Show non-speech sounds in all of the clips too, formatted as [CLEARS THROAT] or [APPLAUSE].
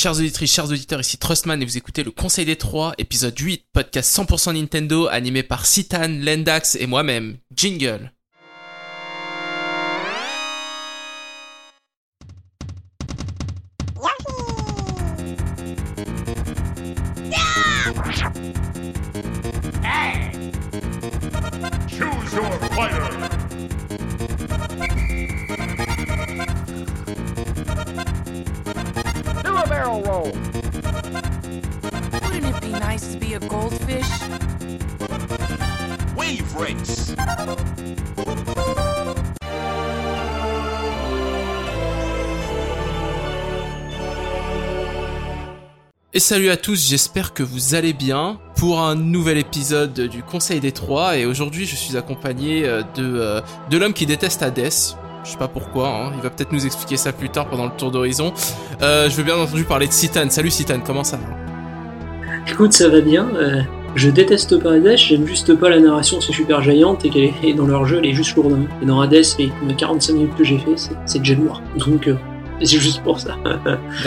Chers auditrices, chers auditeurs, ici Trustman et vous écoutez le Conseil des Trois, épisode 8, podcast 100% Nintendo, animé par Citan, Lendax et moi-même. Jingle. Et salut à tous, j'espère que vous allez bien pour un nouvel épisode du Conseil des Trois. Et aujourd'hui, je suis accompagné euh, de, euh, de l'homme qui déteste Hades. Je sais pas pourquoi, hein. il va peut-être nous expliquer ça plus tard pendant le tour d'horizon. Euh, je veux bien entendu parler de Citan. Salut Citan, comment ça va? Écoute, ça va bien. je déteste pas Hades, j'aime juste pas la narration, c'est super giante et qu'elle est dans leur jeu, elle est juste lourde. hein. Et dans Hades, les les 45 minutes que j'ai fait, c'est- déjà noir. Donc, c'est juste pour ça.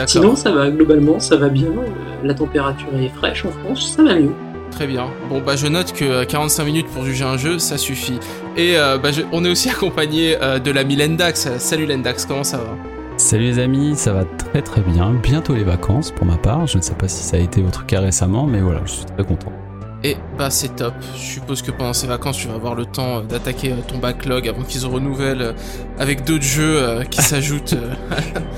Sinon, ça va, globalement, ça va bien. euh, la température est fraîche en France, ça va mieux. très bien. Bon bah je note que euh, 45 minutes pour juger un jeu, ça suffit. Et euh, bah, je- on est aussi [LAUGHS] accompagné euh, de l'ami Lendax. Salut Lendax, comment ça va? Salut les amis, ça va très très bien. Bientôt les vacances pour ma part. Je ne sais pas si ça a été votre cas récemment, mais voilà, je suis très content. Et bah c'est top. Je suppose que pendant ces vacances, tu vas avoir le temps euh, d'attaquer euh, ton backlog avant qu'ils se renouvellent euh, avec d'autres jeux qui [LAUGHS] s'ajoutent.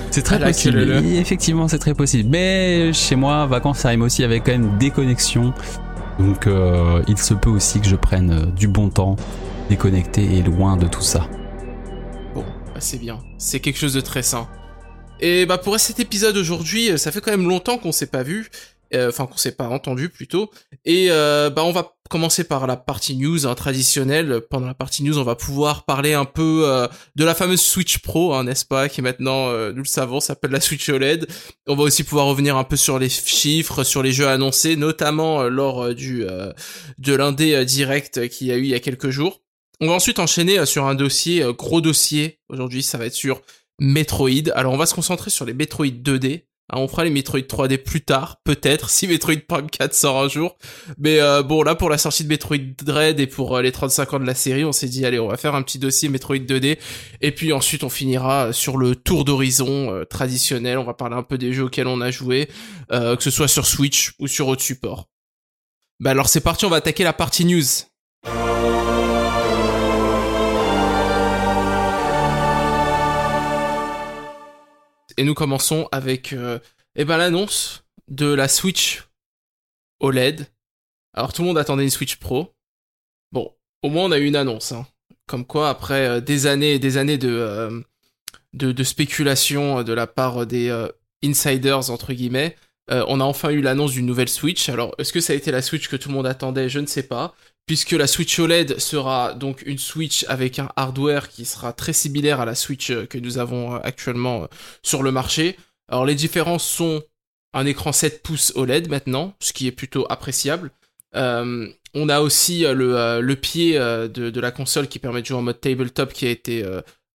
C'est très possible. le- Oui, Effectivement, c'est très possible. Mais chez moi, vacances, ça rime aussi avec quand même des connexions. Donc euh, il se peut aussi que je prenne du bon temps, déconnecté et loin de tout ça. Bon, bah c'est bien. C'est quelque chose de très sain. Et bah pour cet épisode aujourd'hui, ça fait quand même longtemps qu'on s'est pas vu. Euh, Enfin, qu'on s'est pas entendu plutôt. Et euh, bah on va commencer par la partie news hein, traditionnelle. Pendant la partie news, on va pouvoir parler un peu euh, de la fameuse Switch Pro, hein, n'est-ce pas, qui maintenant, euh, nous le savons, s'appelle la Switch OLED. On va aussi pouvoir revenir un peu sur les chiffres, sur les jeux annoncés, notamment euh, lors euh, du de l'indé direct qu'il y a eu il y a quelques jours. On va ensuite enchaîner sur un dossier, gros dossier. Aujourd'hui, ça va être sur Metroid. Alors, on va se concentrer sur les Metroid 2D. Hein, on fera les Metroid 3D plus tard, peut-être, [LAUGHS] si Metroid Prime 4 sort un jour. Mais euh, bon, là, pour la sortie de Metroid Dread et pour euh, les 35 ans de la série, on s'est dit, allez, on va faire un petit dossier Metroid 2D. Et puis ensuite, on finira euh, sur le tour d'horizon traditionnel. On va parler un peu des jeux auxquels on a joué, que ce soit sur Switch ou sur autre support. Bah alors, c'est parti, on va attaquer la partie news. Et nous commençons avec euh, eh ben, l'annonce de la Switch OLED. Alors tout le monde attendait une Switch Pro. Bon, au moins on a eu une annonce. hein. Comme quoi, après euh, des années et des années de, euh, de, de spéculation de la part des insiders, entre guillemets, on a enfin eu l'annonce d'une nouvelle Switch. Alors, est-ce que ça a été la Switch que tout le monde attendait? Je ne sais pas. Puisque la Switch OLED sera donc une Switch avec un hardware qui sera très similaire à la Switch euh, que nous avons euh, actuellement euh, sur le marché. Alors les différences sont un écran 7 pouces OLED maintenant, ce qui est plutôt appréciable. On a aussi le, pied de, la console qui permet de jouer en mode tabletop qui a été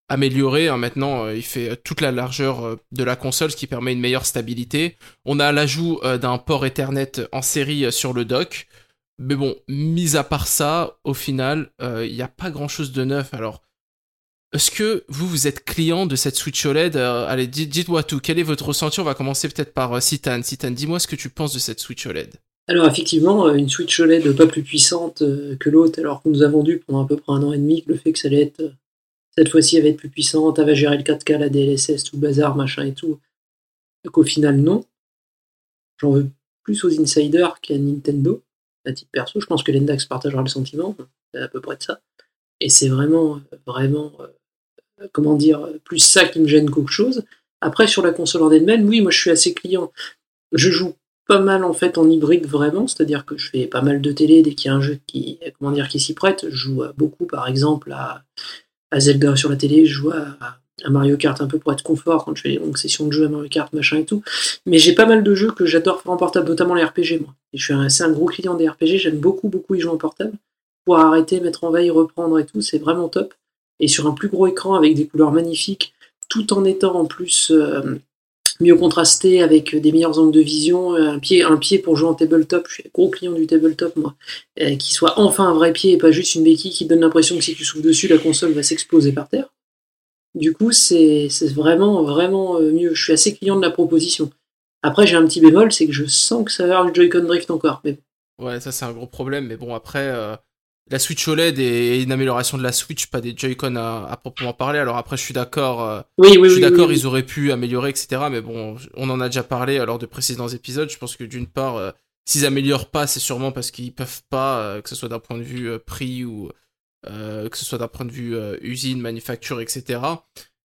amélioré. hein. Maintenant, il fait toute la largeur de la console, ce qui permet une meilleure stabilité. On a l'ajout d'un port Ethernet en série sur le dock. Mais bon, mis à part ça, au final, euh, il n'y a pas grand-chose de neuf. Alors, est-ce que vous, vous êtes client de cette Switch OLED Euh, Allez, dites- dites-moi tout. Quel est votre ressenti? On va commencer peut-être par euh, Citan. Citan, dis-moi ce que tu penses de cette Switch OLED. Alors, effectivement, euh, une Switch OLED pas plus puissante euh, que l'autre, alors qu'on nous a vendu pendant à peu près un an et demi le fait que ça allait être. euh, Cette fois-ci, elle va être plus puissante, elle va gérer le 4K, la DLSS, tout bazar, machin et tout. Donc, au final, non. J'en veux plus aux insiders qu'à Nintendo. À titre perso, je pense que l'Index partagera le sentiment. C'est à peu près de ça. Et c'est vraiment, vraiment, euh, comment dire, plus ça qui me gêne qu'autre chose. Après, sur la console en elle-même, oui, moi je suis assez client. Je joue pas mal en fait en hybride vraiment, c'est-à-dire que je fais pas mal de télé dès qu'il y a un jeu qui, comment dire, qui s'y prête. Je joue beaucoup, par exemple, à, à Zelda sur la télé, je joue à, à Mario Kart un peu pour être confort quand je fais des longues sessions de jeu à Mario Kart, machin et tout. Mais j'ai pas mal de jeux que j'adore faire en portable, notamment les RPG, moi. Et je suis assez un gros client des RPG, j'aime beaucoup, beaucoup y jouer en portable. Pouvoir arrêter, mettre en veille, reprendre et tout, c'est vraiment top. Et sur un plus gros écran avec des couleurs magnifiques, tout en étant en plus euh, mieux contrasté avec des meilleurs angles de vision, euh, un pied, un pied pour jouer en tabletop. Je suis un gros client du tabletop, moi. Euh, qui soit enfin un vrai pied et pas juste une béquille qui donne l'impression que si tu souffles dessus, la console va s'exploser par terre. Du coup, c'est vraiment, vraiment euh, mieux. Je suis assez client de la proposition. Après, j'ai un petit bémol, c'est que je sens que ça va avoir le Joy-Con Drift encore. Mais Ouais, ça c'est un gros problème, mais bon après euh, la Switch OLED est une amélioration de la Switch, pas des Joy-Con à, à proprement parler. Alors après je suis d'accord, euh, oui, oui, je suis d'accord, oui, ils auraient pu améliorer, etc. Mais bon, on en a déjà parlé lors de précédents épisodes. Je pense que d'une part, euh, s'ils améliorent pas, c'est sûrement parce qu'ils peuvent pas, que ce soit d'un point de vue prix ou euh, que ce soit d'un point de vue euh, usine, manufacture, etc.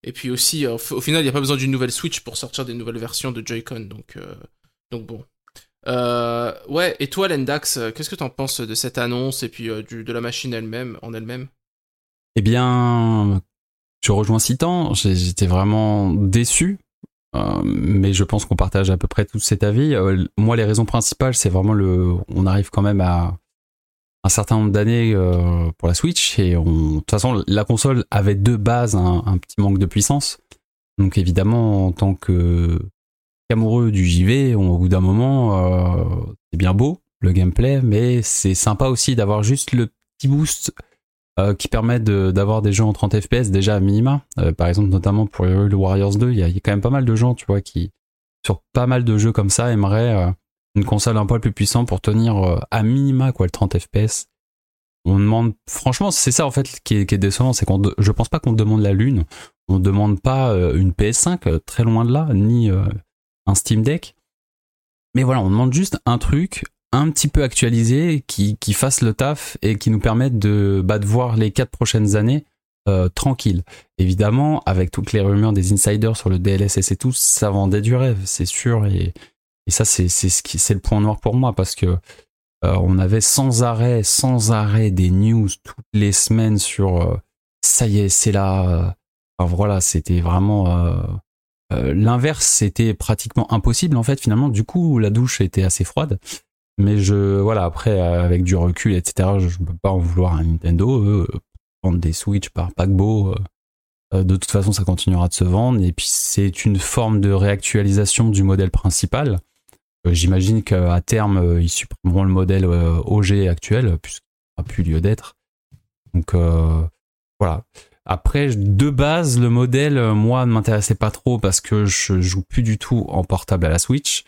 Et puis aussi, euh, au final, il n'y a pas besoin d'une nouvelle Switch pour sortir des nouvelles versions de Joy-Con, donc donc bon. Ouais, et toi, Lendax, qu'est-ce que t'en penses de cette annonce et puis de la machine elle-même, en elle-même? Eh bien, je rejoins Citan, j'étais vraiment déçu, mais je pense qu'on partage à peu près tous cet avis. Moi, les raisons principales, c'est vraiment le... On arrive quand même à un certain nombre d'années euh, pour la Switch, et de toute façon, la console avait de base un, petit manque de puissance. Donc évidemment, en tant que qu'amoureux du JV, on- au bout d'un moment, euh, c'est bien beau, le gameplay, mais c'est sympa aussi d'avoir juste le petit boost euh, qui permet de- d'avoir des jeux en 30 FPS déjà à minima. Euh, par exemple, notamment pour Hero Warriors 2, il y, y a quand même pas mal de gens, tu vois, qui, sur pas mal de jeux comme ça, aimeraient euh, une console un poil plus puissante pour tenir euh, à minima quoi, le 30 FPS. On demande, franchement, c'est ça en fait qui est, décevant, c'est qu'on, je pense pas qu'on demande la lune, on demande pas euh, une PS5, euh, très loin de là, ni un Steam Deck. Mais voilà, on demande juste un truc un petit peu actualisé qui, qui fasse le taf et qui nous permette de, bah, de voir les quatre prochaines années tranquilles. Évidemment, avec toutes les rumeurs des insiders sur le DLSS et tout, ça vendait du rêve, c'est sûr. Et, et ça, c'est c'est le point noir pour moi parce que euh, on avait sans arrêt, sans arrêt des news toutes les semaines sur euh, ça y est, c'est là. euh, Enfin voilà, c'était vraiment l'inverse, c'était pratiquement impossible en fait. Finalement, du coup, la douche était assez froide. Mais je, voilà, après, avec du recul, etc., je, peux pas en vouloir à Nintendo. Vendre des Switch par paquebot, de toute façon, ça continuera de se vendre. Et puis, c'est une forme de réactualisation du modèle principal. Euh, J'imagine qu'à terme, euh, ils supprimeront le modèle euh, OG actuel, puisqu'il n'aura plus lieu d'être. Donc, euh, voilà. Après, de base, le modèle, moi, ne m'intéressait pas trop parce que je joue plus du tout en portable à la Switch.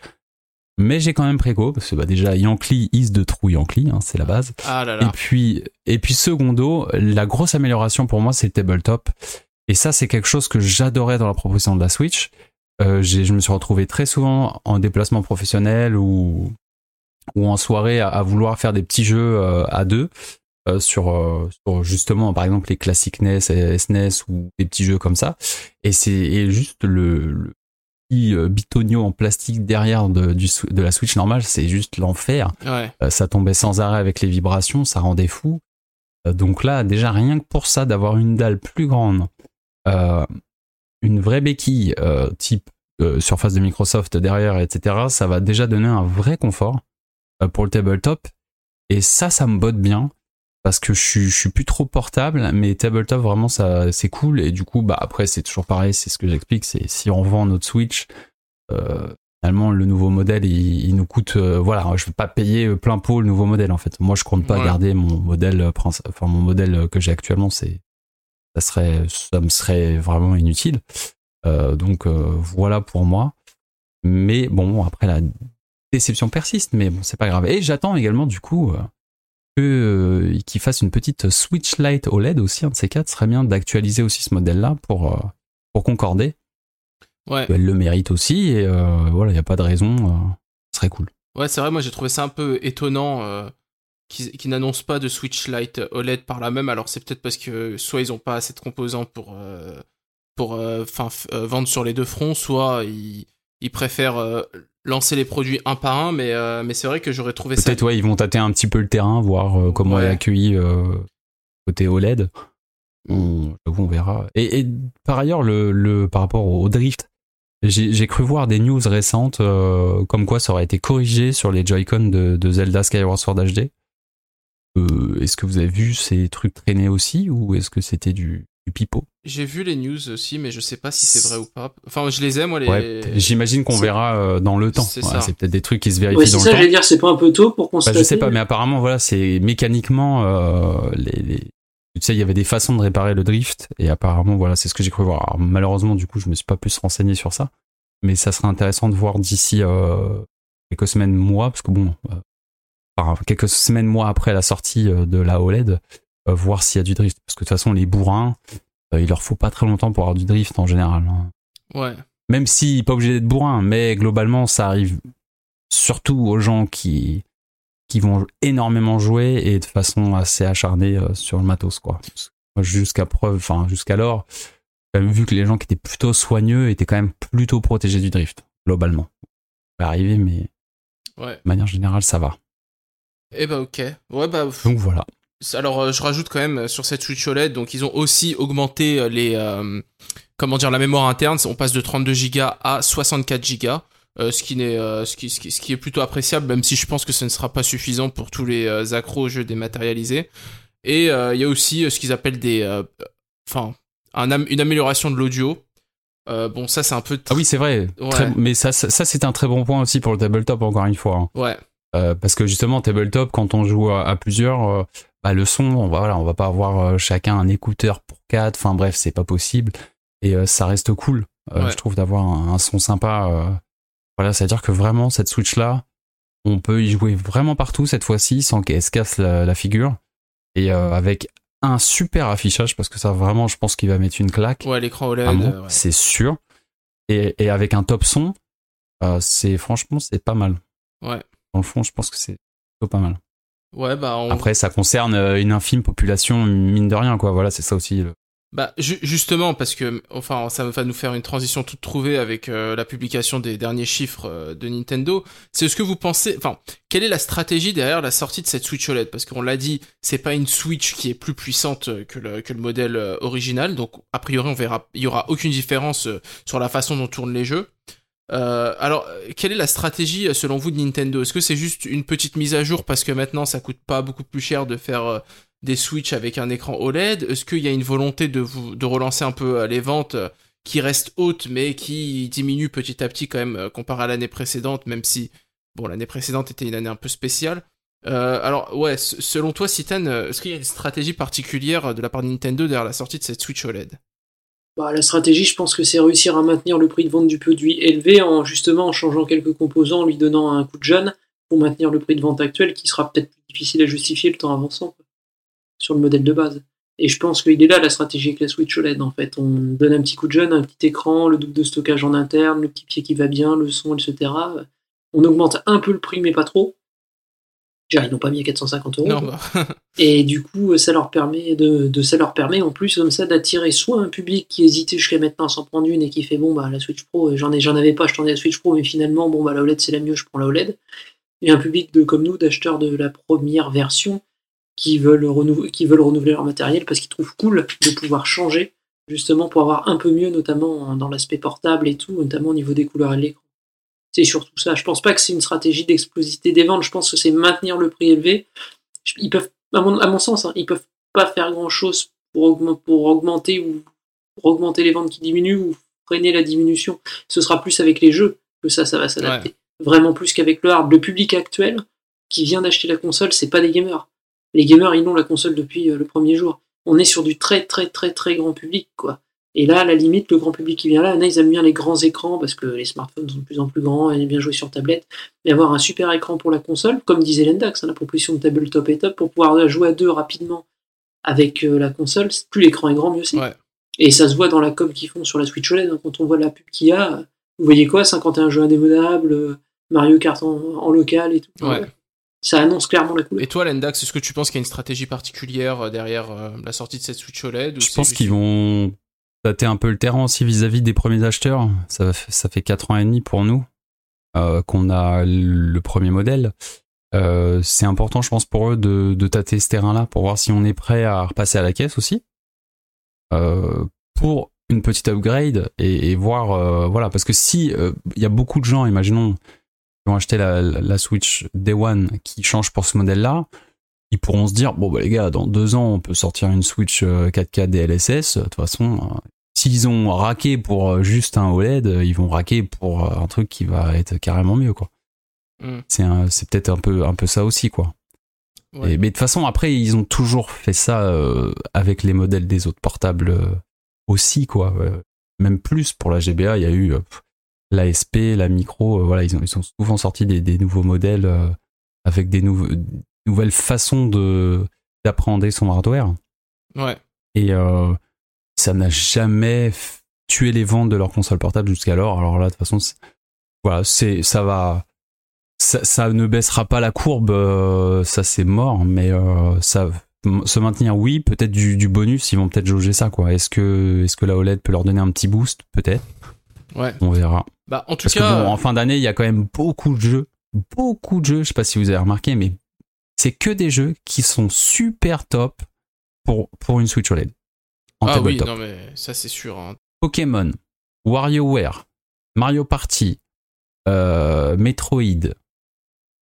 Mais j'ai quand même préco, parce que bah, déjà, Yankee is de trou Yankee, hein, c'est la base. Ah là Et là. puis, et puis secondo, la grosse amélioration pour moi, c'est le tabletop. Et ça, c'est quelque chose que j'adorais dans la proposition de la Switch. Euh, je me suis retrouvé très souvent en déplacement professionnel ou, ou en soirée à, à vouloir faire des petits jeux euh, à deux euh, sur, euh, sur justement, par exemple, les classiques NES, et SNES ou des petits jeux comme ça. Et c'est juste le, le petit euh, bitonio en plastique derrière de, du, de la Switch normale, c'est juste l'enfer. Ouais. Euh, ça tombait sans arrêt avec les vibrations, ça rendait fou. Donc là, déjà rien que pour ça, d'avoir une dalle plus grande, euh, une vraie béquille euh, type euh, surface de Microsoft derrière, etc., ça va déjà donner un vrai confort euh, pour le tabletop. Et ça, ça me botte bien parce que je suis, je suis plus trop portable, mais tabletop vraiment ça c'est cool. Et du coup, bah après c'est toujours pareil, c'est ce que j'explique, c'est si on vend notre Switch. Euh, finalement le nouveau modèle il, il nous coûte euh, voilà je vais pas payer plein pot le nouveau modèle en fait moi je compte pas Ouais. garder mon modèle enfin mon modèle que j'ai actuellement c'est ça serait ça me serait vraiment inutile. Euh, donc euh, voilà pour moi. Mais bon après la déception persiste mais bon c'est pas grave. Et j'attends également du coup euh, que euh, qu'ils fassent une petite Switch Lite OLED aussi un de ces quatre. Ce serait bien d'actualiser aussi ce modèle là pour euh, pour concorder. Ouais. elle le mérite aussi et euh, voilà, il n'y a pas de raison, ce serait cool. Ouais, c'est vrai, moi j'ai trouvé ça un peu étonnant qu'ils n'annoncent pas de Switch Lite OLED par là même. Alors c'est peut-être parce que soit ils ont pas assez de composants pour euh, pour euh, euh, vendre sur les deux fronts, soit ils, ils préfèrent lancer les produits un par un. Mais mais c'est vrai que j'aurais trouvé ça. Peut-être ouais, ils vont tâter un petit peu le terrain, voir comment Ouais. est accueilli côté OLED. On, verra. Et, et par ailleurs, le, le par rapport au drift, j'ai j'ai cru voir des news récentes euh, comme quoi ça aurait été corrigé sur les Joy-Con de, de Zelda Skyward Sword HD. Euh, est-ce que vous avez vu ces trucs traîner aussi ou est-ce que c'était du du pipeau? J'ai vu les news aussi, mais je sais pas si c'est vrai ou pas. Enfin, je les ai, moi, les. Ouais, j'imagine qu'on verra euh, dans le temps. C'est Voilà, ça. c'est peut-être des trucs qui se vérifient Ouais, c'est dans ça, le temps. j'allais dire, c'est pas un peu tôt pour Bah, constater. je sais pas, mais apparemment, voilà, c'est mécaniquement, euh, les, les- tu sais, il y avait des façons de réparer le drift, et apparemment, voilà, c'est ce que j'ai cru voir. Alors, malheureusement, du coup, je me suis pas plus renseigné sur ça, mais ça serait intéressant de voir d'ici euh, quelques semaines, mois, parce que bon, enfin, quelques semaines, mois après la sortie euh, de la OLED, euh, voir s'il y a du drift, parce que de toute façon, les bourrins, euh, il leur faut pas très longtemps pour avoir du drift en général. hein Ouais. même si pas obligé d'être bourrin, mais globalement ça arrive surtout aux gens qui qui vont énormément jouer et de façon assez acharnée sur le matos quoi. Jusqu'à preuve, enfin jusqu'alors, même vu que les gens qui étaient plutôt soigneux étaient quand même plutôt protégés du drift globalement. Ça peut arriver, mais Ouais. de manière générale ça va. Eh bah, ok. Ouais, bah. Donc voilà. Alors, euh, je rajoute quand même euh, sur cette Switch OLED, donc ils ont aussi augmenté euh, les, euh, comment dire, la mémoire interne. On passe de 32 Go à 64 Go, euh, ce qui n'est, euh, ce qui, ce qui, ce qui est plutôt appréciable, même si je pense que ce ne sera pas suffisant pour tous les accros aux jeux dématérialisés. Et il y a aussi ce qu'ils appellent des, enfin, un am- une amélioration de l'audio. Euh, bon, ça c'est un peu. Ah oui c'est vrai. Ouais. Très- mais ça, ça, ça, c'est un très bon point aussi pour le tabletop encore une fois. hein. Ouais. Euh, parce que justement tabletop quand on joue à, à plusieurs euh, bah, le son on va voilà on va pas avoir euh, chacun un écouteur pour quatre enfin bref c'est pas possible et ça reste cool Ouais. je trouve d'avoir un, un son sympa voilà c'est à dire que vraiment cette switch là on peut y jouer vraiment partout cette fois-ci sans qu'elle se casse la, la figure et euh, avec un super affichage parce que ça vraiment je pense qu'il va mettre une claque Ouais, l'écran OLED. Euh, ouais. c'est sûr et, et avec un top son euh, c'est franchement c'est pas mal Ouais. Dans le fond je pense que c'est plutôt pas mal Ouais, bah, on, après, ça concerne euh, une infime population, mine de rien, quoi. Voilà, c'est ça aussi. le- Bah ju- justement parce que enfin ça va nous faire une transition toute trouvée avec euh, la publication des derniers chiffres euh, de Nintendo. C'est ce que vous pensez enfin quelle est la stratégie derrière la sortie de cette Switch OLED? Parce qu'on l'a dit, c'est pas une Switch qui est plus puissante que le que le modèle euh, original donc a priori on verra il y aura aucune différence sur la façon dont tournent les jeux. Euh, alors, quelle est la stratégie euh, selon vous de Nintendo? Est-ce que c'est juste une petite mise à jour parce que maintenant ça coûte pas beaucoup plus cher de faire euh, des Switch avec un écran OLED Est-ce qu'il y a une volonté de, vous, de relancer un peu euh, les ventes qui restent hautes mais qui diminuent petit à petit quand même comparé à l'année précédente, même si bon l'année précédente était une année un peu spéciale? Alors ouais, selon toi, Citan, est-ce qu'il y a une stratégie particulière de la part de Nintendo derrière la sortie de cette Switch OLED Bah, la stratégie, je pense que c'est réussir à maintenir le prix de vente du produit élevé en justement en changeant quelques composants, en lui donnant un coup de jeune pour maintenir le prix de vente actuel qui sera peut-être plus difficile à justifier le temps avançant sur le modèle de base. Et je pense qu'il est là la stratégie avec la Switch OLED en fait. On donne un petit coup de jeune, un petit écran, le double de stockage en interne, le petit pied qui va bien, le son, etc. On augmente un peu le prix mais pas trop. Déjà, ils n'ont pas mis à 450 euros. Non, bah, [LAUGHS] Et du coup, ça leur permet de, de- ça leur permet en plus comme ça d'attirer soit un public qui hésitait jusqu'à maintenant à s'en prendre une et qui fait bon bah la Switch Pro, j'en ai, j'en avais pas, je tendais la Switch Pro, mais finalement bon bah la OLED c'est la mieux, je prends la OLED. Et un public de comme nous d'acheteurs de la première version qui veulent renouveler, qui veulent renouveler leur matériel parce qu'ils trouvent cool de pouvoir changer justement pour avoir un peu mieux notamment dans l'aspect portable et tout, notamment au niveau des couleurs et de l'écran. C'est surtout ça. Je pense pas que c'est une stratégie d'explosivité des ventes. Je pense que c'est maintenir le prix élevé. Ils peuvent, à mon, à mon sens, hein, ils peuvent pas faire grand chose pour, augmenter, pour augmenter ou pour augmenter les ventes qui diminuent ou freiner la diminution. Ce sera plus avec les jeux que ça, ça va s'adapter. Vraiment plus qu'avec le hard. Le public actuel qui vient d'acheter la console, c'est pas des gamers. Les gamers, ils ont la console depuis euh, le premier jour. On est sur du très très très très grand public, quoi. Et là, à la limite, le grand public qui vient là, là, ils aiment bien les grands écrans parce que les smartphones sont de plus en plus grands, ils aiment bien jouer sur tablette, mais avoir un super écran pour la console, comme disait Lendax, hein, la proposition de tabletop est top, pour pouvoir jouer à deux rapidement avec euh, la console, plus l'écran est grand, mieux c'est. Ouais. Et ça se voit dans la com qu'ils font sur la Switch OLED, hein, quand on voit la pub qu'il y a, vous voyez quoi 51 jeux indémodables, euh, Mario Kart en, en local et tout. Ouais. Ça annonce clairement la couleur. Et toi, Lendax, est-ce que tu penses qu'il y a une stratégie particulière euh, derrière euh, la sortie de cette Switch OLED ou Je pense juste- qu'ils vont tâter un peu le terrain aussi vis-à-vis des premiers acheteurs. Ça, ça fait 4 ans et demi pour nous euh, qu'on a le premier modèle. Euh, c'est important, je pense, pour eux de, de tâter ce terrain-là pour voir si on est prêt à repasser à la caisse aussi. Euh, pour une petite upgrade et, voir, voilà, parce que si il y a beaucoup de gens, imaginons, qui ont acheté la, la- la Switch Day One qui changent pour ce modèle-là, ils pourront se dire bon bah les gars, dans deux ans on peut sortir une Switch euh, 4K DLSS. De toute façon, euh, s'ils ont raqué pour euh, juste un OLED, euh, ils vont raquer pour euh, un truc qui va être carrément mieux quoi. Mm. C'est peut-être un peu un peu ça aussi quoi. Ouais. Et- mais de toute façon, après, ils ont toujours fait ça euh, avec les modèles des autres portables euh, aussi, quoi. Euh, même plus pour la GBA, il y a eu l'ASP, la micro, voilà, ils ont, ils souvent sorti des, des nouveaux modèles avec des nouvelles façons de d'appréhender son hardware. Ouais. Et euh, ça n'a jamais tué les ventes de leur console portable jusqu'alors. Alors là, de toute façon, voilà, c'est ça va. Ça, ça ne baissera pas la courbe, euh, ça c'est mort, mais euh, ça se maintenir, oui, peut-être du, du bonus, ils vont peut-être jauger ça, quoi. Est-ce que, est-ce que la OLED peut leur donner un petit boost? Peut-être, Ouais. on verra. Bah, en tout Parce cas. que bon, en fin d'année, il y a quand même beaucoup de jeux, beaucoup de jeux, je sais pas si vous avez remarqué, mais c'est que des jeux qui sont super top pour, pour une Switch OLED. En ah oui, non, mais ça, c'est sûr. hein. Pokémon, WarioWare, Mario Party, euh, Metroid,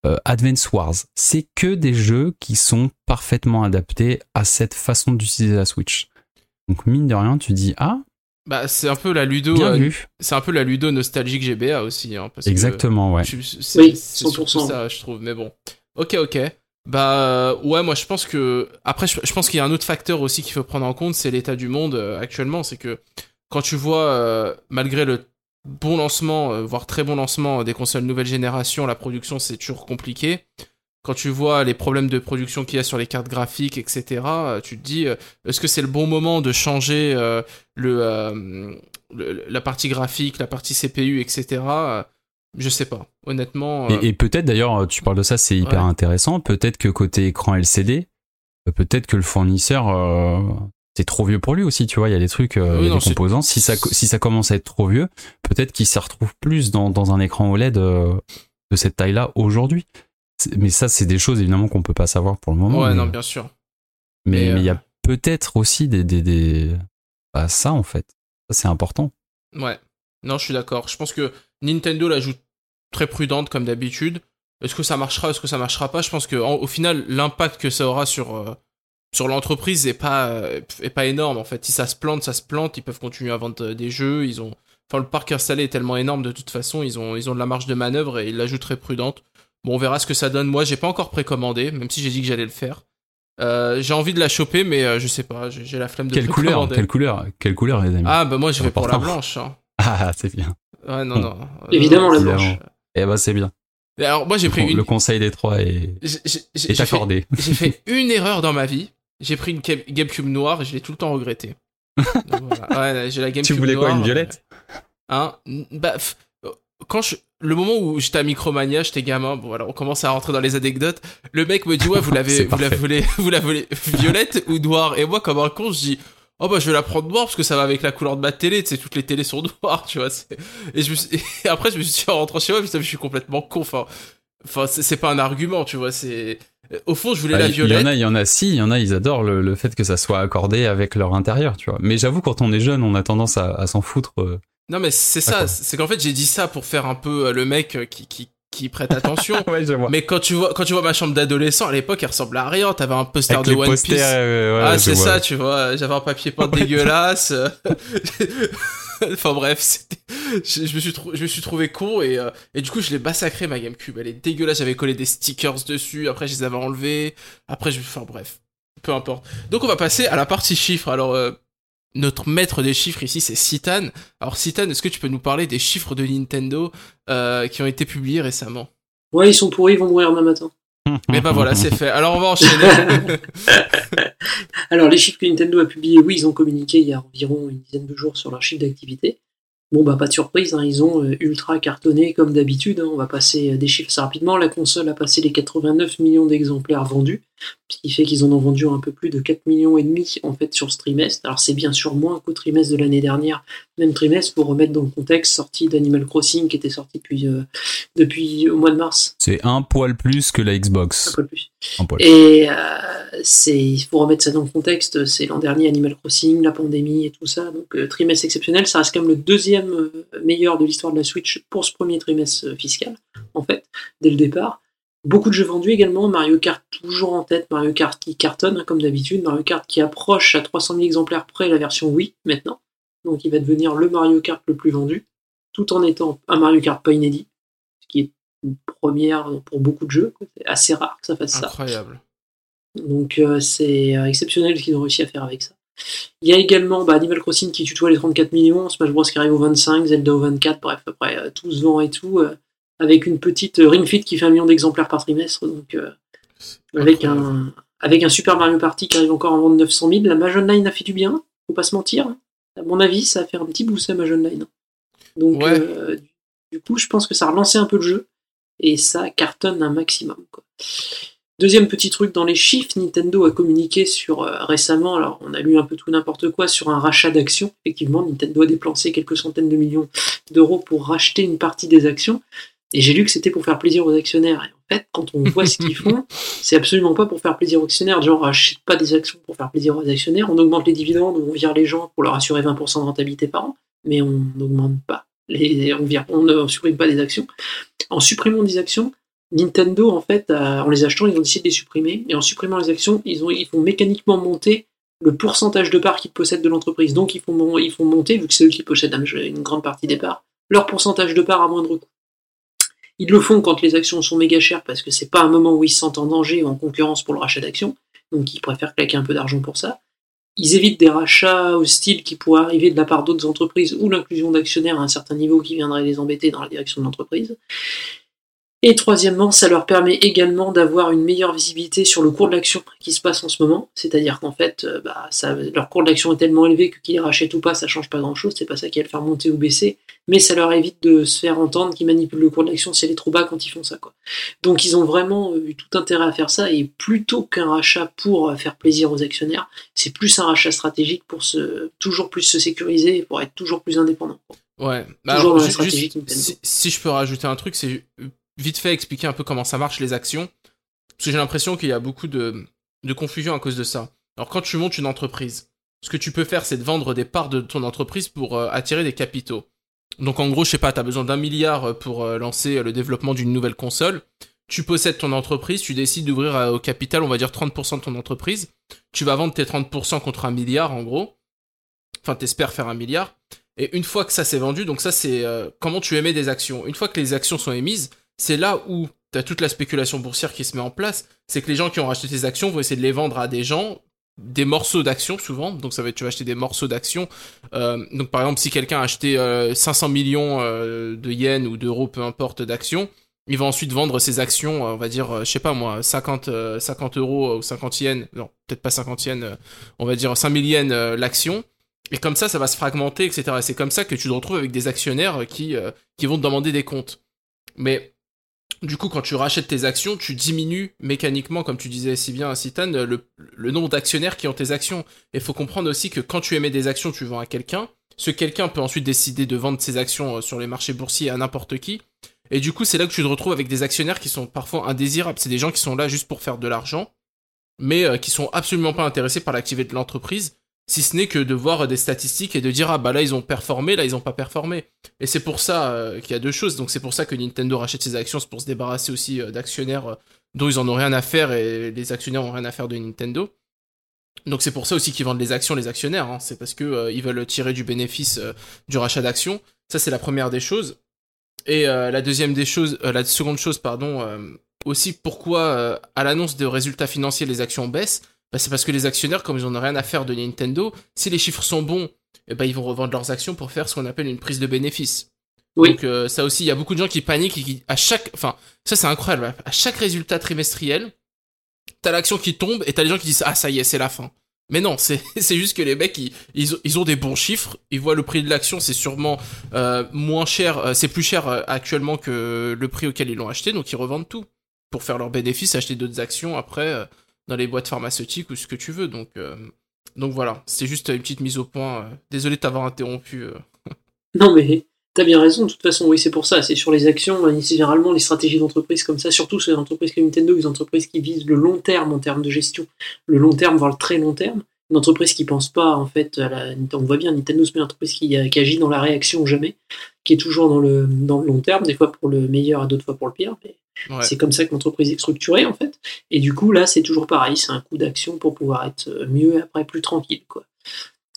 euh, Advance Wars, c'est que des jeux qui sont parfaitement adaptés à cette façon d'utiliser la Switch. Donc mine de rien, tu dis ah Bah, c'est un peu la Ludo. euh, c'est un peu la Ludo nostalgique GBA aussi. Hein, parce que Exactement, ouais. je- c'est Oui, c'est surtout 100%. ça, je trouve. Mais bon. Ok, ok. Bah, euh, ouais, moi, je pense que. Après, je, pense qu'il y a un autre facteur aussi qu'il faut prendre en compte, c'est l'état du monde euh, actuellement. C'est que quand tu vois, euh, malgré le bon lancement, euh, voire très bon lancement euh, des consoles nouvelle génération, la production, c'est toujours compliqué. Quand tu vois les problèmes de production qu'il y a sur les cartes graphiques, etc., tu te dis, est-ce que c'est le bon moment de changer le, le- la partie graphique, la partie CPU, etc. Je sais pas, honnêtement. euh, Et, et peut-être d'ailleurs, tu parles de ça, c'est hyper Ouais. intéressant. Peut-être que côté écran LCD, euh, peut-être que le fournisseur, euh, c'est trop vieux pour lui aussi, tu vois. Il y a des trucs, euh, Oui, il y a non, des composants. Si ça, si ça commence à être trop vieux, peut-être qu'il se retrouve plus dans, dans un écran OLED de cette taille-là aujourd'hui. Mais ça, c'est des choses évidemment qu'on peut pas savoir pour le moment. ouais, mais, non, bien sûr. mais- il y a peut-être aussi des, des, des... Bah, ça en fait. Ça, c'est important. Ouais. Non, je suis d'accord. Je pense que Nintendo la joue très prudente comme d'habitude. Est-ce que ça marchera, est-ce que ça marchera pas? Je pense que en- au final, l'impact que ça aura sur euh, sur l'entreprise est pas euh, est pas énorme en fait. Si ça se plante, ça se plante. Ils peuvent continuer à vendre euh, des jeux. Ils ont, enfin, le parc installé est tellement énorme de toute façon. Ils ont ils ont de la marge de manœuvre et ils la jouent très prudente. Bon, on verra ce que ça donne. Moi, j'ai pas encore précommandé, même si j'ai dit que j'allais le faire. Euh, j'ai envie de la choper, mais euh, je sais pas. J'ai la flemme de Quelle couleur. Quelle couleur Quelle couleur, les amis? Ah bah moi, je vais pour la Important. blanche. hein. [LAUGHS] Ah, c'est bien. Ouais, non, non. Évidemment, la Évidemment. blanche. Eh ben, c'est bien. Alors, moi, j'ai pris Le conseil des trois est, accordé. j'ai fait [LAUGHS] [LAUGHS] une erreur dans ma vie. J'ai pris une Ga- GameCube noire et je l'ai tout le temps regretté. [LAUGHS] Donc, voilà. Ouais, j'ai la GameCube Tu voulais quoi, noire. une violette Hein? Bah, quand je, le moment où j'étais à Micromania, j'étais gamin, bon voilà, on commence à rentrer dans les anecdotes. Le mec me dit ouais, vous l'avez, vous la voulez, vous la voulez violette ou noire? Et moi, comme un con, je dis oh bah je vais la prendre noire parce que ça va avec la couleur de ma télé. Tu sais, toutes les télés sont [LAUGHS] noires, tu vois. Et je me suis- et après, je me suis dit en rentrant chez moi, putain, je suis complètement con. Enfin, enfin, c'est pas un argument, tu vois. C'est au fond, je voulais Bah, la Il y violette. en a, il y en a, si, il y en a, ils adorent le, le fait que ça soit accordé avec leur intérieur, tu vois. Mais j'avoue, quand on est jeune, on a tendance à, à s'en foutre. euh. Non, mais c'est ça. C'est qu'en fait, j'ai dit ça pour faire un peu euh, le mec euh, qui qui qui prête attention. [LAUGHS] Ouais. Mais quand tu vois, quand tu vois ma chambre d'adolescent, à l'époque, elle ressemblait à rien. T'avais un poster Avec de One posters, Piece. euh, ouais, ah, c'est ça, tu vois. J'avais un papier peint dégueulasse. [LAUGHS] [LAUGHS] enfin bref, je, je me suis trou- je me suis trouvé con et, euh, et du coup je l'ai massacré ma GameCube. Elle est dégueulasse. J'avais collé des stickers dessus. Après je les avais enlevés. Après je, enfin bref, peu importe. Donc on va passer à la partie chiffres. Alors euh, notre maître des chiffres ici c'est Citan. Alors Citan, est-ce que tu peux nous parler des chiffres de Nintendo euh, qui ont été publiés récemment? Ouais, ils sont pourris, ils vont mourir demain matin. [LAUGHS] Mais bah voilà, c'est fait. Alors on va enchaîner. [LAUGHS] Alors, les chiffres que Nintendo a publiés, oui, ils ont communiqué il y a environ une dizaine de jours sur leur chiffre d'activité. Bon, bah, pas de surprise, hein, ils ont euh, ultra cartonné comme d'habitude. hein. on va passer euh, des chiffres assez rapidement. La console a passé les 89 millions d'exemplaires vendus, ce qui fait qu'ils en ont vendu un peu plus de 4 millions et demi en fait sur ce trimestre. Alors, c'est bien sûr moins qu'au trimestre de l'année dernière, même trimestre, pour remettre dans le contexte, sortie d'Animal Crossing qui était sorti depuis, euh, depuis au mois de mars, C'est un poil plus que la un Xbox. plus. Un poil. Et euh, c'est, faut remettre ça dans le contexte, c'est l'an dernier Animal Crossing, la pandémie et tout ça, donc euh, trimestre exceptionnel, ça reste quand même le deuxième euh, meilleur de l'histoire de la Switch pour ce premier trimestre fiscal, en fait, dès le départ. Beaucoup de jeux vendus également, Mario Kart toujours en tête, Mario Kart qui cartonne hein, comme d'habitude, Mario Kart qui approche à 300 000 exemplaires près la version Wii maintenant, donc il va devenir le Mario Kart le plus vendu, tout en étant un Mario Kart pas inédit, ce qui est une première pour beaucoup de jeux, c'est assez rare que ça fasse ça. Incroyable. Donc euh, c'est euh, exceptionnel ce qu'ils ont réussi à faire avec ça. Il y a également bah, Animal Crossing qui tutoie les 34 millions, Smash Bros qui arrive au 25, Zelda au 24, bref, après euh, tout se vend et tout, euh, avec une petite Ring Fit qui fait un million d'exemplaires par trimestre, donc euh, avec un, avec un Super Mario Party qui arrive encore à vendre 900 000. La Mage Online a fait du bien, faut pas se mentir. À mon avis, ça a fait un petit boost à Mage Online. Donc Ouais. euh, du coup, je pense que ça a relancé un peu le jeu, et ça cartonne un maximum. Quoi. Deuxième petit truc dans les chiffres, Nintendo a communiqué sur euh, récemment, alors on a lu un peu tout n'importe quoi, sur un rachat d'actions. Effectivement, Nintendo a dépensé quelques centaines de millions d'euros pour racheter une partie des actions. Et j'ai lu que c'était pour faire plaisir aux actionnaires. Et en fait, quand on voit ce qu'ils font, [LAUGHS] c'est absolument pas pour faire plaisir aux actionnaires. Genre, on rachète pas des actions pour faire plaisir aux actionnaires. On augmente les dividendes on vire les gens pour leur assurer 20% de rentabilité par an. Mais on n'augmente pas. Les, on, vire, on ne supprime pas des actions. En supprimant des actions, Nintendo, en fait, a- en les achetant, ils ont décidé de les supprimer. Et en supprimant les actions, ils, ont, ils font mécaniquement monter le pourcentage de parts qu'ils possèdent de l'entreprise. Donc, ils font, mon- ils font monter, vu que c'est eux qui possèdent un- une grande partie des parts, leur pourcentage de parts à moindre coût. Ils le font quand les actions sont méga chères parce que c'est pas un moment où ils se sentent en danger ou en concurrence pour le rachat d'actions. Donc, ils préfèrent claquer un peu d'argent pour ça. Ils évitent des rachats hostiles qui pourraient arriver de la part d'autres entreprises ou l'inclusion d'actionnaires à un certain niveau qui viendrait les embêter dans la direction de l'entreprise. Et troisièmement, ça leur permet également d'avoir une meilleure visibilité sur le cours de l'action qui se passe en ce moment. C'est-à-dire qu'en fait, euh, bah, ça, leur cours de l'action est tellement élevé que qu'ils les rachètent ou pas, ça change pas grand-chose. C'est pas ça qui va le faire monter ou baisser. Mais ça leur évite de se faire entendre qu'ils manipulent le cours de l'action si elle est trop bas quand ils font ça. Quoi. Donc ils ont vraiment eu tout intérêt à faire ça. Et plutôt qu'un rachat pour euh, faire plaisir aux actionnaires, c'est plus un rachat stratégique pour se, toujours plus se sécuriser et pour être toujours plus indépendant. Ouais. Bah Toujours alors, juste, si, si je peux rajouter un truc, c'est euh, vite fait expliquer un peu comment ça marche les actions. Parce que j'ai l'impression qu'il y a beaucoup de, confusion à cause de ça. Alors quand tu montes une entreprise, ce que tu peux faire, c'est de vendre des parts de ton entreprise pour euh, attirer des capitaux. Donc en gros, je sais pas, t'as besoin d'un milliard euh, pour euh, lancer le développement d'une nouvelle console. Tu possèdes ton entreprise, tu décides d'ouvrir au capital, on va dire 30% de ton entreprise. Tu vas vendre tes 30% contre un milliard en gros. Enfin, t'espères faire un milliard. Et une fois que ça s'est vendu, donc ça c'est comment tu émets des actions. Une fois que les actions sont émises, c'est là où tu toute la spéculation boursière qui se met en place. C'est que les gens qui ont racheté tes actions vont essayer de les vendre à des gens, des morceaux d'actions souvent. Donc ça va être, tu vas acheter des morceaux d'actions. Euh, donc par exemple, si quelqu'un a acheté euh, 500 millions euh, de yens ou d'euros, peu importe, d'actions, il va ensuite vendre ses actions, euh, on va dire, je sais pas moi, 50, euh, 50 euros ou 50 yens, non, peut-être pas 50 yens, on va dire 5000 yens l'action. Et comme ça, ça va se fragmenter, etc. Et c'est comme ça que tu te retrouves avec des actionnaires qui, qui vont te demander des comptes. Mais du coup, quand tu rachètes tes actions, tu diminues mécaniquement, comme tu disais si bien à le, nombre d'actionnaires qui ont tes actions. Et il faut comprendre aussi que quand tu émets des actions, tu vends à quelqu'un. Ce quelqu'un peut ensuite décider de vendre ses actions euh, sur les marchés boursiers à n'importe qui. Et du coup, c'est là que tu te retrouves avec des actionnaires qui sont parfois indésirables. C'est des gens qui sont là juste pour faire de l'argent, mais euh, qui sont absolument pas intéressés par l'activité de l'entreprise si ce n'est que de voir des statistiques et de dire ah bah là ils ont performé, là ils ont pas performé. Et c'est pour ça euh, qu'il y a deux choses. Donc c'est pour ça que Nintendo rachète ses actions, c'est pour se débarrasser aussi euh, d'actionnaires euh, dont ils en ont rien à faire et les actionnaires ont rien à faire de Nintendo. Donc c'est pour ça aussi qu'ils vendent les actions les actionnaires. hein. C'est parce que ils veulent tirer du bénéfice du rachat d'actions. Ça c'est la première des choses. Et la deuxième des choses, la seconde chose pardon, aussi pourquoi à l'annonce de résultats financiers les actions baissent? Bah, c'est parce que les actionnaires, comme ils n'en ont rien à faire de Nintendo, si les chiffres sont bons, eh ben, ils vont revendre leurs actions pour faire ce qu'on appelle une prise de bénéfice. Oui. Donc euh, ça aussi, il y a beaucoup de gens qui paniquent et qui, à chaque, enfin, ça c'est incroyable, à chaque résultat trimestriel, t'as l'action qui tombe et t'as les gens qui disent ah ça y est c'est la fin. Mais non, c'est [LAUGHS] c'est juste que les mecs ils, ils, ont- ils ont des bons chiffres, ils voient le prix de l'action c'est sûrement euh, moins cher, euh, c'est plus cher euh, actuellement que le prix auquel ils l'ont acheté, donc ils revendent tout pour faire leur bénéfice, acheter d'autres actions après euh, dans les boîtes pharmaceutiques ou ce que tu veux. Donc euh, donc voilà, c'est juste une petite mise au point. euh. Désolé de t'avoir interrompu. euh. [LAUGHS] Non, mais t'as bien raison. De toute façon, oui, c'est pour ça. C'est sur les actions. C'est généralement les stratégies d'entreprise comme ça, surtout sur les entreprises comme Nintendo, les entreprises qui visent le long terme en termes de gestion, le long terme, voire le très long terme. Une entreprise qui pense pas, en fait, à la... on voit bien, Nintendo, c'est une entreprise qui, qui agit dans la réaction jamais, qui est toujours dans le, dans le long terme, des fois pour le meilleur et d'autres fois pour le pire. Mais Ouais. C'est comme ça que l'entreprise est structurée, en fait. Et du coup, là, c'est toujours pareil. C'est un coup d'action pour pouvoir être mieux et après plus tranquille, quoi.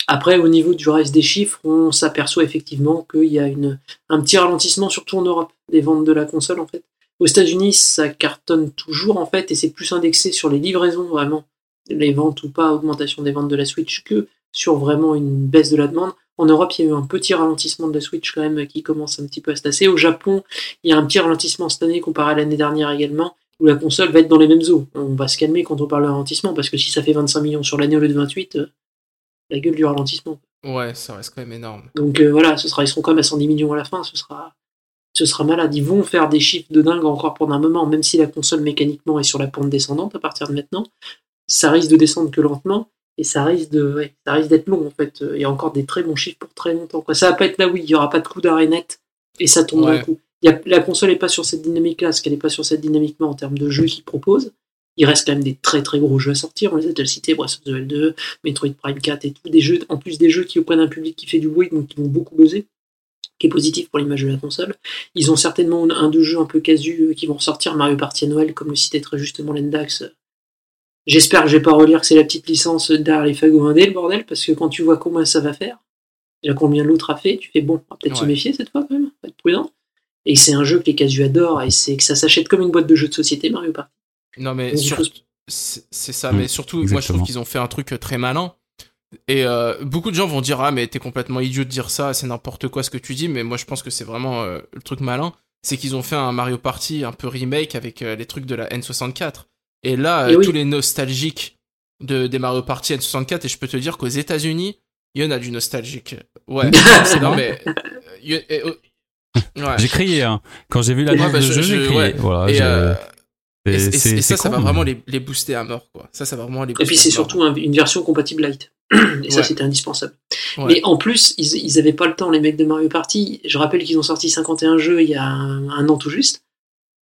Après, au niveau du reste des chiffres, on s'aperçoit effectivement qu'il y a une, un petit ralentissement, surtout en Europe, des ventes de la console, en fait. Aux États-Unis, ça cartonne toujours, en fait, et c'est plus indexé sur les livraisons, vraiment, les ventes ou pas, augmentation des ventes de la Switch, que sur vraiment une baisse de la demande. En Europe, il y a eu un petit ralentissement de la Switch quand même qui commence un petit peu à se tasser. Au Japon, il y a un petit ralentissement cette année comparé à l'année dernière également, où la console va être dans les mêmes eaux. On va se calmer quand on parle de ralentissement, parce que si ça fait 25 millions sur l'année au lieu de 28, euh, la gueule du ralentissement. Ouais, ça reste quand même énorme. Donc euh, voilà, ce sera, ils seront quand même à 110 millions à la fin, ce sera, ce sera malade. Ils vont faire des chiffres de dingue encore pendant un moment, même si la console mécaniquement est sur la pente descendante à partir de maintenant. Ça risque de descendre que lentement, et ça risque de, ouais, ça risque d'être long en fait. Il y a encore des très bons chiffres pour très longtemps. Quoi. Ça va pas être là, oui, il y aura pas de coup d'arrêt net, et ça tombe d'un Ouais. coup. Y a, la console n'est pas sur cette dynamique-là, parce qu'elle n'est pas sur cette dynamique-là en termes de jeux qu'ils proposent. Il reste quand même des très très gros jeux à sortir. On les a déjà cités, Breath of the Wild 2, Metroid Prime 4 et tout. Des jeux, en plus des jeux qui auprès d'un public qui fait du bruit, donc qui vont beaucoup buzzer, qui est positif pour l'image de la console. Ils ont certainement un, deux jeux un peu casu euh, qui vont ressortir, Mario Party à Noël, comme le citait très justement Lendax. J'espère que je vais pas relire que c'est la petite licence derrière les le bordel, parce que quand tu vois combien ça va faire, déjà combien l'autre a fait, tu fais bon, on va peut-être se méfier cette fois quand même, faut être prudent. Et c'est un jeu que les casus adorent, et c'est que ça s'achète comme une boîte de jeux de société, Mario Party. Non, mais sur- c'est ça. Mm, mais surtout, moi, je trouve qu'ils ont fait un truc euh, très malin. Et euh, beaucoup de gens vont dire ah mais t'es complètement idiot de dire ça, c'est n'importe quoi ce que tu dis. Mais moi, je pense que c'est vraiment euh, le truc malin, c'est qu'ils ont fait un Mario Party un peu remake avec euh, les trucs de la N64. Et là, Et oui. tous les nostalgiques de des Mario Party N64, et je peux te dire qu'aux États-Unis, il y en a du nostalgique. Ouais, [LAUGHS] c'est non mais euh, et, euh, ouais. J'ai crié, hein. Quand j'ai vu la Ouais, bah, de je- jeu, je- j'ai crié. ouais. Voilà, Et, j'ai- euh, c'est- et- et- et ça, ça va vraiment mais- les, les booster à mort, quoi. Ça, ça va vraiment les Et booster. puis c'est surtout un- une version compatible light. [CLEARS THROAT] Et ça, Ouais. c'était indispensable. Ouais. Mais en plus, ils, ils avaient pas le temps, les mecs de Mario Party. Je rappelle qu'ils ont sorti 51 jeux il y a un, un an tout juste.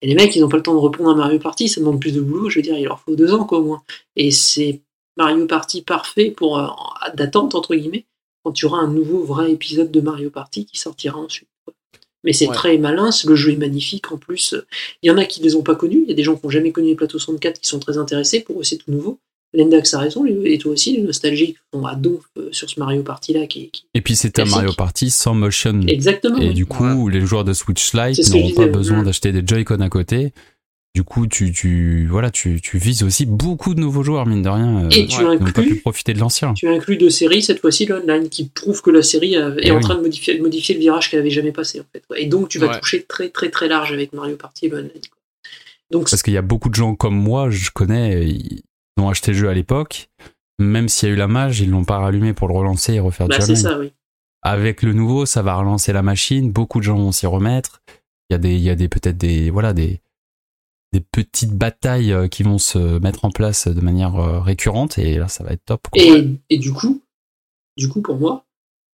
Et les mecs, ils n'ont pas le temps de répondre à Mario Party. Ça demande plus de boulot. Je veux dire, il leur faut deux ans, quoi, au moins. Et c'est Mario Party parfait pour euh, d'attente, entre guillemets, quand tu auras un nouveau vrai épisode de Mario Party qui sortira ensuite. quoi. Mais c'est Ouais. très malin, le jeu est magnifique en plus. Il y en a qui les ont pas connus, il y a des gens qui n'ont jamais connu les plateaux 64 qui sont très intéressés, pour eux c'est tout nouveau. Lendax a raison, et toi aussi, les nostalgiques sont à donf euh, sur ce Mario Party là qui, qui- Et puis c'était un. Mario Party sans motion. Exactement. Et oui. du coup, les joueurs de Switch Lite n'auront pas besoin ouais. d'acheter des Joy-Con à côté. Du coup, tu, tu, voilà, tu, tu vises aussi beaucoup de nouveaux joueurs, mine de rien, euh, Et tu qui n'ont pas pu inclus, profiter de l'ancien. tu inclus deux séries, cette fois-ci l'online, qui prouve que la série est Eh en oui. train de modifier, le virage qu'elle avait jamais passé en fait. Et donc tu vas Ouais. toucher très très très large avec Mario Party et le online. quoi. Donc Parce qu'il y a beaucoup de gens comme moi, je connais, ont acheté le jeu à l'époque. Même s'il y a eu la mage, ils l'ont pas rallumé pour le relancer et refaire bah, du online. ça, oui. Avec le nouveau, ça va relancer la machine. Beaucoup de gens vont s'y remettre. Il y a des, il y a des peut-être des, voilà, des, des petites batailles euh, qui vont se mettre en place de manière euh, récurrente et là, ça va être top. quoi. Et, et du coup, du coup pour moi,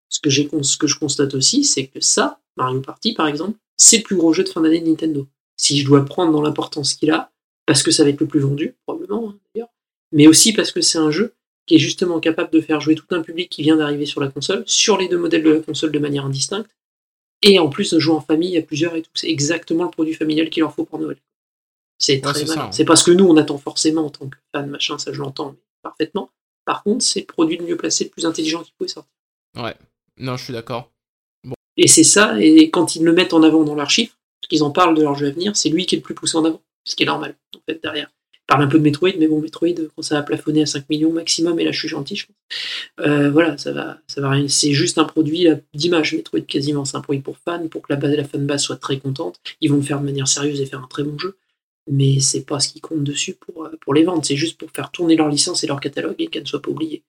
ce que, j'ai, ce que je constate aussi, c'est que ça, Mario Party par exemple, c'est le plus gros jeu de fin d'année de Nintendo. Si je dois prendre dans l'importance qu'il a, parce que ça va être le plus vendu, probablement hein, d'ailleurs, mais aussi parce que c'est un jeu qui est justement capable de faire jouer tout un public qui vient d'arriver sur la console, sur les deux modèles de la console de manière indistincte, et en plus de jouer en famille à plusieurs et tout. C'est exactement le produit familial qu'il leur faut pour Noël. C'est très hein. C'est parce que nous, on attend forcément en tant que fan, machin, ça je l'entends parfaitement. Par contre, c'est le produit le mieux placé, le plus intelligent qui pouvait sortir. Ouais. Non, je suis d'accord. Et c'est ça, et quand ils le mettent en avant dans leurs chiffres, qu'ils en parlent de leur jeu à venir, c'est lui qui est le plus poussé en avant, ce qui est normal, en fait, derrière. Ils parlent un peu de Metroid, mais bon, Metroid, quand ça va plafonner à 5 millions maximum, et là je suis gentil, je pense. Euh, voilà, ça va, ça va rien. C'est juste un produit là, d'image, Metroid quasiment. C'est un produit pour fans, pour que la, base, la fanbase soit très contente. Ils vont le faire de manière sérieuse et faire un très bon jeu. Mais c'est pas ce qui compte dessus pour, euh, pour les ventes, c'est juste pour faire tourner leur licence et leur catalogue et qu'elle ne soit pas oubliée.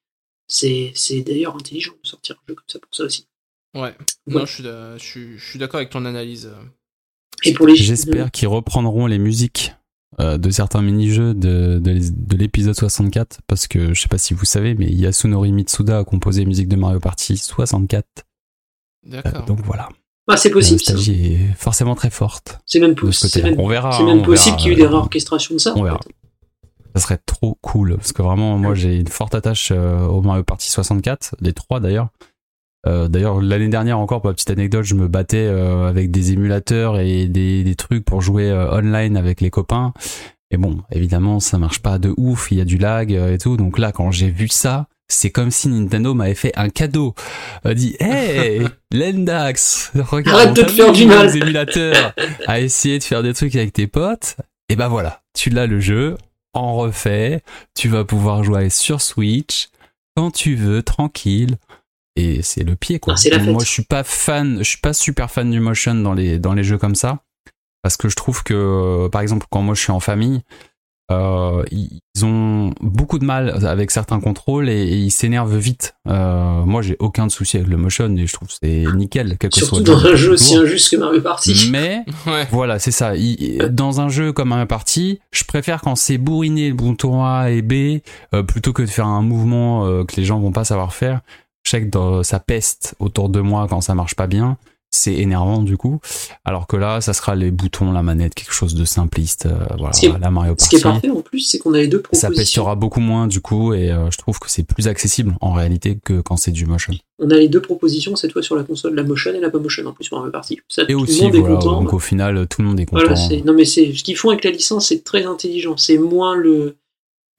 C'est c'est d'ailleurs intelligent de sortir un jeu comme ça pour ça aussi. Ouais. Ouais. Non, je suis, d'a- je suis, je suis d'accord avec ton analyse. euh. Et pour les J'espère qu'ils reprendront les musiques euh, de certains mini-jeux de, de, de l'épisode 64 parce que je sais pas si vous savez, mais Yasunori Mitsuda a composé les musiques de Mario Party 64. Euh, D'accord. donc voilà. Ah, c'est La possible. ça. nostalgie est forcément très forte C'est même, ce même, On verra. c'est hein, même on possible qu'il y ait eu des euh, réorchestrations de ça. on en verra. fait. Ça serait trop cool parce que vraiment, moi, j'ai une forte attache euh, au Mario Party 64, les trois d'ailleurs. Euh, D'ailleurs, l'année dernière encore, pour la petite anecdote, je me battais euh, avec des émulateurs et des, des trucs pour jouer euh, online avec les copains. Et bon, évidemment, ça marche pas de ouf, il y a du lag euh, et tout. Donc là, quand j'ai vu ça, c'est comme si Nintendo m'avait fait un cadeau. Euh, dit, hey, [LAUGHS] Lendax, regarde, Arrête de te faire du mal. émulateurs à essayer de faire des trucs avec tes potes. Et ben voilà, tu l'as le jeu, en refait, tu vas pouvoir jouer sur Switch quand tu veux, tranquille. Et c'est le pied quoi. Ah. Moi je suis pas fan, je suis pas super fan du motion dans les dans les jeux comme ça parce que je trouve que par exemple quand moi je suis en famille euh, ils ont beaucoup de mal avec certains contrôles et, et ils s'énervent vite. Euh, moi j'ai aucun souci avec le motion et je trouve que c'est nickel quel que soit Surtout dans un jeu aussi injuste que Mario Party. Mais [LAUGHS] Ouais. voilà, c'est ça. Il- dans un jeu comme un party, je préfère quand c'est bourriné le bouton A et B euh, plutôt que de faire un mouvement que les gens vont pas savoir faire. Je sais que dans- ça peste autour de moi quand ça marche pas bien. C'est énervant du coup. Alors que là, ça sera les boutons, la manette, quelque chose de simpliste. euh, voilà, est- la Mario Ce qui est Party. parfait en plus, c'est qu'on a les deux Ça propositions. pestera beaucoup moins du coup et euh, je trouve que c'est plus accessible en réalité que quand c'est du motion. On a les deux propositions cette fois sur la console, la motion et la pas motion en plus pour Mario Party. Ça, Et tout le aussi, monde est voilà, content. donc au final, tout le monde est content. Voilà, non mais c'est ce qu'ils font avec la licence, c'est très intelligent. C'est moins le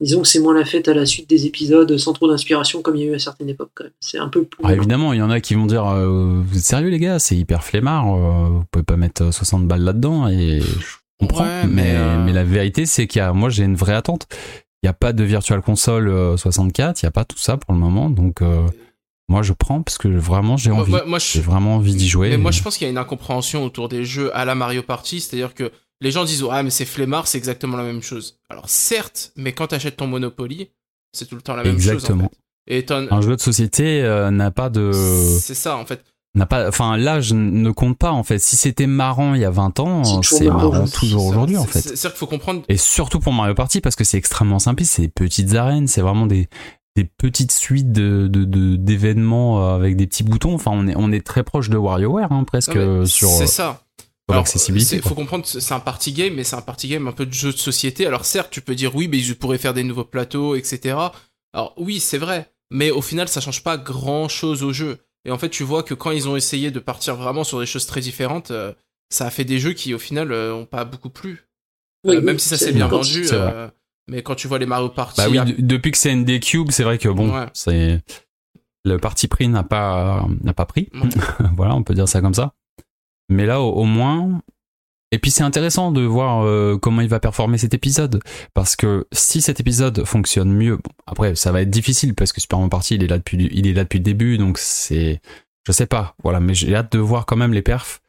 disons que c'est moins la fête à la suite des épisodes sans trop d'inspiration comme il y a eu à certaines époques quand même. C'est un peu plus Ah, évidemment, il y en a qui vont dire euh, Vous êtes sérieux, les gars C'est hyper flemmard, euh, vous pouvez pas mettre 60 balles là-dedans. Et je comprends. Ouais, mais, mais, euh, mais la vérité, c'est qu'il y a, moi, j'ai une vraie attente. Il n'y a pas de Virtual Console euh, 64, il n'y a pas tout ça pour le moment. Donc, euh, moi, je prends parce que vraiment, j'ai envie. moi, moi, je, J'ai vraiment envie d'y jouer. mais moi, je pense qu'il y a une incompréhension autour des jeux à la Mario Party, c'est-à-dire que les gens disent ah mais c'est flemmard, c'est exactement la même chose. Alors certes, mais quand t'achètes ton Monopoly, c'est tout le temps la même Exactement. chose. En fait. Et t'en- Un jeu de société euh, n'a pas de. c'est ça en fait. n'a pas enfin l'âge ne compte pas en fait si c'était marrant il y a 20 ans C'est marrant, toujours aujourd'hui en fait c'est- C'est-à-dire qu'il faut comprendre. Et surtout pour Mario Party parce que c'est extrêmement simple, c'est des petites arènes, c'est vraiment des, des petites suites de, de, de- d'événements euh, avec des petits boutons. Enfin, on est, on est très proche de WarioWare hein, presque mais sur, C'est euh, ça. Sur Alors, l'accessibilité. Il faut comprendre, que c'est un party game, mais c'est un party game un peu de jeu de société. Alors certes, tu peux dire oui, mais je pourrais faire des nouveaux plateaux, etc. Alors oui, c'est vrai, mais au final, ça change pas grand-chose au jeu. Et en fait, tu vois que quand ils ont essayé de partir vraiment sur des choses très différentes, euh, ça a fait des jeux qui, au final, euh, ont pas beaucoup plu. Oui, Euh, oui, même si ça s'est bien vendu, euh, mais quand tu vois les Mario Party, Bah oui, à- depuis que c'est ND Cube, c'est vrai que bon, Ouais. c'est le parti pris n'a pas n'a pas pris. Ouais. [LAUGHS] voilà, on peut dire ça comme ça. Mais là, au, moins. Et puis c'est intéressant de voir euh, comment il va performer cet épisode. Parce que si cet épisode fonctionne mieux, bon, après ça va être difficile parce que Super Mario Party il est là depuis, il est là depuis le début, donc c'est, je sais pas, voilà, mais j'ai hâte de voir quand même les perfs.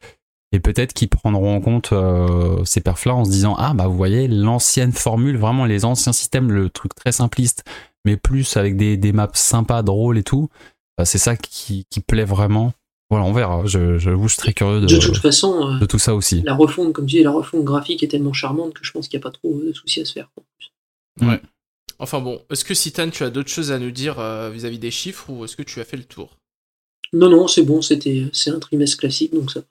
Et peut-être qu'ils prendront en compte euh, ces perfs-là en se disant ah bah vous voyez l'ancienne formule, vraiment les anciens systèmes, le truc très simpliste, mais plus avec des, des maps sympas, drôles et tout. bah, c'est ça qui plaît vraiment. Voilà, on verra. Je, je, je suis très curieux de, De toute façon, euh, de tout ça aussi. la refonte, comme tu dis, la refonte graphique est tellement charmante que je pense qu'il n'y a pas trop de soucis à se faire. Enfin bon, est-ce que Citan, tu as d'autres choses à nous dire euh, vis-à-vis des chiffres ou est-ce que tu as fait le tour? Non, non, c'est bon, c'était, c'est un trimestre classique, donc ça.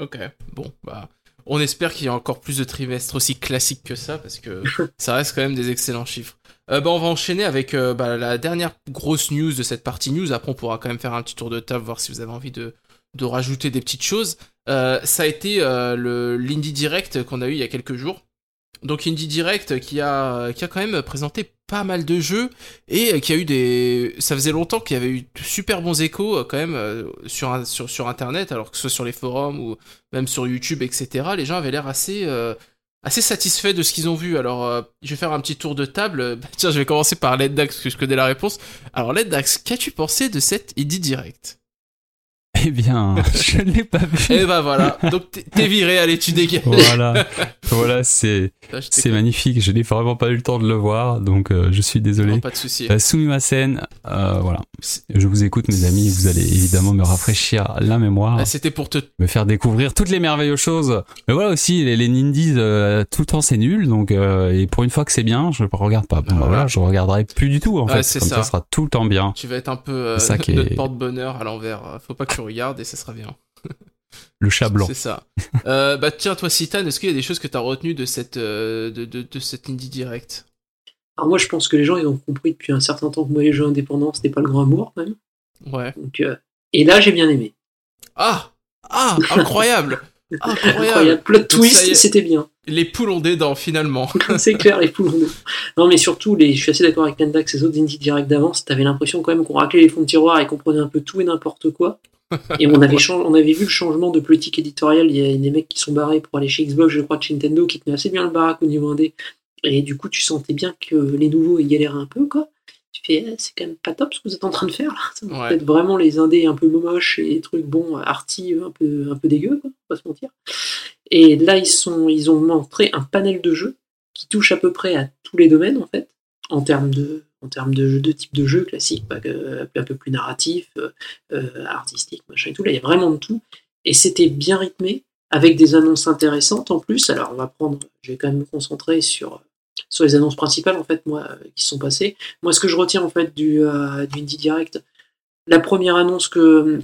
Ok, bon, bah, on espère qu'il y a encore plus de trimestres aussi classiques que ça, parce que [LAUGHS] ça reste quand même des excellents chiffres. Euh, bah, on va enchaîner avec euh, bah, la dernière grosse news de cette partie news. Après, on pourra quand même faire un petit tour de table, voir si vous avez envie de, rajouter des petites choses. Euh, ça a été le l'Indie Direct qu'on a eu il y a quelques jours. Donc Indie Direct qui a, qui a quand même présenté pas mal de jeux et qui a eu des... Ça faisait longtemps qu'il y avait eu de super bons échos quand même sur, sur, sur Internet, alors que ce soit sur les forums ou même sur YouTube, etc. Les gens avaient l'air assez, assez satisfaits de ce qu'ils ont vu. Alors euh, je vais faire un petit tour de table. [LAUGHS] Bah, Tiens, je vais commencer par Dax, parce que je connais la réponse. Alors Dax, qu'as-tu pensé de cette Indie Direct? Eh bien, [LAUGHS] je ne l'ai pas vu. Eh bah voilà, donc t'es- viré, allez tu dégages. Voilà, [LAUGHS] voilà, c'est c'est magnifique. Je n'ai vraiment pas eu le temps de le voir, donc euh, je suis Non, désolé. pas de souci. Euh, Sumimasen, euh, voilà. Je vous écoute, mes amis. Vous allez évidemment me rafraîchir la mémoire, Ah, C'était pour te me faire découvrir toutes les merveilleuses choses. Mais voilà aussi, les, les Nindies, euh, tout le temps c'est nul. Donc, euh, et pour une fois que c'est bien, je ne regarde pas. Bon, bah, Voilà. voilà, je regarderai plus du tout en fait. Comme ça. ça. sera tout le temps bien. Tu vas être un peu ça est- porte-bonheur à l'envers. Faut pas que tu regardes et ça sera bien. Le chat blanc. C'est ça. [LAUGHS] euh, bah tiens, toi, Citan, est-ce qu'il y a des choses que t'as retenues de cette, euh, de, de, de cette Indie Direct? Alors moi, je pense que les gens, ils ont compris depuis un certain temps que moi, les jeux indépendants, c'était pas le grand amour, quand même. Ouais. Donc, euh, Et là, j'ai bien aimé. Ah Ah Incroyable [LAUGHS] Incroyable, Incroyable. Plot twist, c'était bien. Les poules ont des dents, finalement. [LAUGHS] c'est clair, les poules ont des- Non, mais surtout, les... je suis assez d'accord avec Tendax et les autres Indie Direct d'avance. T'avais l'impression quand même qu'on raclait les fonds de tiroir et qu'on prenait un peu tout et n'importe quoi. Et on [LAUGHS] avait, on avait vu le changement de politique éditoriale. Il y a des mecs qui sont barrés pour aller chez Xbox, je crois, de chez Nintendo, qui tenaient assez bien le baraque au niveau indé. Et du coup, tu sentais bien que les nouveaux ils galéraient un peu, quoi. Tu fais, eh, c'est quand même pas top ce que vous êtes en train de faire, là. Ça Ouais. peut être vraiment les indés un peu moches et des trucs, bon, arty, un peu, un peu dégueu, quoi. Faut pas se mentir. Et là, ils, sont, ils ont montré un panel de jeux qui touche à peu près à tous les domaines, en fait, en termes de, en termes de, de type de jeu classique, que- un peu plus narratif, euh, euh, artistique, machin et tout. Là, il y a vraiment de tout. Et c'était bien rythmé, avec des annonces intéressantes en plus. Alors, on va prendre, je vais quand même me concentrer sur, sur les annonces principales, en fait, moi, euh, qui sont passées. Moi, ce que je retiens, en fait, du, euh, du Indie Direct, la première annonce que,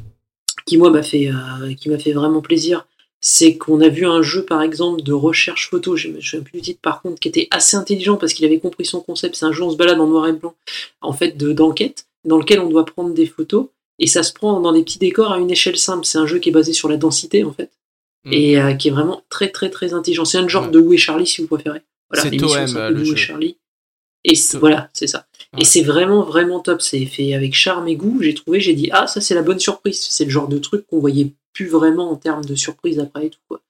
qui, moi, m'a fait, euh, qui m'a fait vraiment plaisir, c'est qu'on a vu un jeu, par exemple, de recherche photo, je me souviens plus du titre, par contre, qui était assez intelligent parce qu'il avait compris son concept. C'est un jeu, on se balade en noir et blanc, en fait, de- d'enquête, dans lequel on doit prendre des photos, et ça se prend dans des petits décors à une échelle simple. C'est un jeu qui est basé sur la densité, en fait, Mm. et euh, qui est vraiment très, très, très intelligent. C'est un genre Ouais. de Où est Charlie, si vous préférez. Voilà, C'est l'émission le Où est. Charlie. Et voilà, c'est ça. Ouais. Et c'est vraiment, vraiment top. C'est fait avec charme et goût. J'ai trouvé, j'ai dit, ah, ça, c'est la bonne surprise. C'est le genre de truc qu'on voyait plus vraiment en termes de surprise après et tout, quoi.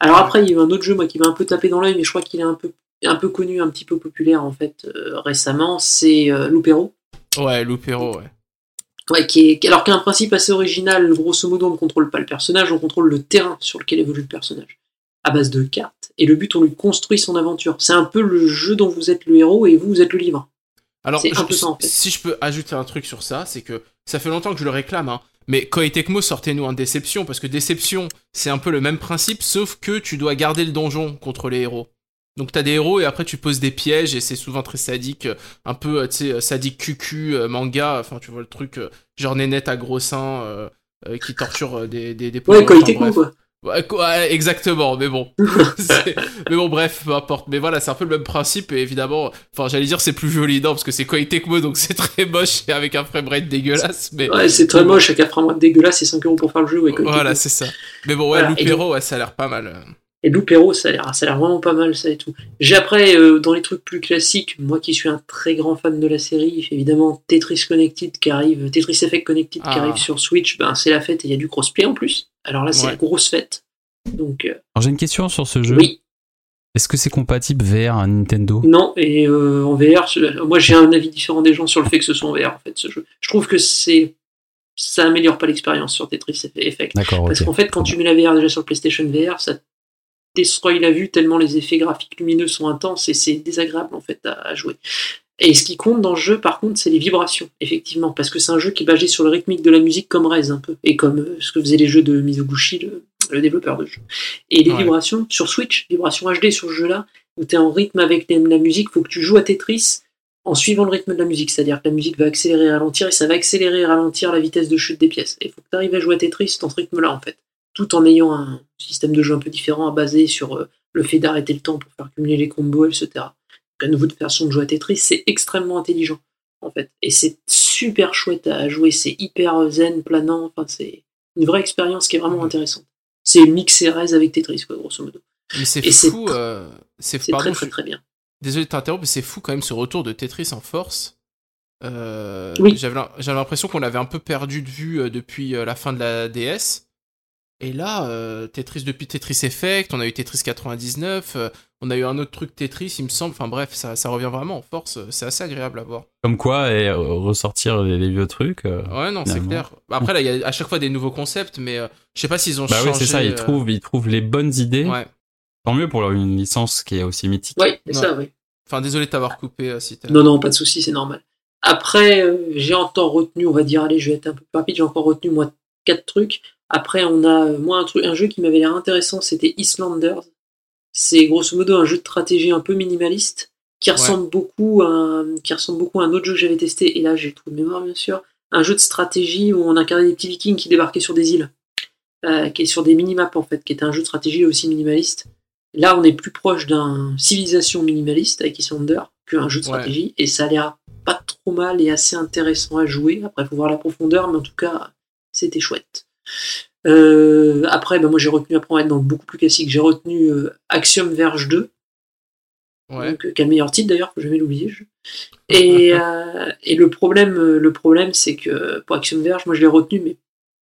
Alors après, il y a eu un autre jeu, moi, qui m'a un peu tapé dans l'œil, mais je crois qu'il est un peu, un peu connu, un petit peu populaire, en fait, euh, récemment. C'est euh, Loupero. Ouais, Loupero, ouais. Ouais, qui est, alors qu'il a un principe assez original, grosso modo, on ne contrôle pas le personnage, on contrôle le terrain sur lequel évolue le personnage, à base de cartes. Et le but, on lui construit son aventure. C'est un peu le jeu dont vous êtes le héros et vous, vous êtes le livre. Alors, C'est un je- peu ça, en fait. si je peux ajouter un truc sur ça, c'est que ça fait longtemps que je le réclame, hein, mais Koei Tecmo, sortez-nous un Déception, parce que Déception, c'est un peu le même principe, sauf que tu dois garder le donjon contre les héros. Donc t'as des héros et après tu poses des pièges et c'est souvent très sadique, euh, un peu, euh, tu sais, euh, sadique cucu, manga, enfin tu vois le truc, genre nénette à gros seins, euh, euh, qui torture des, des, des Ouais, Tecmo, bref. quoi. Exactement, mais bon. [LAUGHS] [LAUGHS] Mais bon, bref, peu importe. Mais voilà, c'est un peu le même principe, et évidemment, enfin, j'allais dire c'est plus joli, non, parce que c'est Koei Tecmo, donc c'est très moche et avec un framerate dégueulasse, mais Ouais, c'est très moche, avec un framework dégueulasse, c'est 5 euros pour faire le jeu. Ouais, voilà, c'est ça. Mais bon, ouais, Voilà, et Loupero, ouais, ça a l'air pas mal. Et Loupero, ça a l'air, ça a l'air vraiment pas mal, ça et tout. J'ai après, euh, dans les trucs plus classiques, moi qui suis un très grand fan de la série, évidemment Tetris Connected qui arrive, Tetris Effect Connected qui Ah. arrive sur Switch, ben c'est la fête et il y a du crossplay en plus. Alors là, c'est Ouais. la grosse fête. Donc, euh, Alors j'ai une question sur ce jeu. oui, Est-ce que c'est compatible VR à Nintendo? Non, et euh, en VR, moi j'ai un avis différent des gens sur le fait que ce soit en VR en fait ce jeu. Je trouve que c'est ça améliore pas l'expérience sur Tetris Effect. D'accord, Parce qu'en fait, quand tu mets la VR déjà sur le PlayStation VR, ça destroy la vue tellement les effets graphiques lumineux sont intenses et c'est désagréable en fait à, à jouer. Et ce qui compte dans le jeu, par contre, c'est les vibrations, effectivement, parce que c'est un jeu qui est basé sur le rythmique de la musique comme Rez un peu, et comme euh, ce que faisaient les jeux de Mizoguchi, le, le développeur de jeu. Et les Ouais. vibrations sur Switch, vibrations HD sur ce jeu-là, où tu es en rythme avec la musique, faut que tu joues à Tetris en suivant le rythme de la musique, c'est-à-dire que la musique va accélérer et ralentir, et ça va accélérer et ralentir la vitesse de chute des pièces. Et il faut que tu arrives à jouer à Tetris dans ce rythme-là, en fait, tout en ayant un système de jeu un peu différent, basé sur euh, le fait d'arrêter le temps pour faire cumuler les combos, etc. Donc, à nouveau, de façon de jouer à Tetris, c'est extrêmement intelligent, en fait. Et c'est super chouette à jouer, c'est hyper zen, planant, enfin, c'est une vraie expérience qui est vraiment Mhm. intéressante. C'est mixer Rez avec Tetris, quoi, grosso modo. Mais c'est fou, euh, c'est très, très, très bien. désolé de t'interrompre, mais c'est fou quand même ce retour de Tetris en force. Euh, Oui. J'avais l'im- j'avais l'impression qu'on l'avait un peu perdu de vue depuis la fin de la DS. Et là, euh, Tetris depuis Tetris Effect, on a eu Tetris 99, euh, on a eu un autre truc Tetris, il me semble. Enfin bref, ça, ça revient vraiment en force. euh, C'est assez agréable à voir. Comme quoi, et euh, ressortir les, les vieux trucs. euh, Ouais, non, c'est clair. Bah, Après, là, il y a à chaque fois des nouveaux concepts, mais euh, je sais pas s'ils ont Bah changé. oui, c'est ça, ils euh, trouvent, ils trouvent les bonnes idées. Ouais. Tant mieux pour une licence qui est aussi mythique. Oui, c'est Ouais. ça, oui. Enfin, désolé de t'avoir coupé euh, si t'as. Non, non, pas de souci, c'est normal. Après, euh, j'ai encore retenu, on va dire, allez, je vais être un peu plus rapide, j'ai encore retenu, moi, quatre trucs. Après, on a, euh, moi, un, truc, un jeu qui m'avait l'air intéressant, c'était Islanders. C'est grosso modo un jeu de stratégie un peu minimaliste, qui ressemble, beaucoup à un, qui ressemble beaucoup à un autre jeu que j'avais testé, et là, j'ai le trou de mémoire, bien sûr. Un jeu de stratégie où on incarnait des petits vikings qui débarquaient sur des îles, euh, qui est sur des minimaps, en fait, qui était un jeu de stratégie aussi minimaliste. Là, on est plus proche d'un civilisation minimaliste avec Islander qu'un jeu de Ouais. stratégie, et ça a l'air pas trop mal et assez intéressant à jouer. Après, il faut voir la profondeur, mais en tout cas, c'était chouette. Euh, après, bah, moi j'ai retenu, après on va être dans le beaucoup plus classique, j'ai retenu euh, Axiom Verge 2, Ouais. donc, euh, qui a le meilleur titre d'ailleurs, faut jamais l'oublier. je- Et, [LAUGHS] euh, et le problème, le problème c'est que pour Axiom Verge, moi je l'ai retenu, mais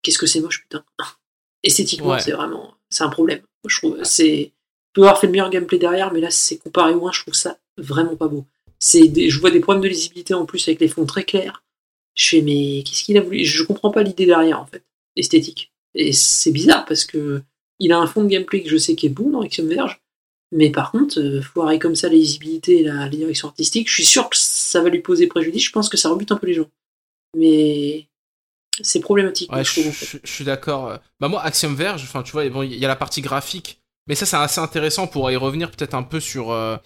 qu'est-ce que c'est moche, putain. [LAUGHS] Esthétiquement, Ouais. c'est vraiment, c'est un problème. Je trouve, c'est, peut avoir fait le meilleur gameplay derrière, mais là, c'est comparé au 1, je trouve ça vraiment pas beau. C'est des- je vois des problèmes de lisibilité en plus avec les fonds très clairs. Je fais, mais qu'est-ce qu'il a voulu? Je comprends pas l'idée derrière, en fait, esthétique. Et c'est bizarre parce que il a un fond de gameplay que je sais qui est bon dans Axiom Verge, mais par contre, euh, foirer comme ça la lisibilité et la, la direction artistique, je suis sûr que ça va lui poser préjudice. Je pense que ça rebute un peu les gens. Mais c'est problématique, Ouais, je je, trouve. en fait. je- je suis d'accord. Bah moi, Axiom Verge, enfin tu vois, bon, il y a la partie graphique, mais ça c'est assez intéressant pour y revenir peut-être un peu sur euh,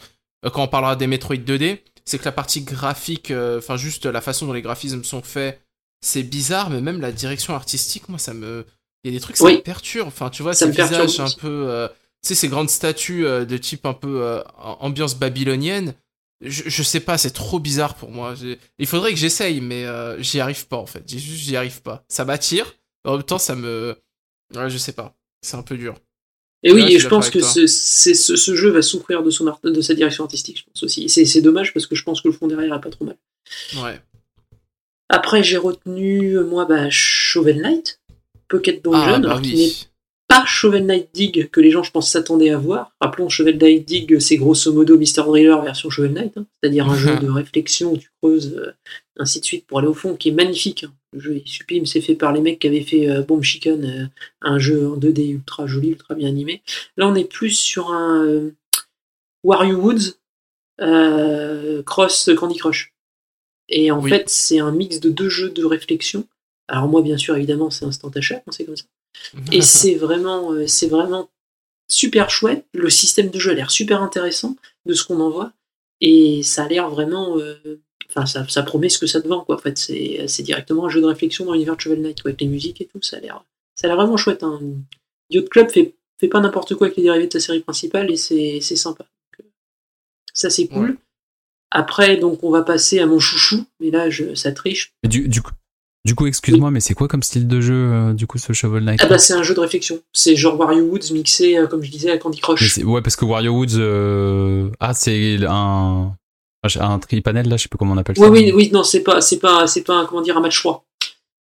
euh, quand on parlera des Metroid 2D, c'est que la partie graphique, euh, enfin juste la façon dont les graphismes sont faits, c'est bizarre, mais même la direction artistique, moi ça me, il y a des trucs ça Oui. me perturbe. Enfin tu vois, Ça ces visages un peu, euh, tu sais ces grandes statues euh, de type un peu euh, ambiance babylonienne. Je, je sais pas, c'est trop bizarre pour moi. Il faudrait que j'essaye, mais j'y arrive pas en fait. J'y arrive pas. Ça m'attire, mais en même temps, ça me. Ouais, je sais pas. C'est un peu dur. Et oui, et je pense que ce, c'est- ce, ce jeu va souffrir de, son art- de sa direction artistique, je pense aussi. C'est c'est dommage parce que je pense que le fond derrière est pas trop mal. Ouais. Après, j'ai retenu, euh, moi, bah, Shovel Knight, Pocket Dungeon, Ah, bah alors qui n'est pas Shovel Knight Dig que les gens, je pense, s'attendaient à voir. Rappelons, Shovel Knight Dig, c'est grosso modo Mr. Driller version Shovel Knight, hein. c'est-à-dire un [LAUGHS] jeu de réflexion où tu creuses, euh, ainsi de suite, pour aller au fond, qui est magnifique. hein. Le jeu est sublime, c'est fait par les mecs qui avaient fait euh, Bomb Chicken, euh, un jeu en 2D ultra joli, ultra bien animé. Là, on est plus sur un Wario Woods cross Candy Crush. Et en Oui. fait, c'est un mix de deux jeux de réflexion. Alors moi, bien sûr, évidemment, c'est instant achat, quand c'est comme ça. Et [LAUGHS] c'est vraiment, euh, c'est vraiment super chouette. Le système de jeu a l'air super intéressant de ce qu'on en voit. Et ça a l'air vraiment. euh, Enfin, ça, ça promet ce que ça te vend, quoi. En fait, c'est directement un jeu de réflexion dans l'univers de Shovel Knight, quoi, avec les musiques et tout. Ça a l'air ça a l'air vraiment chouette. Hein. Yacht Club fait, fait pas n'importe quoi avec les dérivés de sa série principale et c'est c'est sympa. Donc, euh, ça, c'est cool. Ouais. Après, donc, on va passer à mon chouchou. Mais là, je, ça triche. Mais Du, du coup, du coup excuse-moi, mais c'est quoi comme style de jeu, euh, du coup, ce Shovel Knight Ah bah, c'est un jeu de réflexion. C'est genre Wario Woods mixé, euh, comme je disais, à Candy Crush. Ouais, parce que Wario Woods. euh, Ah, c'est un. Un tripanel, là, je sais pas comment on appelle ça. oui, oui, non, c'est pas, c'est pas, c'est pas, comment dire, un match 3.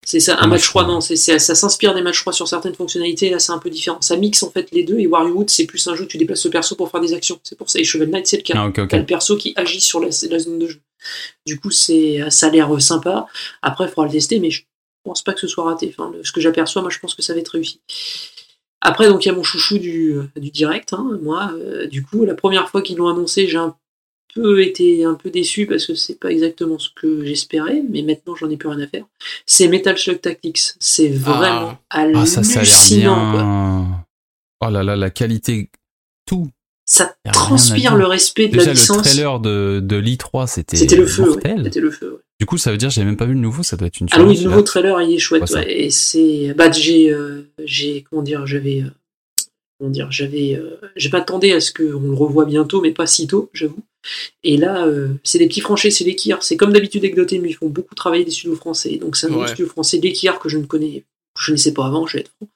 C'est ça, un, Un match match 3, trois. non, c'est, c'est- ça s'inspire des matchs 3 sur certaines fonctionnalités, là c'est un peu différent. Ça mixe en fait les deux, et Wario Wood c'est plus un jeu où tu déplaces le perso pour faire des actions. C'est pour ça, et Shovel Knight c'est le cas. Ah, ok, ok. T'as le perso qui agit sur la, la zone de jeu. Du coup, c'est, ça a l'air euh, sympa. Après, il faudra le tester, mais je pense pas que ce soit raté. Enfin, le- ce que j'aperçois, moi, je pense que ça va être réussi. Après, donc, il y a mon chouchou du, euh, du direct. hein. Moi, euh, du coup, la première fois qu'ils l'ont annoncé, j'ai un peu été un peu déçu parce que c'est pas exactement ce que j'espérais, mais maintenant, j'en ai plus rien à faire. C'est Metal Slug Tactics. C'est vraiment Ah, ça, ça a l'air hallucinant. quoi. bien. Oh là là, la qualité. Tout. Ça transpire le respect de Déjà, la le licence. trailer de, de l'I3, c'était. C'était le feu, ouais. mortel. C'était le feu, ouais. Du coup, ça veut dire, j'ai même pas vu le nouveau, ça doit être une Ah oui, le nouveau trailer, il est chouette, ouais. Et c'est, bah, j'ai, euh, j'ai, comment dire, j'avais, euh, comment dire, j'avais, euh, j'ai pas attendu à ce qu'on le revoie bientôt, mais pas si tôt, j'avoue. Et là, euh, c'est des petits franchés, c'est les Kiar. C'est comme d'habitude avec Dotemu, ils font beaucoup travailler des studios français. Donc c'est un Ouais. studio français, Kiar, que je ne connais, je ne sais pas avant, je vais être franc.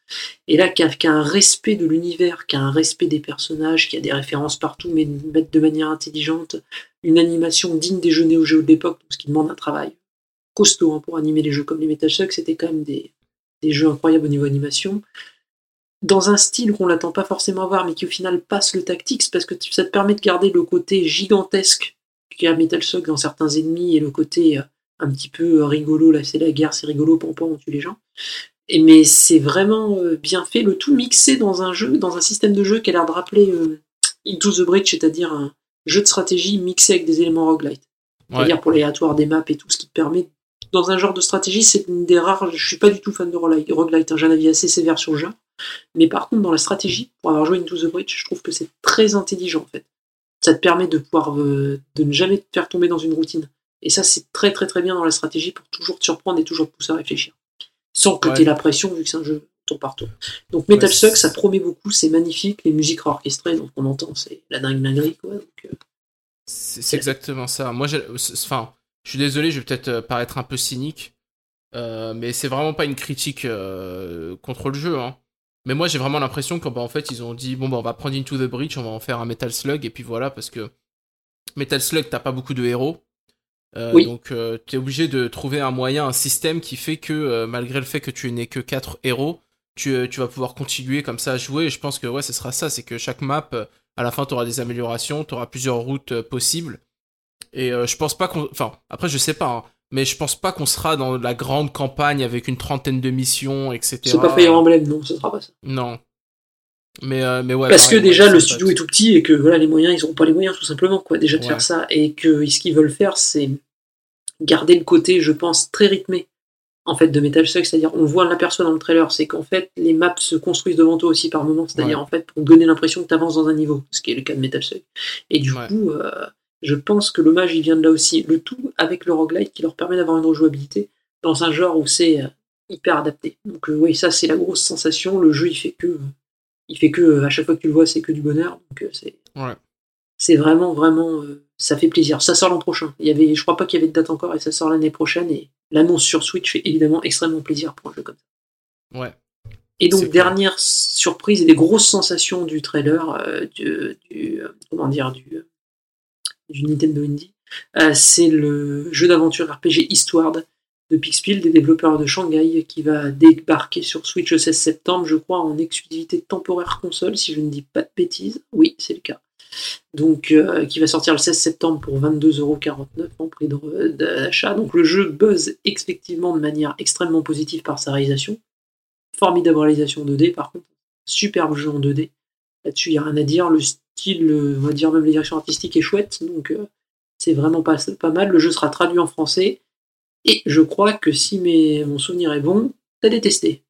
Et là, qui a, qui a un respect de l'univers, qui a un respect des personnages, qui a des références partout, mais mettre de manière intelligente, une animation digne des jeux Neo Geo de l'époque, ce qui demande un travail costaud hein, pour animer les jeux comme les Metal Slug, c'était quand même des, des jeux incroyables au niveau animation. Dans un style qu'on l'attend pas forcément à voir, mais qui au final passe le tactics, parce que ça te permet de garder le côté gigantesque qu'il y a Metal Slug dans certains ennemis et le côté euh, un petit peu euh, rigolo, là c'est la guerre, c'est rigolo, pampan, on tue les gens. Et, mais c'est vraiment euh, bien fait, le tout mixé dans un jeu, dans un système de jeu qui a l'air de rappeler euh, Into the Bridge, c'est-à-dire un jeu de stratégie mixé avec des éléments roguelite Ouais. c'est-à-dire pour l'aléatoire des maps et tout, ce qui te permet, dans un genre de stratégie, c'est une des rares, je suis pas du tout fan de roguelite, j'ai un avis assez sévère sur le genre, mais par contre, dans la stratégie, pour avoir joué Into the Breach, je trouve que c'est très intelligent, en fait. Ça te permet de pouvoir, euh, de ne jamais te faire tomber dans une routine. Et ça, c'est très très très bien dans la stratégie pour toujours te surprendre et toujours te pousser à réfléchir. Sans que Ouais. tu aies la pression, vu que c'est un jeu tour par tour. Donc Metal Ouais, c'est- ça promet beaucoup, c'est magnifique, les musiques orchestrées, donc on entend, c'est la dingue dinguerie, quoi. Euh, C'est exactement ça. Moi, enfin, je suis désolé, je vais peut-être euh, paraître un peu cynique, Euh, mais c'est vraiment pas une critique contre le jeu. Hein. Mais moi, j'ai vraiment l'impression qu'en bah, en fait, ils ont dit bon, bah, on va prendre Into the Breach, on va en faire un Metal Slug, et puis voilà, parce que Metal Slug, t'as pas beaucoup de héros. Euh, Oui. Donc, euh, t'es obligé de trouver un moyen, un système qui fait que, euh, malgré le fait que tu n'aies que 4 héros, tu, tu vas pouvoir continuer comme ça à jouer. Et je pense que ouais, ce sera ça c'est que chaque map, à la fin, t'auras des améliorations, t'auras plusieurs routes possibles. Et je pense pas qu'on. Enfin, après, je sais pas, hein, mais je pense pas qu'on sera dans la grande campagne avec une trentaine de missions, etc. C'est pas Fire Emblem, non, ce sera pas ça. Non. Mais, euh, mais ouais. Parce que déjà ouais, le studio est tout petit et que voilà les moyens ils auront pas les moyens tout simplement quoi déjà de Ouais. faire ça et que ce qu'ils veulent faire c'est garder le côté je pense très rythmé en fait de Metal Slug c'est-à-dire on voit l'aperçoit dans le trailer c'est qu'en fait les maps se construisent devant toi aussi par moments c'est-à-dire en fait pour donner l'impression que tu avances dans un niveau ce qui est le cas de Metal Slug et du coup euh, je pense que l'hommage il vient de là aussi. Le tout avec le roguelite qui leur permet d'avoir une rejouabilité dans un genre où c'est euh, hyper adapté. Donc euh, oui ça c'est la grosse sensation. Le jeu il fait que il fait que euh, à chaque fois que tu le vois c'est que du bonheur. Donc euh, c'est Ouais. c'est vraiment vraiment euh, ça fait plaisir. Ça sort l'an prochain. Il y avait je crois pas qu'il y avait de date encore et ça sort l'année prochaine. Et l'annonce sur Switch fait évidemment extrêmement plaisir pour un jeu comme ça. Ouais. et donc dernière surprise et des grosses sensations du trailer euh, du, du, euh, comment dire du euh, Nintendo Indie euh, c'est le jeu d'aventure RPG Eastward de Pixpil, des développeurs de Shanghai, qui va débarquer sur Switch le 16 septembre, je crois, en exclusivité temporaire console, si je ne dis pas de bêtises. Oui, c'est le cas. Donc, euh, qui va sortir le 16 septembre pour 22,49€ en prix d'achat. Donc, le jeu buzz effectivement de manière extrêmement positive par sa réalisation. Formidable réalisation 2D, par contre. Superbe jeu en 2D. Là-dessus, il n'y a rien à dire. Style, euh, on va dire même la direction artistique est chouette. Donc, euh, c'est vraiment pas, mal. Le jeu sera traduit en français. Et je crois que si mes, mon souvenir est bon, t'as détesté.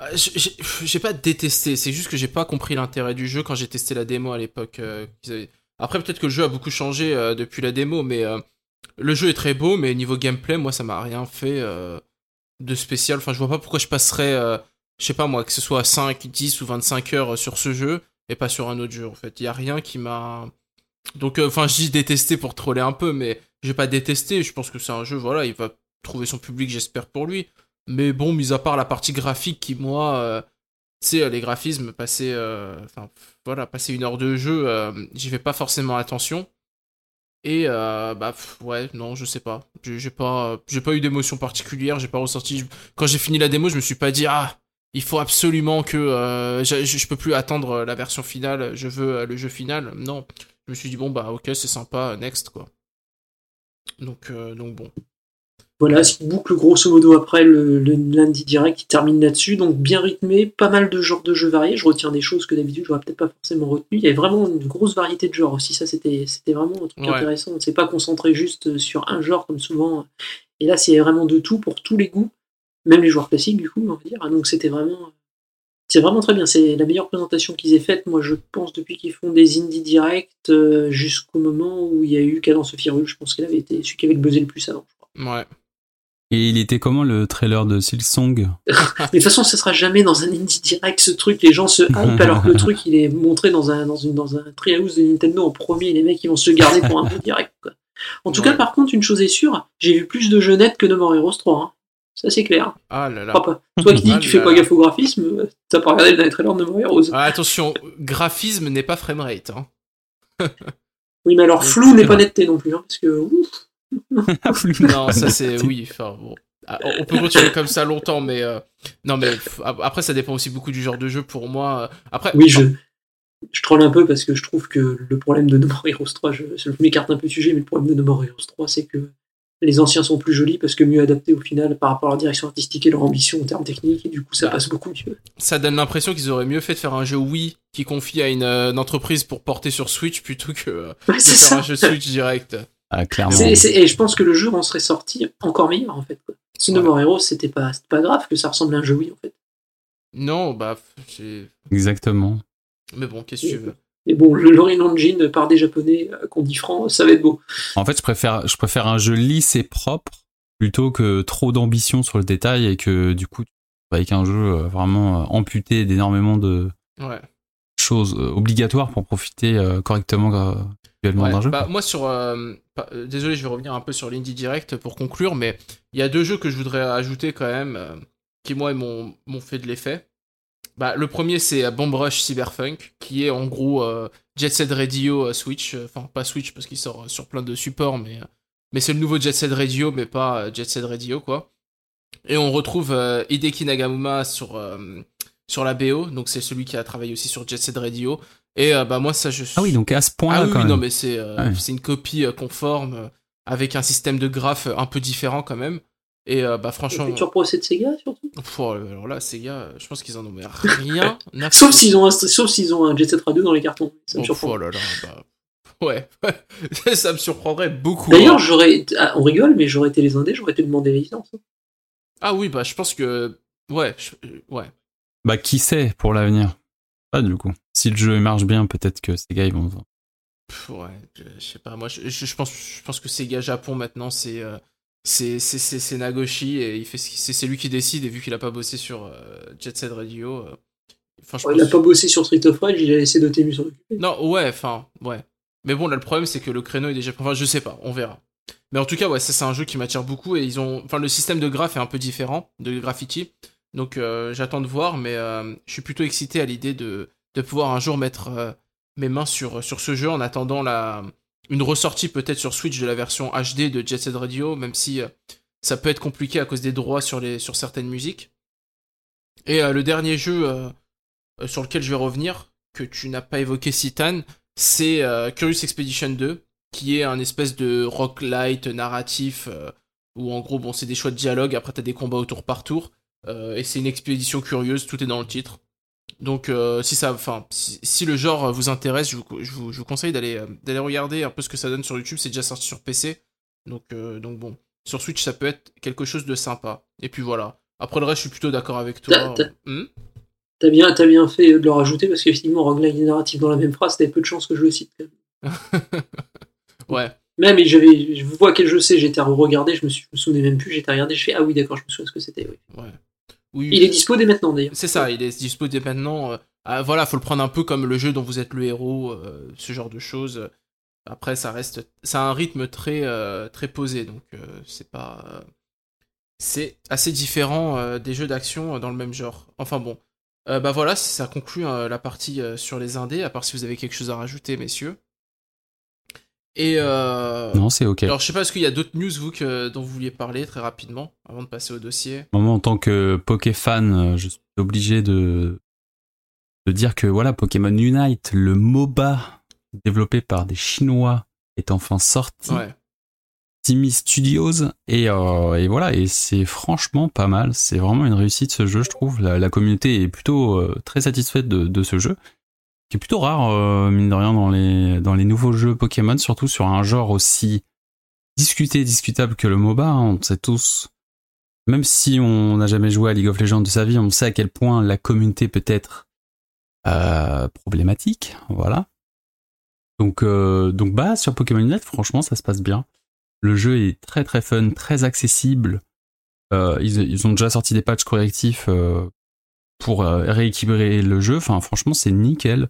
Euh, j'ai- pas détesté, c'est juste que j'ai pas compris l'intérêt du jeu quand j'ai testé la démo à l'époque. Après, peut-être que le jeu a beaucoup changé depuis la démo, mais le jeu est très beau, mais niveau gameplay, moi, ça m'a rien fait de spécial. Enfin, je vois pas pourquoi je passerais, je sais pas moi, que ce soit 5, 10 ou 25 heures sur ce jeu et pas sur un autre jeu, en fait. Il y a rien qui m'a. Donc, euh, enfin, je dis détester pour troller un peu, mais j'ai pas détesté. Je pense que c'est un jeu, voilà, il va trouver son public, j'espère pour lui. Mais bon, mis à part la partie graphique qui, moi, euh, tu sais, les graphismes, passer, euh, voilà, passer une heure de jeu, euh, j'y fais pas forcément attention. Et, euh, bah, ouais, non, je sais pas. J'ai pas, j'ai pas eu d'émotion particulière, j'ai pas ressenti. Quand j'ai fini la démo, je me suis pas dit, ah, il faut absolument que. euh, je, je- peux plus attendre la version finale, je veux euh, le jeu final. Non. Je me suis dit, bon, bah, ok, c'est sympa, next, quoi. Donc, euh, donc bon. Voilà, ce qui boucle grosso modo après le, le lundi direct qui termine là-dessus. Donc bien rythmé, pas mal de genres de jeux variés. Je retiens des choses que d'habitude j'aurais peut-être pas forcément retenues. Il y avait vraiment une grosse variété de genres aussi. Ça, c'était c'était vraiment un truc Ouais. intéressant. On ne s'est pas concentré juste sur un genre comme souvent. Et là, c'est vraiment de tout pour tous les goûts, même les joueurs classiques du coup, on va dire. Donc c'était vraiment. C'est vraiment très bien, c'est la meilleure présentation qu'ils aient faite, moi je pense, depuis qu'ils font des indie directs euh, jusqu'au moment où il y a eu Cadence Firule, je pense qu'il avait été celui qui avait le buzzé le plus avant. je crois. Ouais. Et il était comment le trailer de Silksong [LAUGHS] Mais de toute façon, ça sera jamais dans un indie direct ce truc. Les gens se hype alors que le truc il est montré dans un dans une dans un treehouse de Nintendo en premier. Les mecs ils vont se garder pour un indie direct. Quoi. En tout Ouais. cas, par contre, une chose est sûre, j'ai vu plus de jeux nets que No More Heroes 3. Hein. Ça c'est clair. Ah là là. Toi qui dis Ah que tu fais là pas gaffe au graphisme, euh, t'as pas regardé le dernier trailer de No More Heroes. Ah, attention, graphisme n'est pas framerate. Hein. [LAUGHS] Oui, mais alors flou n'est pas netteté non plus, hein, parce que ouf, [LAUGHS] Non, ça c'est oui. Enfin bon, Ah, on peut continuer comme ça longtemps, mais euh, non, mais après ça dépend aussi beaucoup du genre de jeu pour moi. euh, Après, Oui, je, je troll un peu parce que je trouve que le problème de No More Heroes 3, je, je m'écarte un peu du sujet, mais le problème de No More Heroes 3, c'est que les anciens sont plus jolis parce que mieux adaptés au final par rapport à leur direction artistique et leur ambition en termes techniques, et du coup ça Bah. passe beaucoup mieux. ça donne l'impression qu'ils auraient mieux fait de faire un jeu Wii qui confie à une, euh, une entreprise pour porter sur Switch plutôt que euh, [LAUGHS] Ouais, de faire ça. un jeu Switch direct. Ah, clairement. C'est- c'est- et je pense que le jeu en serait sorti encore meilleur en fait. Quoi. Ce No Ouais. More Heroes, c'était pas, c'était pas grave que ça ressemble à un jeu Wii en fait. Non, bah, j'ai- Exactement. mais bon, qu'est-ce que tu veux? Mais bon, le Lorraine Engine par des japonais euh, qu'on dit franc, ça va être beau. En fait, je préfère, je préfère un jeu lisse et propre plutôt que trop d'ambition sur le détail et que du coup, avec un jeu euh, vraiment euh, amputé d'énormément de Ouais. chose euh, obligatoire pour profiter correctement Ouais, d'un jeu. bah, moi sur euh, pas- euh, désolé je vais revenir un peu sur l'indie direct pour conclure mais il y a deux jeux que je voudrais ajouter quand même euh, qui moi m'ont m'ont fait de l'effet bah, le premier c'est euh, Bomb Rush Cyberpunk qui est en gros euh, Jet Set Radio euh, Switch enfin pas Switch parce qu'il sort sur plein de supports mais mais c'est le nouveau Jet Set Radio mais pas Jet Set Radio quoi et on retrouve euh, Hideki Nagamura sur euh, sur la BO donc c'est celui qui a travaillé aussi sur Jet Set Radio et bah moi ça je Ah oui, donc à ce point-là, ah oui, quand oui, même. non, mais c'est une copie conforme avec un système de graphes un peu différent quand même. Et euh, bah franchement, Futur procès de Sega, surtout? Pff, oh, alors là, ces gars, je pense qu'ils en ont rien [LAUGHS] Sauf s'ils ont, un, sauf s'ils ont un Jet Set Radio dans les cartons. Ça me Oh, surprend. oh là là, bah, ouais, [LAUGHS] ça me surprendrait beaucoup. D'ailleurs, hein. j'aurais, ah, on rigole, mais j'aurais été les indés, j'aurais été demander les licences. hein. Ah oui, bah je pense que ouais, je- euh, ouais. Bah, qui sait pour l'avenir? Pas du coup. Si le jeu marche bien, peut-être que ces gars, ils vont. Pff, ouais, je, je sais pas, moi je, je- je pense, je pense que Sega Japon maintenant c'est euh, c'est Nagoshi et il fait c'est lui qui décide et vu qu'il a pas bossé sur euh, Jet Set Radio, euh, enfin, je il a pas bossé sur Street of Rage, il a laissé Dotemu s'en occuper. Non, ouais, enfin, ouais. Mais bon, là, le problème, c'est que le créneau est déjà. Enfin, je sais pas, on verra. Mais en tout cas, ouais, ça, c'est un jeu qui m'attire beaucoup et ils ont. Enfin, le système de graph est un peu différent de graffiti. Donc, euh, j'attends de voir, mais euh, je suis plutôt excité à l'idée de, de pouvoir un jour mettre euh, mes mains sur, sur ce jeu en attendant la, une ressortie peut-être sur Switch de la version HD de Jet Set Radio, même si euh, ça peut être compliqué à cause des droits sur, certaines musiques. Et euh, le dernier jeu euh, sur lequel je vais revenir, que tu n'as pas évoqué, Citan, c'est Curious Expedition 2, qui est un espèce de rock light narratif, où en gros, bon, c'est des choix de dialogue, après t'as des combats au tour par tour, et c'est une expédition curieuse, tout est dans le titre. Donc, euh, si ça, enfin, si, si le genre vous intéresse, je vous, je vous, je vous conseille d'aller euh, d'aller regarder un peu ce que ça donne sur YouTube. C'est déjà sorti sur PC, donc euh, donc bon, sur Switch ça peut être quelque chose de sympa. Et puis voilà. Après le reste, je suis plutôt d'accord avec toi. T'as- Hmm bien, t'as bien fait de le rajouter parce qu'effectivement, roguelike narratif dans la même phrase, t'avais peu de chance que je le cite. quand même. [LAUGHS] ouais. Même, et j'avais, je vois quel jeu c'est, j'étais à regarder, je me, suis, je me souvenais même plus, j'étais à regarder, je fais ah oui, d'accord, je me souviens ce que c'était. Oui. Ouais. Oui. Il est dispo dès maintenant d'ailleurs. C'est ça, il est dispo dès maintenant. euh, ah, voilà, faut le prendre un peu comme le jeu dont vous êtes le héros, euh, ce genre de choses. Après, ça reste, ça a un rythme très euh, très posé, donc euh, c'est pas, c'est assez différent des jeux d'action dans le même genre. Enfin bon, bah voilà, ça conclut la partie sur les indés. À part si vous avez quelque chose à rajouter, messieurs. Et euh, Non, c'est ok. alors je sais pas, est-ce qu'il y a d'autres news vous que dont vous vouliez parler très rapidement avant de passer au dossier? Moi, en tant que Pokéfan, euh, je suis obligé de, de dire que voilà, Pokémon Unite, le MOBA développé par des Chinois, est enfin sorti. Ouais. Timmy Studios et, euh, et voilà et c'est franchement pas mal c'est vraiment une réussite ce jeu je trouve la, la communauté est plutôt euh, très satisfaite de, de ce jeu qui est plutôt rare euh, mine de rien dans les dans les nouveaux jeux Pokémon surtout sur un genre aussi discuté discutable que le MOBA hein, on sait tous même si on n'a jamais joué à League of Legends de sa vie on sait à quel point la communauté peut être euh, problématique voilà. Donc euh, donc bah sur Pokémon Unite franchement ça se passe bien. Le jeu est très très fun, très accessible. Euh, ils, ils ont déjà sorti des patchs correctifs pour euh, rééquilibrer le jeu. Enfin, franchement, c'est nickel.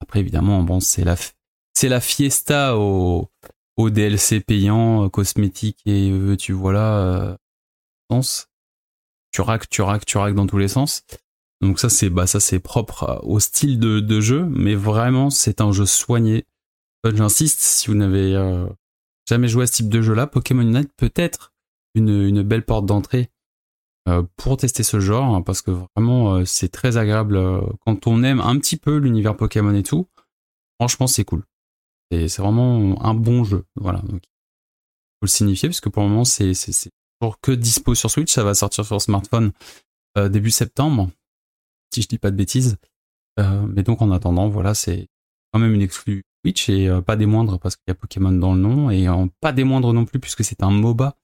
Après, évidemment, bon, c'est la c'est la fiesta au, au DLC payant, euh, cosmétique et euh, tu voilà, euh, sens. Tu raques, tu raques, tu raques dans tous les sens. Donc ça, c'est bah ça c'est propre à- au style de, de jeu, mais vraiment, c'est un jeu soigné. Euh, J'insiste, si vous n'avez euh, jamais joué à ce type de jeu-là, Pokémon Unite peut être une, une belle porte d'entrée euh, pour tester ce genre, hein, parce que vraiment euh, c'est très agréable euh, quand on aime un petit peu l'univers Pokémon et tout. Franchement, c'est cool. C'est vraiment un bon jeu. Voilà. Donc, faut le signifier, parce que pour le moment, c'est toujours que dispo sur Switch. Ça va sortir sur smartphone euh, début septembre, si je dis pas de bêtises. Euh, mais donc en attendant, voilà, c'est quand même une exclue Switch et euh, pas des moindres parce qu'il y a Pokémon dans le nom et euh, pas des moindres non plus puisque c'est un MOBA.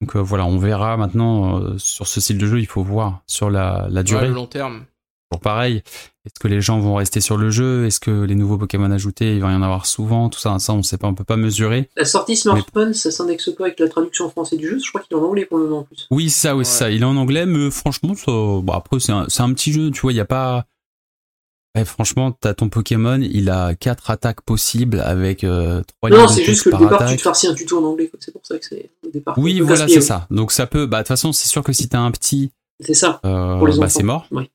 Donc euh, voilà, on verra maintenant euh, sur ce style de jeu, il faut voir sur la, la Ouais, durée. le long terme. Toujours pareil. Est-ce que les gens vont rester sur le jeu? Est-ce que les nouveaux Pokémon ajoutés, il va y en avoir souvent? Tout ça, ça on sait pas, on peut pas mesurer. La sortie smartphone, ça s'indexe pas avec la traduction français du jeu, je crois qu'il est en anglais pour le moment en plus. Oui, ça, oui, Ouais. ça. Il est en anglais, mais franchement, ça, bon, après c'est un, petit jeu, tu vois, il y a pas, Eh, franchement, t'as ton Pokémon, il a quatre attaques possibles avec euh, trois Non, lignes c'est juste que le par départ, tu te farcis un tuto en anglais. quoi. C'est pour ça que c'est au départ. Oui, voilà, c'est ça. Donc ça peut, bah de toute façon, c'est sûr que si t'as un petit, C'est ça, euh, pour les bah c'est mort. Oui.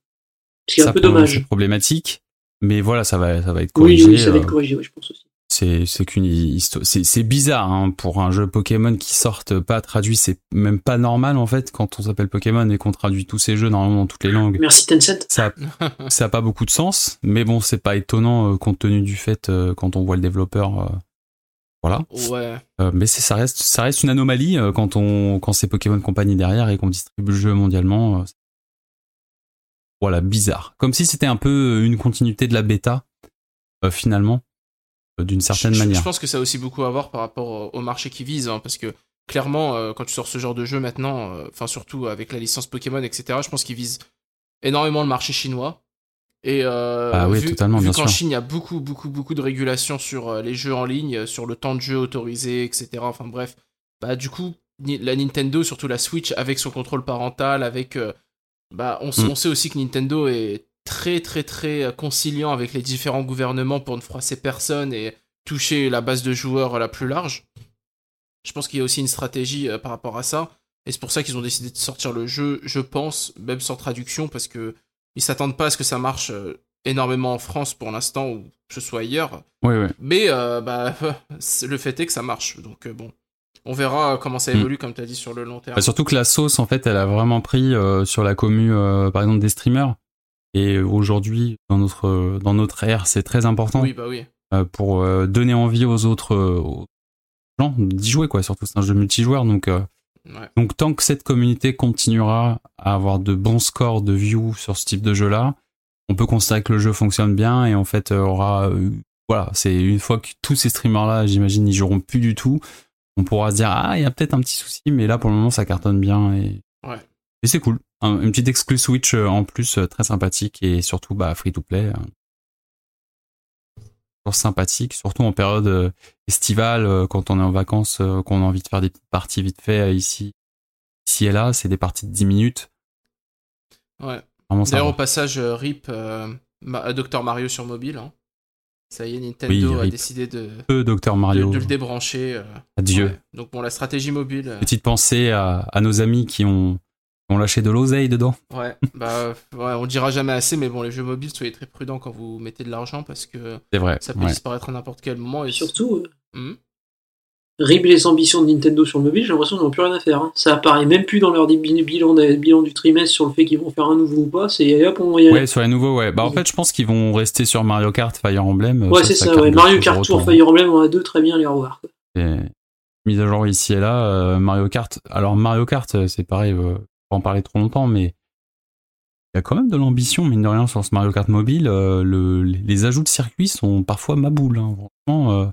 Ce qui est Ça un peu dommage. C'est problématique, mais voilà, ça va, ça va être Oui, corrigé. oui, ça va être euh, corrigé, ouais, je pense aussi. C'est c'est qu'une histoire c'est c'est bizarre hein, pour un jeu Pokémon qui sorte pas traduit c'est même pas normal en fait quand on s'appelle Pokémon et qu'on traduit tous ces jeux normalement dans toutes les langues. Merci Tencent. ça a, [LAUGHS] ça a pas beaucoup de sens mais bon c'est pas étonnant euh, compte tenu du fait euh, quand on voit le développeur euh, voilà. Ouais. Euh, mais c'est ça reste ça reste une anomalie euh, quand on quand c'est Pokémon Company derrière et qu'on distribue le jeu mondialement euh, voilà bizarre. Comme si c'était un peu une continuité de la bêta euh, finalement d'une certaine je, manière Je pense que ça a aussi beaucoup à voir par rapport au, au marché qui vise, hein, parce que clairement, euh, quand tu sors ce genre de jeu maintenant, euh, enfin surtout avec la licence Pokémon, etc., je pense qu'ils visent énormément le marché chinois. Et euh, Ah oui, vu, totalement, vu qu'en. Chine, il y a beaucoup, beaucoup, beaucoup de régulations sur euh, les jeux en ligne, euh, sur le temps de jeu autorisé, etc. Enfin bref, bah du coup, la Nintendo, surtout la Switch, avec son contrôle parental, avec, euh, bah on, Mm. on sait aussi que Nintendo est très, très, très euh, conciliant avec les différents gouvernements pour ne froisser personne et toucher la base de joueurs la plus large. Je pense qu'il y a aussi une stratégie euh, par rapport à ça. Et c'est pour ça qu'ils ont décidé de sortir le jeu, je pense, même sans traduction, parce que ils s'attendent pas à ce que ça marche euh, énormément en France pour l'instant, ou que ce soit ailleurs. oui oui Mais euh, bah, [LAUGHS] le fait est que ça marche. Donc euh, bon, on verra comment ça Mm. évolue, comme tu as dit, sur le long terme. Bah, surtout que la sauce, en fait, elle a vraiment pris euh, sur la commu, par exemple, des streamers. Et aujourd'hui, dans notre, dans notre ère, c'est très important Oui, bah oui. euh, pour euh, donner envie aux autres euh, aux gens d'y jouer, quoi. Surtout, c'est un jeu multijoueur. Donc, Ouais. donc, tant que cette communauté continuera à avoir de bons scores de views sur ce type de jeu-là, on peut considérer que le jeu fonctionne bien et en fait, aura. voilà, c'est une fois que tous ces streamers-là, j'imagine, ils joueront plus du tout, on pourra se dire, ah, il y a peut-être un petit souci, mais là, pour le moment, ça cartonne bien et. Ouais. Et c'est cool. Un- une petite exclue Switch euh, en plus euh, très sympathique et surtout bah, free to play. euh. Toujours sympathique, surtout en période estivale, quand on est en vacances, qu'on a envie de faire des petites parties vite fait ici, ici et là, c'est des parties de 10 minutes. Ouais. D'ailleurs, au passage, RIP euh, Ma- Dr Mario sur mobile. hein. Ça y est, Nintendo Oui, a décidé de, Peu Dr Mario. de le débrancher. euh, Adieu. ouais. Donc bon, la stratégie mobile. euh, Petite pensée à, à nos amis qui ont, ont lâché de l'oseille dedans. Ouais, bah ouais, on dira jamais assez, mais bon, les jeux mobiles, soyez très prudents quand vous mettez de l'argent parce que C'est vrai. ça peut ouais. disparaître à n'importe quel moment. Et Surtout, Hmm. RIB les ambitions de Nintendo sur le mobile, j'ai l'impression qu'ils n'ont plus rien à faire. hein. Ça apparaît même plus dans leur bi- bilan, bilan du trimestre sur le fait qu'ils vont faire un nouveau ou pas. C'est hop, on va y aller. Ouais, sur les nouveaux, ouais. Bah, en fait, je pense qu'ils vont rester sur Mario Kart, Fire Emblem. euh, Ouais, c'est ça, ouais. Mario Kart Tour. Fire Emblem, on a deux très bien les revoir. quoi. Et mise à jour ici et là, euh, Mario Kart. Alors Mario Kart, euh, c'est pareil, euh, pas en parler trop longtemps, mais il y a quand même de l'ambition, mine de rien, sur ce Mario Kart mobile. euh, le, les ajouts de circuits sont parfois maboules. Hein. Franchement, euh,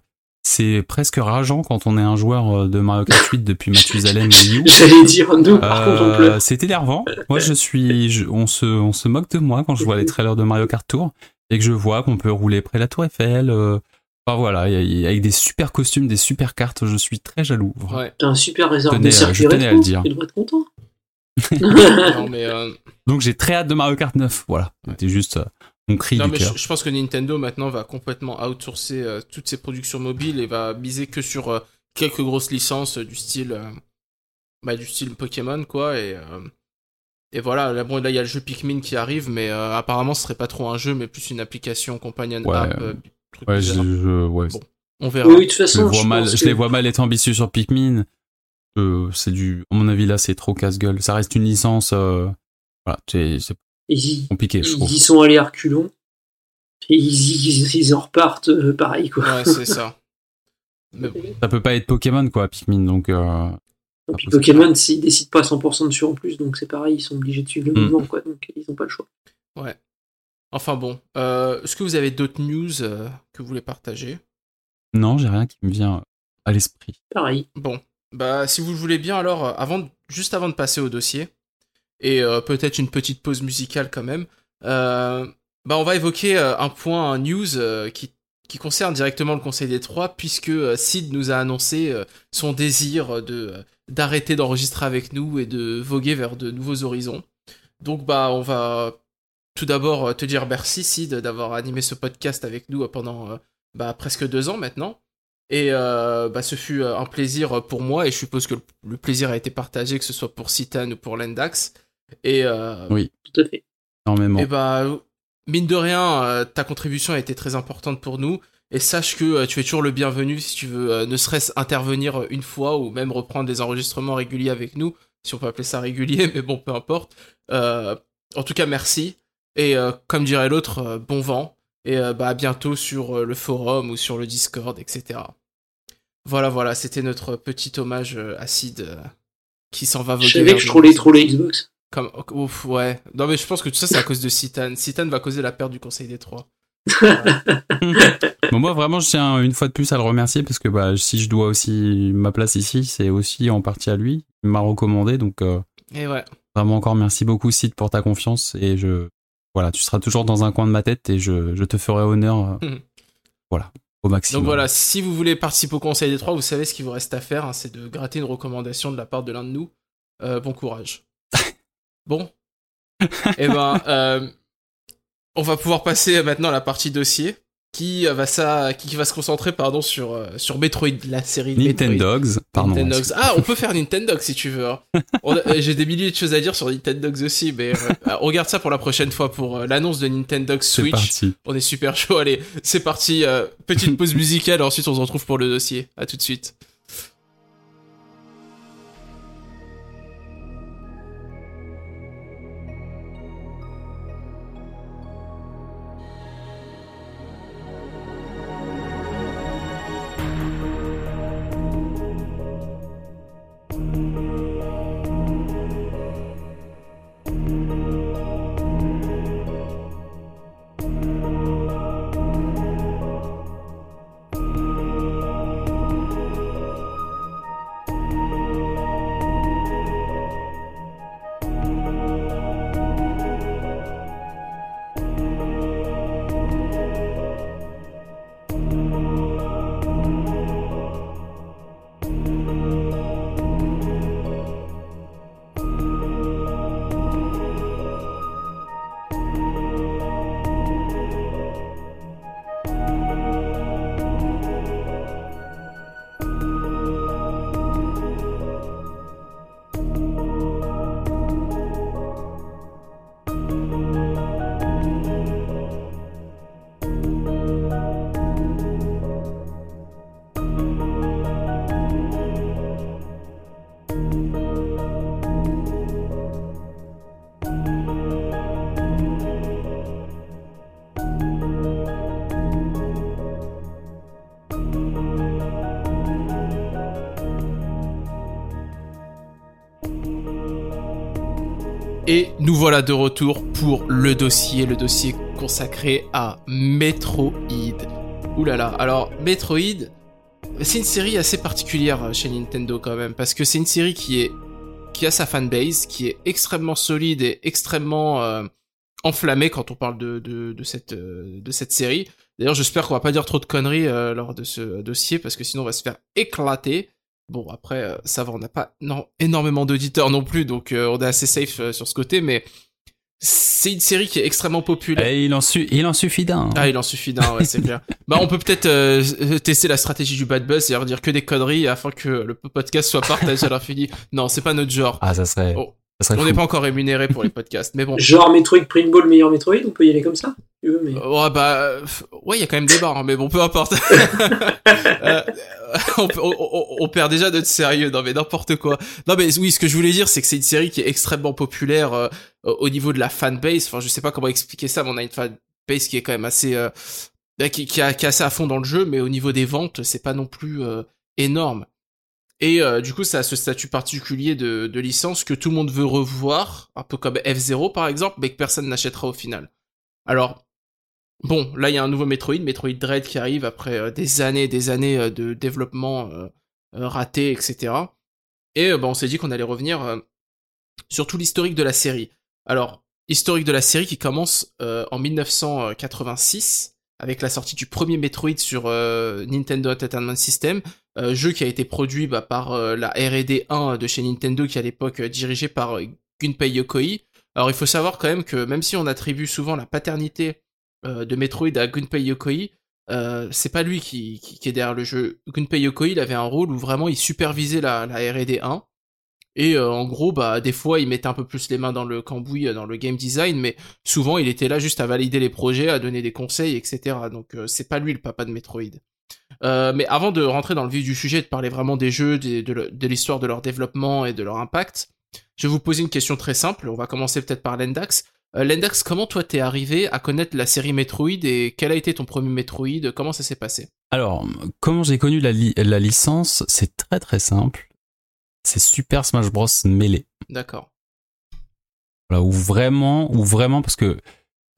c'est presque rageant quand on est un joueur euh, de Mario Kart 8 depuis Mathusalem et. [LAUGHS] J'allais dire, nous, par contre, on Euh, c'est énervant. Moi, je suis, je- on se, on se moque de moi quand je vois les trailers de Mario Kart Tour et que je vois qu'on peut rouler près de la Tour Eiffel. euh, enfin voilà, il y a- il y a- avec des super costumes, des super cartes, je suis très jaloux. vraiment. Ouais, T'as un super réservoir de circuit je tenais à rétro, le dire. Tu devrais être content. [LAUGHS] non, mais, euh, Donc j'ai très hâte de Mario Kart 9. Voilà, c'était juste euh, mon cri non, du mais cœur. je, je pense que Nintendo maintenant va complètement outsourcer euh, toutes ses productions mobiles et va miser que sur euh, quelques grosses licences euh, du style, euh, bah, du style Pokémon, quoi. Et, euh, et voilà, là, bon, là, il y a le jeu Pikmin qui arrive, mais euh, apparemment, ce serait pas trop un jeu, mais plus une application companion Ouais, app. euh, truc Ouais, je, bizarre. je- ouais, Bon. On verra. Oui, de toute je, façon, vois mal, je que- les vois mal être ambitieux sur Pikmin. Euh, c'est du, à mon avis là, c'est trop casse-gueule. Ça reste une licence. euh, voilà, c'est compliqué, je ils trouve. y sont allés à reculons. Et ils, ils, ils en repartent euh, pareil, quoi. Ouais, c'est ça. [LAUGHS] Mais bon. Ça peut pas être Pokémon quoi, Pikmin. Donc euh, Et puis Pokémon, s'ils décident pas à 100% dessus en plus, donc c'est pareil, ils sont obligés de suivre le Mm. mouvement, quoi. Donc ils ont pas le choix. Ouais. Enfin bon. Euh, Est-ce que vous avez d'autres news euh, que vous voulez partager? Non, j'ai rien qui me vient à l'esprit. Pareil. Bon. Bah, si vous le voulez bien, alors, euh, avant, juste avant de passer au dossier, et euh, peut-être une petite pause musicale quand même, euh, bah, on va évoquer un point, news qui, concerne directement le Conseil des Trois, puisque Sid nous a annoncé son désir d'arrêter d'enregistrer avec nous et de voguer vers de nouveaux horizons. Donc, bah, on va tout d'abord te dire merci Sid d'avoir animé ce podcast avec nous pendant bah, presque deux ans maintenant. Et euh, bah, ce fut euh, un plaisir pour moi et je suppose que le- plaisir a été partagé que ce soit pour Citan ou pour Lendax. Et, euh, Tout à fait. Énormément. et bah mine de rien, euh, ta contribution a été très importante pour nous. Et sache que euh, tu es toujours le bienvenu si tu veux, euh, ne serait-ce intervenir euh, une fois ou même reprendre des enregistrements réguliers avec nous, si on peut appeler ça régulier, [LAUGHS] mais bon, peu importe. Euh, en tout cas, merci. Et euh, comme dirait l'autre, euh, bon vent. Et euh, bah, à bientôt sur euh, le forum ou sur le Discord, etc. Voilà, voilà, c'était notre petit hommage euh, à Sid euh, qui s'en va voguer Je savais que je trollais trop les Xbox. Comme, ouf, ouais. Non, mais je pense que tout ça, c'est à cause de Citan. Citan va causer la perte du Conseil des Trois. [LAUGHS] Bon, moi, vraiment, je tiens une fois de plus à le remercier parce que bah, si je dois aussi ma place ici, c'est aussi en partie à lui. Il m'a recommandé, donc euh, Et ouais. vraiment encore merci beaucoup, Sid, pour ta confiance. Et je, voilà, tu seras toujours dans un coin de ma tête et je, je te ferai honneur, euh, Mhm. voilà, au maximum. Donc voilà, si vous voulez participer au Conseil des Trois, vous savez ce qu'il vous reste à faire, hein, c'est de gratter une recommandation de la part de l'un de nous. Euh, bon courage. [LAUGHS] bon. Eh ben, euh, on va pouvoir passer maintenant à la partie dossier, qui va, ça, qui va se concentrer pardon, sur, euh, sur Metroid, la série Metroid. Nintendogs, pardon. Nintendogs. Ah, on peut faire Nintendogs si tu veux. hein. Euh, J'ai des milliers de choses à dire sur Nintendogs aussi, mais euh, euh, [LAUGHS] on regarde ça pour la prochaine fois pour euh, l'annonce de Nintendogs C'est Switch. parti. On est super chaud. Allez, c'est parti. euh, petite pause musicale. Ensuite, on se retrouve pour le dossier. À tout de suite. Voilà de retour pour le dossier, le dossier consacré à Metroid. Ouh là là. Alors, Metroid, c'est une série assez particulière chez Nintendo quand même, parce que c'est une série qui est qui a sa fanbase, qui est extrêmement solide et extrêmement euh, enflammée quand on parle de, de, de cette, euh, de cette série. D'ailleurs, j'espère qu'on va pas dire trop de conneries euh, lors de ce dossier, parce que sinon on va se faire éclater. Bon, après, euh, ça va, on n'a pas non, énormément d'auditeurs non plus, donc euh, on est assez safe euh, sur ce côté, mais c'est une série qui est extrêmement populaire. Et il en, su- il en suffit d'un. Ah, il en suffit d'un, ouais, c'est clair. [LAUGHS] Bah, on peut peut-être euh, tester la stratégie du bad buzz, c'est-à-dire dire que des conneries afin que le podcast soit partagé à l'infini. Non, c'est pas notre genre. Ah, ça serait, Oh. Ça serait On n'est pas encore rémunéré pour les podcasts, mais bon. Genre Metroid Prime Ball, meilleur Metroid, on peut y aller comme ça si tu veux, mais... Ouais, bah, euh, ouais, il y a quand même des barres, hein, mais bon, peu importe. [LAUGHS] Euh, on, peut- on- perd déjà notre sérieux, non mais n'importe quoi. Non mais oui, ce que je voulais dire, c'est que c'est une série qui est extrêmement populaire euh, au niveau de la fanbase. Enfin, je sais pas comment expliquer ça, mais on a une fanbase qui est quand même assez, euh, bah, qui, qui, a- qui est assez à fond dans le jeu, mais au niveau des ventes, c'est pas non plus euh, énorme. Et euh, du coup, ça a ce statut particulier de, licence que tout le monde veut revoir, un peu comme F0 par exemple, mais que personne n'achètera au final. Alors, bon, là il y a un nouveau Metroid, Metroid Dread qui arrive après euh, des années et des années euh, de développement euh, raté, etc. Et bah, on s'est dit qu'on allait revenir sur tout l'historique de la série. Alors, historique de la série qui commence en 1986 avec la sortie du premier Metroid sur Nintendo Entertainment System, euh, jeu qui a été produit bah, par euh, la R&D 1 de chez Nintendo qui à l'époque euh, dirigé par euh, Gunpei Yokoi. Alors il faut savoir quand même que même si on attribue souvent la paternité de Metroid à Gunpei Yokoi, c'est pas lui qui, qui, qui est derrière le jeu. Gunpei Yokoi, il avait un rôle où vraiment il supervisait la, la R&D 1. Et en gros, bah des fois, il mettait un peu plus les mains dans le cambouis, dans le game design, mais souvent, il était là juste à valider les projets, à donner des conseils, etc. Donc euh, c'est pas lui le papa de Metroid. Euh, mais avant de rentrer dans le vif du sujet, de parler vraiment des jeux, des- de, l'histoire de leur développement et de leur impact, je vais vous poser une question très simple. On va commencer peut-être par Lendax. Euh, Lendax, comment toi t'es arrivé à connaître la série Metroid et quel a été ton premier Metroid? Comment ça s'est passé? Alors, comment j'ai connu la, li- la licence C'est très très simple. C'est Super Smash Bros. Melee. D'accord. Voilà, où vraiment, ou vraiment parce que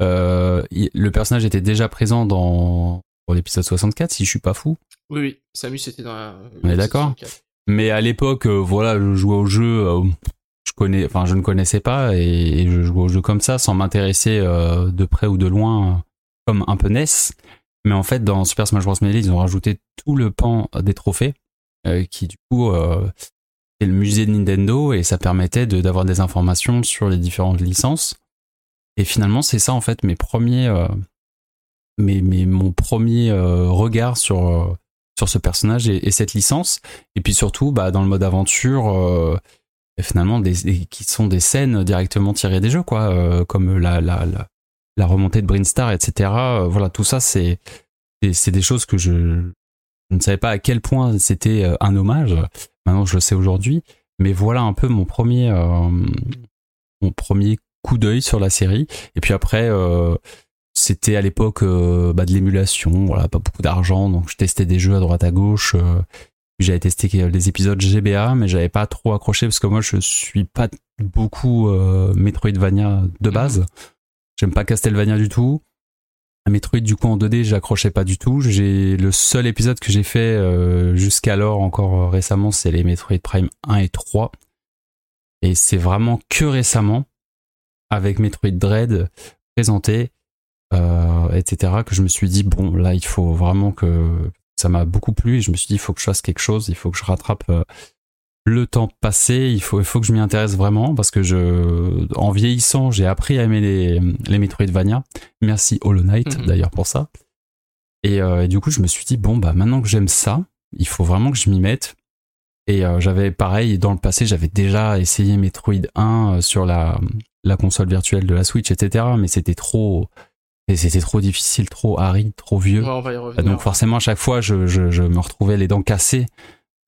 euh, le personnage était déjà présent dans dans l'épisode 64, si je suis pas fou. Oui, oui. Samus c'était dans la... On est d'accord Mais à l'époque, euh, voilà, je jouais au jeu, euh, je connais, enfin, je ne connaissais pas et, et je jouais au jeu comme ça, sans m'intéresser euh, de près ou de loin, comme un peu NES. Mais en fait, dans Super Smash Bros. Melee, ils ont rajouté tout le pan des trophées, qui du coup, c'est le musée de Nintendo et ça permettait de d'avoir des informations sur les différentes licences. Et finalement, c'est ça en fait mes premiers, mes, mes- mon premier euh, regard sur euh, sur ce personnage et, et cette licence. Et puis surtout, bah, dans le mode aventure, euh, finalement, des, des- qui sont des scènes directement tirées des jeux, quoi, comme la, la, la, la remontée de Brinstar, etc. Voilà, tout ça, c'est des choses que je, je ne savais pas à quel point c'était un hommage. Maintenant, je le sais aujourd'hui. Mais voilà un peu mon premier, euh, mon premier coup d'œil sur la série. Et puis après, euh, c'était à l'époque euh, bah, de l'émulation, voilà, pas beaucoup d'argent, donc je testais des jeux à droite à gauche. euh, j'avais testé les épisodes GBA, mais j'avais pas trop accroché parce que moi je suis pas beaucoup euh, Metroidvania de base. J'aime pas Castlevania du tout. Metroid du coup en 2D j'accrochais pas du tout. J'ai le seul épisode que j'ai fait euh, jusqu'alors encore euh, récemment c'est les Metroid Prime 1 et 3. Et c'est vraiment que récemment avec Metroid Dread présenté euh, etc., que je me suis dit, bon, là, il faut vraiment que ça m'a beaucoup plu et je me suis dit, il faut que je fasse quelque chose, il faut que je rattrape euh, le temps passé, il faut, il faut que je m'y intéresse vraiment parce que je, en vieillissant, j'ai appris à aimer les, les Metroidvania. Merci Hollow Knight Mhm. d'ailleurs pour ça. Et, euh, et du coup, je me suis dit, bon, bah, maintenant que j'aime ça, il faut vraiment que je m'y mette. Et euh, j'avais pareil, dans le passé, j'avais déjà essayé Metroid 1 euh, sur la, la console virtuelle de la Switch, etc. Mais c'était trop, et c'était trop difficile, trop aride, trop vieux. Ouais, on va y revenir. Donc forcément, à chaque fois, je, je, je me retrouvais les dents cassées.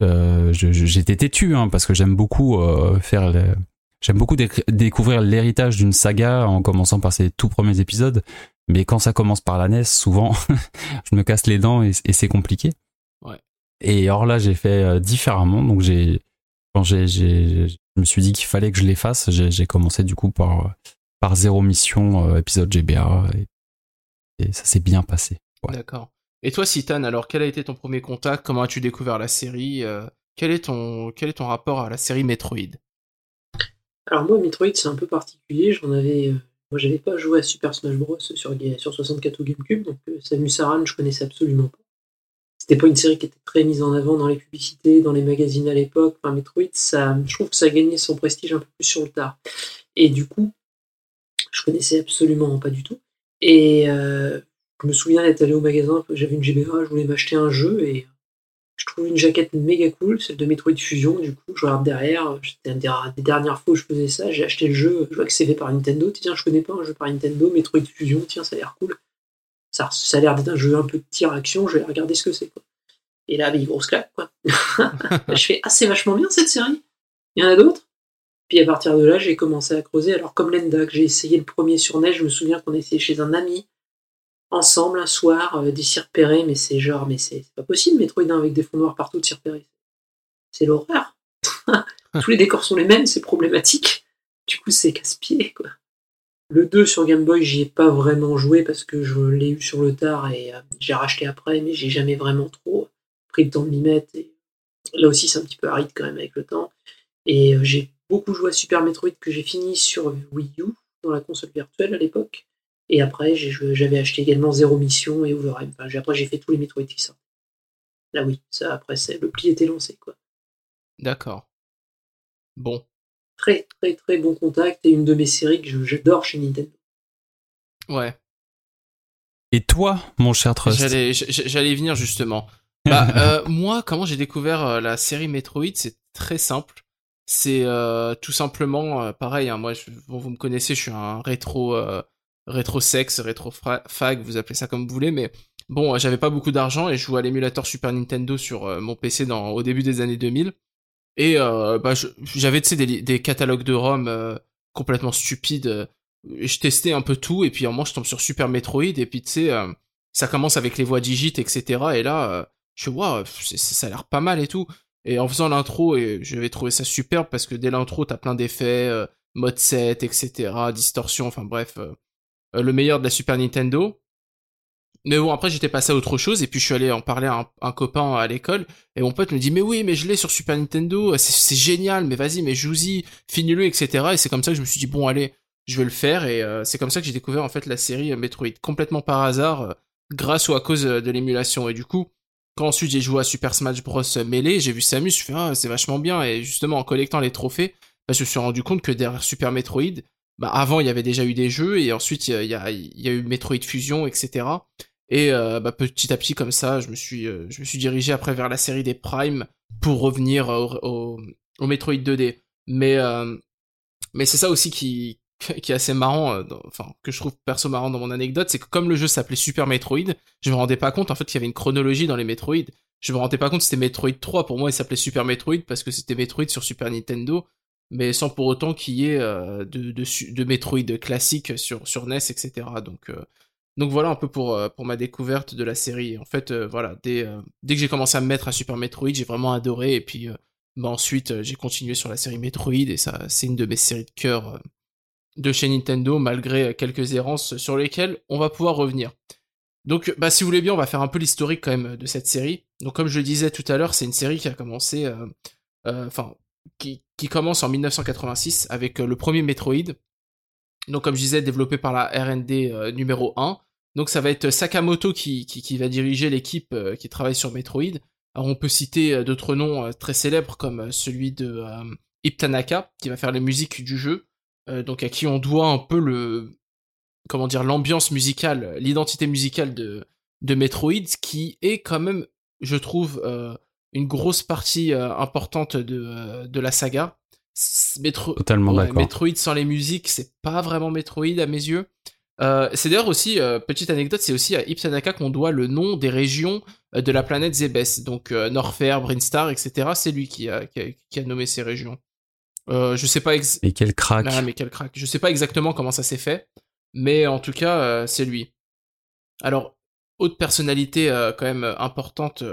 Euh, J'étais têtu, hein, parce que j'aime beaucoup euh, faire... le- J'aime beaucoup déc- découvrir l'héritage d'une saga en commençant par ses tout premiers épisodes. Mais quand ça commence par la NES, souvent, [LAUGHS] je me casse les dents et, et c'est compliqué. Ouais. Et alors là, j'ai fait euh, différemment. Donc j'ai, quand j'ai, j'ai- je me suis dit qu'il fallait que je les fasse, j'ai commencé du coup par par zéro mission euh, épisode GBA et ça s'est bien passé. Ouais. D'accord. Et toi, Citan, alors quel a été ton premier contact? Comment as-tu découvert la série? Euh, quel, est ton, quel est ton rapport à la série Metroid? Alors moi, Metroid, c'est un peu particulier. J'en avais, euh, moi, j'avais pas joué à Super Smash Bros sur, sur 64 ou GameCube, donc euh, Samus Aran, je connaissais absolument pas. C'était pas une série qui était très mise en avant dans les publicités, dans les magazines à l'époque. Enfin, Metroid, ça, je trouve que ça a gagné son prestige un peu plus sur le tard. Et du coup, je connaissais absolument pas du tout. Et euh, je me souviens d'être allé au magasin, j'avais une GBA, je voulais m'acheter un jeu et je trouve une jaquette méga cool, celle de Metroid Fusion. Du coup, je regarde derrière, c'était une des dernières fois où je faisais ça. J'ai acheté le jeu, je vois que c'est fait par Nintendo. Tiens, je connais pas un jeu par Nintendo, Metroid Fusion, tiens, ça a l'air cool. Ça, ça a l'air d'être un jeu un peu de tir action, je vais regarder ce que c'est. quoi. Et là, bah, grosse claque, quoi. [LAUGHS] je fais, ah, vachement bien cette série. Il y en a d'autres? Puis à partir de là, j'ai commencé à creuser. Alors, comme Lenda, que j'ai essayé le premier sur NES, je me souviens qu'on essayait chez un ami ensemble un soir, euh, des cires repérés, mais c'est genre, mais c'est pas possible, Metroid 1 avec des fonds noirs partout de cires repérés. C'est l'horreur. [LAUGHS] Tous les décors sont les mêmes, c'est problématique. Du coup, c'est casse-pied, quoi. Le 2 sur Game Boy, j'y ai pas vraiment joué parce que je l'ai eu sur le tard et euh, j'ai racheté après, mais j'ai jamais vraiment trop pris le temps de m'y mettre. Et là aussi, c'est un petit peu aride quand même avec le temps. Et euh, j'ai beaucoup joué à Super Metroid que j'ai fini sur Wii U, dans la console virtuelle à l'époque. Et après, j'avais acheté également Zero Mission et Overheim. Enfin, j'ai- après, j'ai fait tous les Metroid qui sortent. Là, oui, ça, après, c'est- le pli était lancé, quoi. D'accord. Bon. très très très bon contact et une de mes séries que j'adore chez Nintendo. Ouais. Et toi, mon cher Trust? J'allais, venir justement. Bah, [LAUGHS] euh, moi, comment j'ai découvert euh, la série Metroid, c'est très simple. C'est euh, tout simplement euh, pareil. Hein, moi, je- bon, vous me connaissez, je suis un rétro, euh, rétro sexe, rétro fag, vous appelez ça comme vous voulez, mais bon, euh, j'avais pas beaucoup d'argent et je jouais à l'émulateur Super Nintendo sur euh, mon PC dans, au début des années 2000. Et euh, bah, j'avais des, des catalogues de ROM complètement stupides. je testais un peu tout et puis un moment je tombe sur Super Metroid et puis tu sais ça commence avec les voix digites etc et là je fais waouh ça a l'air pas mal et tout et en faisant l'intro et j'avais trouvé ça superbe parce que dès l'intro t'as plein d'effets euh, mode 7 etc distorsion enfin bref euh, euh, le meilleur de la Super Nintendo. Mais bon après j'étais passé à autre chose et puis je suis allé en parler à un, copain à l'école et mon pote me dit mais oui mais je l'ai sur Super Nintendo c'est c'est génial mais vas-y mais joue-y finis-le etc et c'est comme ça que je me suis dit bon allez je vais le faire et euh, c'est comme ça que j'ai découvert en fait la série euh, Metroid complètement par hasard euh, grâce ou à cause euh, de l'émulation. Et du coup quand ensuite j'ai joué à Super Smash Bros. Melee j'ai vu Samus je fais ah c'est vachement bien. Et justement en collectant les trophées bah, je me suis rendu compte que derrière Super Metroid bah avant il y avait déjà eu des jeux et ensuite il y a, y a eu Metroid Fusion etc et euh, bah, petit à petit comme ça je me suis euh, je me suis dirigé après vers la série des Prime pour revenir au, au, au Metroid 2D mais euh, mais c'est ça aussi qui [LAUGHS] qui est assez marrant, euh, dans- enfin que je trouve perso marrant dans mon anecdote, c'est que comme le jeu s'appelait Super Metroid, je me rendais pas compte en fait qu'il y avait une chronologie dans les Metroid. Je me rendais pas compte c'était Metroid 3. Pour moi, il s'appelait Super Metroid parce que c'était Metroid sur Super Nintendo, mais sans pour autant qu'il y ait euh, de, de, de Metroid classique sur sur NES, etc. Donc euh, donc voilà un peu pour euh, pour ma découverte de la série. En fait, euh, voilà, dès euh, dès que j'ai commencé à me mettre à Super Metroid, j'ai vraiment adoré et puis bah ensuite j'ai continué sur la série Metroid et ça c'est une de mes séries de cœur de chez Nintendo malgré quelques errances sur lesquelles on va pouvoir revenir. Donc bah si vous voulez bien on va faire un peu l'historique quand même de cette série. Donc comme je le disais tout à l'heure c'est une série qui a commencé euh, euh, enfin qui, qui commence en 1986 avec euh, le premier Metroid. Donc comme je disais développé par la R&D numéro 1. Donc ça va être Sakamoto qui, qui, va diriger l'équipe qui travaille sur Metroid. Alors on peut citer d'autres noms très célèbres comme celui de euh, Ip Tanaka qui va faire les musiques du jeu, donc à qui on doit un peu le comment dire l'ambiance musicale, l'identité musicale de de Metroid, qui est quand même, je trouve, euh, une grosse partie euh, importante de euh, de la saga. S- Metro- Totalement Ouais, d'accord. Metroid sans les musiques, c'est pas vraiment Metroid à mes yeux. Euh, c'est d'ailleurs aussi, euh, petite anecdote, c'est aussi à Ip Tanaka qu'on doit le nom des régions euh, de la planète Zebes. Donc euh, Norfair, Brinstar, etc. C'est lui qui a, qui, a, qui a nommé ces régions. Euh, je sais pas ex- Et quel crack. ah, mais quel crack. Je sais pas exactement comment ça s'est fait, mais en tout cas, euh, c'est lui. Alors, autre personnalité euh, quand même importante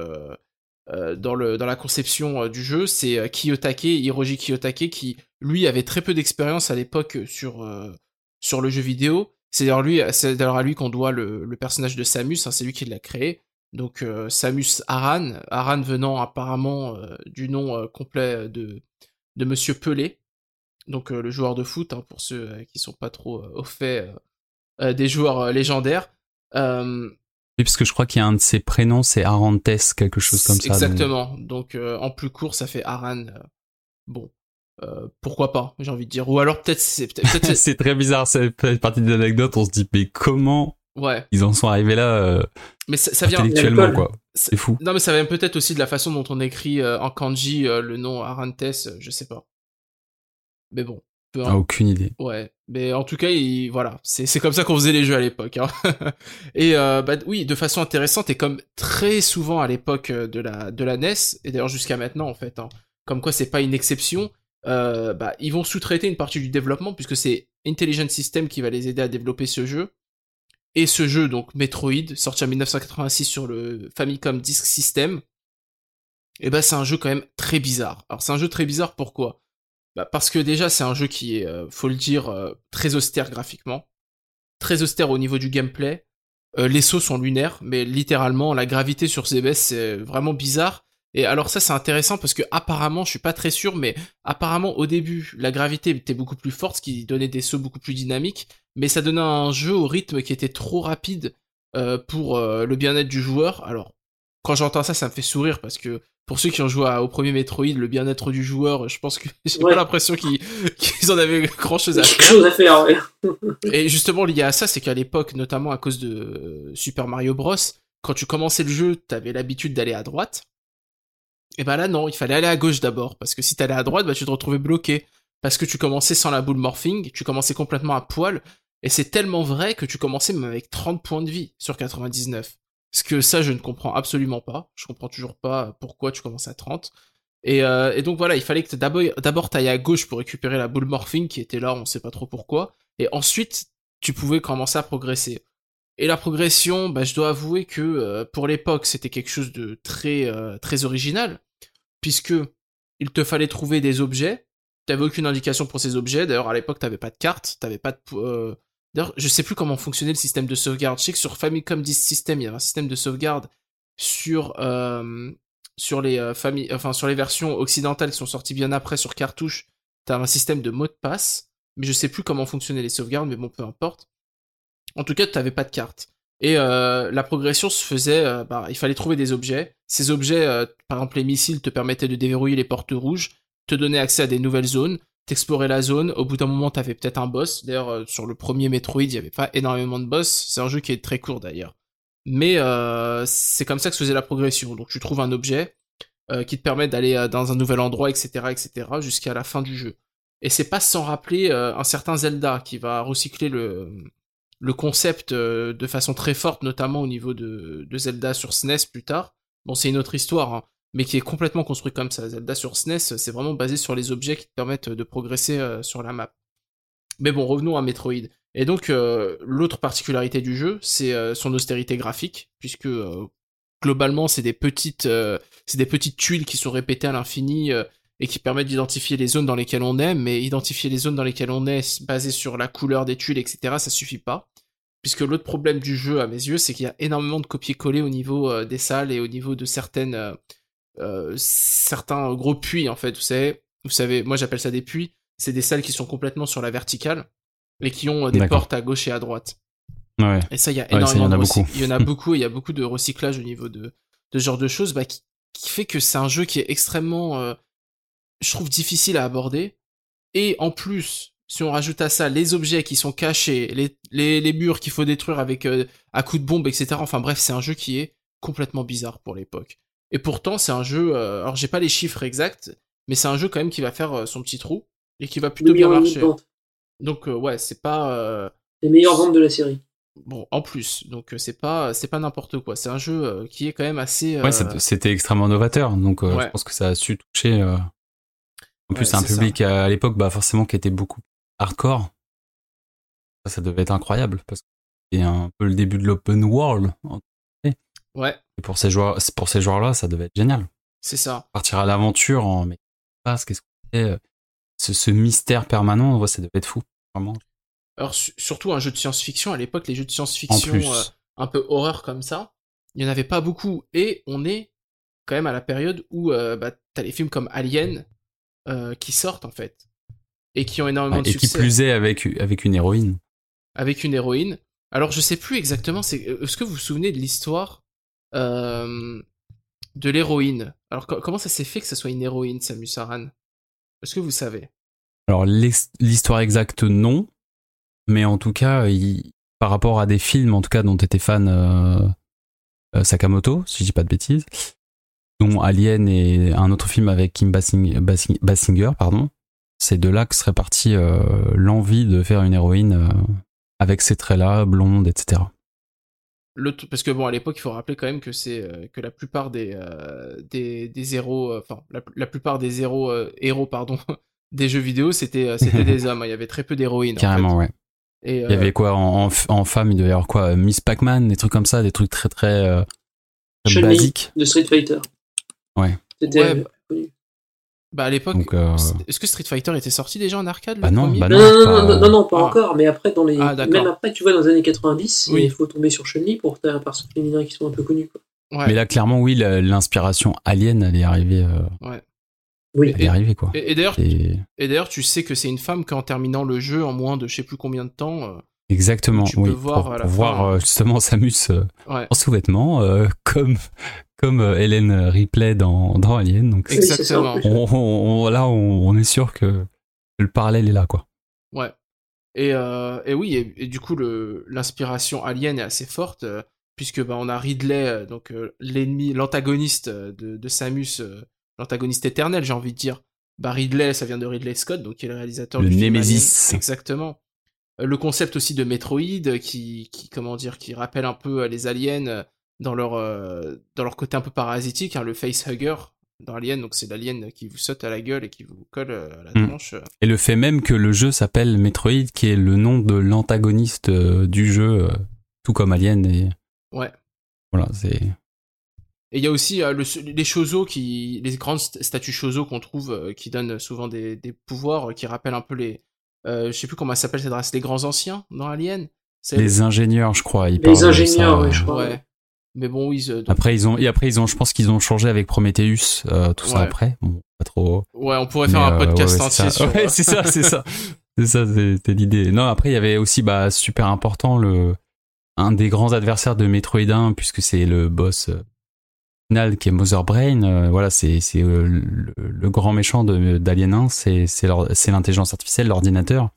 dans, le, dans la conception du jeu, c'est Kiyotake, Hiroji Kiyotake, qui lui avait très peu d'expérience à l'époque sur, sur le jeu vidéo. C'est d'ailleurs lui, c'est d'ailleurs à lui qu'on doit le, le personnage de Samus, hein, c'est lui qui l'a créé. Donc Samus Aran, Aran venant apparemment du nom complet de, de Monsieur Pelé, donc euh, le joueur de foot, hein, pour ceux euh, qui sont pas trop euh, au fait des joueurs légendaires. Euh, Oui, parce que je crois qu'il y a un de ses prénoms, c'est Arantes, quelque chose comme ça. Exactement. Donc euh, en plus court, ça fait Aran. bon, euh, pourquoi pas J'ai envie de dire. Ou alors peut-être c'est peut-être peut-être- [LAUGHS] c'est très bizarre, c'est fait partie des anecdotes, on se dit, mais comment ouais. ils en sont arrivés là euh, Mais ça, ça vient. intellectuellement, quoi. C'est fou. Non, mais ça vient peut-être aussi de la façon dont on écrit euh, en kanji euh, le nom Arantes. euh, je sais pas. Mais bon. Peu Ah, aucune idée. Ouais, mais en tout cas, il, voilà, c'est c'est comme ça qu'on faisait les jeux à l'époque. Hein. [LAUGHS] et euh, bah oui, de façon intéressante et comme très souvent à l'époque de la de la NES et d'ailleurs jusqu'à maintenant en fait, hein, comme quoi c'est pas une exception. Euh, bah ils vont sous-traiter une partie du développement puisque c'est Intelligent System qui va les aider à développer ce jeu. Et ce jeu donc Metroid sorti en 1986 sur le Famicom Disk System. Et bah c'est un jeu quand même très bizarre. Alors c'est un jeu très bizarre pourquoi? Bah parce que déjà c'est un jeu qui est, euh, faut le dire, euh, très austère graphiquement, très austère au niveau du gameplay. Euh, les sauts sont lunaires, mais littéralement la gravité sur ces baisses c'est vraiment bizarre. Et alors ça c'est intéressant parce que apparemment, je suis pas très sûr, mais apparemment au début la gravité était beaucoup plus forte, ce qui donnait des sauts beaucoup plus dynamiques, mais ça donnait un jeu au rythme qui était trop rapide euh, pour euh, le bien-être du joueur. Alors quand j'entends ça, ça me fait sourire parce que pour ceux qui ont joué au premier Metroid, le bien-être du joueur, je pense que [LAUGHS] j'ai Ouais. pas l'impression [LAUGHS] qu'ils en avaient grand chose à faire. chose à faire, ouais. [LAUGHS] Et justement, lié à ça, c'est qu'à l'époque, notamment à cause de euh, Super Mario Bros, quand tu commençais le jeu, t'avais l'habitude d'aller à droite. Et ben là, non, il fallait aller à gauche d'abord. Parce que si t'allais à droite, bah, tu te retrouvais bloqué. Parce que tu commençais sans la boule morphing, tu commençais complètement à poil. Et c'est tellement vrai que tu commençais même avec 30 points de vie sur 99. Ce que ça, je ne comprends absolument pas. Je comprends toujours pas pourquoi tu commences à 30. Et, euh, donc voilà, il fallait que d'abord t'ailles à gauche pour récupérer la boule morphing qui était là, on sait pas trop pourquoi. Et ensuite, tu pouvais commencer à progresser. Et la progression, bah, je dois avouer que euh, pour l'époque, c'était quelque chose de très euh, très original, puisque il te fallait trouver des objets. T'avais aucune indication pour ces objets. D'ailleurs, à l'époque, t'avais pas de carte, t'avais pas de. euh, D'ailleurs, je sais plus comment fonctionnait le système de sauvegarde. Je sais que sur Famicom Disk System, il y avait un système de sauvegarde sur euh, les euh, sur les versions occidentales qui sont sorties bien après sur cartouche. T'as un système de mot de passe, mais je sais plus comment fonctionnaient les sauvegardes, mais bon, peu importe. En tout cas, t'avais pas de carte. Et euh, la progression se faisait, euh, bah, il fallait trouver des objets. Ces objets, euh, par exemple les missiles, te permettaient de déverrouiller les portes rouges, te donner accès à des nouvelles zones, t'explorer la zone. Au bout d'un moment, t'avais peut-être un boss. D'ailleurs, sur le premier Metroid, il y avait pas énormément de boss. C'est un jeu qui est très court d'ailleurs. Mais c'est comme ça que se faisait la progression. Donc tu trouves un objet qui te permet d'aller dans un nouvel endroit, etc., etc., jusqu'à la fin du jeu. Et c'est pas sans rappeler un certain Zelda qui va recycler le le concept euh, de façon très forte, notamment au niveau de, Zelda sur SNES plus tard. Bon, c'est une autre histoire, hein, mais qui est complètement construit comme ça. Zelda sur SNES, c'est vraiment basé sur les objets qui te permettent de progresser euh, sur la map. Mais bon, revenons à Metroid. Et donc, euh, l'autre particularité du jeu, c'est son austérité graphique, puisque globalement, c'est des petites, c'est des petites tuiles qui sont répétées à l'infini et qui permettent d'identifier les zones dans lesquelles on est. Mais identifier les zones dans lesquelles on est, basé sur la couleur des tuiles, etc., ça suffit pas. Puisque l'autre problème du jeu, à mes yeux, c'est qu'il y a énormément de copier-coller au niveau euh, des salles et au niveau de certaines, euh, euh, certains gros puits, en fait. Vous savez, vous savez, moi j'appelle ça des puits. C'est des salles qui sont complètement sur la verticale et qui ont euh, des portes à gauche et à droite. Ouais. Et ça, il y a Ouais, ça, il y énormément de beaucoup. Il y en a [LAUGHS] beaucoup et il y a beaucoup de recyclage au niveau de, de ce genre de choses, bah, qui, qui fait que c'est un jeu qui est extrêmement, euh, je trouve, difficile à aborder. Et en plus, si on rajoute à ça les objets qui sont cachés, les, les, les murs qu'il faut détruire avec euh, à coups de bombe, etc. Enfin bref, c'est un jeu qui est complètement bizarre pour l'époque. Et pourtant, c'est un jeu. euh, alors, j'ai pas les chiffres exacts, mais c'est un jeu quand même qui va faire euh, son petit trou et qui va plutôt bien marcher. Donc, euh, ouais, c'est pas. euh, Les meilleures ventes de la série. Bon, en plus, donc euh, c'est pas c'est pas n'importe quoi. C'est un jeu euh, qui est quand même assez. euh, Ouais, c'était extrêmement novateur, donc euh, Ouais. je pense que ça a su toucher. En plus, Ouais, c'est un ça. public euh, à l'époque, bah forcément, qui était beaucoup hardcore. Ça, ça devait être incroyable parce que c'est un peu le début de l'open world. Ouais, Et pour ces joueurs, pour ces joueurs-là, ça devait être génial. c'est ça. Partir à l'aventure en mais qu'est-ce qu'est-ce qu'on fait euh, ce, ce mystère permanent, ouais, ça devait être fou, vraiment. Alors su- surtout un jeu de science-fiction à l'époque, les jeux de En science-fiction euh, un peu horreur comme ça, il y en avait pas beaucoup. Et on est quand même à la période où euh, bah, t'as les films comme Alien euh, qui sortent en fait et qui ont énormément de et qui succès plus est avec avec une héroïne. avec une héroïne. Alors je sais plus exactement. C'est est-ce que vous vous souvenez de l'histoire euh, de l'héroïne? Alors co- comment ça s'est fait que ça soit une héroïne, Samus Aran? Est-ce que vous savez? Alors l'histoire exacte non, mais en tout cas, il- par rapport à des films, en tout cas dont était fan euh, euh, Sakamoto, si je dis pas de bêtises, dont Alien et un autre film avec Kim Basing- Basing- Basinger, pardon, c'est de là que serait partie euh, l'envie de faire une héroïne euh, avec ces traits-là, blonde, etc. le t- parce que bon à l'époque il faut rappeler quand même que c'est euh, que la plupart des euh, des des héros euh, enfin la, la plupart des héros euh, héros pardon [LAUGHS] des jeux vidéo c'était euh, c'était [LAUGHS] des hommes il y avait très peu d'héroïnes en Carrément, ouais. et Il y avait quoi en, en, en femme, il devait y avoir quoi Miss Pac-Man, des trucs comme ça, des trucs très très, euh, très basiques. De Street Fighter. Ouais. C'était Ouais, bah- connu. bah à l'époque euh, est-ce que Street Fighter était sorti déjà en arcade Bah le non, premier bah Non, non, non, pas- non, non, non, pas Ah. encore, mais après, dans les... Ah, même après, tu vois, dans les années 90, Oui. il faut tomber sur Chun-Li pour faire un personnage féminin qui sont un peu connus. Quoi. ouais Mais là, clairement, oui, l'inspiration alien, elle est arrivée, euh, Oui. elle est arrivée, quoi. et, et d'ailleurs Et- et d'ailleurs tu sais que c'est une femme qu'en terminant le jeu en moins de je sais plus combien de temps euh, Exactement, Tu peux oui. voir pour pour justement [LAUGHS] Samus euh, ouais en sous-vêtements, euh, comme, comme euh, Hélène Ripley dans, dans Alien. Donc, Exactement. plus. on, on- on- là, on, on est sûr que le parallèle est là, quoi. Ouais. Et, euh, et oui, et, et du coup, le, l'inspiration alien est assez forte, euh, puisque bah, on a Ridley, euh, donc euh, l'ennemi, l'antagoniste de, de Samus, euh, l'antagoniste éternel, j'ai envie de dire. Bah, Ridley, ça vient de Ridley Scott, donc qui est le réalisateur Le du film Némésis. Alien. Exactement. Euh, Le concept aussi de Metroid, qui, qui comment dire, qui rappelle un peu euh, les aliens euh, dans leur, euh, dans leur côté un peu parasitique, hein, le facehugger dans Alien, donc c'est l'alien qui vous saute à la gueule et qui vous colle euh, à la Mm. tronche. euh. Et le fait même que le jeu s'appelle Metroid, qui est le nom de l'antagoniste euh, du jeu, euh, tout comme Alien. Et Ouais. voilà, c'est. Et il y a aussi euh, le, les shozo qui, les grandes st- statues shozo qu'on trouve, euh, qui donnent souvent des, des pouvoirs, euh, qui rappellent un peu les, euh, je sais plus comment ça s'appelle cette race, les grands anciens dans Alien. Les ingénieurs, je crois. Ils Les ingénieurs, ça, ouais, je crois. Ouais. Mais bon, donc- Après, ils ont, et après, ils ont, je pense qu'ils ont changé avec Prometheus, euh, tout ça après. Bon, pas trop. ouais, on pourrait faire Mais, un euh, podcast ouais, entier c'est ça. sur. Ouais, euh, c'est ça, c'est ça. C'est ça, c'était l'idée. Non, après, il y avait aussi, bah, super important, le, un des grands adversaires de Metroid 1, puisque c'est le boss final qui est Mother Brain. euh, voilà, c'est, c'est le, le grand méchant de, d'Alien 1, c'est, c'est, l'intelligence artificielle, l'ordinateur,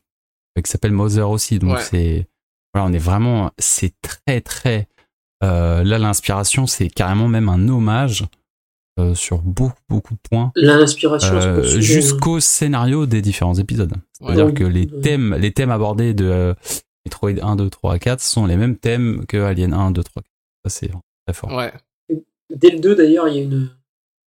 qui s'appelle Mother aussi. Donc, c'est, voilà, on est vraiment, c'est très, très, là, l'inspiration, c'est carrément même un hommage euh, sur beaucoup, beaucoup de points. L'inspiration, Euh, jusqu'au scénario des différents épisodes. C'est-à-dire Ouais. que les thèmes, les thèmes abordés de euh, Metroid 1, 2, 3, 4 sont les mêmes thèmes que Alien 1, 2, 3, 4. Ça, c'est très fort. Ouais. Dès le 2, d'ailleurs, il y a une.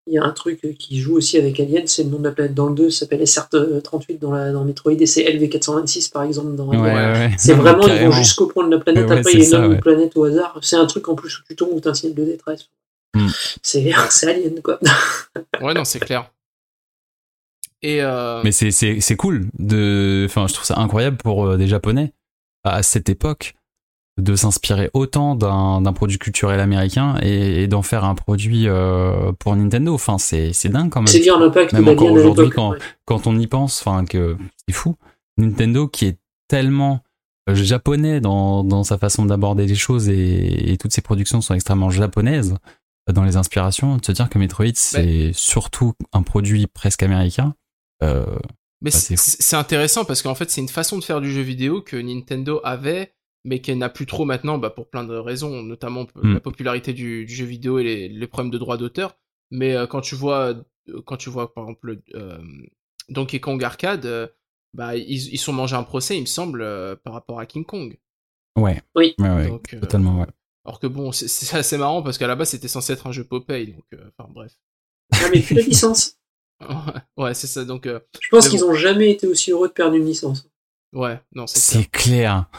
Il y a un truc qui joue aussi avec Alien, c'est le nom de la planète dans le 2, ça s'appelle SR38 dans, la, dans Metroid, et c'est LV426 par exemple dans Ouais, Alien. ouais, ouais. C'est [LAUGHS] vraiment, ils vont jusqu'au point de la planète, Ouais, après ils nomment ouais. une planète au hasard. C'est un truc en plus où tu tombes où t'as un signal de détresse. Hmm. [LAUGHS] C'est Alien, quoi. Ouais, non, c'est clair. Et euh, Mais c'est, c'est, c'est cool. De, enfin, je trouve ça incroyable pour euh, des Japonais à cette époque de s'inspirer autant d'un, d'un produit culturel américain et, et d'en faire un produit euh, pour Nintendo. Enfin, c'est, c'est dingue quand même. C'est dire l'impact Même encore aujourd'hui, quand- ouais. quand on y pense, enfin que c'est fou. Nintendo qui est tellement euh, japonais dans, dans sa façon d'aborder les choses et, et toutes ses productions sont extrêmement japonaises euh, dans les inspirations, de se dire que Metroid c'est surtout un produit presque américain. Euh, Mais Bah, c'est intéressant parce qu'en fait, c'est une façon de faire du jeu vidéo que Nintendo avait, mais qu'elle n'a plus trop maintenant, bah, pour plein de raisons, notamment Mm. la popularité du, du jeu vidéo et les, les problèmes de droits d'auteur. Mais euh, quand tu vois, euh, quand tu vois par exemple euh, Donkey Kong Arcade, euh, bah ils, ils sont mangés un procès, il me semble, euh, par rapport à King Kong. ouais. Oui. Ouais, ouais, Donc, euh, totalement, ouais. Alors que bon, c'est- c'est assez marrant parce qu'à la base c'était censé être un jeu Popeye, donc euh, enfin bref. Ah, mais plus la licence. [LAUGHS] ouais, c'est ça. Donc euh, Je pense qu'ils ont jamais été aussi heureux de perdre une licence. ouais, non, c'est clair.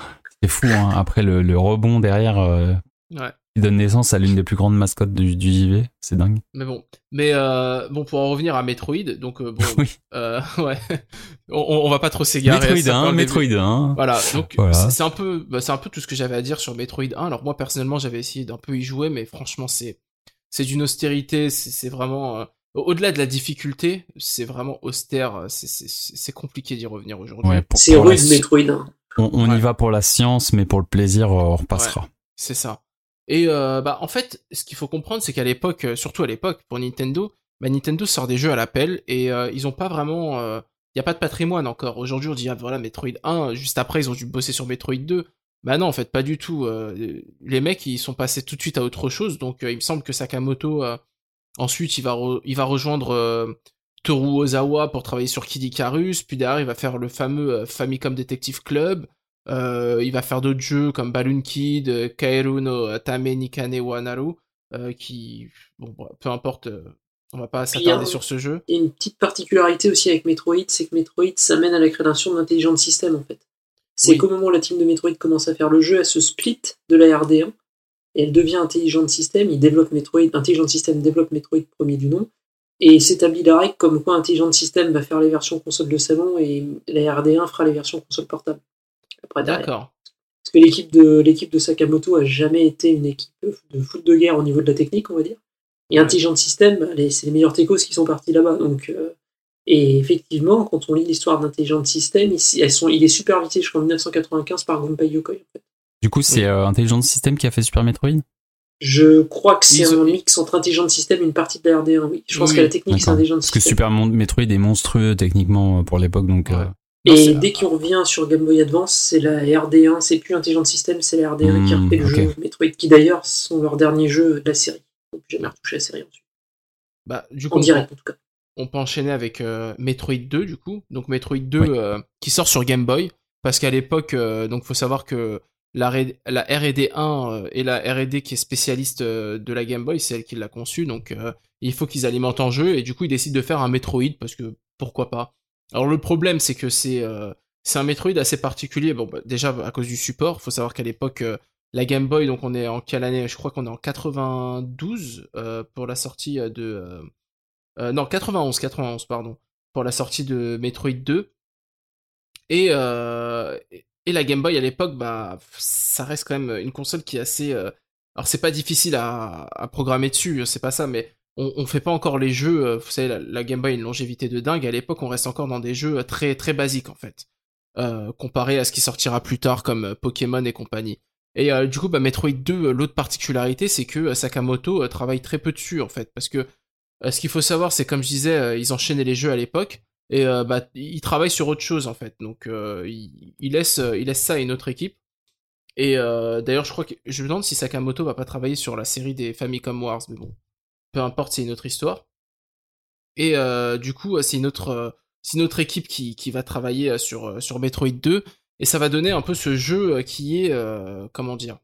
C'est fou, hein. Après le, le rebond derrière euh, Ouais. qui donne naissance à l'une des plus grandes mascottes du, du JV, c'est dingue. Mais bon, mais euh, bon pour en revenir à Metroid, donc euh, bon, [LAUGHS] Oui. euh, ouais, on, on va pas trop s'égarer. Metroid ça parle 1, des- Metroid 1. Voilà, donc Voilà. c'est un peu, bah, c'est un peu tout ce que j'avais à dire sur Metroid 1. Alors moi personnellement, j'avais essayé d'un peu y jouer, mais franchement, c'est c'est d'une austérité, c'est vraiment euh, au-delà de la difficulté, c'est vraiment austère. c'est- compliqué d'y revenir aujourd'hui. Ouais, C'est rude Metroid 1. On, on Ouais. y va pour la science, mais pour le plaisir, euh, on repassera. C'est ça. Et euh, bah en fait, ce qu'il faut comprendre, c'est qu'à l'époque, euh, surtout à l'époque, pour Nintendo, bah, Nintendo sort des jeux à l'appel et euh, ils ont pas vraiment, il y a pas de patrimoine encore. Aujourd'hui, on dit ah voilà Metroid 1, juste après ils ont dû bosser sur Metroid 2. Bah non, en fait, pas du tout. euh, les mecs, ils sont passés tout de suite à autre chose. Donc, euh, il me semble que Sakamoto, euh, ensuite, il va, re- il va rejoindre euh, Toru Ozawa pour travailler sur Kid Icarus. Puis derrière, il va faire le fameux euh, Famicom Detective Club. Euh, il va faire d'autres jeux comme Balloon Kid, euh, Kaeru no Tame Nikane wa Naru, euh, qui, bon, peu importe, on va pas s'attarder sur ce jeu. Il y a une petite particularité aussi avec Metroid, c'est que Metroid s'amène à la création d'intelligent système en fait. C'est Oui. qu'au moment où la team de Metroid commence à faire le jeu, elle se split de la RD1 et elle devient intelligent système. Il développe Metroid, intelligent système développe Metroid premier du nom et s'établit la règle comme quoi intelligent système va faire les versions console de salon et la RD1 fera les versions console portable. Après. D'accord. Parce que l'équipe de l'équipe de Sakamoto a jamais été une équipe de foot de guerre au niveau de la technique, on va dire. Et Intelligent System, les- c'est les meilleurs techos qui sont partis là-bas. Donc, euh, et effectivement, quand on lit l'histoire d'Intelligent System, ils- elles sont, il est supervisé jusqu'en 1995 par Gunpei Yokoi. En fait. Du coup, c'est euh, Intelligent System qui a fait Super Metroid? Je crois que c'est un mix entre Intelligent System et une partie de la RD1, oui. Je pense Oui, que la technique, c'est. Intelligent Parce que. Super Metroid est monstrueux techniquement euh, pour l'époque, donc Ouais. euh, Non, Et dès qu'on revient sur Game Boy Advance, c'est la RD1, c'est plus Intelligent System, c'est la RD1 qui a Hmm, refait le jeu Metroid, qui d'ailleurs sont leurs derniers jeux de la série. Donc j'ai jamais retouché la série ensuite. Bah, du coup, En on direct en tout cas. on peut enchaîner avec euh, Metroid 2 du coup. Donc Metroid 2 Oui. euh, qui sort sur Game Boy parce qu'à l'époque euh, donc faut savoir que la, R&D 1 euh, et la R&D qui est spécialiste euh, de la Game Boy, c'est elle qui l'a conçue donc euh, il faut qu'ils alimentent en jeu et du coup ils décident de faire un Metroid parce que pourquoi pas. Alors le problème c'est que c'est un Metroid assez particulier. Bon bah, déjà à cause du support, faut savoir qu'à l'époque la Game Boy, donc on est en quelle année? Je crois qu'on est en 92 euh, pour la sortie de non, 91, 91, pardon, pour la sortie de Metroid 2. Et, euh, et la Game Boy à l'époque, bah, ça reste quand même une console qui est assez. euh, alors c'est pas difficile à, programmer dessus, c'est pas ça, mais on, on fait pas encore les jeux. euh, Vous savez, la, Game Boy a une longévité de dingue. À l'époque, on reste encore dans des jeux très très basiques en fait, euh, comparé à ce qui sortira plus tard comme euh, Pokémon et compagnie. Et euh, du coup, bah, Metroid 2, euh, l'autre particularité, c'est que euh, Sakamoto euh, travaille très peu dessus en fait, parce que euh, ce qu'il faut savoir, c'est comme je disais, euh, ils enchaînaient les jeux à l'époque et euh, bah ils travaillent sur autre chose en fait. Donc euh, euh, ils laissent ça à une autre équipe. Et d'ailleurs, je crois que je me demande si Sakamoto va pas travailler sur la série des Famicom Wars, mais bon, peu importe, c'est une autre histoire. Et du coup, c'est une autre c'est une autre équipe qui qui va travailler sur sur Metroid 2 et ça va donner un peu ce jeu qui est comment dire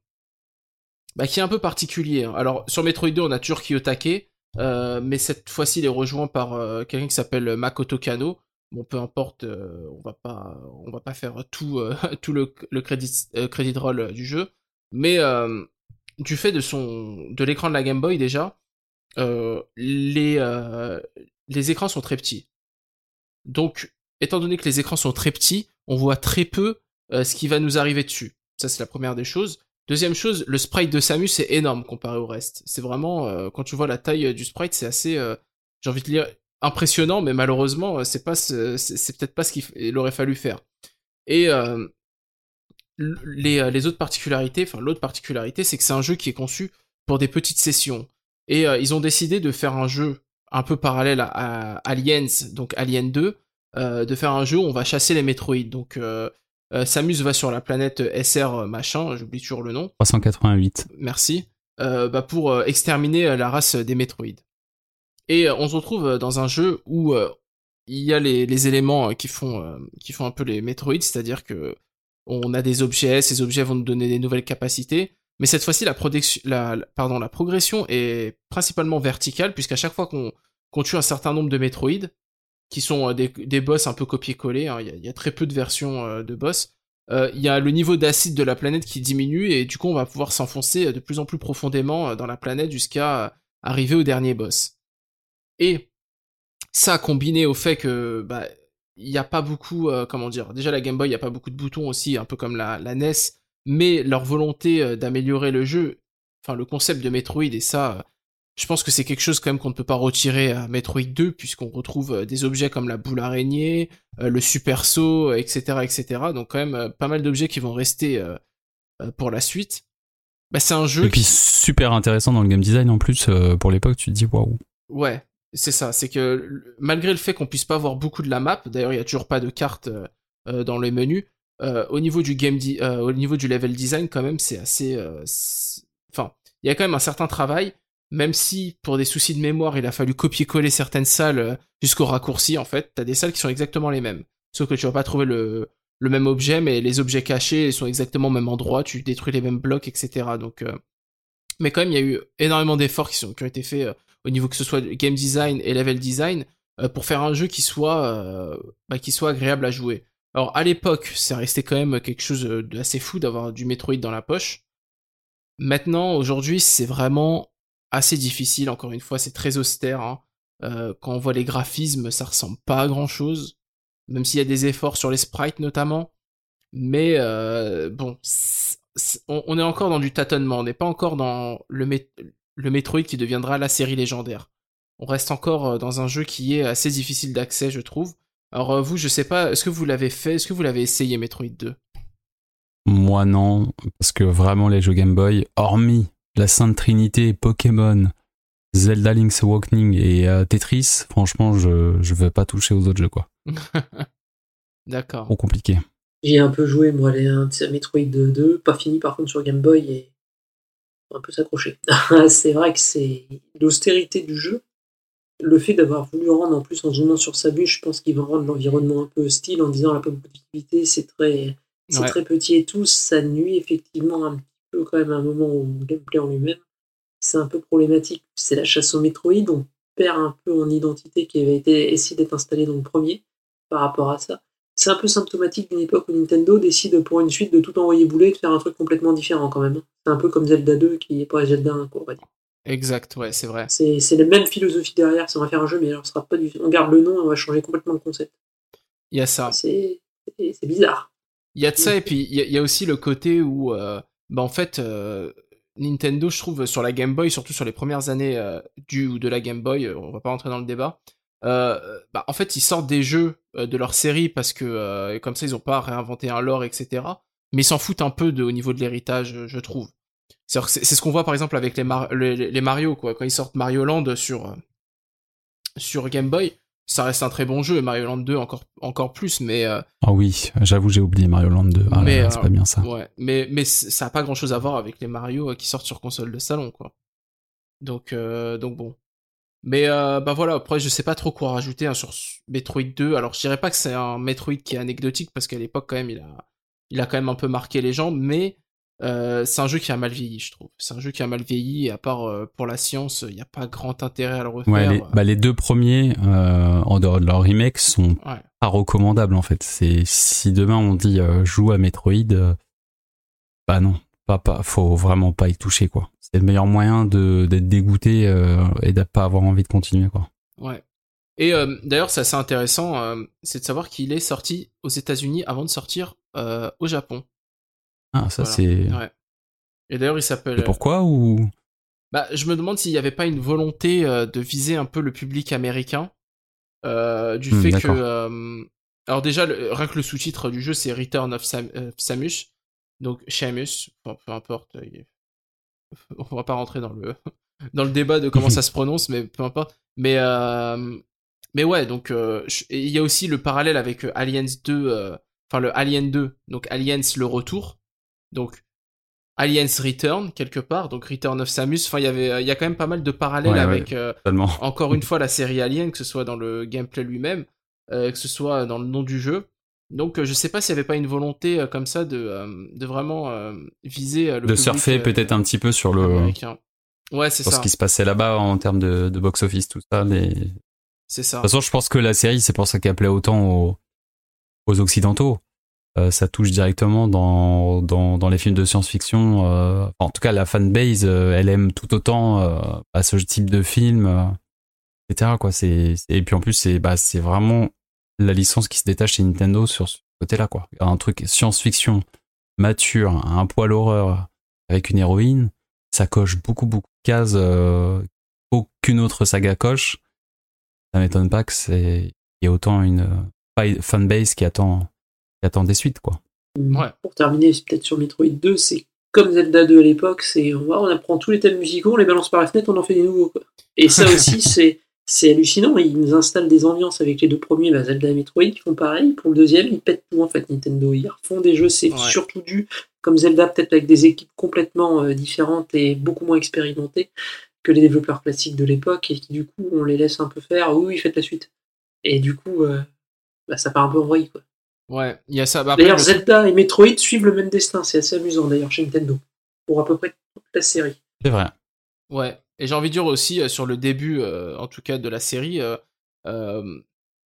bah, qui est un peu particulier. hein. Alors sur Metroid 2, on a toujours Kiyotake, euh, mais cette fois-ci, il est rejoint par euh, quelqu'un qui s'appelle Makoto Kano. Bon, peu importe, euh, on va pas, on va pas faire tout, euh, [LAUGHS] tout le, le crédit, euh, credit roll euh, du jeu, mais euh, du fait de son, de l'écran de la Game Boy déjà, euh, les, euh, les écrans sont très petits. Donc, étant donné que les écrans sont très petits, on voit très peu euh, ce qui va nous arriver dessus. Ça, c'est la première des choses. Deuxième chose, le sprite de Samus est énorme comparé au reste. C'est vraiment, euh, quand tu vois la taille euh, du sprite, c'est assez, euh, j'ai envie de dire, impressionnant, mais malheureusement, c'est pas, ce- c'est peut-être pas ce qu'il aurait fallu faire. Et les, autres particularités, enfin l'autre particularité, c'est que c'est un jeu qui est conçu pour des petites sessions. Et ils ont décidé de faire un jeu un peu parallèle à, Aliens, donc Alien 2, euh, de faire un jeu où on va chasser les Metroid. Donc euh, euh, Samus va sur la planète SR machin, j'oublie toujours le nom 388. merci, euh, bah pour euh, exterminer euh, la race des Metroid. Et euh, on se retrouve euh, dans un jeu où euh, il y a les, les éléments euh, qui font euh, qui font un peu les Metroid, c'est-à-dire que on a des objets, ces objets vont nous donner des nouvelles capacités, mais cette fois-ci la, production- la, la- pardon, la progression est principalement verticale puisqu'à chaque fois qu'on qu'on tue un certain nombre de Metroid, qui sont euh, des, boss un peu copier-coller, hein, il y, a, très peu de versions euh, de boss, euh, il y a le niveau d'acide de la planète qui diminue et du coup on va pouvoir s'enfoncer de plus en plus profondément dans la planète jusqu'à arriver au dernier boss. Et ça combiné au fait que bah il n'y a pas beaucoup comment dire déjà la Game Boy il y a pas beaucoup de boutons aussi un peu comme la, la NES mais leur volonté d'améliorer le jeu enfin le concept de Metroid et ça je pense que c'est quelque chose quand même qu'on ne peut pas retirer à Metroid 2 puisqu'on retrouve euh, des objets comme la boule araignée euh, le super saut, euh, etc., etc. Donc quand même pas mal d'objets qui vont rester pour la suite. Bah, c'est un jeu. Et puis qui- super intéressant dans le game design en plus pour l'époque, tu te dis waouh. Ouais, c'est ça. C'est que malgré le fait qu'on puisse pas voir beaucoup de la map, d'ailleurs il y a toujours pas de carte dans les menus. euh, au niveau du game, euh, au niveau du level design, quand même, c'est assez. euh, Enfin, il y a quand même un certain travail. Même si, pour des soucis de mémoire, il a fallu copier-coller certaines salles euh, jusqu'au raccourci, en fait, t'as des salles qui sont exactement les mêmes. Sauf que tu vas pas trouver le, le même objet, mais les objets cachés sont exactement au même endroit, tu détruis les mêmes blocs, etc. Donc, euh, mais quand même, il y a eu énormément d'efforts qui, sont, qui ont été faits euh, au niveau que ce soit game design et level design euh, pour faire un jeu qui soit, euh, bah, qui soit agréable à jouer. Alors à l'époque, c'est resté quand même quelque chose euh, d'assez fou d'avoir du Metroid dans la poche. Maintenant, aujourd'hui, c'est vraiment assez difficile. Encore une fois, c'est très austère. hein. Euh, quand on voit les graphismes, ça ressemble pas à grand chose, même s'il y a des efforts sur les sprites notamment. Mais euh, bon, on, est encore dans du tâtonnement. On n'est pas encore dans le, le Metroid qui deviendra la série légendaire. On reste encore euh, dans un jeu qui est assez difficile d'accès, je trouve. Alors vous, je sais pas, est-ce que vous l'avez fait, est-ce que vous l'avez essayé Metroid 2 Moi non, parce que vraiment les jeux Game Boy, hormis la Sainte Trinité Pokémon, Zelda Link's Awakening et euh, Tetris, franchement, je je veux pas toucher aux autres jeux quoi. [LAUGHS] D'accord. Trop compliqué. J'ai un peu joué, moi, les Metroid 2, pas fini par contre sur Game Boy et faut un peu s'accrocher. [LAUGHS] c'est vrai que c'est l'austérité du jeu. Le fait d'avoir voulu rendre en plus en zoomant sur sa bûche, je pense qu'il va rendre l'environnement un peu hostile en disant la productivité c'est très, c'est Ouais. très petit et tout, ça nuit effectivement un petit peu quand même à un moment au gameplay en lui-même. C'est un peu problématique. C'est la chasse au Metroid, on perd un peu en identité qui avait été essayé d'être installée dans le premier par rapport à ça. C'est un peu symptomatique d'une époque où Nintendo décide pour une suite de tout envoyer bouler et de faire un truc complètement différent quand même. C'est un peu comme Zelda 2 qui est pas Zelda 1, quoi, on va dire. Exact, ouais, c'est vrai. C'est la même philosophie derrière, on va faire un jeu, mais alors sera pas du... on garde le nom et on va changer complètement le concept. Il y a ça. C'est bizarre. Il y a de ça, et puis il y, a- il y a aussi le côté où, euh, bah en fait, euh, Nintendo, je trouve, sur la Game Boy, surtout sur les premières années euh, du ou de la Game Boy, euh, on va pas rentrer dans le débat, euh, bah en fait, ils sortent des jeux euh, de leur série parce que, comme ça, ils ont pas réinventé un lore, etc. Mais ils s'en foutent un peu de, au niveau de l'héritage, je trouve. C'est ce qu'on voit par exemple avec les, les, les Mario, quoi. Quand ils sortent Mario Land sur, sur Game Boy, ça reste un très bon jeu, Mario Land 2 encore, encore plus, mais euh, Ah oui, j'avoue, j'ai oublié Mario Land 2. Ah Mais, là, c'est euh, pas bien ça. Ouais, mais, mais ça a pas grand chose à voir avec les Mario euh, qui sortent sur console de salon, quoi. Donc, euh, donc bon. Mais euh, bah voilà, après je sais pas trop quoi rajouter hein, sur Metroid 2. Alors je dirais pas que c'est un Metroid qui est anecdotique parce qu'à l'époque quand même il a, il a quand même un peu marqué les gens, mais euh, c'est un jeu qui a mal vieilli, je trouve. C'est un jeu qui a mal vieilli et à part euh, pour la science, il n'y a pas grand intérêt à le refaire. Ouais, les, bah, les deux premiers, euh, en dehors de leur remake, sont Ouais. pas recommandables en fait. C'est si demain on dit joue à Metroid, bah non, pas, pas, faut vraiment pas y toucher quoi. C'est le meilleur moyen de d'être dégoûté et de pas avoir envie de continuer quoi. Ouais. Et d'ailleurs, c'est assez intéressant, c'est de savoir qu'il est sorti aux États-Unis avant de sortir au Japon. Ah ça Voilà. c'est. Ouais. Et d'ailleurs, il s'appelle. Pourquoi ou? Bah, je me demande s'il n'y avait pas une volonté euh, de viser un peu le public américain, euh, du Hmm, fait que. euh, alors déjà, le- rien que le sous-titre du jeu, c'est Return of Sam- Samus, donc Shamus, peu, peu importe. [LAUGHS] On va pas rentrer dans le [LAUGHS] dans le débat de comment ça [LAUGHS] se prononce, mais peu importe. Mais mais ouais, donc il y a aussi le parallèle avec Aliens 2, euh, enfin le Alien 2, donc Aliens le retour, donc Aliens Return quelque part, donc Return of Samus. Enfin, il y avait, il y a quand même pas mal de parallèles Ouais, ouais. avec euh, [LAUGHS] encore une [LAUGHS] fois la série Alien, que ce soit dans le gameplay lui-même, euh, que ce soit dans le nom du jeu. Donc, euh, je sais pas s'il y avait pas une volonté euh, comme ça de, euh, de vraiment euh, viser euh, le de public, surfer euh, peut-être un petit peu sur le américain. Ouais, c'est ça. ce qui se passait là-bas en termes de, de box office tout ça. Les... De C'est ça. toute façon, je pense que la série c'est pour ça qu'elle plaît autant aux, aux occidentaux. Euh, ça touche directement dans, dans, dans les films de science-fiction. euh, en tout cas, la fanbase, euh, elle aime tout autant euh, à ce type de film, euh, etc. Quoi. C'est, et puis en plus, c'est, bah, c'est vraiment la licence qui se détache chez Nintendo sur ce côté-là. Quoi. Un truc science-fiction mature, un poil horreur avec une héroïne, ça coche beaucoup, beaucoup de cases qu'aucune autre saga coche. Ça m'étonne pas que c'est il y ait autant une fanbase qui attend qui attend des suites quoi. Ouais. Pour terminer, c'est peut-être sur Metroid 2, c'est comme Zelda 2 à l'époque, c'est on, apprend tous les thèmes musicaux, on les balance par la fenêtre, on en fait des nouveaux. Quoi. Et ça [LAUGHS] aussi, c'est c'est hallucinant. Ils nous installent des ambiances avec les deux premiers, bah, Zelda et Metroid, ils font pareil. Pour le deuxième, ils pètent tout en fait, Nintendo. Ils refont des jeux, c'est Ouais. surtout dû, comme Zelda, peut-être avec des équipes complètement euh, différentes et beaucoup moins expérimentées que les développeurs classiques de l'époque, et qui du coup, on les laisse un peu faire, oui, oui, faites la suite. Et du coup, euh, bah, ça part un peu en vrille, quoi. Ouais, il y a ça. Bah, D'ailleurs, le- Zelda et Metroid suivent le même destin, c'est assez amusant d'ailleurs chez Nintendo, pour à peu près toute la série. C'est vrai. Ouais, et j'ai envie de dire aussi euh, sur le début, euh, en tout cas de la série, euh, euh,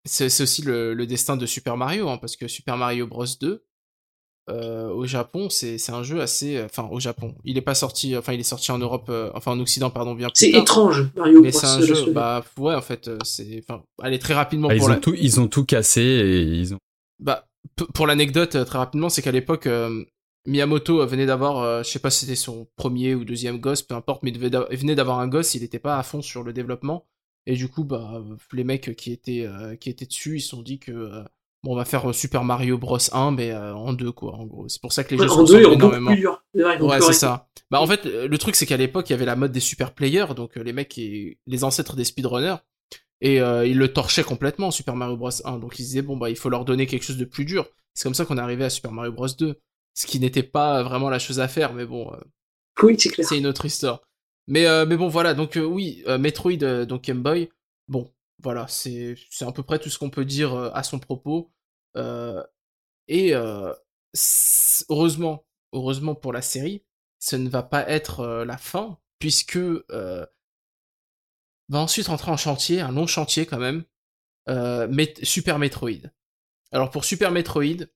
c'est c'est aussi le, le destin de Super Mario, hein, parce que Super Mario Bros 2 euh, au Japon, c'est c'est un jeu assez, euh, enfin au Japon, il est pas sorti, enfin il est sorti en Europe, euh, enfin en Occident pardon bien plus C'est étrange, Mario Mais Bros. c'est un jeu, bah ouais en fait, euh, c'est, enfin, allez très rapidement Bah, ils pour ont la, tout ils ont tout cassé et ils ont bah, p- pour l'anecdote, euh, très rapidement, c'est qu'à l'époque, euh, Miyamoto euh, venait d'avoir, euh, je sais pas si c'était son premier ou deuxième gosse, peu importe, mais il, venait d'avoir un gosse, il était pas à fond sur le développement. Et du coup, bah, les mecs qui étaient, euh, qui étaient dessus, ils se sont dit que, bon, on va faire Super Mario Bros 1, mais euh, en deux, quoi, en gros. C'est pour ça que les Ouais, jeux se en deux, ils ressemblent ont beaucoup énormément. plus dur. Vrai, Ouais, c'est ça. Bah en fait, le truc c'est qu'à l'époque, il y avait la mode des super players, donc euh, les mecs, qui- les ancêtres des speedrunners, et euh, ils le torchaient complètement Super Mario Bros 1. Donc ils disaient bon bah il faut leur donner quelque chose de plus dur. C'est comme ça qu'on est arrivé à Super Mario Bros 2, ce qui n'était pas vraiment la chose à faire, mais bon, euh, Oui, c'est clair. c'est une autre histoire. Mais euh, mais bon voilà, donc euh, oui, Metroid donc Game Boy, bon voilà, c'est à peu près tout ce qu'on peut dire à son propos. Et heureusement, heureusement pour la série, ce ne va pas être la fin puisque euh, va ensuite rentrer en chantier, un long chantier quand même, euh, Super Metroid. Alors pour Super Metroid,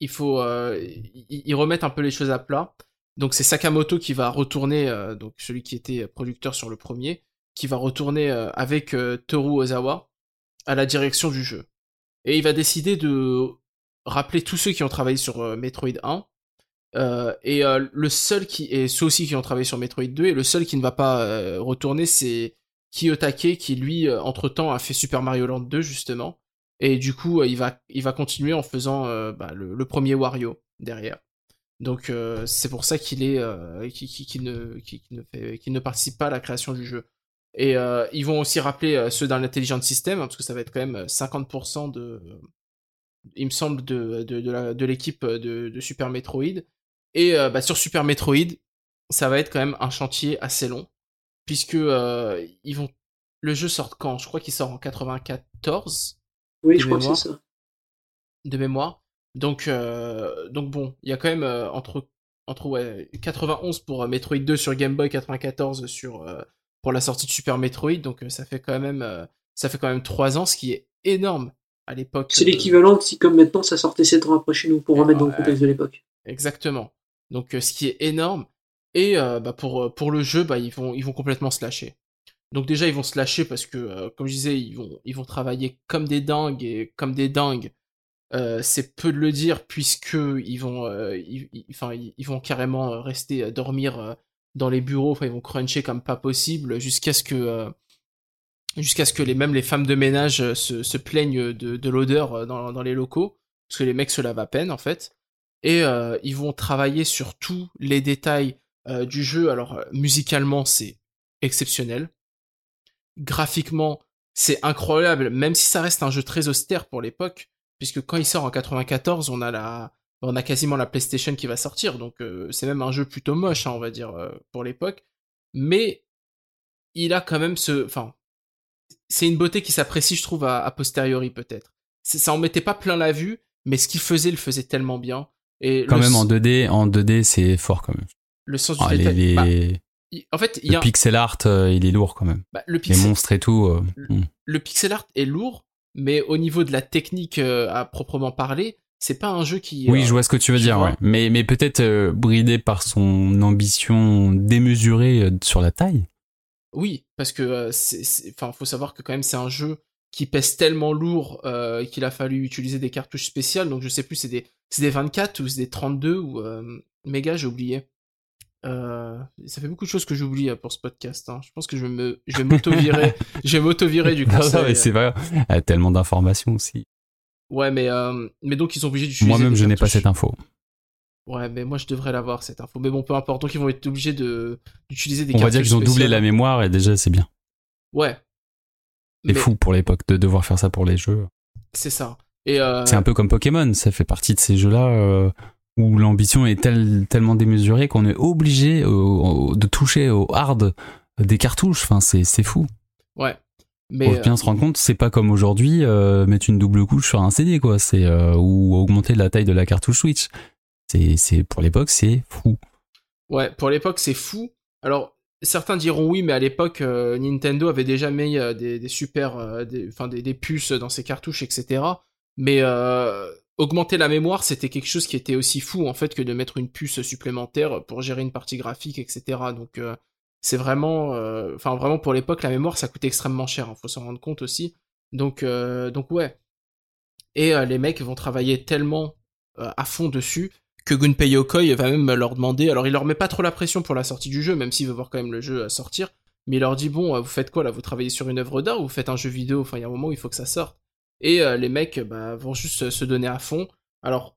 il faut euh, y- remettre un peu les choses à plat. Donc c'est Sakamoto qui va retourner, euh, donc celui qui était producteur sur le premier, qui va retourner euh, avec euh, Toru Ozawa à la direction du jeu. Et il va décider de rappeler tous ceux qui ont travaillé sur Metroid 1. Euh, et euh, le seul qui et ceux aussi qui ont travaillé sur Metroid 2 et le seul qui ne va pas euh, retourner c'est Kiyotake qui lui entre temps a fait Super Mario Land 2 justement. Et du coup il va il va continuer en faisant bah, le, premier Wario derrière. Donc c'est pour ça qu'il est qui, qui, ne ne participe pas à la création du jeu. Et ils vont aussi rappeler ceux dans l'Intelligent System hein, parce que ça va être quand même 50% de il me semble de de l'équipe de, de Super Metroid et euh, bah, sur Super Metroid ça va être quand même un chantier assez long puisque euh, ils vont le jeu sort quand? Je crois qu'il sort en 94 Oui, je crois que c'est ça. de mémoire. Donc, euh, donc bon, il y a quand même entre, entre ouais, 91 pour Metroid 2 sur Game Boy, 94 sur, pour la sortie de Super Metroid. Donc ça fait quand même, ça fait quand même 3 ans, ce qui est énorme à l'époque. C'est l'équivalent si, comme maintenant, ça sortait 7 ans après chez nous pour remettre dans le Ouais. contexte de l'époque. Exactement. Donc euh, ce qui est énorme. Et euh, bah, pour, euh, pour le jeu, bah, ils, vont, ils vont complètement se lâcher. Donc déjà, ils vont se lâcher parce que, comme je disais, ils vont, ils vont travailler comme des dingues et comme des dingues. C'est peu de le dire puisque ils vont, ils, vont carrément rester dormir dans les bureaux. Enfin, ils vont cruncher comme pas possible jusqu'à ce que, jusqu'à ce que les même les femmes de ménage se, plaignent de, de l'odeur dans, dans les locaux parce que les mecs se lavent à peine en fait. Et euh, ils vont travailler sur tous les détails euh, du jeu. Alors euh, musicalement, c'est exceptionnel. Graphiquement, c'est incroyable, même si ça reste un jeu très austère pour l'époque, puisque quand il sort en 94, on a la, on a quasiment la PlayStation qui va sortir, donc euh, c'est même un jeu plutôt moche, hein, on va dire, euh, pour l'époque. Mais il a quand même ce, enfin, c'est une beauté qui s'apprécie, je trouve, à, a posteriori peut-être. Ça en mettait pas plein la vue, mais ce qu'il faisait, le faisait tellement bien. Et Quand même en 2D, en 2D c'est fort quand même. le sens du Ah, les, détail. les- Bah, il- en fait, il y le a pixel art, euh, il est lourd quand même. bah, le Les monstres et tout. euh, hmm. le pixel art est lourd, mais au niveau de la technique euh, à proprement parler, c'est pas un jeu qui. Oui, je vois ce que tu veux dire, ouais. Mais, mais peut-être bridé par son ambition démesurée sur la taille. Oui, parce que c'est- enfin, faut savoir que quand même c'est un jeu qui pèse tellement lourd euh, qu'il a fallu utiliser des cartouches spéciales. Donc je sais plus, c'est des, c'est des 24 ou c'est des 32 ou euh, méga, j'ai oublié. Euh, ça fait beaucoup de choses que j'oublie euh, pour ce podcast. hein. Je pense que je vais me, je vais m'auto-virer, [LAUGHS] je vais m'auto-virer du mais c'est vrai. Il y a tellement d'informations aussi. Ouais, mais mais donc ils sont obligés d'utiliser. Moi-même, je n'ai pas cartouches. cette info. Ouais, mais moi je devrais l'avoir cette info. Mais bon, peu importe. Donc ils vont être obligés de d'utiliser des On va cartouches dire qu'ils ont doublé la mémoire et déjà, c'est bien. Ouais. C'est fou pour l'époque de devoir faire ça pour les jeux. C'est ça. Et euh, C'est un peu comme Pokémon, ça fait partie de ces jeux-là euh, où l'ambition est tel- tellement démesurée qu'on est obligé euh, de toucher au hard des cartouches. Enfin, c'est c'est fou. ouais. Mais Pour euh, bien se rendre compte, c'est pas comme aujourd'hui mettre une double couche sur un CD, quoi. C'est ou augmenter la taille de la cartouche Switch. C'est c'est pour l'époque, c'est fou. Ouais, pour l'époque, c'est fou. Alors, certains diront oui, mais à l'époque, euh, Nintendo avait déjà mis euh, des, super, euh, des, enfin des, des puces dans ses cartouches, etc. Mais augmenter la mémoire, c'était quelque chose qui était aussi fou en fait que de mettre une puce supplémentaire pour gérer une partie graphique, etc. Donc, c'est vraiment, enfin vraiment pour l'époque, la mémoire, ça coûtait extrêmement cher. Il faut s'en rendre compte aussi. Donc, donc ouais. Et les mecs vont travailler tellement à fond dessus que Gunpei Yokoi va même leur demander, alors il leur met pas trop la pression pour la sortie du jeu, même s'il veut voir quand même le jeu euh, sortir, mais il leur dit bon, euh, vous faites quoi là? Vous travaillez sur une œuvre d'art ou vous faites un jeu vidéo? Enfin, il y a un moment où il faut que ça sorte. Et euh, les mecs bah, vont juste se donner à fond. Alors,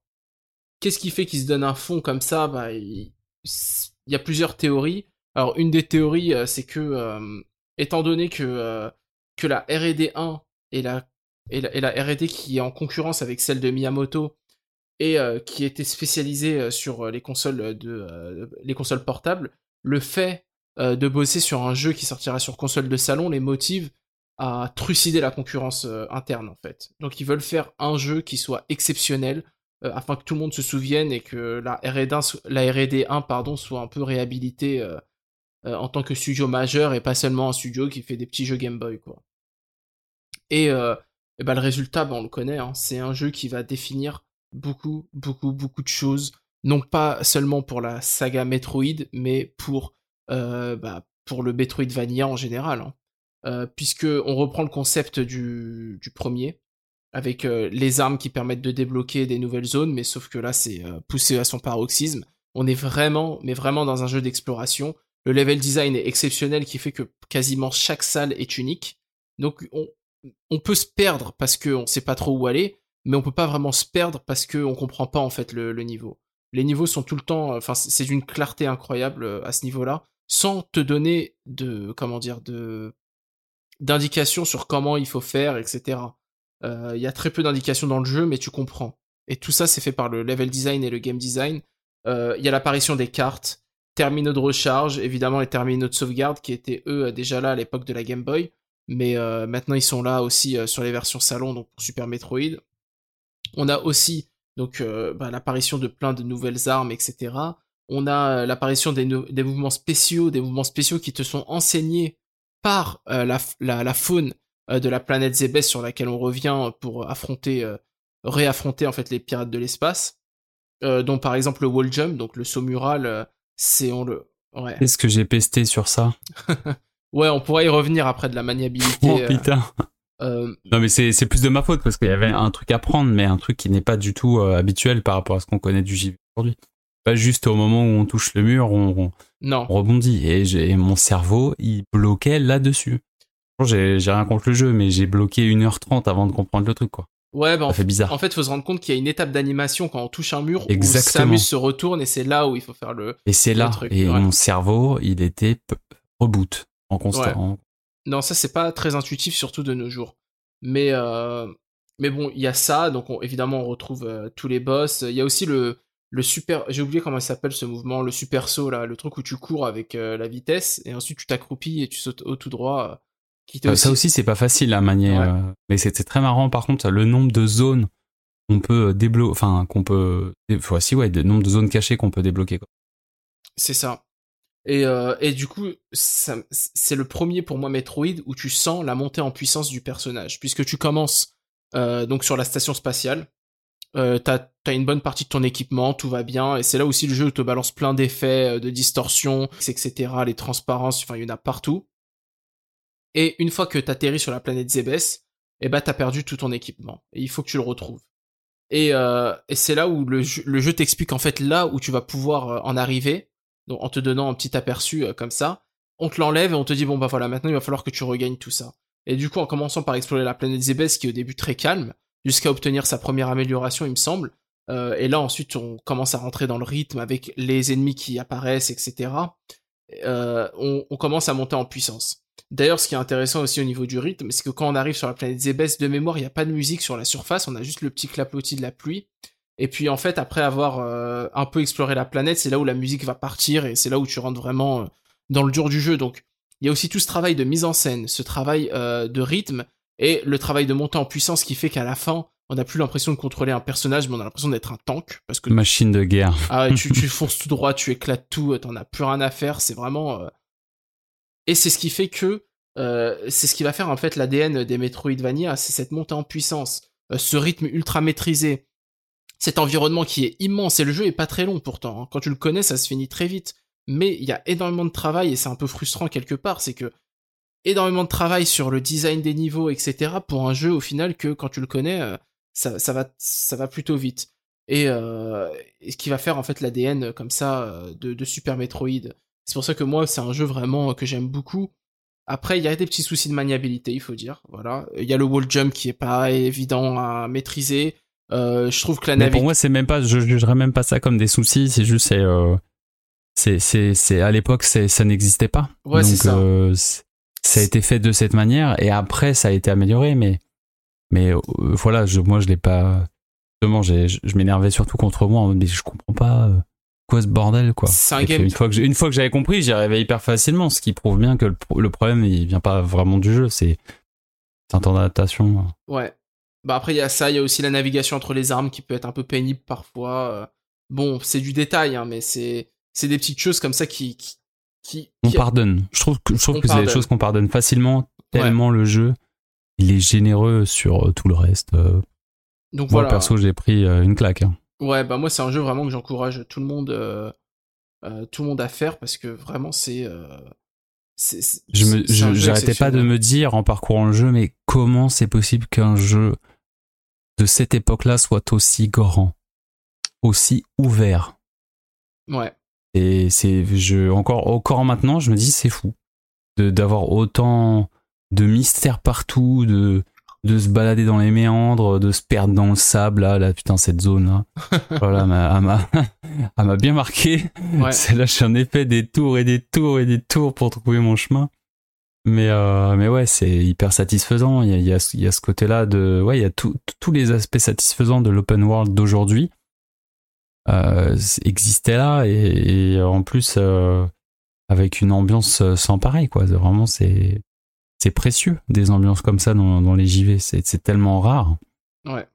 qu'est-ce qui fait qu'ils se donnent à fond comme ça? Bah, il... y a plusieurs théories. Alors, une des théories, c'est que, étant donné que, que la R&D 1 et et la, et la R&D qui est en concurrence avec celle de Miyamoto et euh, qui était spécialisée euh, sur les consoles de euh, les consoles portables, le fait euh, de bosser sur un jeu qui sortira sur console de salon les motive à trucider la concurrence euh, interne en fait. Donc ils veulent faire un jeu qui soit exceptionnel euh, afin que tout le monde se souvienne et que la R&D 1, so- la R&D 1 pardon soit un peu réhabilitée euh, euh, en tant que studio majeur et pas seulement un studio qui fait des petits jeux Game Boy quoi. Et, euh, et bah, le résultat, bah, on le connaît, hein, c'est un jeu qui va définir beaucoup, beaucoup, beaucoup de choses, non pas seulement pour la saga Metroid, mais pour, euh, bah, pour le Metroidvania en général. Hein. Euh, puisque on reprend le concept du, du premier, avec euh, les armes qui permettent de débloquer des nouvelles zones, mais sauf que là c'est euh, poussé à son paroxysme. On est vraiment, mais vraiment dans un jeu d'exploration. Le level design est exceptionnel, qui fait que quasiment chaque salle est unique. Donc on, on peut se perdre parce qu'on sait pas trop où aller, mais on peut pas vraiment se perdre parce qu'on comprend pas en fait le, niveau. Les niveaux sont tout le temps, enfin c'est d'une clarté incroyable euh, à ce niveau-là, sans te donner de, comment dire, de d'indications sur comment il faut faire, etc. Euh, Il y a très peu d'indications dans le jeu, mais tu comprends. Et tout ça, c'est fait par le level design et le game design. Euh, Il y a l'apparition des cartes, terminaux de recharge, évidemment les terminaux de sauvegarde qui étaient eux déjà là à l'époque de la Game Boy, mais euh, maintenant ils sont là aussi euh, sur les versions salon, donc pour Super Metroid. On a aussi donc euh, bah, l'apparition de plein de nouvelles armes, etc. On a euh, l'apparition des, mouvements spéciaux, des mouvements spéciaux qui te sont enseignés par euh, la, f- la, la faune de la planète Zebes sur laquelle on revient pour affronter, réaffronter en fait les pirates de l'espace. Dont par exemple le wall jump, donc le saut mural, c'est on le, ouais, Qu'est-ce que j'ai pesté sur ça? [LAUGHS] Ouais, on pourrait y revenir après de la maniabilité. Oh putain euh, Non mais c'est plus de ma faute parce qu'il y avait un truc à prendre, mais un truc qui n'est pas du tout euh, habituel par rapport à ce qu'on connaît du JV aujourd'hui. Pas juste au moment où on touche le mur, on, on- non, on rebondit. Et, mon cerveau, il bloquait là-dessus. Bon, J'ai rien contre le jeu, mais j'ai bloqué 1h30 avant de comprendre le truc, quoi. ouais, bah, en Ça fait bizarre. En fait, faut se rendre compte qu'il y a une étape d'animation quand on touche un mur où Exactement. Samus se retourne et c'est là où il faut faire le. Et c'est là. truc, et ouais. mon cerveau, il était reboot en constant. Non, ça c'est pas très intuitif, surtout de nos jours. Mais euh... mais bon, il y a ça, donc on- évidemment on retrouve euh, tous les boss. Il y a aussi le le super, j'ai oublié comment il s'appelle ce mouvement, le super saut là, le truc où tu cours avec euh, la vitesse et ensuite tu t'accroupis et tu sautes au tout droit. Ça aussi, c'est pas facile à manier. Ouais. mais c'était très marrant. Par contre, le nombre de zones qu'on peut débloquer, enfin qu'on peut, si ouais, le nombre de zones cachées qu'on peut débloquer. C'est ça. Et, euh, et du coup, c'est le premier pour moi Metroid où tu sens la montée en puissance du personnage, puisque tu commences euh, donc sur la station spatiale. Euh, t'as as une bonne partie de ton équipement, tout va bien, et c'est là aussi le jeu te balance plein d'effets, euh, de distorsions, etc., les transparences, enfin il y en a partout. Et une fois que t'atterris sur la planète Zebes, eh ben t'as perdu tout ton équipement, et il faut que tu le retrouves. Et, euh, et c'est là où le jeu, le jeu t'explique en fait là où tu vas pouvoir euh, en arriver, donc en te donnant un petit aperçu euh, comme ça, on te l'enlève et on te dit bon bah voilà maintenant il va falloir que tu regagnes tout ça. Et du coup en commençant par explorer la planète Zebes qui est au début très calme, jusqu'à obtenir sa première amélioration il me semble, euh, et là ensuite on commence à rentrer dans le rythme avec les ennemis qui apparaissent etc. Euh, on, on commence à monter en puissance. D'ailleurs ce qui est intéressant aussi au niveau du rythme c'est que quand on arrive sur la planète Zebes de mémoire il n'y a pas de musique sur la surface, on a juste le petit clapotis de la pluie. Et puis en fait, après avoir euh, un peu exploré la planète, c'est là où la musique va partir et c'est là où tu rentres vraiment euh, dans le dur du jeu. Donc il y a aussi tout ce travail de mise en scène, ce travail euh, de rythme et le travail de montée en puissance qui fait qu'à la fin, on n'a plus l'impression de contrôler un personnage, mais on a l'impression d'être un tank parce que Machine de guerre. ah, tu, tu [LAUGHS] fonces tout droit, tu éclates tout, t'en as plus rien à faire, c'est vraiment... euh, Et c'est ce qui fait que... c'est ce qui va faire en fait l'ADN des Metroidvania, c'est cette montée en puissance, ce rythme ultra maîtrisé, cet environnement qui est immense, et le jeu est pas très long pourtant, hein. quand tu le connais ça se finit très vite, mais il y a énormément de travail, et c'est un peu frustrant quelque part, c'est que énormément de travail sur le design des niveaux, etc., pour un jeu au final que quand tu le connais, euh, ça, va, ça va plutôt vite et, euh, ce qui va faire en fait l'ADN comme ça euh, de, de Super Metroid. C'est pour ça que moi c'est un jeu vraiment que j'aime beaucoup Après, il y a des petits soucis de maniabilité, il faut dire. Voilà. Il y a le wall jump qui est pas évident à maîtriser. Euh, je trouve que la Mais navigation. pour moi, c'est même pas, je jugerais même pas ça comme des soucis, c'est juste, c'est, euh, c'est, à l'époque, ça n'existait pas. Ouais, Donc, c'est ça. euh, ça a été fait de cette manière, et après, ça a été amélioré, mais, mais, euh, voilà, je, moi, je l'ai pas, justement, j'ai, je, je m'énervais surtout contre moi, mais je comprends pas, quoi ce bordel, quoi. C'est un Et puis, game. Une fois que, une fois que j'avais compris, j'y arrivais hyper facilement, ce qui prouve bien que le, le problème, il vient pas vraiment du jeu, c'est un temps d'adaptation. Ouais. Bah après il y a ça, il y a aussi la navigation entre les armes qui peut être un peu pénible parfois. euh. Bon, c'est du détail, hein, mais c'est des petites choses comme ça qui qui qui. On qui- pardonne. Je trouve que, je trouve On que c'est des choses qu'on pardonne facilement, tellement le jeu, il est généreux sur euh, tout le reste. Euh, Donc Moi, voilà. perso, j'ai pris une claque. hein. Ouais, bah moi c'est un jeu vraiment que j'encourage tout le monde euh, euh, tout le monde à faire parce que vraiment c'est euh, Je j'arrêtais pas de me dire en parcourant le jeu, mais comment c'est possible qu'un jeu de cette époque-là soit aussi grand, aussi ouvert Ouais. Et c'est, je, encore, encore maintenant, je me dis, c'est fou. De, d'avoir autant de mystères partout, de, de se balader dans les méandres, de se perdre dans le sable, là, là, putain, cette zone-là. [LAUGHS] voilà, elle m'a bien marqué. Ouais. C'est là, j'en ai fait des tours et des tours et des tours pour trouver mon chemin. Mais, euh, mais ouais, c'est hyper satisfaisant. Il y a, y a, ce- côté-là de, ouais, il y a tous les aspects satisfaisants de l'open world d'aujourd'hui euh, existaient là et, en plus euh, avec une ambiance euh, sans pareil quoi. Vraiment, c'est c'est précieux des ambiances comme ça dans, dans les JV. C'est tellement rare. Ouais.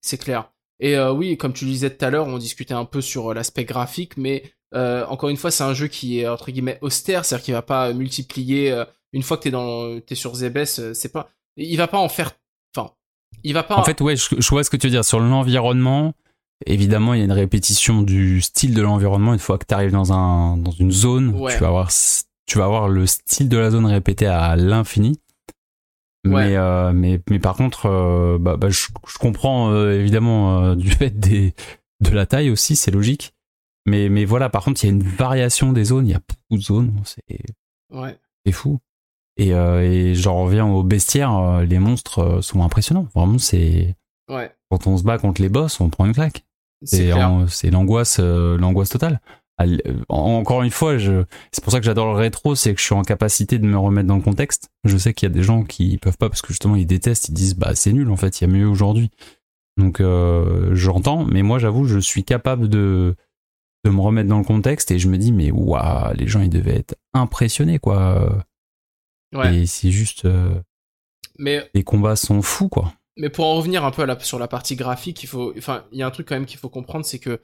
C'est clair. Et oui, comme tu le disais tout à l'heure, on discutait un peu sur l'aspect graphique, mais euh, encore une fois, c'est un jeu qui est entre guillemets austère, c'est-à-dire qu'il va pas multiplier. euh, une fois que t'es dans, t'es sur Zebes, euh, c'est pas, il va pas en faire. Enfin, il va pas. En fait, ouais, je, je vois ce que tu veux dire sur l'environnement. Évidemment, il y a une répétition du style de l'environnement. Une fois que tu arrives dans un dans une zone, Ouais. tu vas avoir tu vas avoir le style de la zone répété à l'infini. Ouais. Mais, euh, mais mais par contre, euh, bah, bah, je, je comprends euh, évidemment [LAUGHS] du fait des de la taille aussi, c'est logique. Mais mais voilà, par contre, il y a une variation des zones. Il y a beaucoup de zones. C'est Ouais. c'est fou. Et, euh, et j'en reviens au bestiaire. euh, Les monstres euh, sont impressionnants. Vraiment, c'est Ouais. quand on se bat contre les boss, on prend une claque. C'est l'angoisse, euh, l'angoisse totale. Al- en- Encore une fois, c'est pour ça que j'adore le rétro, c'est que je suis en capacité de me remettre dans le contexte. Je sais qu'il y a des gens qui peuvent pas parce que justement ils détestent, ils disent bah c'est nul en fait, il y a mieux aujourd'hui. Donc euh, j'entends, mais moi j'avoue, je suis capable de de me remettre dans le contexte et je me dis mais waouh, les gens ils devaient être impressionnés quoi. Ouais. Et c'est juste euh, Mais les combats sont fous quoi. Mais pour en revenir un peu à la, sur la partie graphique, il faut, enfin, il y a un truc quand même qu'il faut comprendre, c'est que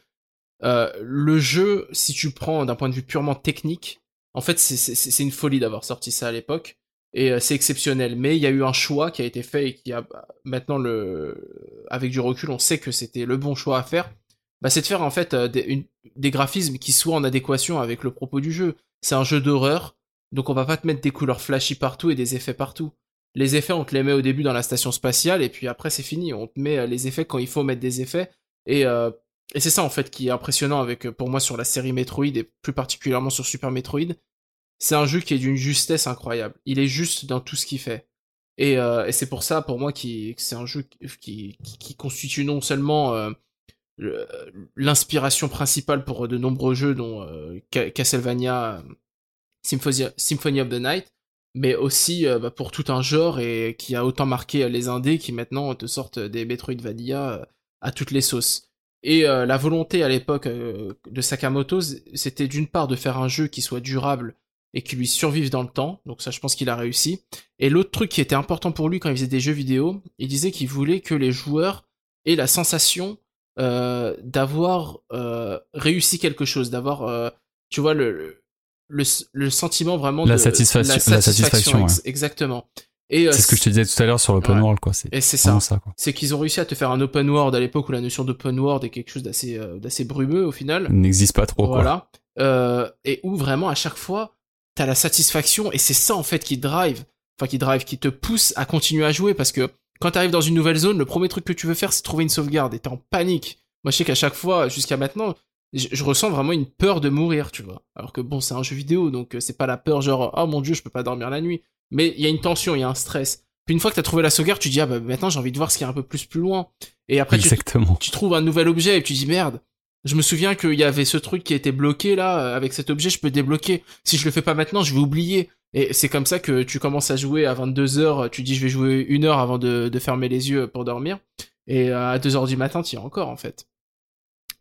euh, le jeu, si tu prends d'un point de vue purement technique, en fait, c'est une folie d'avoir sorti ça à l'époque et euh, c'est exceptionnel. Mais il y a eu un choix qui a été fait et qui a bah, maintenant le, avec du recul, on sait que c'était le bon choix à faire. Bah, c'est de faire en fait euh, des, graphismes qui soient en adéquation avec le propos du jeu. C'est un jeu d'horreur, donc on va pas te mettre des couleurs flashy partout et des effets partout les effets, on te les met au début dans la station spatiale, et puis après, c'est fini. On te met euh, les effets quand il faut mettre des effets. Et, euh, et c'est ça, en fait, qui est impressionnant avec, euh, pour moi, sur la série Metroid, et plus particulièrement sur Super Metroid. C'est un jeu qui est d'une justesse incroyable. Il est juste dans tout ce qu'il fait. Et, euh, et c'est pour ça, pour moi, qui, c'est un jeu qui, qui, qui constitue non seulement euh, l'inspiration principale pour de nombreux jeux, dont euh, Ca- Castlevania, euh, Symphony, of the Night, mais aussi euh, bah, pour tout un genre et qui a autant marqué les indés qui maintenant te sortent des Metroidvania euh, à toutes les sauces. Et euh, la volonté à l'époque euh, de Sakamoto, c'était d'une part de faire un jeu qui soit durable et qui lui survive dans le temps, donc ça je pense qu'il a réussi. Et l'autre truc qui était important pour lui quand il faisait des jeux vidéo, il disait qu'il voulait que les joueurs aient la sensation euh, d'avoir euh, réussi quelque chose, d'avoir, euh, tu vois, le, le, le sentiment vraiment La de satisfaction- la la satisfaction, ex- exactement. Et C'est ce que je te disais tout à l'heure sur l'open Ouais. world quoi. C'est et c'est ça. C'est qu'ils ont réussi à te faire un open world à l'époque où la notion d'open world est quelque chose d'assez d'assez brumeux au final. N'existe pas trop quoi. Voilà. Et où vraiment à chaque fois t'as la satisfaction et c'est ça en fait qui drive, enfin qui drive, qui te pousse à continuer à jouer parce que quand t'arrives dans une nouvelle zone, le premier truc que tu veux faire c'est trouver une sauvegarde et t'es en panique. Moi je sais qu'à chaque fois jusqu'à maintenant je, je ressens vraiment une peur de mourir, tu vois. Alors que bon, c'est un jeu vidéo, donc euh, c'est pas la peur genre oh mon dieu, je peux pas dormir la nuit. Mais il y a une tension, il y a un stress. Puis une fois que t'as trouvé la sauvegarde, tu dis ah bah maintenant j'ai envie de voir ce qu'il y a un peu plus plus loin. Et après tu, tu trouves un nouvel objet et tu dis merde. Je me souviens qu'il y avait ce truc qui était bloqué là, euh, avec cet objet, je peux débloquer. Si je le fais pas maintenant, je vais oublier. Et c'est comme ça que tu commences à jouer à 22h, tu dis je vais jouer une heure avant de, fermer les yeux pour dormir. Et euh, à 2h du matin, tu y es encore en fait.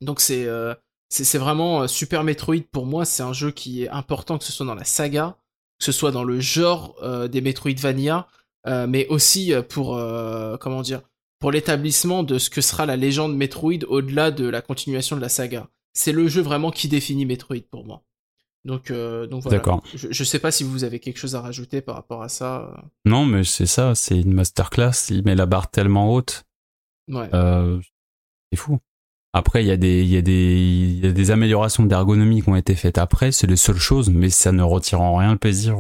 Donc c'est euh, c'est vraiment Super Metroid pour moi, c'est un jeu qui est important que ce soit dans la saga, que ce soit dans le genre des Metroidvania, euh, mais aussi pour comment dire, pour l'établissement de ce que sera la légende Metroid au-delà de la continuation de la saga. C'est le jeu vraiment qui définit Metroid pour moi. Donc euh, donc voilà. D'accord. Je, je sais pas si vous avez quelque chose à rajouter par rapport à ça. euh. Non, mais c'est ça, c'est une masterclass. Il met la barre tellement haute. Ouais. Euh, c'est fou. Après, il y, a des, y a des, il y a des améliorations d'ergonomie qui ont été faites après, c'est les seules choses, mais ça ne retire en rien le plaisir.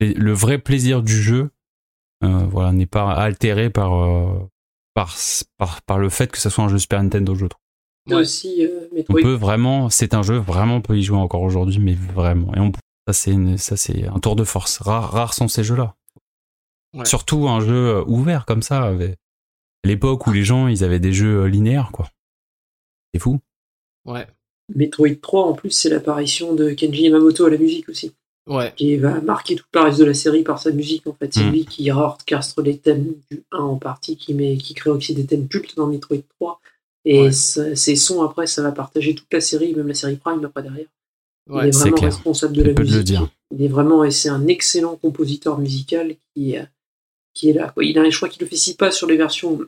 Le vrai plaisir du jeu voilà, n'est pas altéré par, euh, par, par, par le fait que ça soit un jeu Super Nintendo, je trouve. Ouais. aussi euh, On peut vraiment, c'est un jeu, vraiment, on peut y jouer encore aujourd'hui, mais vraiment. Et on, ça, c'est une- ça, c'est un tour de force. Rares, rares sont ces jeux-là. Ouais. Surtout un jeu euh, ouvert comme ça, avec l'époque où les gens, ils avaient des jeux euh, linéaires, quoi. C'est fou. Ouais. Metroid 3, en plus, c'est l'apparition de Kenji Yamamoto à la musique aussi, Ouais. qui va marquer tout le reste de la série par sa musique. En fait, c'est Mm. lui qui orchestre les thèmes du 1 en partie, qui, met, qui crée aussi des thèmes cultes dans Metroid 3. Et Ouais. ça- ces sons, après, ça va partager toute la série, même la série Prime après derrière. Ouais. il est vraiment responsable de la musique. dire. Il est vraiment, et c'est un excellent compositeur musical qui, euh, qui est là. quoi. Il a, je crois qu'il officie pas sur les versions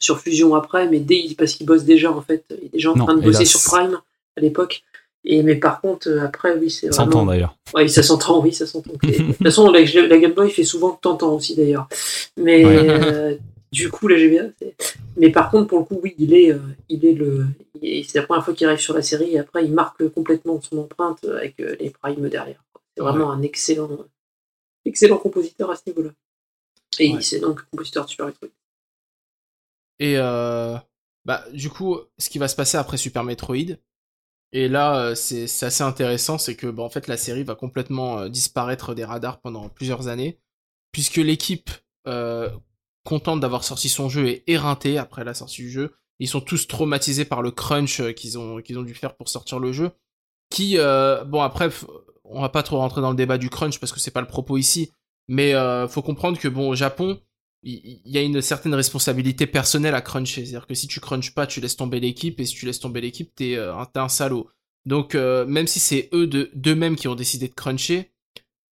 sur Fusion après, mais dès, parce qu'il bosse déjà en fait. Il est déjà en Non, train de bosser sur Prime à l'époque. Et mais par contre, euh, après, oui, c'est S'entend vraiment. d'ailleurs. Oui, ça s'entend, oui, ça s'entend. de toute façon, la, la Game Boy fait souvent t'entends aussi d'ailleurs. Mais Ouais. euh, du coup, la GBA. c'est- Mais par contre, pour le coup, oui, il est, euh, il est le. C'est la première fois qu'il arrive sur la série. Et après, il marque complètement son empreinte avec euh, les primes derrière. C'est vraiment un excellent, excellent compositeur à ce niveau-là. Et Ouais. c'est donc compositeur de Super Metroid. Et euh, bah du coup, ce qui va se passer après Super Metroid, et là euh, c'est assez intéressant, c'est que bah, en fait la série va complètement euh, disparaître des radars pendant plusieurs années, puisque l'équipe euh, contente d'avoir sorti son jeu est éreintée après la sortie du jeu. Ils sont tous traumatisés par le crunch euh, qu'ils ont qu'ils ont dû faire pour sortir le jeu. Qui euh, bon après on va pas trop rentrer dans le débat du crunch parce que c'est pas le propos ici, mais euh, faut comprendre que bon au Japon il y a une certaine responsabilité personnelle à cruncher. C'est-à-dire que si tu crunches pas, tu laisses tomber l'équipe, et si tu laisses tomber l'équipe, t'es euh, un, salaud. Donc, euh, même si c'est eux de- d'eux-mêmes qui ont décidé de cruncher,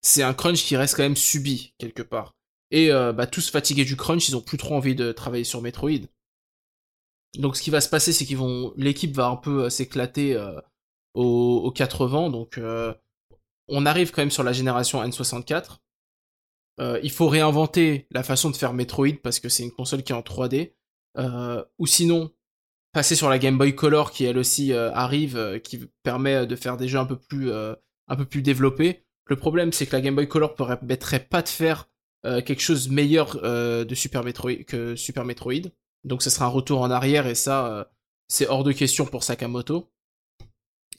c'est un crunch qui reste quand même subi, quelque part. Et euh, bah, tous fatigués du crunch, ils ont plus trop envie de travailler sur Metroid. Donc, ce qui va se passer, c'est qu'ils vont, l'équipe va un peu s'éclater aux, aux 80. Donc, on arrive quand même sur la génération N64. Euh, il faut réinventer la façon de faire Metroid parce que c'est une console qui est en 3D. Euh, ou sinon, passer sur la Game Boy Color qui elle aussi euh, arrive, qui permet de faire des jeux un peu plus, développés. Le problème, c'est que la Game Boy Color permettrait pas de faire quelque chose meilleur de Super que Super Metroid. Donc, ce sera un retour en arrière et ça, c'est hors de question pour Sakamoto.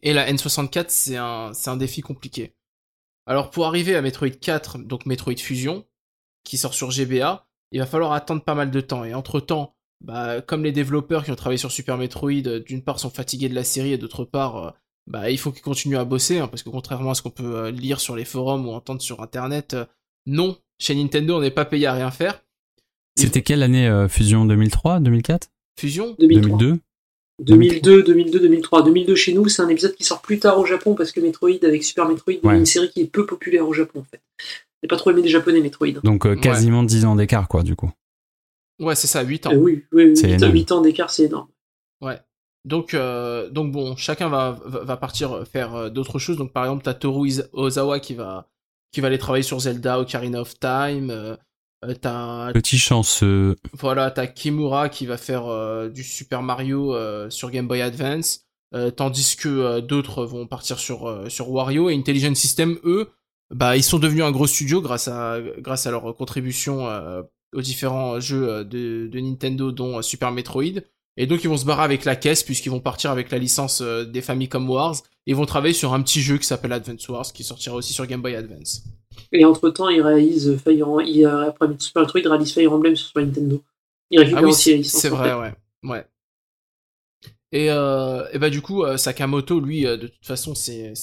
Et la N64, c'est un, c'est un défi compliqué. Alors pour arriver à Metroid 4, donc Metroid Fusion, qui sort sur GBA, il va falloir attendre pas mal de temps. Et entre-temps, bah, comme les développeurs qui ont travaillé sur Super Metroid, euh, d'une part sont fatigués de la série et d'autre part, euh, bah, il faut qu'ils continuent à bosser, hein, parce que contrairement à ce qu'on peut euh, lire sur les forums ou entendre sur Internet, non, chez Nintendo on n'est pas payé à rien faire. C'était quelle année euh, Fusion? 2003 2004 Fusion? 2003. 2002 2002, 2002, 2003. 2002 chez nous, c'est un épisode qui sort plus tard au Japon parce que Metroid, avec Super Metroid, Ouais. est une série qui est peu populaire au Japon en fait. J'ai pas trop aimé des japonais Metroid. Donc euh, Ouais. quasiment 10 ans d'écart, quoi, du coup. Ouais, c'est ça, 8 ans. Euh, oui, oui, oui C'est 8, énorme. ans d'écart, c'est énorme. Ouais. Donc, euh, donc bon, chacun va, va, partir faire d'autres choses. Donc, par exemple, t'as Toru Ozawa qui va, qui va aller travailler sur Zelda, Ocarina of Time. Euh, t'as, Petit chanceux. voilà, t'as Kimura qui va faire euh, du Super Mario euh, sur Game Boy Advance. Euh, tandis que d'autres vont partir sur, sur Wario et Intelligent System, eux, bah, ils sont devenus un gros studio grâce à, grâce à leur contribution aux différents jeux de, de Nintendo, dont Super Metroid. Et donc ils vont se barrer avec la caisse puisqu'ils vont partir avec la licence des Famicom Wars. Ils vont travailler sur un petit jeu qui s'appelle Advance Wars qui sortira aussi sur Game Boy Advance. Et entre-temps, il réalise Fire Em- il, après Super Metroid, il réalise Fire Emblem sur Super Nintendo. Il récupère Ah oui, aussi c'est vrai, ouais. Ouais. Et, euh, et bah du coup, euh, Sakamoto, lui, euh, de toute façon, c'est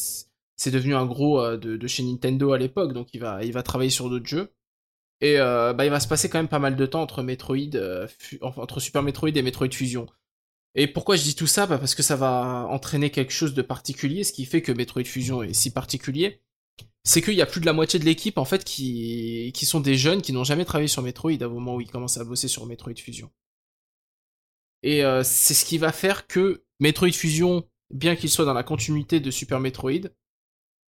c'est devenu un gros de, de chez Nintendo à l'époque, donc il va il va travailler sur d'autres jeux. Et euh, bah il va se passer quand même pas mal de temps entre Metroid, euh, entre Super Metroid et Metroid Fusion. Et pourquoi je dis tout ça? Bah Parce que ça va entraîner quelque chose de particulier, ce qui fait que Metroid Fusion est si particulier. C'est qu'il y a plus de la moitié de l'équipe en fait qui, qui sont des jeunes qui n'ont jamais travaillé sur Metroid au moment où ils commencent à bosser sur Metroid Fusion. Et euh, c'est ce qui va faire que Metroid Fusion, bien qu'il soit dans la continuité de Super Metroid,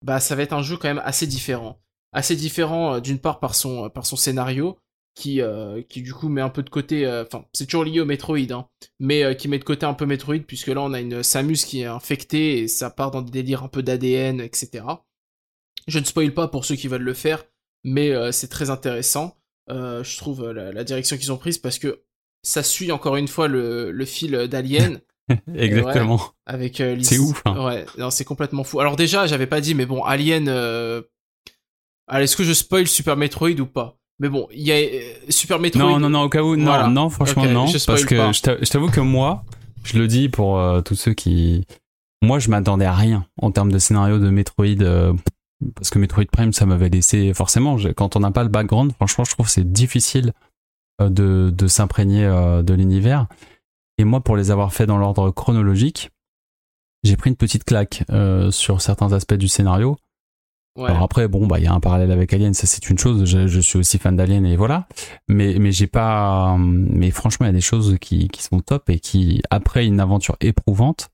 bah ça va être un jeu quand même assez différent. Assez différent euh, d'une part par son, par son scénario, qui, euh, qui du coup met un peu de côté, enfin c'est toujours lié au Metroid, hein, mais qui met de côté un peu Metroid, puisque là on a une Samus qui est infectée et ça part dans des délires un peu d'ADN, etc. Je ne spoil pas pour ceux qui veulent le faire, mais euh, c'est très intéressant. Euh, je trouve euh, la, la direction qu'ils ont prise parce que ça suit encore une fois le, le fil d'Alien [LAUGHS] Exactement. avec euh, C'est ouf, hein. Ouais, non, c'est complètement fou. Alors déjà, j'avais pas dit, mais bon, Alien. Est-ce que je spoil Super Metroid ou pas? Mais bon, il y a Super Metroid. Non, non, non, au cas où, non, Voilà. non, franchement, non. je Parce que pas. je t'a- je t'avoue que moi, je le dis pour tous ceux qui. Moi, je m'attendais à rien en termes de scénario de Metroid. Parce que Metroid Prime, ça m'avait laissé. Forcément, quand on n'a pas le background, franchement, je trouve que c'est difficile euh, de, de s'imprégner euh, de l'univers. Et moi, pour les avoir fait dans l'ordre chronologique, j'ai pris une petite claque euh, sur certains aspects du scénario. Ouais. Alors après, bon, bah, il y a un parallèle avec Alien, ça c'est une chose. Je, je suis aussi fan d'Alien et voilà. Mais, mais j'ai pas. Mais franchement, il y a des choses qui, qui sont top et qui, après une aventure éprouvante,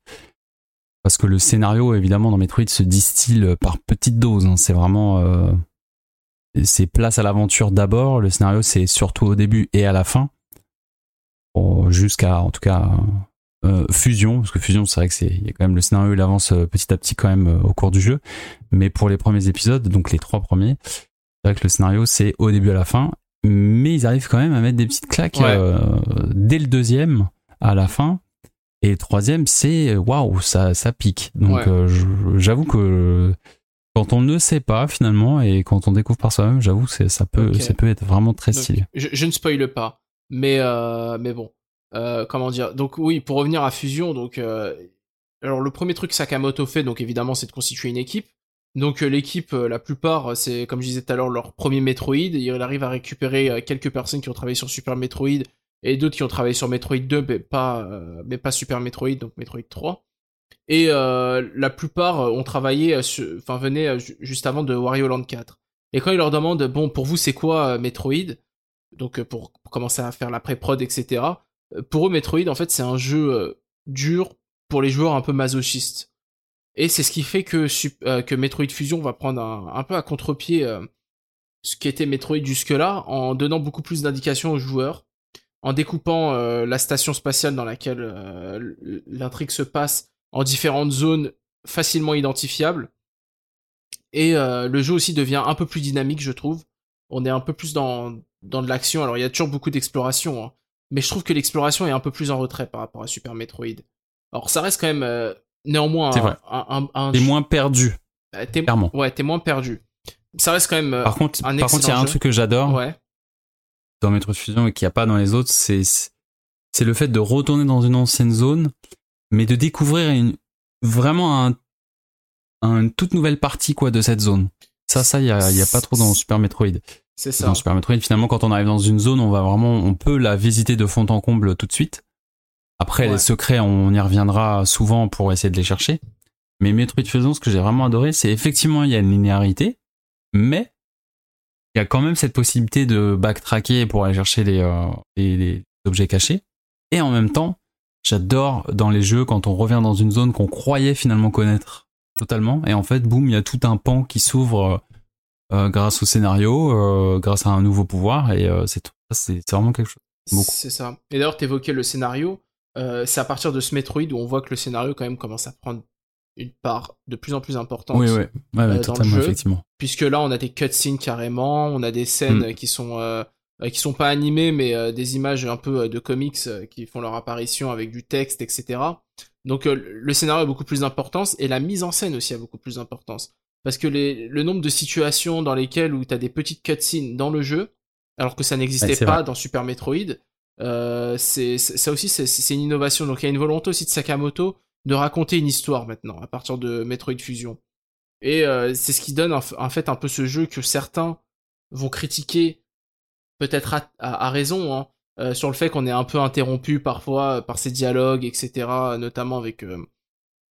parce que le scénario, évidemment, dans Metroid se distille par petites doses. hein. C'est vraiment. euh, c'est place à l'aventure d'abord. Le scénario, c'est surtout au début et à la fin. Bon, Jusqu'à, en tout cas, euh, Fusion, parce que Fusion, c'est vrai que c'est, il y a quand même le scénario, il avance euh, petit à petit quand même euh, au cours du jeu. Mais pour les premiers épisodes, donc les trois premiers, c'est vrai que le scénario, c'est au début à la fin. Mais ils arrivent quand même à mettre des petites claques Ouais. dès le deuxième à la fin. Et troisième, c'est waouh, ça, ça pique. Donc Ouais. euh, j'avoue que quand on ne sait pas finalement et quand on découvre par soi-même, j'avoue que ça peut, Ok. ça peut être vraiment très Donc, stylé. je, je ne spoile pas, mais euh, mais bon, Euh, comment dire? Donc oui, pour revenir à Fusion, donc euh, alors le premier truc que Sakamoto fait, donc évidemment, c'est de constituer une équipe. Donc euh, l'équipe, euh, la plupart, euh, c'est comme je disais tout à l'heure, leur premier Metroid. Il arrive à récupérer euh, quelques personnes qui ont travaillé sur Super Metroid et d'autres qui ont travaillé sur Metroid 2, mais pas euh, mais pas Super Metroid, donc Metroid 3. Et euh, la plupart ont travaillé, enfin venaient ju- juste avant de Wario Land 4. Et quand ils leur demandent, bon, pour vous, c'est quoi euh, Metroid? Donc pour, commencer à faire la pré-prod, etc. Pour eux, Metroid, en fait, c'est un jeu dur pour les joueurs un peu masochistes. Et c'est ce qui fait que, euh, que Metroid Fusion va prendre un, un peu à contre-pied euh, ce qui était Metroid jusque-là, en donnant beaucoup plus d'indications aux joueurs, en découpant euh, la station spatiale dans laquelle euh, l'intrigue se passe en différentes zones facilement identifiables. Et euh, le jeu aussi devient un peu plus dynamique, je trouve. On est un peu plus dans, dans de l'action. Alors il y a toujours beaucoup d'exploration, hein. mais je trouve que l'exploration est un peu plus en retrait par rapport à Super Metroid. Alors ça reste quand même euh, néanmoins C'est un, vrai. un, un- un- T'es moins perdu, euh, t'es- clairement. Ouais, t'es moins perdu. Ça reste quand même. euh, Par contre, par contre, il y a un jeu. truc que j'adore ouais. Dans Metroid Fusion et qu'il n'y a pas dans les autres, c'est c'est le fait de retourner dans une ancienne zone, mais de découvrir une, vraiment un, un- une toute nouvelle partie quoi de cette zone. Ça, ça, il y a, y a pas trop dans Super Metroid. C'est ça. Dans Super Metroid, finalement, quand on arrive dans une zone, on va vraiment, on peut la visiter de fond en comble tout de suite. Après, Ouais. les secrets, on y reviendra souvent pour essayer de les chercher. Mais Metroid Fusion, ce que j'ai vraiment adoré, c'est effectivement, il y a une linéarité, mais il y a quand même cette possibilité de backtracker pour aller chercher les, euh, objets cachés. Et en même temps, j'adore dans les jeux quand on revient dans une zone qu'on croyait finalement connaître totalement, et en fait, boum, il y a tout un pan qui s'ouvre euh, grâce au scénario, euh, grâce à un nouveau pouvoir, et euh, c'est c'est vraiment quelque chose. C'est ça. Et d'ailleurs, t'évoquais le scénario. euh, c'est à partir de ce Metroid où on voit que le scénario quand même commence à prendre une part de plus en plus importante. Oui, oui, ouais, ouais, dans le totalement, jeu. effectivement. Puisque là, on a des cutscenes carrément, on a des scènes Mm. qui sont euh, euh, qui sont pas animés, mais euh, des images un peu euh, de comics euh, qui font leur apparition avec du texte, etc. Donc euh, le scénario a beaucoup plus d'importance et la mise en scène aussi a beaucoup plus d'importance. Parce que les, le nombre de situations dans lesquelles où t'as des petites cutscenes dans le jeu, alors que ça n'existait Ouais, pas vrai. dans Super Metroid, euh, c'est ça aussi c'est- c'est une innovation. Donc il y a une volonté aussi de Sakamoto de raconter une histoire maintenant à partir de Metroid Fusion. Et euh, c'est ce qui donne en, fait un peu ce jeu que certains vont critiquer, peut-être à, raison, hein, euh, sur le fait qu'on est un peu interrompu parfois euh, par ces dialogues, etc. Notamment avec euh,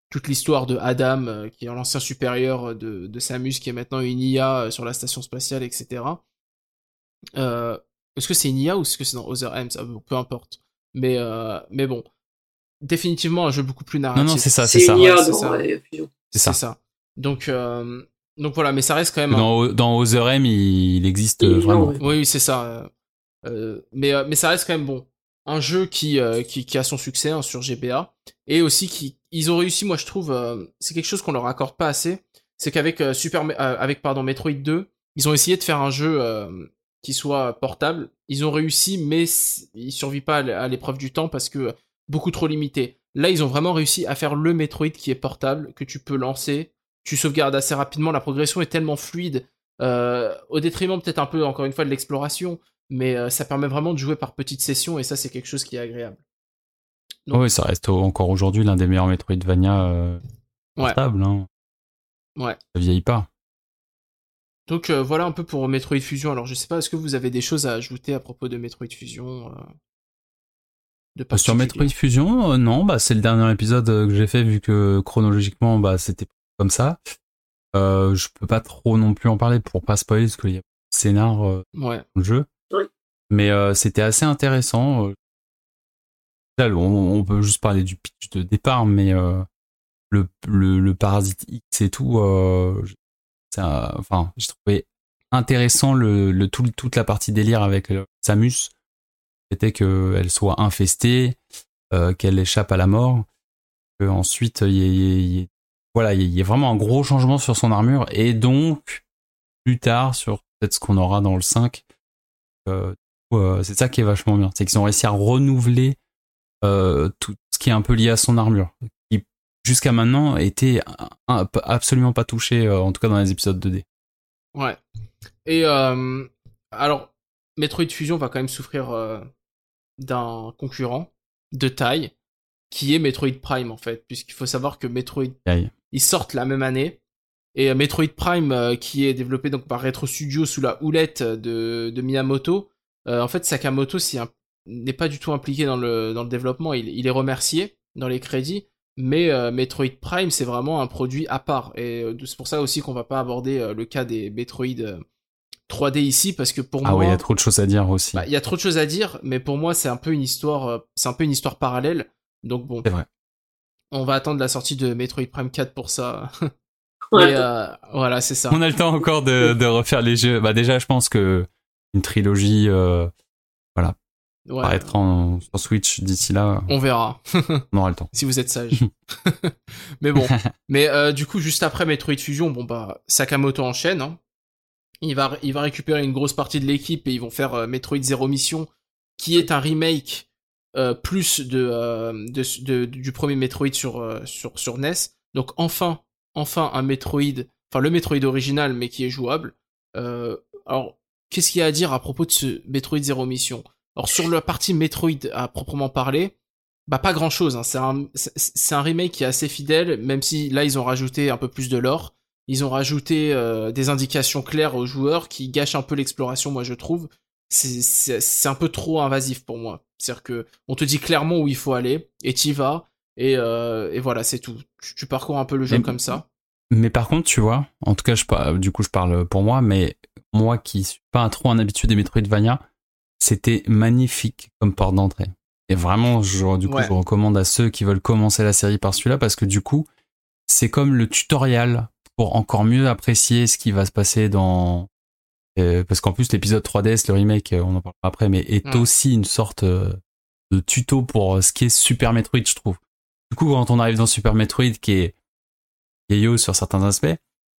toute l'histoire de Adam, euh, qui est l'ancien supérieur de, Samus, qui est maintenant une IA euh, sur la station spatiale, etc. Est-ce que c'est une IA ou est-ce que c'est dans Other M ça, Peu importe. Mais, mais bon, définitivement un jeu beaucoup plus Non, narratif. non, c'est ça, c'est ça. ouais, c'est dans ça. C'est ça. ça. Donc, euh, donc voilà, mais ça reste quand même. un- Dans, dans Other M, il, il existe Il euh, vraiment. Oui, oui, c'est ça. euh, euh, mais, euh, mais ça reste quand même bon. Un jeu qui, euh, qui, qui a son succès hein, sur GBA. Et aussi, qui, ils ont réussi, moi je trouve, euh, c'est quelque chose qu'on leur accorde pas assez. C'est qu'avec euh, Super, euh, avec pardon, Metroid 2, ils ont essayé de faire un jeu euh, qui soit portable. Ils ont réussi, mais ils survivent pas à l'épreuve du temps parce que beaucoup trop limité. Là, ils ont vraiment réussi à faire le Metroid qui est portable, que tu peux lancer. Tu sauvegardes assez rapidement. La progression est tellement fluide, euh, au détriment peut-être un peu, encore une fois, de l'exploration mais euh, ça permet vraiment de jouer par petites sessions et ça c'est quelque chose qui est agréable. Oui, ça reste encore aujourd'hui l'un des meilleurs Metroidvania euh, Ouais. portables. Hein. Ouais. Ça vieillit pas. Donc euh, voilà un peu pour Metroid Fusion. Alors je sais pas, est-ce que vous avez des choses à ajouter à propos de Metroid Fusion de Euh, Sur Metroid Fusion, euh, non, bah c'est le dernier épisode euh, que j'ai fait vu que chronologiquement, bah c'était comme ça. Euh, je peux pas trop non plus en parler pour pas spoiler parce qu'il y a beaucoup de scénar euh, Ouais. dans le jeu. Oui. Mais euh, c'était assez intéressant. euh. Là, on, on peut juste parler du pitch de départ, mais euh, le, le, le Parasite X et tout, euh, c'est un- enfin, j'ai trouvé intéressant le, le tout, toute la partie délire avec euh, Samus. C'était qu'elle soit infestée, euh, qu'elle échappe à la mort, que ensuite il y ait- voilà, il y ait vraiment un gros changement sur son armure et donc plus tard sur peut-être ce qu'on aura dans le 5. euh, euh, c'est ça qui est vachement bien, c'est qu'ils ont réussi à renouveler tout ce qui est un peu lié à son armure, qui jusqu'à maintenant était absolument pas touché, en tout cas dans les épisodes 2D. Ouais. Et alors Metroid Fusion va quand même souffrir d'un concurrent de taille qui est Metroid Prime en fait, puisqu'il faut savoir que Metroid ils sortent la même année. Et euh, Metroid Prime, euh, qui est développé donc par Retro Studio sous la houlette de, de Miyamoto, euh, en fait Sakamoto n'est pas du tout impliqué dans le, dans le développement, il, il est remercié dans les crédits, mais euh, Metroid Prime c'est vraiment un produit à part. Et c'est pour ça aussi qu'on va pas aborder le cas des Metroid 3D ici, parce que pour Ah moi... oui, il y a trop de choses à dire aussi. Bah, il y a trop de choses à dire, mais pour moi, c'est un peu une histoire, euh, c'est un peu une histoire parallèle. Donc bon. C'est vrai. On va attendre la sortie de Metroid Prime 4 pour ça. [LAUGHS] Ouais. Euh, voilà, c'est ça. On a le temps encore de, [LAUGHS] de refaire les jeux. Bah déjà, je pense que une trilogie euh, Ouais, paraîtra en- sur Switch d'ici là. on verra [LAUGHS] On aura le temps. si vous êtes sage. mais bon, mais euh, du coup, juste après Metroid Fusion, bon bah Sakamoto enchaîne. hein. Il va il va récupérer une grosse partie de l'équipe et ils vont faire euh, Metroid Zero Mission, qui est un remake euh, plus de, euh, de, de- du premier Metroid sur sur sur NES. Donc enfin enfin un Metroid, enfin le Metroid original mais qui est jouable. Euh, alors qu'est-ce qu'il y a à dire à propos de ce Metroid Zero Mission? Alors sur la partie Metroid à proprement parler, bah pas grand chose. Hein. C'est un un remake qui est assez fidèle, même si là ils ont rajouté un peu plus de lore. Ils ont rajouté euh, des indications claires aux joueurs qui gâchent un peu l'exploration, moi je trouve. C'est- un peu trop invasif pour moi. C'est-à-dire que on te dit clairement où il faut aller et t'y vas et, euh, et voilà c'est tout. Tu, tu parcours un peu le jeu Mais- comme ça. Mais par contre, tu vois, en tout cas, je, du coup, je parle pour moi, mais moi qui suis pas trop un habitué des Metroidvania, c'était magnifique comme porte d'entrée. Et vraiment, je, du coup, Ouais. je recommande à ceux qui veulent commencer la série par celui-là parce que du coup, c'est comme le tutoriel pour encore mieux apprécier ce qui va se passer dans. euh, parce qu'en plus, l'épisode 3DS, le remake, euh, on en parlera après, mais est Ouais. aussi une sorte euh, de tuto pour ce qui est Super Metroid, je trouve. Du coup, quand on arrive dans Super Metroid, qui est vieillot sur certains aspects,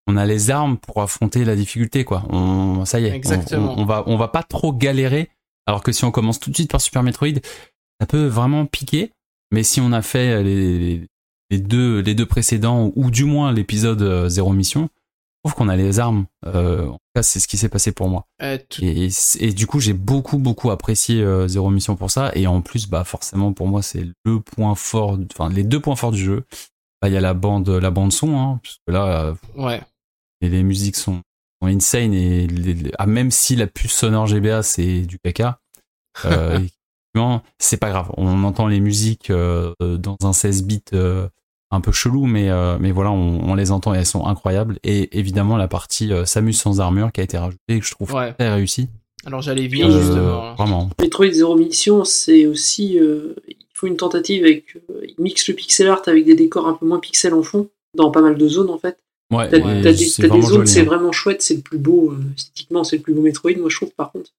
on a les armes pour affronter la difficulté, quoi. On, ça y est, on- Exactement. On, on va, on va pas trop galérer Alors que si on commence tout de suite par Super Metroid, ça peut vraiment piquer. Mais si on a fait les, les deux, les deux précédents, ou du moins l'épisode euh, Zéro Mission, je trouve qu'on a les armes. Euh, en tout cas, c'est ce qui s'est passé pour moi. Euh, tout- Et, et du coup, j'ai beaucoup, beaucoup apprécié euh, Zéro Mission pour ça. Et en plus, bah, forcément, pour moi, c'est le point fort, enfin, les deux points forts du jeu. Bah, Il y a la bande, la bande son, hein, parce que là, Ouais. et les musiques sont, sont insane. Et les- les- ah, même si la puce sonore GBA, c'est du caca, [LAUGHS] c'est pas grave. On entend les musiques dans un 16 bits un peu chelou, mais, euh, mais voilà, on, on les entend et elles sont incroyables. Et évidemment, la partie euh, Samus sans armure qui a été rajoutée, que je trouve Ouais. très réussie. Alors j'allais venir Euh, justement. Vraiment. Metroid Zero Mission, c'est aussi. euh, il faut une tentative avec. euh, il mixe le pixel art avec des décors un peu moins pixels en fond, dans pas mal de zones en fait. Ouais, T'as t'as des, c'est t'as des vraiment zones, joli, c'est hein. vraiment chouette, c'est le plus beau. euh, esthétiquement, c'est le plus beau Metroid, moi je trouve par contre.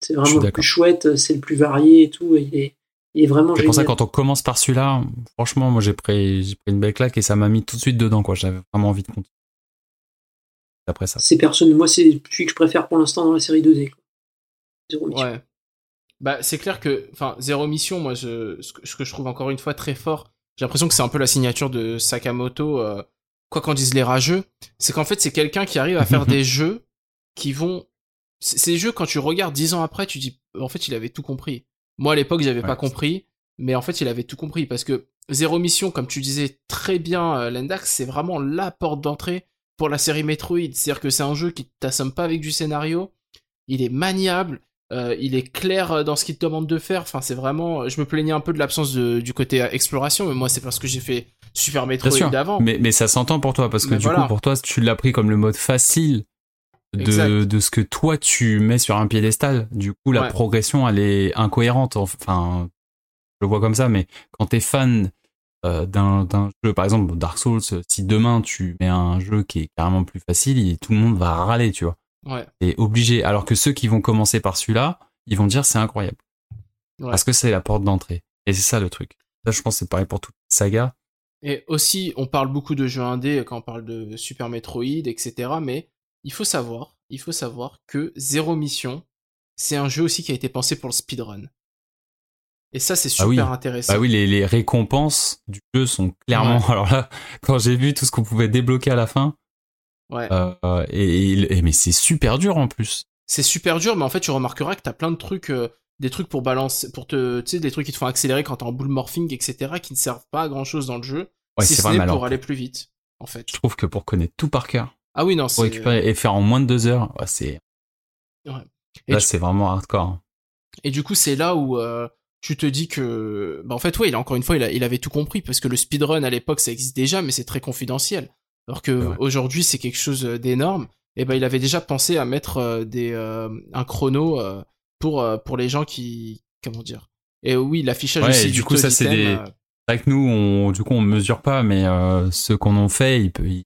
C'est vraiment le plus chouette, c'est le plus varié et tout. et il, est, il est vraiment C'est pour ça quand on commence par celui-là, franchement, moi j'ai pris, j'ai pris une belle claque et ça m'a mis tout de suite dedans, quoi. J'avais vraiment envie de continuer. Après ça. C'est personne. Moi, c'est celui que je préfère pour l'instant dans la série 2D. quoi. Zero Mission. Ouais. Bah, c'est clair que, enfin, Zéro Mission, moi, je, ce, que, ce que je trouve encore une fois très fort, j'ai l'impression que c'est un peu la signature de Sakamoto, euh, quoi qu'en disent les rageux, c'est qu'en fait, c'est quelqu'un qui arrive à faire [LAUGHS] des jeux qui vont. Ces jeux, quand tu regardes dix ans après, tu dis, en fait, il avait tout compris. Moi, à l'époque, j'avais Ouais, pas compris, mais en fait, il avait tout compris parce que Zéro Mission, comme tu disais très bien, euh, Lendax, c'est vraiment la porte d'entrée pour la série Metroid. C'est-à-dire que c'est un jeu qui t'assomme pas avec du scénario, il est maniable, euh, il est clair euh, dans ce qu'il te demande de faire. Enfin, c'est vraiment. Je me plaignais un peu de l'absence de- du côté exploration, mais moi, c'est parce que j'ai fait Super Metroid d'avant. Mais, mais ça s'entend pour toi parce que Mais du voilà. coup, pour toi, tu l'as pris comme le mode facile de, de ce que toi tu mets sur un piédestal. Du coup, la Ouais. progression, elle est incohérente. Enfin, je le vois comme ça, mais quand t'es fan euh, d'un d'un jeu, par exemple Dark Souls, si demain tu mets un jeu qui est carrément plus facile, il- tout le monde va râler, tu vois. Ouais. C'est obligé. Alors que ceux qui vont commencer par celui-là, ils vont dire c'est incroyable. Ouais. Parce que c'est la porte d'entrée. Et c'est ça le truc. Ça, je pense que c'est pareil pour toute saga. Et aussi, on parle beaucoup de jeux indés quand on parle de Super Metroid, etc. Mais il faut savoir, il faut savoir que Zero Mission, c'est un jeu aussi qui a été pensé pour le speedrun. Et ça, c'est Ah oui. super intéressant. Bah oui, les, les récompenses du jeu sont clairement. [LAUGHS] Alors là, quand j'ai vu tout ce qu'on pouvait débloquer à la fin, Ouais. euh, et, et- et- mais c'est super dur en plus. c'est super dur, mais en fait, tu remarqueras que t'as plein de trucs, euh, des trucs pour balancer, pour te, tu sais, des trucs qui te font accélérer quand t'es en bull morphing, etc., qui ne servent pas à grand chose dans le jeu, Ouais, si c'est ce pour aller plus vite, en fait. Je trouve que pour connaître tout par cœur, Ah oui, non, pour c'est. récupérer et faire en moins de deux heures, ouais, c'est Et là c'est vraiment hardcore. Et du coup, c'est là où euh, tu te dis que, bah en fait, ouais, il a encore une fois, il, a- il avait tout compris parce que le speedrun à l'époque, ça existe déjà, mais c'est très confidentiel. Alors que vrai. aujourd'hui, c'est quelque chose d'énorme. Et ben, il avait déjà pensé à mettre euh, des euh, un chrono euh, pour euh, pour les gens qui, comment dire. Et oui, l'affichage Ouais, aussi et du coup, ça, c'est des- euh, C'est vrai que nous, on, du coup, on mesure pas, mais euh, ceux qu'on en fait, peuvent, ils-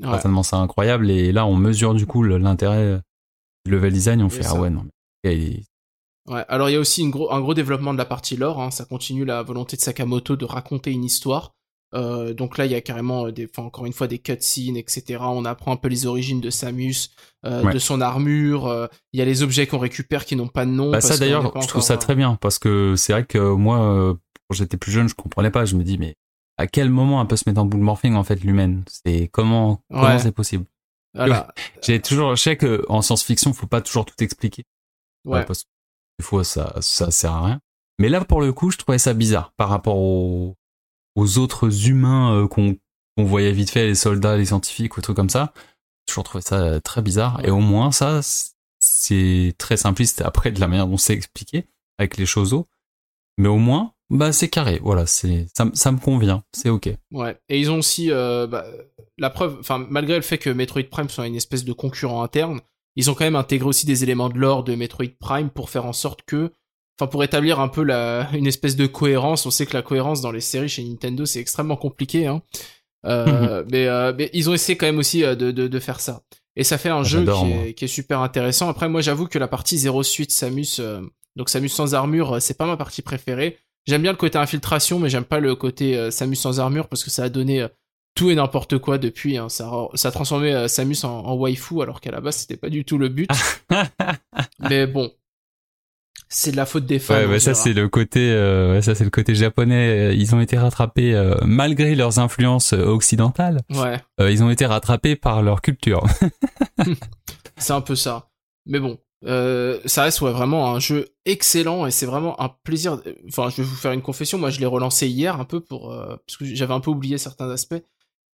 ouais. certainement c'est incroyable. Et là, on mesure du coup l'intérêt du level design. On fait ça. ah ouais non. est- Ouais, alors il y a aussi une gros, un gros développement de la partie lore, hein, ça continue la volonté de Sakamoto de raconter une histoire. Euh, donc là, il y a carrément, euh, des, enfin, encore une fois, des cutscenes, etc. On apprend un peu les origines de Samus, euh, Ouais. de son armure. euh, Il y a les objets qu'on récupère qui n'ont pas de nom. Bah ça d'ailleurs, je trouve ça euh, très bien parce que c'est vrai que moi, euh, quand j'étais plus jeune, je comprenais pas. Je me dis mais à quel moment elle peut se mettre en bull morphing en fait l'humaine? C'est comment comment c'est possible? Voilà. [LAUGHS] J'ai toujours, je sais que en science-fiction, faut pas toujours tout expliquer. Ouais. Euh, parce que des fois ça ça sert à rien. Mais là pour le coup, je trouvais ça bizarre par rapport aux aux autres humains euh, qu'on voyait vite fait, les soldats, les scientifiques ou trucs comme ça. J'ai toujours trouvé ça euh, très bizarre. Et au moins ça, c'est très simpliste après de la manière dont c'est expliqué avec les choses Mais au moins, bah c'est carré. Voilà, c'est ça, me- ça me convient. C'est ok. Ouais. Et ils ont aussi euh, bah, la preuve, enfin malgré le fait que Metroid Prime soit une espèce de concurrent interne, ils ont quand même intégré aussi des éléments de lore de Metroid Prime pour faire en sorte que, enfin pour établir un peu la, [LAUGHS] une espèce de cohérence. On sait que la cohérence dans les séries chez Nintendo c'est extrêmement compliqué, hein. Euh, mais, euh, mais ils ont essayé quand même aussi de, de, de faire ça. Et ça fait un jeu J'adore, qui est, qui est super intéressant. Après moi j'avoue que la partie 0 suite Samus, donc Samus sans armure, c'est pas ma partie préférée. J'aime bien le côté infiltration, mais j'aime pas le côté euh, Samus sans armure parce que ça a donné euh, tout et n'importe quoi depuis. hein. Ça, a- ça a transformé euh, Samus en, en waifu alors qu'à la base c'était pas du tout le but. [LAUGHS] mais bon, c'est de la faute des fans. Ouais, ça c'est le côté, euh, ouais, ça c'est le côté japonais. Ils ont été rattrapés euh, malgré leurs influences occidentales. Ouais, euh, ils ont été rattrapés par leur culture. [LAUGHS] [LAUGHS] c'est un peu ça. Mais bon, euh, ça reste ouais, vraiment un jeu excellent et c'est vraiment un plaisir. Enfin, je vais vous faire une confession. Moi, je l'ai relancé hier un peu pour euh, parce que j'avais un peu oublié certains aspects.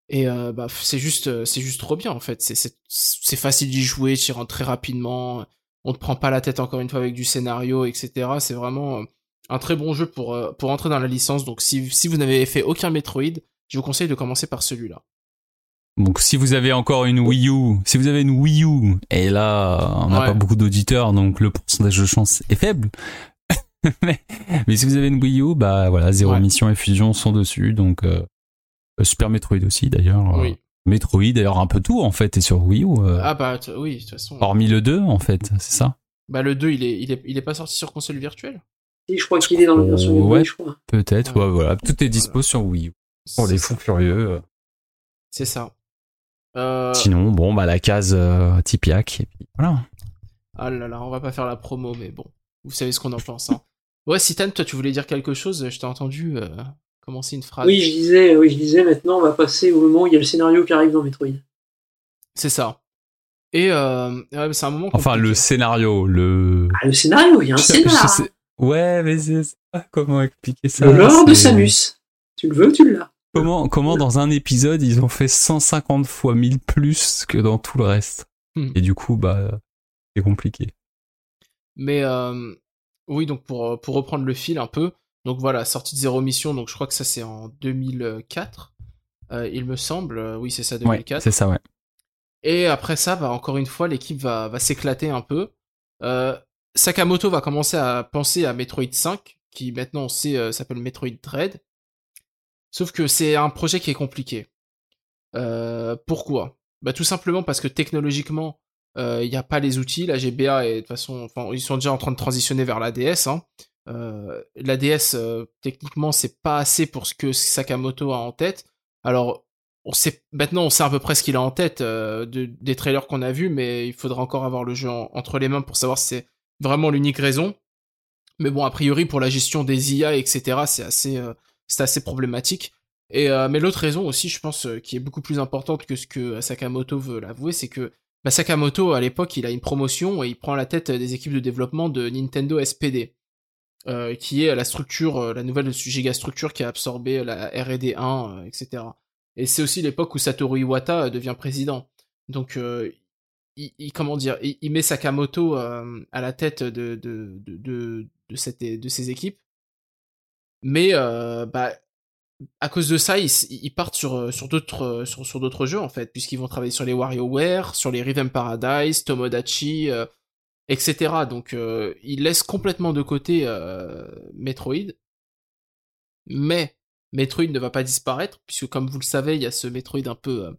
Et euh, bah, c'est juste, euh, c'est juste trop bien en fait. C'est facile d'y jouer, tu rentres très rapidement. On te prend pas la tête encore une fois avec du scénario, etc. C'est vraiment euh, un très bon jeu pour euh, pour entrer dans la licence. Donc si si vous n'avez fait aucun Metroid, je vous conseille de commencer par celui-là. Donc si vous avez encore une Wii U, si vous avez une Wii U, et là on n'a Ouais. pas beaucoup d'auditeurs, donc le pourcentage de chance est faible. [LAUGHS] mais, mais si vous avez une Wii U, bah voilà, Zéro Ouais. Mission et Fusion sont dessus, donc euh, euh, Super Metroid aussi d'ailleurs. Oui. Euh, Metroid d'ailleurs un peu tout en fait est sur Wii U. euh, Ah bah oui, de toute façon. Hormis le 2 en fait, c'est ça? Bah le 2, il est il est il est pas sorti sur console virtuelle. Je crois qu'il est dans la version Euh, Boy, ouais. je crois. Peut-être, Ouais. ouais, voilà, tout est dispo sur Wii U. Pour les fous furieux. C'est ça. Euh, Sinon, bon, bah la case euh, Tipiak, et puis voilà. Ah là là, on va pas faire la promo, mais bon, vous savez ce qu'on en pense. Hein. [LAUGHS] Ouais, Citan, toi, tu voulais dire quelque chose? Je t'ai entendu euh, commencer une phrase. Oui, je disais, oui, je disais, maintenant on va passer au moment où il y a le scénario qui arrive dans Metroid. C'est ça. Et euh, ouais, mais c'est un moment. Enfin, le scénario, le. Ah, le scénario, il y a un scénario. Ouais, mais c'est ça. Comment expliquer ça? Le lore de Samus. Tu le veux, tu l'as? Comment, comment dans un épisode ils ont fait 150 fois 1000 plus que dans tout le reste Hmm. Et du coup, bah, c'est compliqué. Mais euh, oui, donc pour, euh, pour reprendre le fil un peu, donc voilà, sortie de Zéro Mission, donc je crois que ça c'est en 2004, euh, il me semble, oui c'est ça, Ouais, 2004. c'est ça, ouais. Et après ça, bah, encore une fois, l'équipe va, va s'éclater un peu. Euh, Sakamoto va commencer à penser à Metroid 5, qui maintenant on sait euh, s'appelle Metroid Dread. Sauf que c'est un projet qui est compliqué. Euh, pourquoi? Bah tout simplement parce que technologiquement, il n'y a pas les outils. La GBA est de toute façon, ils sont déjà en train de transitionner vers la DS. Hein. Euh, la DS, euh, techniquement, c'est pas assez pour ce que Sakamoto a en tête. Alors maintenant on sait à peu près ce qu'il a en tête euh, de, des trailers qu'on a vus, mais il faudra encore avoir le jeu en- entre les mains pour savoir si c'est vraiment l'unique raison. Mais bon, a priori pour la gestion des IA, etc., c'est assez, euh, c'est assez problématique. Et euh, mais l'autre raison aussi, je pense, euh, qui est beaucoup plus importante que ce que Sakamoto veut l'avouer, c'est que bah, Sakamoto à l'époque, il a une promotion et il prend la tête des équipes de développement de Nintendo SPD. euh, qui est la structure, euh, la nouvelle giga structure qui a absorbé la R&D 1, euh, etc. Et c'est aussi l'époque où Satoru Iwata euh, devient président. Donc, euh, il, comment dire, il, met Sakamoto euh, à la tête de de de de, de, cette, de ces équipes. Mais bah, à cause de ça, ils, ils partent sur sur d'autres sur, jeux en fait, puisqu'ils vont travailler sur les WarioWare, sur les Rhythm Paradise, Tomodachi, etc. Donc, euh, ils laissent complètement de côté euh, Metroid. Mais Metroid ne va pas disparaître, puisque comme vous le savez, il y a ce Metroid un peu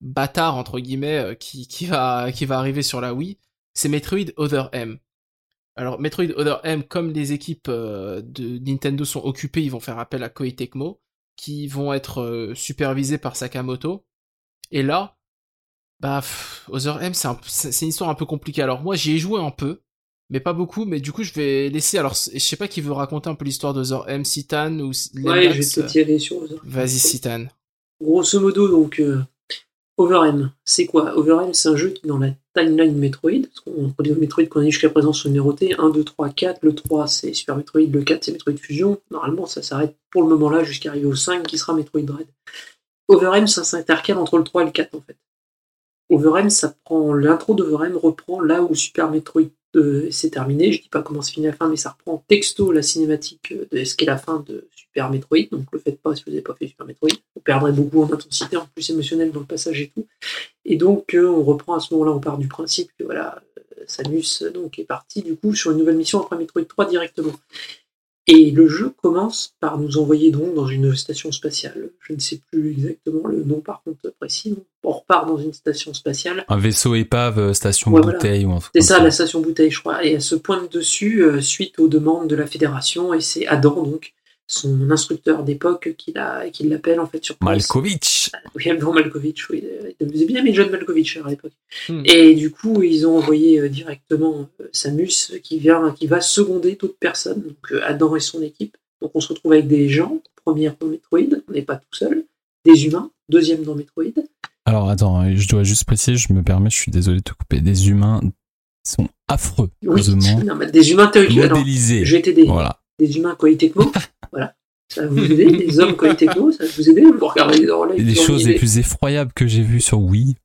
bâtard, entre guillemets, qui, qui, va, qui va arriver sur la Wii. C'est Metroid Other M. Alors, Metroid Other M, comme les équipes euh, de Nintendo sont occupées, ils vont faire appel à Koei Tecmo, qui vont être euh, supervisés par Sakamoto. Et là, bah, pff, Other M, c'est un- c'est c'est une histoire un peu compliquée. Alors, moi, j'y ai joué un peu, mais pas beaucoup, mais du coup, je vais laisser. Alors, je sais pas qui veut raconter un peu l'histoire d'Other M, Citan ou Ouais, je vais y aller sur Other. Vas-y, Citan. Grosso modo, donc, euh, Overm, c'est quoi? Overm, c'est un jeu qui dans la timeline Metroid. Parce les Metroid qu'on a eu jusqu'à présent sont numérotés 1, 2, 3, 4. Le 3, c'est Super Metroid. Le 4, c'est Metroid Fusion. Normalement, ça s'arrête pour le moment là jusqu'à arriver au 5 qui sera Metroid Dread. Overm, ça s'intercale entre le 3 et le 4 en fait. Overm, ça prend l'intro d'Overm reprend là où Super Metroid s'est terminé. Je dis pas comment se finit la fin, mais ça reprend texto la cinématique de ce qu'est la fin de Super Metroid. Donc le faites pas si vous n'avez pas fait Super Metroid. Vous perdrez beaucoup en intensité, en plus émotionnel dans le passage et tout. Et donc euh, on reprend à ce moment-là, on part du principe que voilà, euh, Samus euh, donc est parti du coup sur une nouvelle mission après Metroid 3 directement. Et le jeu commence par nous envoyer donc dans une station spatiale. Je ne sais plus exactement le nom par contre précis. On repart dans une station spatiale. Un vaisseau épave, euh, station Ouais, voilà. bouteille ou un truc C'est ça, la station bouteille, je crois. Et elle se pointe dessus euh, suite aux demandes de la fédération. Et c'est Adam, donc, son instructeur d'époque qui l'a- qui l'appelle en fait sur place. Malkovich. [LAUGHS] Oui, Alvaro Malkovich, oui, il faisait bien mais John Malkovich à l'époque. Hmm. Et du coup, ils ont envoyé euh, directement euh, Samus qui vient, qui va seconder d'autres personnes, donc euh, Adam et son équipe. Donc on se retrouve avec des gens, première dans Metroid, on n'est pas tout seul, des humains, deuxième dans Metroid. Alors attends, je dois juste préciser, je me permets, je suis désolé de te couper. Des humains sont affreux, Oui, heureusement non, mais des humains alors, modélisés. j'ai été des, Voilà. des humains Koei Tecmo, [LAUGHS] voilà. Ça va vous aider, des hommes Tecmo, ça va vous aider, vous regardez les. Les choses les plus effroyables que j'ai vues sur Wii.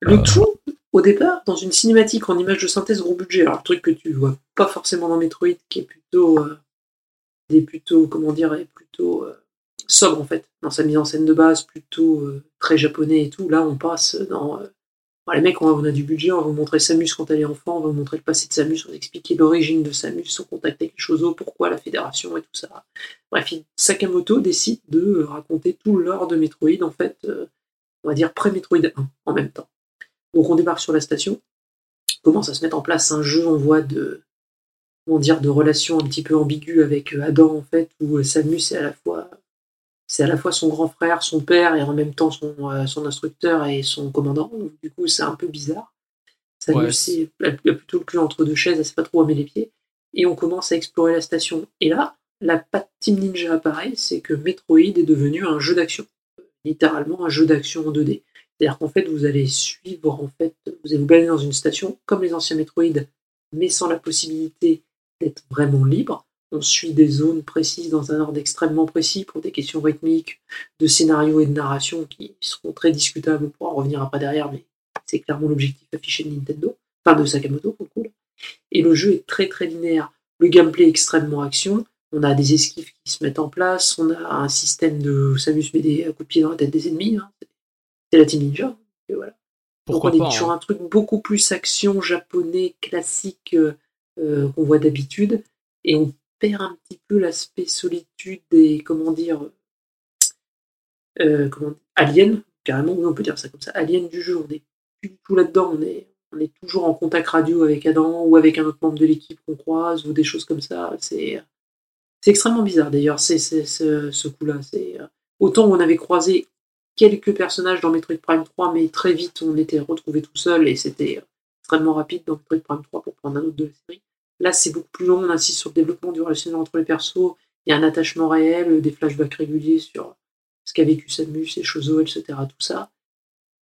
Le Euh. tout, au départ, dans une cinématique en image de synthèse gros budget. Alors, le truc que tu vois pas forcément dans Metroid, qui est plutôt, euh, des plutôt, comment dire, est plutôt euh, sobre en fait, dans sa mise en scène de base, plutôt très japonais et tout. Là, on passe dans. Bon, les mecs, on a, du budget, on va vous montrer Samus quand elle est enfant, on va vous montrer le passé de Samus, on va expliquer l'origine de Samus, son contact avec les Chozo, pourquoi la fédération et tout ça. Bref, Sakamoto décide de euh, raconter tout l'or de Metroid, en fait, euh, on va dire pré-Metroid 1 en même temps. Donc on débarque sur la station, commence à se mettre en place un jeu, on voit de, comment dire, de relations un petit peu ambiguës avec euh, Adam en fait, où Samus est à la fois, c'est à la fois son grand frère, son père et en même temps son, euh, son instructeur et son commandant. Donc, du coup c'est un peu bizarre. Ouais. c'est elle a plutôt le cul entre deux chaises, elle sait pas trop où met les pieds. Et on commence à explorer la station. Et là, la patte Team Ninja apparaît, c'est que Metroid est devenu un jeu d'action. Littéralement un jeu d'action en 2D. C'est-à-dire qu'en fait, vous allez suivre, en fait, vous allez vous balader dans une station, comme les anciens Metroid, mais sans la possibilité d'être vraiment libre. On suit des zones précises dans un ordre extrêmement précis pour des questions rythmiques, de scénario et de narration qui seront très discutables. On pourra revenir après derrière, mais c'est clairement l'objectif affiché de Nintendo, enfin de Sakamoto pour le coup. Et le jeu est très très linéaire. Le gameplay est extrêmement action. On a des esquives qui se mettent en place. On a un système de Samus met des coups de pied dans la tête des ennemis. hein. C'est la Team Ninja. Et voilà. Pourquoi Donc on pas est sur hein. un truc beaucoup plus action japonais classique euh, euh, qu'on voit d'habitude. Et on perd un petit peu l'aspect solitude et comment dire euh, comment alien carrément on peut dire ça comme ça alien du jeu. On est plus du tout là-dedans on est on est toujours en contact radio avec Adam ou avec un autre membre de l'équipe qu'on croise ou des choses comme ça. C'est extrêmement bizarre d'ailleurs c'est c'est- ce, ce coup-là. C'est euh, autant on avait croisé quelques personnages dans Metroid Prime 3 mais très vite on était retrouvés tout seul et c'était euh, extrêmement rapide dans Metroid Prime 3 pour prendre un autre de la série Là, c'est beaucoup plus long, on insiste sur le développement du relationnel entre les persos, il y a un attachement réel, des flashbacks réguliers sur ce qu'a vécu Samus et Shozo, etc. Tout ça.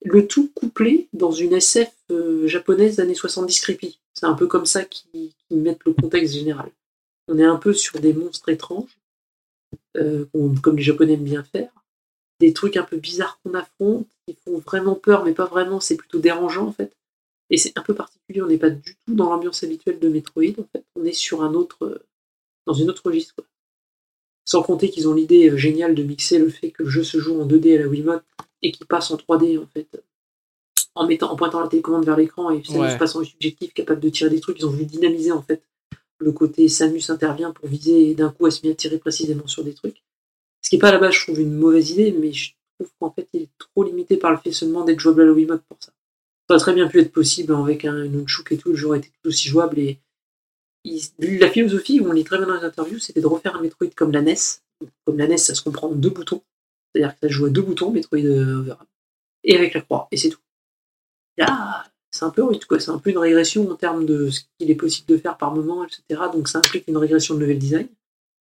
Le tout couplé dans une SF euh, japonaise des années 70 creepy. C'est un peu comme ça qu'ils mettent le contexte général. On est un peu sur des monstres étranges, euh, comme les Japonais aiment bien faire. Des trucs un peu bizarres qu'on affronte, qui font vraiment peur, mais pas vraiment, c'est plutôt dérangeant en fait. Et c'est un peu particulier, on n'est pas du tout dans l'ambiance habituelle de Metroid, en fait. On est sur un autre. euh, dans une autre registre, quoi. Sans compter qu'ils ont l'idée euh, géniale de mixer le fait que le jeu se joue en 2D à la Wiimote et qu'il passe en 3D, en fait. En, mettant, en pointant la télécommande vers l'écran et Samus Ouais. passe en subjectif, capable de tirer des trucs. Ils ont voulu dynamiser, en fait, le côté Samus intervient pour viser et d'un coup elle se met à tirer précisément sur des trucs. Ce qui n'est pas à la base, je trouve, une mauvaise idée, mais je trouve qu'en fait, il est trop limité par le fait seulement d'être jouable à la Wiimote pour ça. Ça aurait très bien pu être possible avec un nunchuk et tout, le jeu aurait été tout aussi jouable. Et la philosophie, on lit très bien dans les interviews, c'était de refaire un Metroid comme la NES. Comme la NES, ça se comprend en deux boutons. C'est-à-dire que ça joue à deux boutons, Metroid euh. Et avec la croix, et c'est tout. Là, c'est un peu rude. C'est un peu une régression en termes de ce qu'il est possible de faire par moment, etc. Donc ça implique une régression de level design.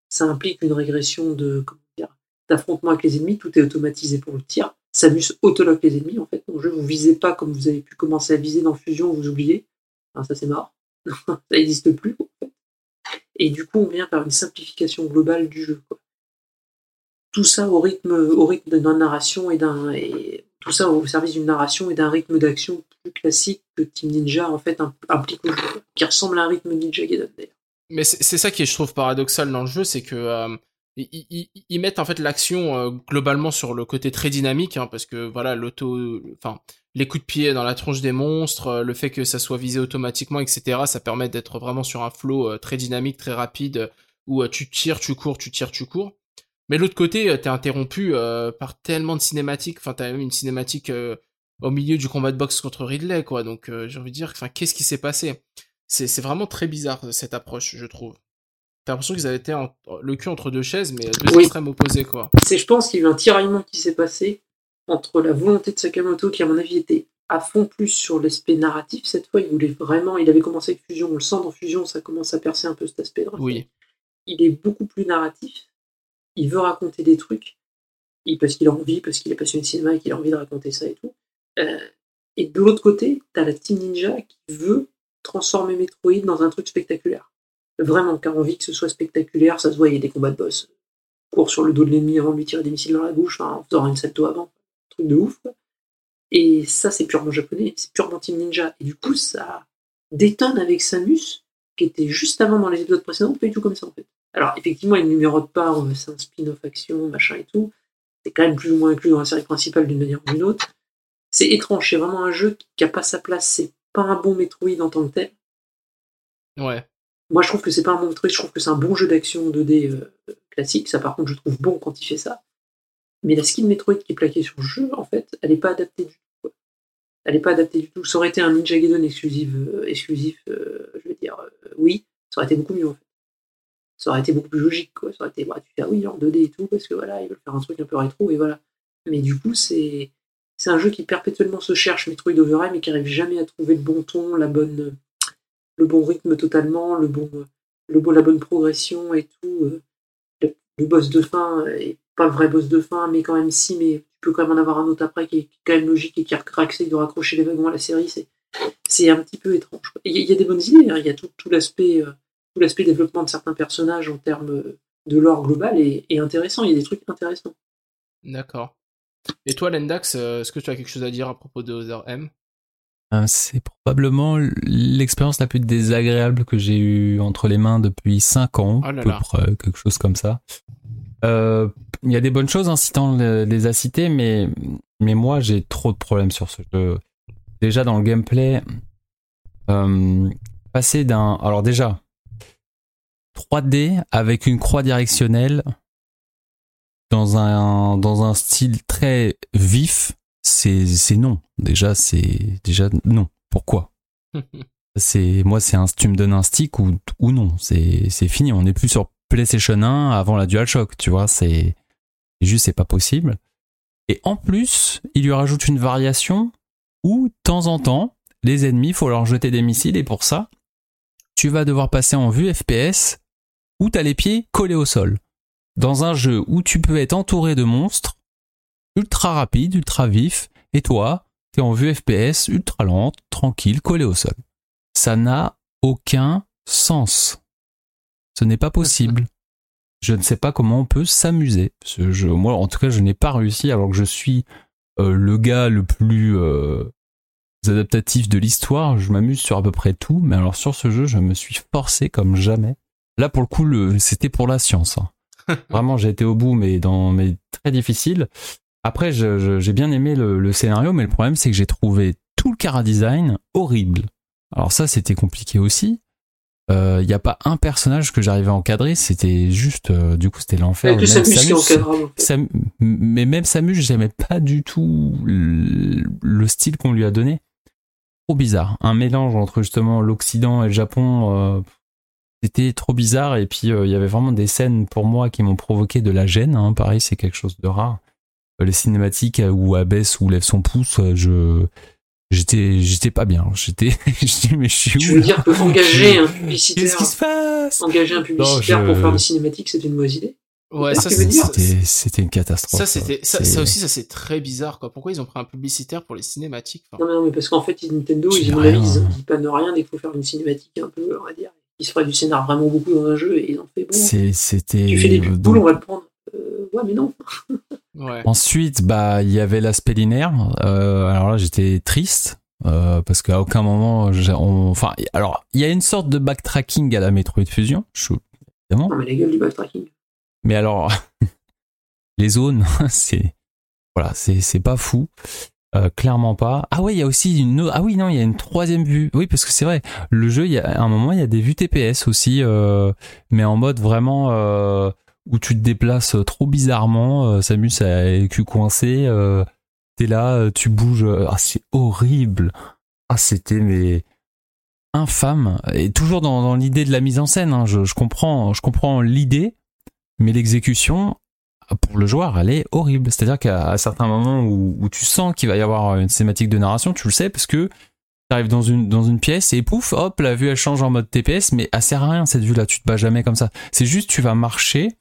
Ça implique une régression de comment dire, d'affrontement avec les ennemis. Tout est automatisé pour le tir. Samus autoloque les ennemis, en fait. Dans le jeu, vous visez pas comme vous avez pu commencer à viser dans Fusion, vous oubliez. Ça, c'est mort. [LAUGHS] ça n'existe plus, en fait. Et du coup, on vient par une simplification globale du jeu. Tout ça au rythme, au rythme d'une narration et d'un, tout ça au service d'une narration et d'un rythme d'action plus classique que Team Ninja, en fait, implique au jeu, qui ressemble à un rythme Ninja Gaiden, d'ailleurs. Mais c'est ça qui est, je trouve, paradoxal dans le jeu, c'est que euh, ils, mettent en fait l'action euh, globalement sur le côté très dynamique, hein, parce que voilà, l'auto, enfin, les coups de pied dans la tronche des monstres, euh, le fait que ça soit visé automatiquement, etc., ça permet d'être vraiment sur un flow euh, très dynamique, très rapide, où tu tires, tu cours, tu tires, tu cours. Mais l'autre côté, t'es interrompu par tellement de cinématiques, enfin, t'as même une cinématique au milieu du combat de boxe contre Ridley, quoi. Donc, j'ai envie de dire, enfin, qu'est-ce qui s'est passé? C'est vraiment très bizarre cette approche, je trouve. T'as l'impression qu'ils avaient été en- le cul entre deux chaises, mais à deux Oui. extrêmes opposés, quoi. C'est, je pense qu'il y a eu un tiraillement qui s'est passé entre la volonté de Sakamoto, qui à mon avis était à fond plus sur l'aspect narratif. Cette fois, il voulait vraiment, il avait commencé avec Fusion, on le sent dans Fusion, ça commence à percer un peu cet aspect. Oui. Il est beaucoup plus narratif. Il veut raconter des trucs, il- parce qu'il a envie, parce qu'il est passionné de cinéma et qu'il a envie de raconter ça et tout. Euh, et de l'autre côté, t'as la Team Ninja qui veut transformer Metroid dans un truc spectaculaire. Vraiment, qui a envie que ce soit spectaculaire, ça se voit, il y a des combats de boss court sur le dos de l'ennemi avant de lui tirer des missiles dans la bouche, en faisant une salto avant. Truc de ouf. Et ça, c'est purement japonais, c'est purement Team Ninja. Et du coup, ça détonne avec Samus, qui était juste avant dans les épisodes précédents, pas du tout comme ça, en fait. Alors, effectivement, il ne numérote pas, c'est un spin-off action, machin et tout. C'est quand même plus ou moins inclus dans la série principale d'une manière ou d'une autre. C'est étrange, c'est vraiment un jeu qui n'a pas sa place, c'est pas un bon Metroid en tant que tel. Ouais. Moi, je trouve que c'est pas un bon Metroid, je trouve que c'est un bon jeu d'action 2D euh, classique. Ça, par contre, je trouve bon quand il fait ça. Mais la skin Metroid qui est plaquée sur le jeu, en fait, elle n'est pas adaptée du tout. Elle n'est pas adaptée du tout. Ça aurait été un Ninja Gaiden exclusif, euh, exclusif euh, je veux dire, euh, oui, ça aurait été beaucoup mieux, en fait. Ça aurait été beaucoup plus logique, quoi. Ça aurait été, bah, tu fais, ah oui, en 2D et tout, parce que voilà, ils veulent faire un truc un peu rétro, et voilà. Mais du coup, c'est. C'est un jeu qui perpétuellement se cherche Metroid Overheim mais qui arrive jamais à trouver le bon ton, la bonne, le bon rythme totalement, le bon, le bon, la bonne progression et tout. euh, Le, boss de fin pas le vrai boss de fin, mais quand même si, mais tu peux quand même en avoir un autre après qui est, quand même logique et qui essaye de raccrocher les wagons à la série. C'est, c'est un petit peu étrange. Il y, a- des bonnes idées, hein, il y a tout, tout l'aspect, euh, tout l'aspect développement de certains personnages en termes euh, de lore global est, est intéressant. Il y a des trucs intéressants. D'accord. Et toi, Lendax, est-ce que tu as quelque chose à dire à propos de Other M? C'est probablement l'expérience la plus désagréable que j'ai eue entre les mains depuis 5 ans, Oh là là. près, quelque chose comme ça. Euh, Il y a des bonnes choses, hein, Citan le- les a citées, mais, mais moi j'ai trop de problèmes sur ce jeu. Déjà dans le gameplay, euh, passer d'un... Alors déjà, 3D avec une croix directionnelle dans un, dans un style très vif, c'est non. Déjà, c'est déjà non. Pourquoi? [LAUGHS] C'est moi, c'est un tu me donnes un stick ou ou non. C'est fini. On n'est plus sur PlayStation 1 avant la DualShock. Tu vois, c'est c'est juste c'est pas possible. Et en plus, il lui rajoute une variation où de temps en temps, les ennemis, faut leur jeter des missiles et pour ça, tu vas devoir passer en vue FPS où t'as les pieds collés au sol. Dans un jeu où tu peux être entouré de monstres ultra rapides, ultra vifs, et toi, t'es en vue FPS ultra lente, tranquille, collé au sol. Ça n'a aucun sens. Ce n'est pas possible. Je ne sais pas comment on peut s'amuser. Ce jeu, moi, en tout cas, je n'ai pas réussi alors que je suis euh, le gars le plus euh, adaptatif de l'histoire. Je m'amuse sur à peu près tout, mais alors sur ce jeu, je me suis forcé comme jamais. Là, pour le coup, c'était pour la science. hein. [LAUGHS] Vraiment, j'ai été au bout, mais dans, mais très difficile. Après, j'ai bien aimé le, le scénario, mais le problème, c'est que j'ai trouvé tout le cara design horrible. Alors ça, c'était compliqué aussi. Il n'y a pas un personnage que j'arrivais à encadrer, c'était juste, euh, du coup, c'était l'enfer. Fait. Sam- mais même Samus, j'aimais pas du tout le, le style qu'on lui a donné. Trop bizarre. Un mélange entre justement l'Occident et le Japon. euh, c'était trop bizarre. Et puis, euh, il y avait vraiment des scènes pour moi qui m'ont provoqué de la gêne. hein. Pareil, c'est quelque chose de rare. Les cinématiques où abaisse ou lève son pouce, euh, je. J'étais, j'étais pas bien. J'étais, [LAUGHS] je dis, mais je suis où Tu veux dire que engager un publicitaire, Qu'est-ce qui se passe? engager un publicitaire je- pour faire des cinématiques, c'est une mauvaise idée. Ouais, ça, C'était, c'était une catastrophe. ça, c'était, ça, aussi, ça c'est très bizarre, quoi. Pourquoi ils ont pris un publicitaire pour les cinématiques enfin, Non, mais non, mais parce qu'en fait, Nintendo, ils, rien. ils, pannent rien dès qu'il faut faire une cinématique un peu, on va dire. Ils se feraient du scénar vraiment beaucoup dans un jeu et ils ont fait bon. C'était. Tu fais des pubs donc- boules, on va le prendre. Euh, ouais, mais non. [LAUGHS] Ouais. Ensuite, bah, il y avait l'aspect linéaire. Euh, alors là, j'étais triste euh, parce qu'à aucun moment, j'ai- on- enfin, alors il y a une sorte de backtracking à la Metroid Fusion, je- évidemment. Non, mais la gueule du backtracking. Mais alors, [LAUGHS] les zones, [LAUGHS] c'est voilà, c'est c'est pas fou. Euh, clairement pas. Ah ouais, il y a aussi une autre- ah oui non, il y a une troisième vue. Oui, parce que c'est vrai, le jeu, il y a à un moment, il y a des vues TPS aussi, euh, mais en mode vraiment euh, où tu te déplaces trop bizarrement. Euh, Samus a le cul coincé. Euh, T'es là, euh, tu bouges. euh, Ah c'est horrible. Ah c'était mais infâme. Et toujours dans, l'idée de la mise en scène. hein. Je, comprends, je comprends l'idée, mais l'exécution pour le joueur, elle est horrible. C'est-à-dire qu'à certains moments où, tu sens qu'il va y avoir une cinématique de narration, tu le sais parce que tu arrives dans une, dans une pièce et pouf, hop, la vue elle change en mode TPS, mais elle sert à rien cette vue-là. Tu te bats jamais comme ça. C'est juste tu vas marcher.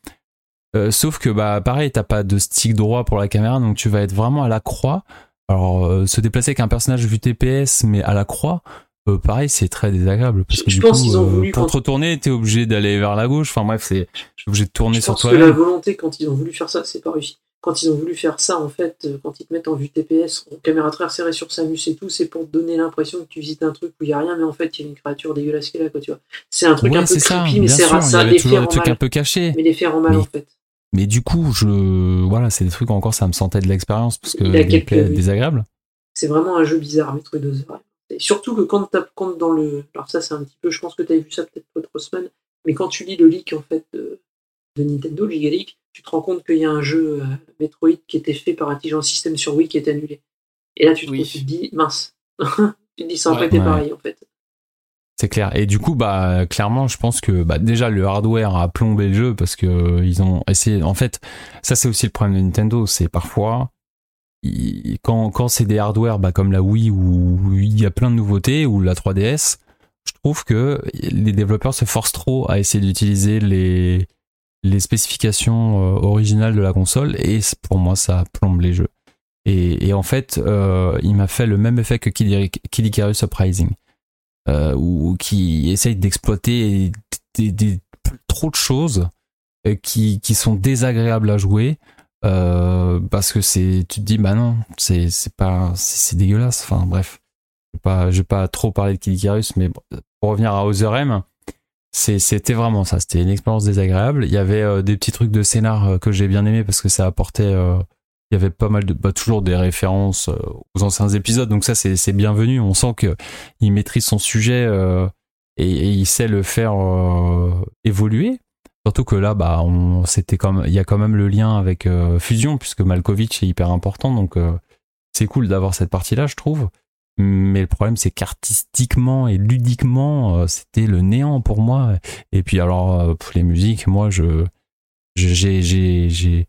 Euh, sauf que bah pareil, t'as pas de stick droit pour la caméra, donc tu vas être vraiment à la croix. Alors euh, se déplacer avec un personnage vue TPS, mais à la croix, euh, pareil, c'est très désagréable parce que je du pense coup, qu'ils ont voulu pour quand- te retourner, t'es obligé d'aller vers la gauche. Enfin bref, c'est obligé de tourner Je sur pense que toi. la volonté, quand ils ont voulu faire ça, c'est pas réussi. Quand ils ont voulu faire ça, en fait, quand ils te mettent en vue TPS, en caméra très serrée sur Samus et tout, c'est pour te donner l'impression que tu visites un truc où il y a rien, mais en fait, il y a une créature dégueulasse qui est là, quoi, tu vois. C'est un truc ouais, un peu c'est ça. creepy, mais c'est ça des trucs un peu cachés. Mais les faire en mal, Mais- en fait. Mais du coup, je voilà, c'est des trucs encore, ça me sentait de l'expérience parce que Il y a quelques- est désagréable. C'est vraiment un jeu bizarre, Metroid Other. Et surtout que quand tu compte dans le. Alors, ça, c'est un petit peu. Je pense que tu as vu ça peut-être autre semaine. Mais quand tu lis le leak, en fait, de, de Nintendo, le Giga Leak, tu te rends compte qu'il y a un jeu euh, Metroid qui était fait par Intelligence System sur Wii qui est annulé. Et là, tu te, Oui. tu te dis, mince. [LAUGHS] tu te dis, ça aurait Ouais. pas été Ouais. pareil, en fait. C'est clair. Et du coup, bah clairement, je pense que bah, déjà le hardware a plombé le jeu parce que euh, ils ont essayé. En fait, ça c'est aussi le problème de Nintendo, c'est parfois quand quand c'est des hardware bah, comme la Wii où il y a plein de nouveautés ou la 3DS, je trouve que les développeurs se forcent trop à essayer d'utiliser les les spécifications euh, originales de la console et pour moi ça plombe les jeux. Et, et en fait, euh, il m'a fait le même effet que Kid Kid Icarus Uprising euh, ou qui essaye d'exploiter des, trop de choses euh, qui, qui sont désagréables à jouer euh, parce que c'est tu te dis bah non c'est pas c'est dégueulasse. Enfin bref. Je vais pas je vais pas trop parler de Kid mais pour revenir à Other M c'était vraiment ça. C'était une expérience désagréable. Il y avait des petits trucs de scénar que j'ai bien aimé parce que ça apportait il y avait pas mal de bah, toujours des références euh, aux anciens épisodes donc ça c'est bienvenu on sent que il maîtrise son sujet euh, et, il sait le faire euh, évoluer. Surtout que là, bah, on, c'était comme, il y a quand même le lien avec euh, Fusion puisque Malkovich est hyper important, donc euh, c'est cool d'avoir cette partie-là, je trouve. Mais le problème, c'est qu'artistiquement et ludiquement, c'était le néant pour moi. Et puis alors, pff, les musiques, moi, je, j'ai,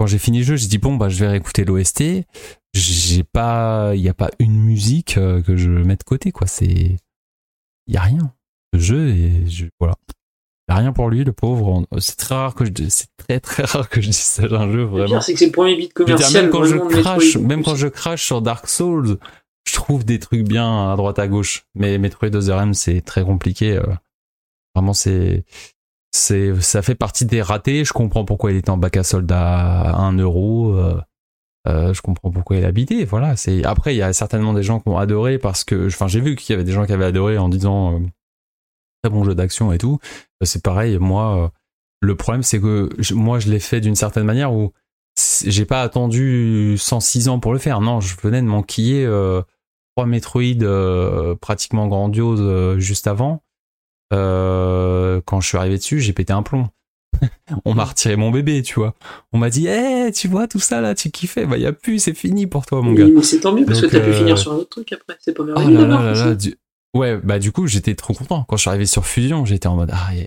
quand j'ai fini le jeu, j'ai dit bon, bah, je vais réécouter l'OST. J'ai pas, il y a pas une musique euh, que je mets de côté, quoi. C'est, il y a rien. Le jeu et je, voilà. Il y a rien pour lui, le pauvre. C'est très rare que je, c'est très très rare que je dise ça d'un jeu, Le vraiment. c'est que c'est le premier beat veux dire, commercial. même quand je crache, même quand je crache sur Dark Souls, je trouve des trucs bien à droite à gauche. Mais Metroid Other M, c'est très compliqué. euh. Vraiment, c'est, c'est, ça fait partie des ratés. Je comprends pourquoi il était en bac à solde à 1 euro. euh, euh, je comprends pourquoi il a habité. Voilà. C'est après, il y a certainement des gens qui ont adoré parce que, enfin, j'ai vu qu'il y avait des gens qui avaient adoré en disant euh, très bon jeu d'action et tout. Euh, C'est pareil. Moi, euh, le problème, c'est que moi, je l'ai fait d'une certaine manière où j'ai pas attendu 106 ans pour le faire. Non, je venais de m'enquiller euh, trois Metroid pratiquement grandioses juste avant. Euh, quand je suis arrivé dessus, j'ai pété un plomb. [LAUGHS] On m'a retiré mon bébé, tu vois. On m'a dit, eh, tu vois tout ça là, tu kiffais, bah y a plus, c'est fini pour toi, mon gars. Mais, c'est tant mieux parce Donc, que t'as pu euh, finir sur un autre truc après. C'est pas Oh là là du- Ouais, bah du coup, j'étais trop content. Quand je suis arrivé sur Fusion, j'étais en mode, ah, yeah.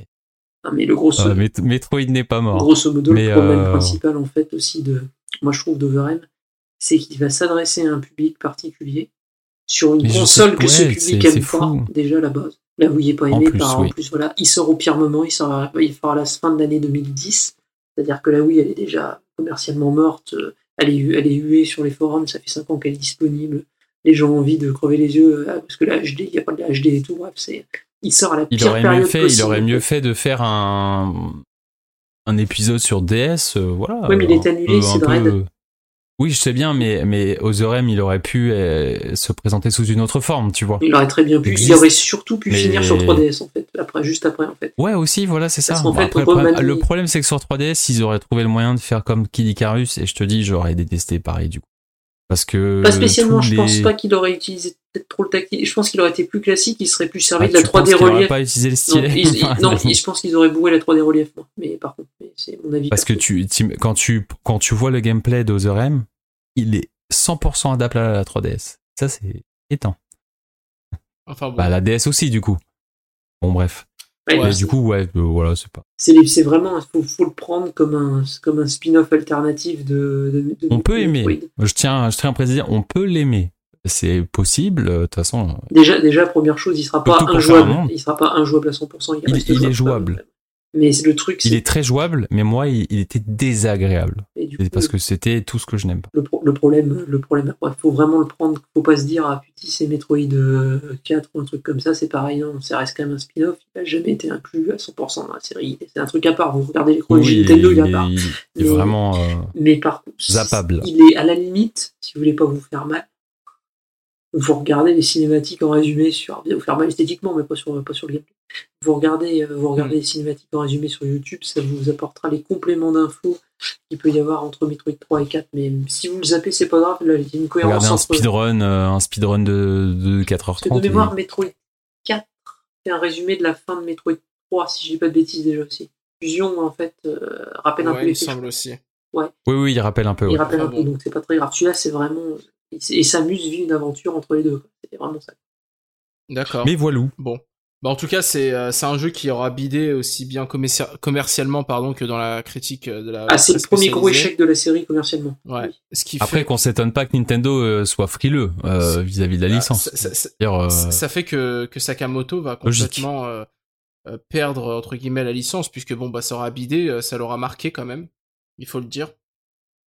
Non, mais le gros, Euh, Met- Metroid n'est pas mort. grosso modo, Mais, le problème euh, principal, en fait, aussi de, moi, je trouve d'Overm, c'est qu'il va s'adresser à un public particulier sur une Mais console sais- que ce public aime pas, déjà à la base. Là où il est pas En aimé plus, par, en oui. plus, voilà, il sort au pire moment, il sort à, il sort à la fin de l'année 2010. C'est-à-dire que la Wii, elle est déjà commercialement morte, euh, elle est, elle est huée sur les forums, ça fait 5 ans qu'elle est disponible. Les gens ont envie de crever les yeux, euh, parce que la HD, il n'y a pas de la HD et tout, bref, c'est, il sort à la Il pire aurait période mieux fait, il aurait en mieux fait. de faire un un épisode sur DS, euh, voilà. Oui, mais il est annulé, c'est peu- Oui, je sais bien, mais mais Other M, il aurait pu euh, se présenter sous une autre forme, tu vois. Il aurait très bien pu. Existe. Il aurait surtout pu Mais- finir sur 3DS en fait. Après, juste après en fait. Ouais, aussi, voilà, c'est ça. Fait, après, le problème, c'est que sur 3DS, ils auraient trouvé le moyen de faire comme Kid Icarus, et je te dis, j'aurais détesté pareil, du coup. Parce que. Pas spécialement. Je pense pas qu'il aurait utilisé peut-être trop le tactile. Je pense qu'il aurait été plus classique. Il serait plus servi Ah, de la tu penses 3D qu'il aurait relief. pas utilisé le Non, stylet. [LAUGHS] non, ils- je pense qu'ils auraient boué la 3D relief. moi. Mais par contre, c'est mon avis. Parce que tu, quand tu, quand tu vois le gameplay d'Other M, il est 100% adaptable à la 3DS. Ça, c'est étant. Enfin bon. Bah, la DS aussi, du coup. Bon, bref. Ouais, Mais du coup, ouais, euh, voilà, c'est pas. C'est vraiment, faut, faut le prendre comme un, comme un spin-off alternatif de. de- de- On de peut aimer. Metroid. Je tiens, je tiens à préciser, on peut l'aimer. C'est possible, euh, de toute façon. Déjà, déjà, première chose, il sera pas injouable. Il sera pas injouable à 100%. Il, Il- il est jouable. Mais c'est le truc, Il est très jouable, mais moi, il, il était désagréable. et du C'est coup, parce que c'était tout ce que je n'aime pas. le, pro- le problème, le problème, il faut vraiment le prendre. Faut pas se dire, ah putain, c'est Metroid euh, 4 ou un truc comme ça, c'est pareil. Non, ça reste quand même un spin-off. Il a jamais été inclus à 100% dans la série. C'est un truc à part. Vous regardez les chronologies Nintendo, il, il est à part. il est Mais- vraiment. euh, Mais par contre, Zappable. il est à la limite, si vous voulez pas vous faire mal, vous regardez les cinématiques en résumé sur, vous faire mal esthétiquement, mais pas sur, pas sur le gameplay. Vous regardez, euh, vous regardez les cinématiques en résumé sur YouTube, ça vous apportera les compléments d'infos qu'il peut y avoir entre Metroid 3 et 4. Mais si vous le zappez, c'est pas grave. Là, il y a une cohérence Regardez un speedrun, euh, un speedrun de, de Parce que 4h30. de et- mémoire, Metroid 4 c'est un résumé de la fin de Metroid 3, si je dis pas de bêtises déjà aussi. Fusion, en fait, euh, rappelle un Ouais, peu il les semble aussi. Oui, oui, il rappelle un peu. Il ouais. rappelle Ah un peu, donc c'est pas très grave. Celui-là, c'est vraiment. Et s'amuse, vit une aventure entre les deux. C'est vraiment ça. D'accord. Mais voilou. Bon. Bah, en tout cas, c'est euh, c'est un jeu qui aura bidé aussi bien commercia- commercialement pardon que dans la critique de la. Ah, c'est le premier gros échec de la série commercialement. Ouais. Ce qui Après, fait qu'on s'étonne pas que Nintendo euh, soit frileux euh, vis-à-vis de la Ah, licence. ça- ça- ça- C'est-à-dire, euh, ça fait que, que Sakamoto va complètement perdre entre guillemets la licence puisque bon bah ça aura bidé, ça l'aura marqué quand même, il faut le dire.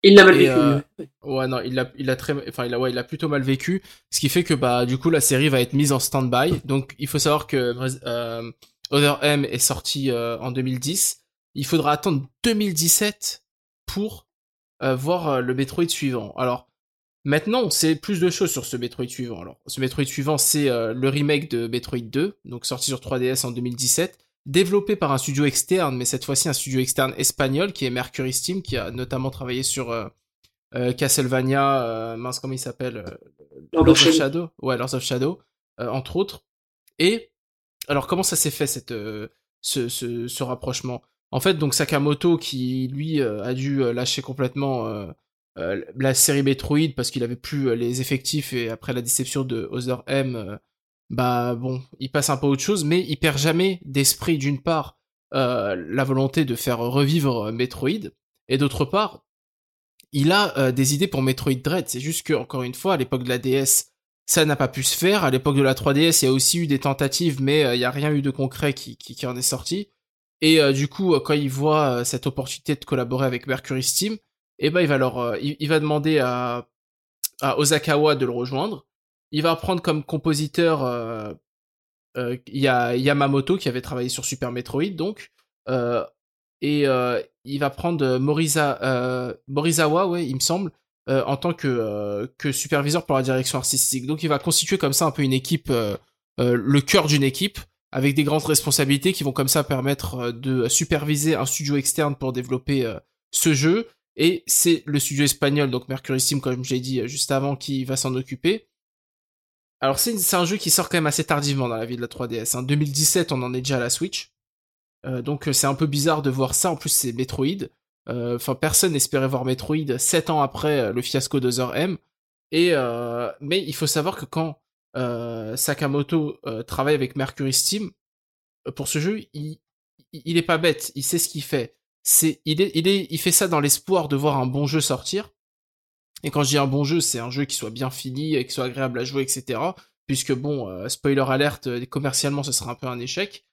Il l'a mal vécu. euh. Ouais non, il a il a très enfin il a ouais, il a plutôt mal vécu, ce qui fait que bah du coup la série va être mise en stand-by. Donc il faut savoir que euh, Other M est sorti euh, en 2010. Il faudra attendre 2017 pour euh, voir euh, le Metroid suivant. Alors Maintenant, on sait plus de choses sur ce Metroid suivant. Alors, ce Metroid suivant, c'est euh, le remake de Metroid 2, donc sorti sur 3DS en 2017, développé par un studio externe, mais cette fois-ci un studio externe espagnol qui est Mercury Steam, qui a notamment travaillé sur euh, euh, Castlevania, euh, mince comment il s'appelle, euh, Lord Lords of Shadow. Shadow, ouais, Lords of Shadow, euh, entre autres. Et alors, comment ça s'est fait cette euh, ce, ce, ce rapprochement? En fait, donc Sakamoto, qui lui a dû lâcher complètement la série Metroid parce qu'il avait plus les effectifs et après la déception de Other M, euh, bah bon, il passe un peu autre chose, mais il perd jamais d'esprit d'une part euh, la volonté de faire revivre euh, Metroid et d'autre part il a euh, des idées pour Metroid Dread. C'est juste que encore une fois à l'époque de la DS ça n'a pas pu se faire. À l'époque de la 3DS il y a aussi eu des tentatives mais il y a rien eu de concret qui, qui, en est sorti. Et du coup, quand il voit cette opportunité de collaborer avec Mercury Steam, eh ben il va leur, il, il va demander à, à Osakawa de le rejoindre. Il va prendre comme compositeur, euh, euh, Yamamoto qui avait travaillé sur Super Metroid donc, euh, et il va prendre Morizawa, ouais, il me semble, en tant que que superviseur pour la direction artistique. Donc il va constituer comme ça un peu une équipe, le cœur d'une équipe avec des grandes responsabilités qui vont comme ça permettre de superviser un studio externe pour développer ce jeu. Et c'est le studio espagnol, donc Mercury Steam, comme j'ai dit juste avant, qui va s'en occuper. Alors c'est un jeu qui sort quand même assez tardivement dans la vie de la 3DS. En 2017, on en est déjà à la Switch. Euh, donc euh, c'est un peu bizarre de voir ça. En plus, c'est Metroid. Euh, Enfin, personne n'espérait voir Metroid 7 ans après le fiasco d'Other M. Et mais il faut savoir que quand Sakamoto travaille avec Mercury Steam pour ce jeu, il, il est pas bête, il sait ce qu'il fait. Il fait ça dans l'espoir de voir un bon jeu sortir. Et quand je dis un bon jeu, c'est un jeu qui soit bien fini, et qui soit agréable à jouer, etc. Puisque bon, euh, spoiler alerte, euh, commercialement, ce sera un peu un échec.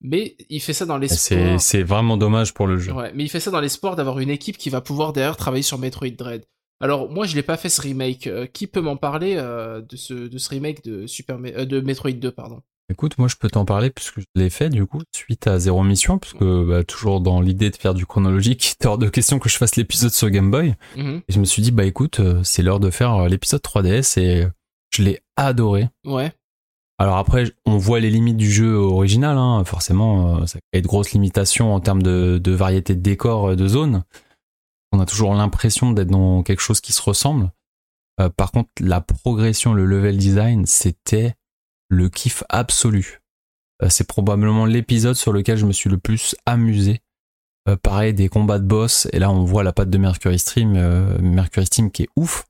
Mais il fait ça dans l'espoir. c'est vraiment dommage pour le jeu. Ouais, mais il fait ça dans l'espoir d'avoir une équipe qui va pouvoir derrière travailler sur Metroid Dread. Alors moi je l'ai pas fait ce remake. Euh, qui peut m'en parler euh, de ce de ce remake de Super euh, de Metroid 2 pardon? Écoute, moi je peux t'en parler puisque je l'ai fait du coup suite à Zéro Mission, puisque bah, toujours dans l'idée de faire du chronologique, [LAUGHS] il était hors de question que je fasse l'épisode sur Game Boy. Mhm. Et je me suis dit bah écoute, euh, c'est l'heure de faire euh, l'épisode 3DS et je l'ai adoré. Ouais. Alors après, on voit les limites du jeu original, hein. forcément, euh, ça crée de grosses limitations en termes de, de variété de décors, euh, de zones. On a toujours l'impression d'être dans quelque chose qui se ressemble. Euh, par contre, la progression, le level design, c'était le kiff absolu. Euh, c'est probablement l'épisode sur lequel je me suis le plus amusé. Euh, pareil, des combats de boss, et là on voit la patte de Mercury Stream, euh, Mercury Steam qui est ouf.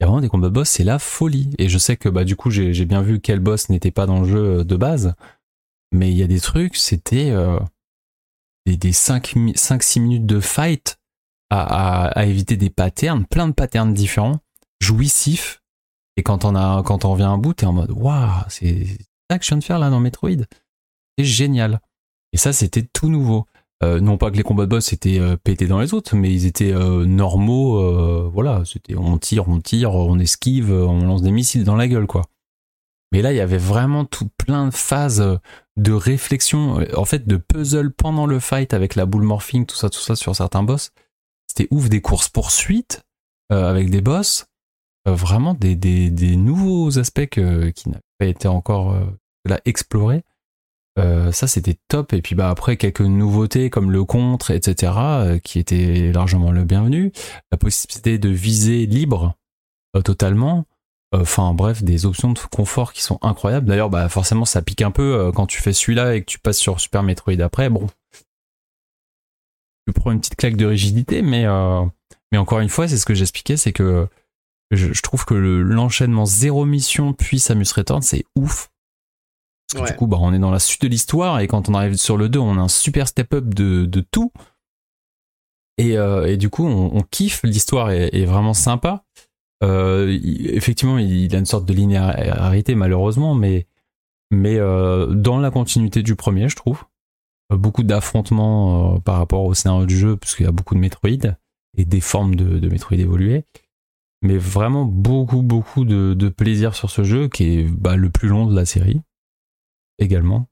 y a vraiment des combats de boss, c'est la folie. Et je sais que bah du coup j'ai bien vu quel boss n'était pas dans le jeu de base, mais il y a des trucs, c'était des, des 5-6 minutes de fight à, à, à éviter des patterns, plein de patterns différents, jouissifs. Et quand on a quand on revient à bout, t'es en mode waouh, c'est ça que je viens de faire là dans Metroid. C'est génial. Et ça, c'était tout nouveau. Euh, non pas que les combats de boss étaient euh, pétés dans les autres, mais ils étaient euh, normaux. euh, voilà, c'était on tire, on tire, on esquive, on lance des missiles dans la gueule, quoi. Mais là, il y avait vraiment tout plein de phases de réflexion, en fait, de puzzle pendant le fight avec la boule morphing, tout ça, tout ça sur certains boss. C'était ouf, des courses poursuites avec des boss, vraiment des, des, nouveaux aspects qui n'avaient pas été encore euh, là explorés. Euh, ça c'était top. Et puis bah après quelques nouveautés comme le contre etc euh, qui étaient largement le bienvenu. La possibilité de viser libre euh, totalement. Enfin bref des options de confort qui sont incroyables. D'ailleurs bah forcément ça pique un peu euh, quand tu fais celui-là et que tu passes sur Super Metroid après. Bon. Tu prends une petite claque de rigidité mais euh, mais encore une fois c'est ce que j'expliquais c'est que je, je trouve que le- l'enchaînement zéro mission puis Samus Return c'est ouf parce que Ouais. du coup, bah, on est dans la suite de l'histoire et quand on arrive sur le 2, on a un super step-up de, de tout. Et, euh, et du coup, on, on kiffe, l'histoire est, est vraiment sympa. Euh, il- effectivement, il a une sorte de linéarité malheureusement, mais, mais euh, dans la continuité du premier, je trouve. Beaucoup d'affrontements par rapport au scénario du jeu, parce qu'il y a beaucoup de Metroid et des formes de, de Metroid évoluées. Mais vraiment beaucoup, beaucoup de, de plaisir sur ce jeu, qui est bah, le plus long de la série également,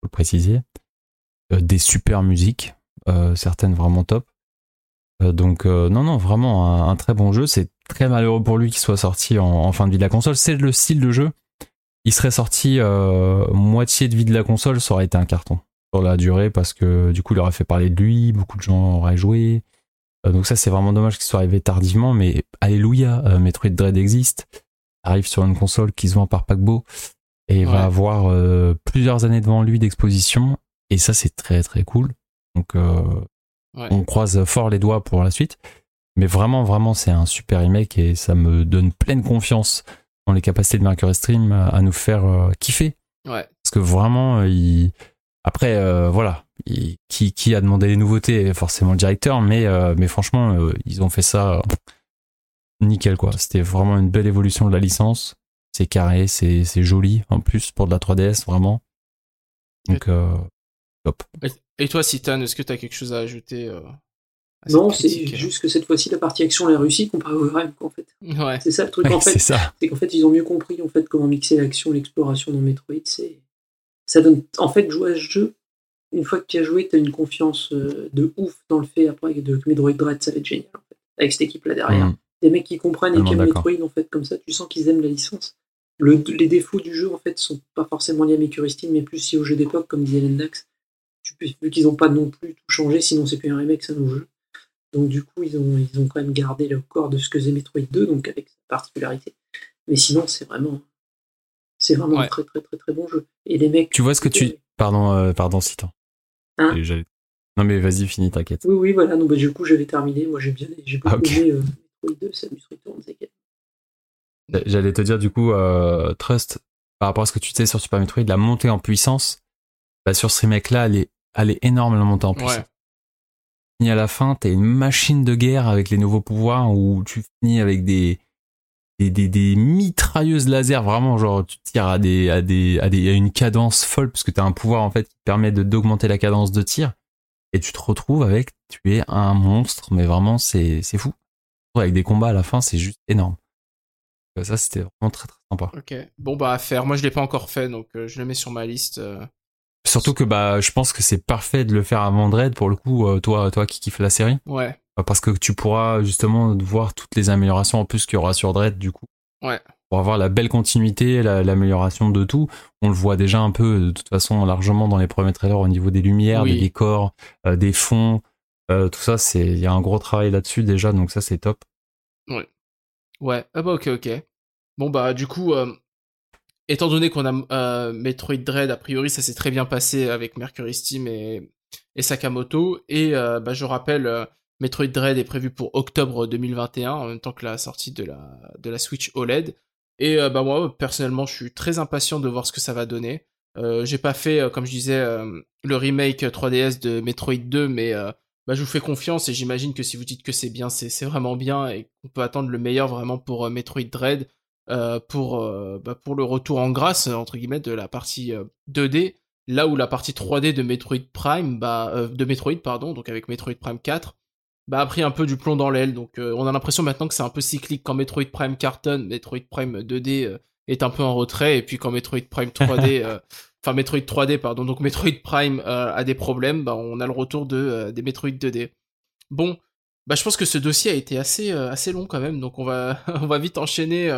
faut le préciser. Euh, des super musiques, euh, certaines vraiment top. Euh, donc non, non, vraiment un, très bon jeu. C'est très malheureux pour lui qu'il soit sorti en, en fin de vie de la console. C'est le style de jeu. Il serait sorti moitié de vie de la console, ça aurait été un carton sur la durée parce que du coup il aurait fait parler de lui, beaucoup de gens auraient joué. Euh, donc ça c'est vraiment dommage qu'il soit arrivé tardivement, mais alléluia, euh, Metroid Dread existe, arrive sur une console qui se vend par paquebot et il Ouais. va avoir euh, plusieurs années devant lui d'exposition et ça c'est très très cool. Donc euh, Ouais. on croise fort les doigts pour la suite. Mais vraiment, vraiment, c'est un super remake et ça me donne pleine confiance dans les capacités de Mercury Stream à à nous faire euh, kiffer. Ouais. Parce que vraiment, il... après, voilà, il- qui, qui a demandé les nouveautés Forcément le directeur, mais, euh, mais franchement, euh, ils ont fait ça euh, nickel, quoi. C'était vraiment une belle évolution de la licence. C'est carré, c'est c'est joli, en plus, pour de la 3DS, vraiment. Donc, euh, top. Et toi, Citan, est-ce que t'as quelque chose à ajouter euh, Non, c'est juste que cette fois-ci, la partie action l'a réussi comparé au RM, en fait. Ouais. C'est ça le truc, Ouais, en fait. c'est ça. c'est qu'en fait ils ont mieux compris en fait comment mixer l'action l'exploration dans Metroid c'est ça donne en fait jouer à ce jeu une fois que tu as joué tu as une confiance euh, de ouf dans le fait après de que Metroid Dread ça va être génial en fait, avec cette équipe là derrière Mm. des mecs qui comprennent et qui aiment. Metroid en fait comme ça tu sens qu'ils aiment la licence le, les défauts du jeu en fait sont pas forcément liés à Steam mais plus liés au jeu d'époque comme disait Lendax tu peux, vu qu'ils ont pas non plus tout changé sinon c'est plus un remake c'est un nouveau jeu donc du coup ils ont, ils ont quand même gardé le corps de ce que faisait Metroid 2 donc avec sa particularité mais sinon, c'est vraiment, c'est vraiment Ouais. un très très très très bon jeu. Et les mecs. Tu vois ce que tu. Pardon, euh, pardon, Citan. Hein Et Non, mais vas-y, finis, t'inquiète. Oui, oui, voilà. Donc, bah, du coup, j'avais terminé. Moi, j'ai bien, j'ai beaucoup Ah, ok. aimé euh, Metroid 2, Samus Returns. et- J'allais te dire, du coup, euh, Trust, par rapport à ce que tu disais sur Super Metroid, la montée en puissance, bah, sur ce remake-là, elle est, elle est énormément montée en puissance. Ouais. Fini à la fin, t'es une machine de guerre avec les nouveaux pouvoirs où tu finis avec des, des, des, des mitrailleuses laser, vraiment, genre, tu tires à des, à des, à des, à une cadence folle parce que t'as un pouvoir, en fait, qui permet de, d'augmenter la cadence de tir. Et tu te retrouves avec, tu es un monstre, mais vraiment, c'est, c'est fou. Avec des combats à la fin, c'est juste énorme. Euh, Ça, c'était vraiment très, très sympa. Ok. Bon, bah, à faire. Moi, je l'ai pas encore fait, donc euh, je le mets sur ma liste. euh. Surtout que, bah, je pense que c'est parfait de le faire avant Dread, pour le coup, euh, toi, toi qui kiffes la série. Ouais. Parce que tu pourras justement voir toutes les améliorations en plus qu'il y aura sur Dread du coup. Ouais. Pour avoir la belle continuité, la- l'amélioration de tout. On le voit déjà un peu de toute façon largement dans les premiers trailers au niveau des lumières, Oui. des décors, euh, des fonds, euh, tout ça c'est il y a un gros travail là-dessus déjà donc ça c'est top. Ouais. Ah bah, ok, ok. Bon, bah, du coup, euh, étant donné qu'on a euh, Metroid Dread, a priori, ça s'est très bien passé avec Mercury Steam et, et Sakamoto. Et, euh, bah, je rappelle, euh, Metroid Dread est prévu pour octobre 2021, en même temps que la sortie de la, de la Switch OLED. Et euh, bah moi, personnellement, je suis très impatient de voir ce que ça va donner. Euh, j'ai pas fait, euh, comme je disais, euh, le remake 3DS de Metroid 2, mais bah, je vous fais confiance et j'imagine que si vous dites que c'est bien, c'est vraiment bien et qu'on peut attendre le meilleur vraiment pour Metroid Dread, pour, bah, pour le retour en grâce, entre guillemets, de la partie euh, 2D, là où la partie 3D de Metroid Prime, bah, de Metroid, pardon, donc avec Metroid Prime 4, bah, a pris un peu du plomb dans l'aile. Donc euh, on a l'impression maintenant que c'est un peu cyclique. Quand Metroid Prime cartonne, Metroid Prime 2D euh, est un peu en retrait, et puis quand Metroid Prime [LAUGHS] 3D, euh, enfin Metroid 3D, pardon, donc Metroid Prime a des problèmes, bah, on a le retour de, des Metroid 2D. Bon, bah, je pense que ce dossier a été assez, assez long quand même, donc on va, [LAUGHS] on va vite enchaîner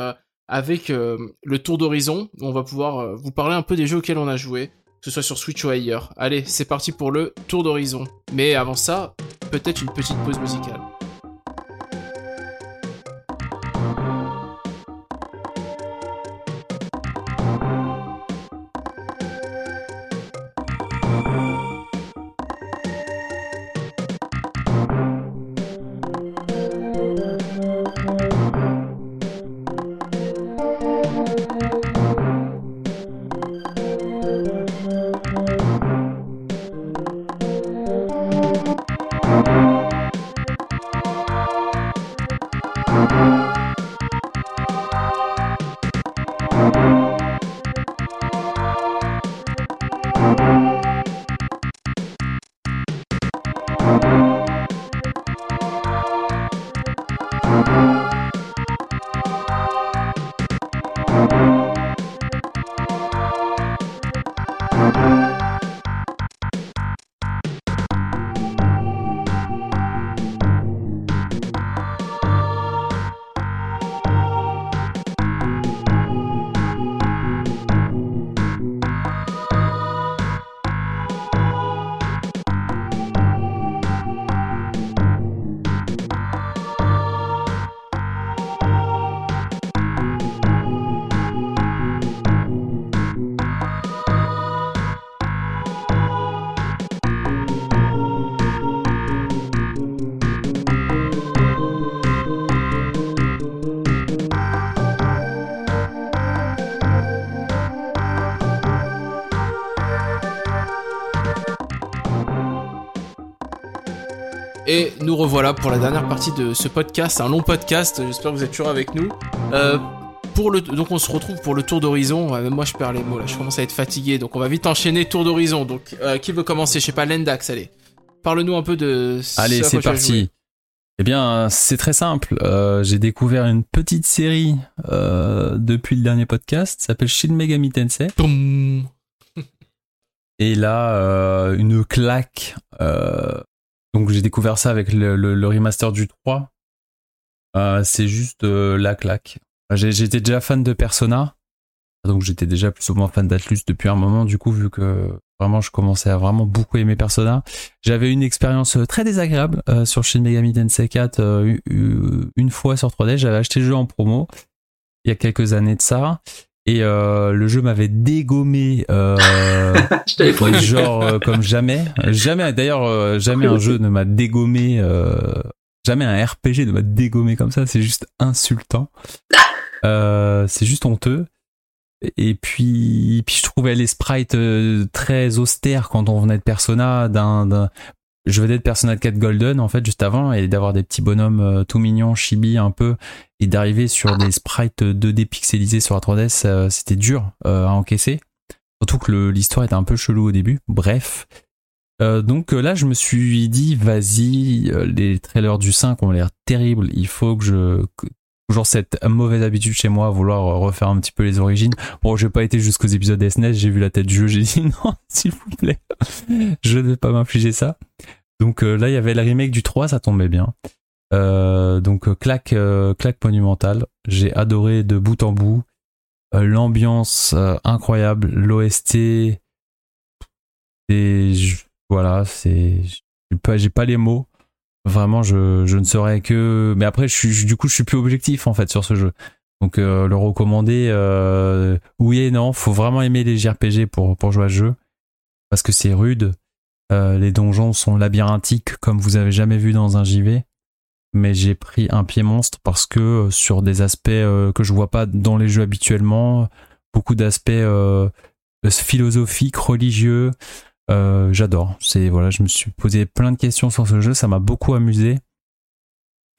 avec le tour d'horizon. On va pouvoir vous parler un peu des jeux auxquels on a joué, que ce soit sur Switch ou ailleurs. Allez, c'est parti pour le tour d'horizon. Mais avant ça, peut-être une petite pause musicale. Et nous revoilà pour la dernière partie de ce podcast, un long podcast, j'espère que vous êtes toujours avec nous. Euh, pour le, donc on se retrouve pour le tour d'horizon, même moi je perds les mots là, je commence à être fatigué, donc on va vite enchaîner tour d'horizon. Donc euh, qui veut commencer? Je sais pas, Lendax, allez. Parle-nous un peu de... ce Allez, c'est parti. Eh bien, c'est très simple. Euh, J'ai découvert une petite série euh, depuis le dernier podcast. Ça s'appelle Shin Megami Tensei. Et là, euh, une claque. Donc j'ai découvert ça avec le, le- le remaster du 3. Euh, c'est juste euh, la claque. J'étais déjà fan de Persona. Donc j'étais déjà plus ou moins fan d'Atlus depuis un moment, du coup, vu que vraiment je commençais à vraiment beaucoup aimer Persona. J'avais une expérience euh, très désagréable euh, sur Shin Megami Tensei 4 euh, une fois sur 3D. J'avais acheté le jeu en promo il y a quelques années de ça. Et euh, le jeu m'avait dégommé euh, [LAUGHS] Je genre euh, comme jamais. Jamais, d'ailleurs, euh, jamais un jeu ne m'a dégommé. euh, jamais un RPG ne m'a dégommé comme ça. C'est juste insultant. [LAUGHS] Euh, c'est juste honteux. Et puis, puis je trouvais les sprites très austères quand on venait de Persona. D'un, d'un- je venais de Persona 4 Golden en fait juste avant et d'avoir des petits bonhommes euh, tout mignons, chibi un peu, et d'arriver sur des sprites 2D pixelisés sur la 3DS, euh, c'était dur euh, à encaisser. Surtout que l'histoire était un peu chelou au début. Bref. Euh, donc euh, là, je me suis dit, vas-y, euh, les trailers du 5 ont l'air terribles. Il faut que je. Toujours cette mauvaise habitude chez moi à vouloir euh, refaire un petit peu les origines. Bon, j'ai pas été jusqu'aux épisodes SNES, j'ai vu la tête du jeu, j'ai dit [LAUGHS] non, s'il vous plaît, je ne vais pas m'infliger ça. Donc euh, là, il y avait le remake du 3, ça tombait bien. Euh, donc claque, euh, claque monumentale. J'ai adoré de bout en bout. L'ambiance incroyable, l'OST. Et voilà, c'est j'ai pas les mots. Vraiment, je, je ne saurais que. Mais après, je suis, du coup, je suis plus objectif en fait sur ce jeu. Donc euh, le recommander, euh, oui et non. Faut vraiment aimer les JRPG pour pour jouer à ce jeu parce que c'est rude. Euh, les donjons sont labyrinthiques comme vous avez jamais vu dans un JV. Mais j'ai pris un pied monstre parce que euh, sur des aspects que je vois pas dans les jeux habituellement, beaucoup d'aspects philosophiques, religieux, euh, j'adore. C'est voilà, je me suis posé plein de questions sur ce jeu, ça m'a beaucoup amusé.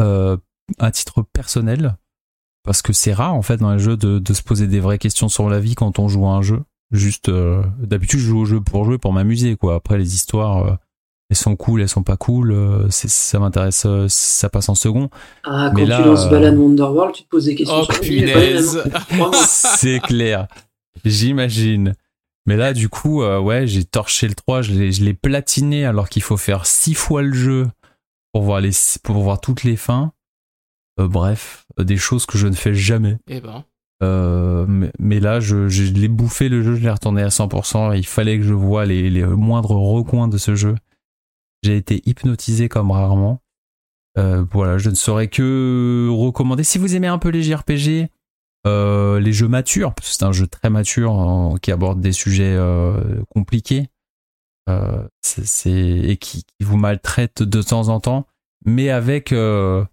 Euh, à titre personnel, parce que c'est rare en fait dans les jeux de, de se poser des vraies questions sur la vie quand on joue à un jeu. Juste euh, d'habitude je joue au jeu pour jouer, pour m'amuser quoi. Après les histoires, euh, elles sont cool, elles sont pas cool. euh, ça m'intéresse, euh, ça passe en second. Ah, Mais quand là, tu lances euh, Balan Wonderworld, tu te poses des questions Oh punaise. hein. [LAUGHS] C'est clair. J'imagine. Mais là, du coup, euh, ouais, j'ai torché le 3, je l'ai, platiné alors qu'il faut faire six fois le jeu pour voir, les, pour voir toutes les fins. Euh, bref, euh, des choses que je ne fais jamais. Eh ben. Euh, mais, mais là, je, je l'ai bouffé le jeu, je l'ai retourné à 100%. Il fallait que je voie les, les moindres recoins de ce jeu. J'ai été hypnotisé comme rarement. Euh, voilà, je ne saurais que recommander. Si vous aimez un peu les JRPG, euh, les jeux matures, parce que c'est un jeu très mature qui aborde des sujets euh, compliqués euh, et qui, vous maltraite de temps en temps, mais avec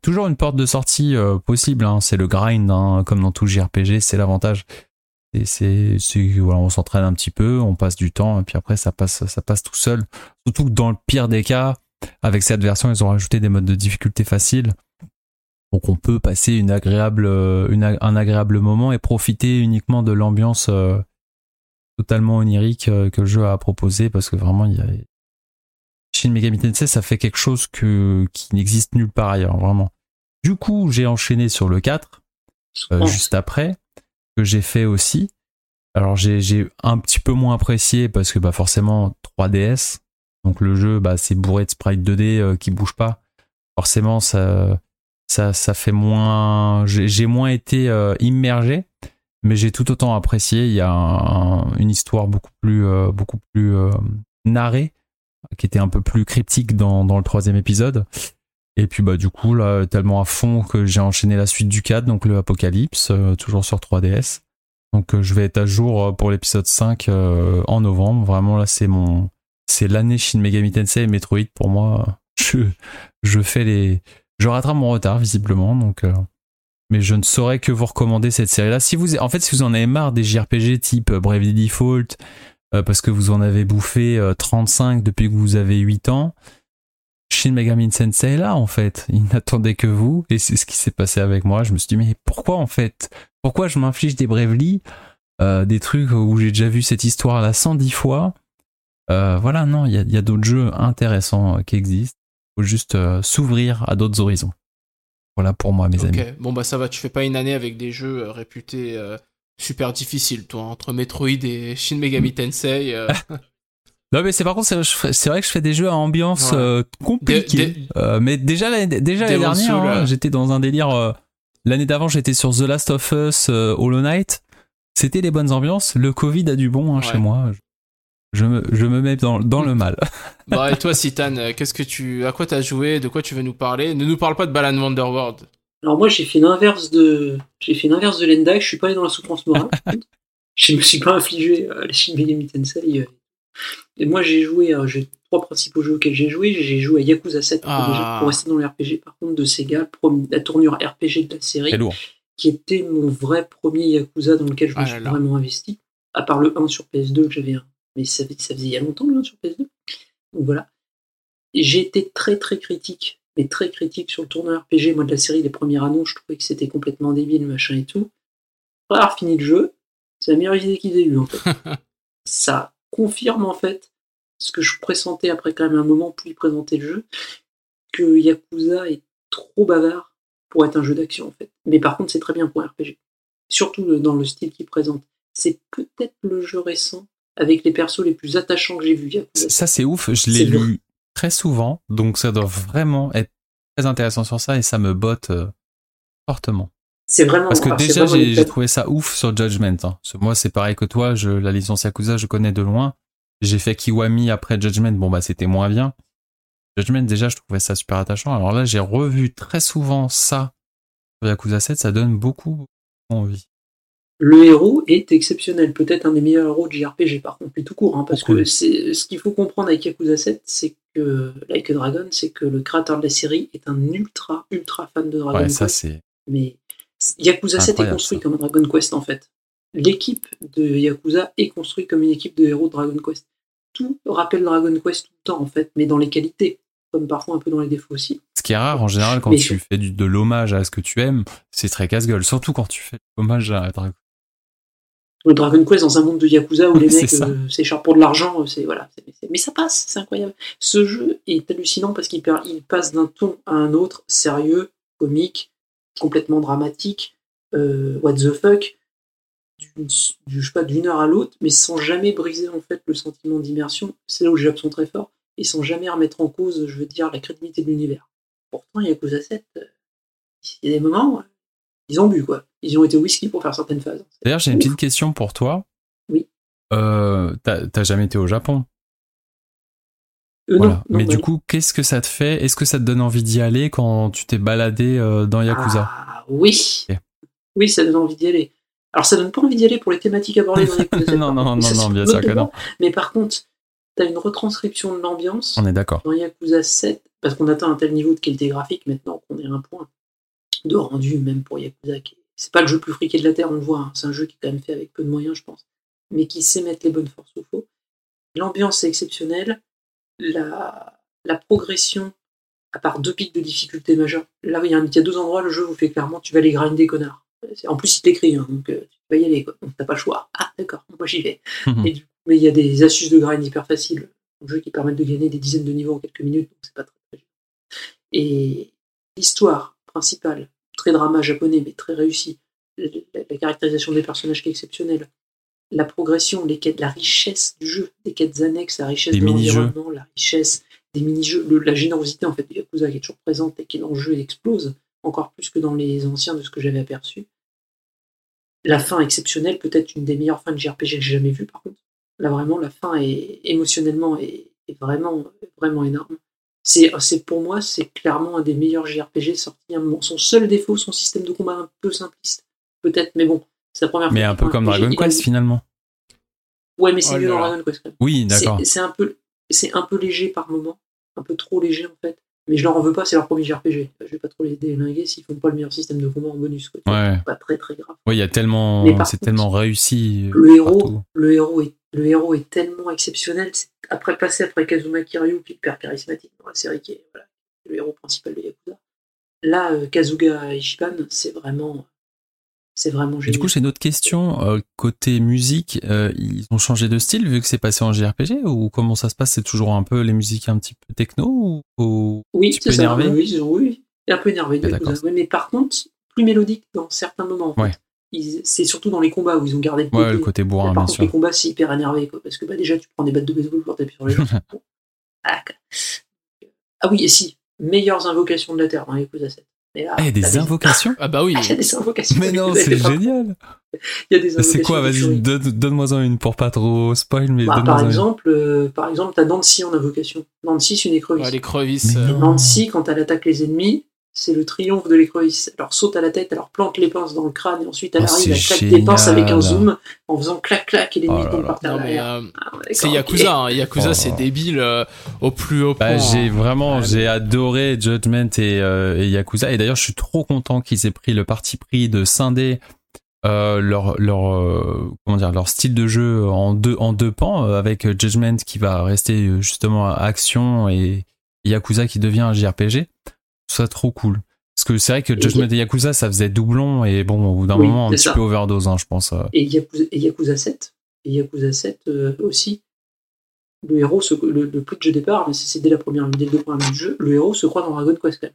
toujours une porte de sortie possible. hein. C'est le grind, hein, comme dans tout JRPG, c'est l'avantage. Et c'est, c'est voilà, on s'entraîne un petit peu, on passe du temps, et puis après ça passe, ça passe tout seul. Surtout que dans le pire des cas, avec cette version, ils ont rajouté des modes de difficulté faciles. Donc on peut passer une agréable, euh, une un agréable moment et profiter uniquement de l'ambiance euh, totalement onirique euh, que le jeu a proposé parce que vraiment il y a Shin Megami Tensei ça fait quelque chose que qui n'existe nulle part ailleurs vraiment. Du coup j'ai enchaîné sur le 4 euh, Oh, juste après que j'ai fait aussi. Alors j'ai j'ai un petit peu moins apprécié parce que bah forcément 3DS donc le jeu bah c'est bourré de sprites 2D euh, qui bougent pas. Forcément ça ça ça fait moins j'ai moins été euh, immergé mais j'ai tout autant apprécié. Il y a un- un- une histoire beaucoup plus euh, beaucoup plus euh, narrée qui était un peu plus cryptique dans dans le troisième épisode. Et puis bah du coup là tellement à fond que j'ai enchaîné la suite du 4 donc le Apocalypse euh, toujours sur 3DS donc euh, je vais être à jour euh, pour l'épisode 5 euh, en novembre. Vraiment là c'est mon c'est l'année Shin Megami Tensei et Metroid. Pour moi [LAUGHS] je je fais les je rattrape mon retard visiblement donc euh, mais je ne saurais que vous recommander cette série là si vous en fait si vous en avez marre des JRPG type euh, Bravely Default euh, parce que vous en avez bouffé euh, 35 depuis que vous avez 8 ans Shin Megami Tensei est là en fait. Il n'attendait que vous et c'est ce qui s'est passé avec moi. Je me suis dit mais pourquoi en fait? Pourquoi je m'inflige des Bravely des trucs où j'ai déjà vu cette histoire là 110 fois? Voilà non il y a, d'autres jeux intéressants qui existent faut juste euh, s'ouvrir à d'autres horizons voilà pour moi mes amis. Bon bah ça va. Tu fais pas une année avec des jeux euh, réputés euh, super difficiles, toi, entre Metroid et Shin Megami Tensei. euh, [LAUGHS] Non mais c'est par contre c'est vrai que je fais des jeux à ambiance Ouais. compliquée. Des- des- mais déjà l'année déjà l'année dernière hein, j'étais dans un délire. l'année d'avant j'étais sur The Last of Us, Hollow Knight. C'était les bonnes ambiances. Le Covid a du bon hein, Ouais. chez moi. Je me je me mets dans dans le mal. [LAUGHS] Bah et toi, Citan, euh, qu'est-ce que tu, à quoi t'as joué, de quoi tu veux nous parler? Ne nous parle pas de Balan Wonderworld. Alors moi j'ai fait l'inverse de j'ai fait l'inverse de Lenda, je suis pas allé dans la souffrance morale. [LAUGHS] je me suis pas infligé euh, les Shin Megami Tensei. euh. Et moi j'ai joué, euh, j'ai trois principaux jeux auxquels j'ai joué. J'ai joué à Yakuza 7 Ah. déjà, pour rester dans le RPG par contre de Sega, la tournure RPG de la série, qui était mon vrai premier Yakuza dans lequel je me Ah suis là là. vraiment investi. À part le 1 sur PS2 que j'avais un. Mais ça, faisait il y a longtemps le 1 sur PS2. Donc voilà. J'ai été très très critique, mais très critique sur le tourneur RPG. Moi de la série, les premières annonces, je trouvais que c'était complètement débile, machin et tout. Après avoir fini le jeu, c'est la meilleure idée qu'ils aient eue en fait. [LAUGHS] ça confirme en fait ce que je pressentais après quand même un moment plus présenter le jeu, que Yakuza est trop bavard pour être un jeu d'action en fait. Mais par contre, c'est très bien pour un RPG. Surtout le- dans le style qu'il présente. C'est peut-être le jeu récent avec les persos les plus attachants que j'ai vu Yakuza. Ça c'est ouf. Je l'ai lu très souvent, donc ça doit vraiment être très intéressant sur ça et ça me botte euh, fortement. C'est vraiment Parce que déjà, j'ai trouvé ça ouf sur Judgment. hein. Moi, c'est pareil que toi, je, la licence Yakuza, je connais de loin. J'ai fait Kiwami après Judgment, bon bah c'était moins bien. Judgment, déjà, je trouvais ça super attachant. Alors là, j'ai revu très souvent ça sur Yakuza 7, ça donne beaucoup envie. Le héros est exceptionnel, peut-être un des meilleurs héros de JRPG par contre, mais tout court, hein, parce que c'est ce qu'il faut comprendre avec Yakuza 7, c'est que Like a Dragon, c'est que le créateur de la série est un ultra ultra fan de Dragon Ouais, ça Quest. c'est. mais Yakuza 7 est construit ça. comme un Dragon Quest en fait. L'équipe de Yakuza est construite comme une équipe de héros de Dragon Quest. Tout rappelle Dragon Quest tout le temps en fait, mais dans les qualités, comme parfois un peu dans les défauts aussi. Ce qui est rare en général quand Mais tu fais du, de l'hommage à ce que tu aimes, c'est très casse-gueule. Surtout quand tu fais de l'hommage à Dragon Le Dragon Quest dans un monde de Yakuza où les mecs euh, s'écharpent pour de l'argent, euh, c'est voilà. Mais ça passe, c'est incroyable. Ce jeu est hallucinant parce qu'il il passe d'un ton à un autre, sérieux, comique, complètement dramatique, euh, what the fuck, d'une- du- je sais pas d'une heure à l'autre, mais sans jamais briser en fait le sentiment d'immersion. C'est là où les Japs sont très forts et sans jamais remettre en cause, je veux dire, la crédibilité de l'univers. Pourtant, Yakuza 7, euh, il y a des moments, ils ont bu quoi. Ils ont été whisky pour faire certaines phases. D'ailleurs, j'ai une petite question pour toi. Oui. Euh, T'as jamais été au Japon? Euh, non, Voilà. non, Mais bah du non. coup, qu'est-ce que ça te fait? Est-ce que ça te donne envie d'y aller quand tu t'es baladé euh, dans Yakuza? Ah, oui. Oui, ça donne envie d'y aller. Alors, ça donne pas envie d'y aller pour les thématiques abordées dans Yakuza [LAUGHS] 7, Non, non, non, non, c'est bien sûr que non. Mais par contre, t'as une retranscription de l'ambiance On est d'accord. dans Yakuza 7, parce qu'on atteint un tel niveau de qualité graphique maintenant qu'on est à un point de rendu, même pour Yakuza. qui- C'est pas le jeu le plus friqué de la Terre, on le voit. hein. C'est un jeu qui est quand même fait avec peu de moyens, je pense. Mais qui sait mettre les bonnes forces au faux. L'ambiance est exceptionnelle. La, la progression, à part deux pics de difficulté majeure, là, il y, a un- il y a deux endroits, le jeu vous fait clairement, tu vas les grinder, connard. En plus, il t'écrit, hein, donc euh, tu vas y aller, quoi. Donc t'as pas le choix. Ah, d'accord, moi j'y vais. [LAUGHS] Et mais il y a des astuces de grind hyper faciles au jeu qui permettent de gagner des dizaines de niveaux en quelques minutes, donc c'est pas très, très. Et l'histoire principale, très drama japonais, mais très réussi, la, la caractérisation des personnages qui est exceptionnelle, la progression, les quêtes, la richesse du jeu, des quêtes annexes, la richesse Des de l'environnement, la richesse des mini-jeux, la générosité en fait de Yakuza qui est toujours présente et qui dans le jeu explose, encore plus que dans les anciens de ce que j'avais aperçu. La fin exceptionnelle, peut-être une des meilleures fins de JRPG que j'ai jamais vues par contre. Là vraiment, la fin est émotionnellement est, est vraiment vraiment énorme. C'est c'est- pour moi, c'est clairement un des meilleurs JRPG sortis à un moment. Son seul défaut, son système de combat un peu simpliste, peut-être, mais bon, c'est la première Mais un peu comme RPG, Dragon Quest finalement. Ouais, mais c'est Oh mieux dans. Dragon Quest quand même. Oui, d'accord. C'est c'est un peu, c'est un peu léger par moment, un peu trop léger en fait. Mais je leur en veux pas, c'est leur premier JRPG. Je vais pas trop les délinguer s'ils font pas le meilleur système de combat en bonus. Quoi. Ouais. Pas très très grave. Oui, il y a tellement, c'est contre, tellement réussi. euh, Le héros, partout. le héros est, le héros est tellement exceptionnel. c'est- Après passer après Kazuma Kiryu, qui est hyper charismatique dans la série, qui est voilà, le héros principal de Yakuza. Là, euh, Kazuga Ichiban, c'est vraiment, c'est vraiment génial. du coup, j'ai une autre question. euh, côté musique, euh, ils ont changé de style vu que c'est passé en JRPG ou comment ça se passe? C'est toujours un peu les musiques un petit peu techno ou, ou Oui, c'est ça. Oui, un peu énervé. Ah. Oui, mais par contre, plus mélodique dans certains moments. en fait. Ouais. C'est surtout dans les combats où ils ont gardé le côté. Ouais, le côté bourrin, par bien contre, sûr. les combats, c'est hyper énervé, quoi, parce que bah, déjà, tu prends des battes de baseball pour taper sur les gens. [LAUGHS] Ah. Ah oui, et si, meilleures invocations de la Terre dans Yakuza 7. Mais là, Ah, il y a t'as des invocations [LAUGHS] Ah bah oui. Ah, il y a des invocations. Mais non, c'est pas- génial Il y a des invocations. C'est quoi Vas-y, furie. donne- donne-moi-en une pour pas trop spoil, mais Bah, donne-moi par une. exemple, euh, par exemple, t'as Nancy en invocation. Nancy, c'est une écrevisse. Ouais, les crevisses. Mais euh. Nancy, quand elle attaque les ennemis, c'est le triomphe de l'écrevisse. Alors saute à la tête, alors plante les pinces dans le crâne, et ensuite elle Oh, arrive, elle c'est claque des pinces avec un génial. zoom, en faisant clac-clac, et l'ennemi Oh tombe par terre. Euh, Ah, c'est Yakuza. Hein. Yakuza, Oh. c'est débile euh, au plus haut Bah, point. j'ai vraiment, Ah, j'ai adoré Judgment et, euh, et Yakuza. Et d'ailleurs, je suis trop content qu'ils aient pris le parti pris de scinder euh, leur leur euh, comment dire leur style de jeu en deux en deux pans euh, avec Judgment qui va rester justement action et Yakuza qui devient un JRPG. Ça trop cool. Parce que c'est vrai que Et Judgment et Yakuza ça faisait doublon et bon au bout d'un Oui, moment un petit ça. peu overdose hein, je pense. euh. Et Yakuza, et Yakuza 7, et Yakuza 7 euh, aussi, le héros, se, le, le pitch de départ, mais c'est c'est dès la première, dès le minutes du jeu, le héros se croit dans Dragon Quest quand même.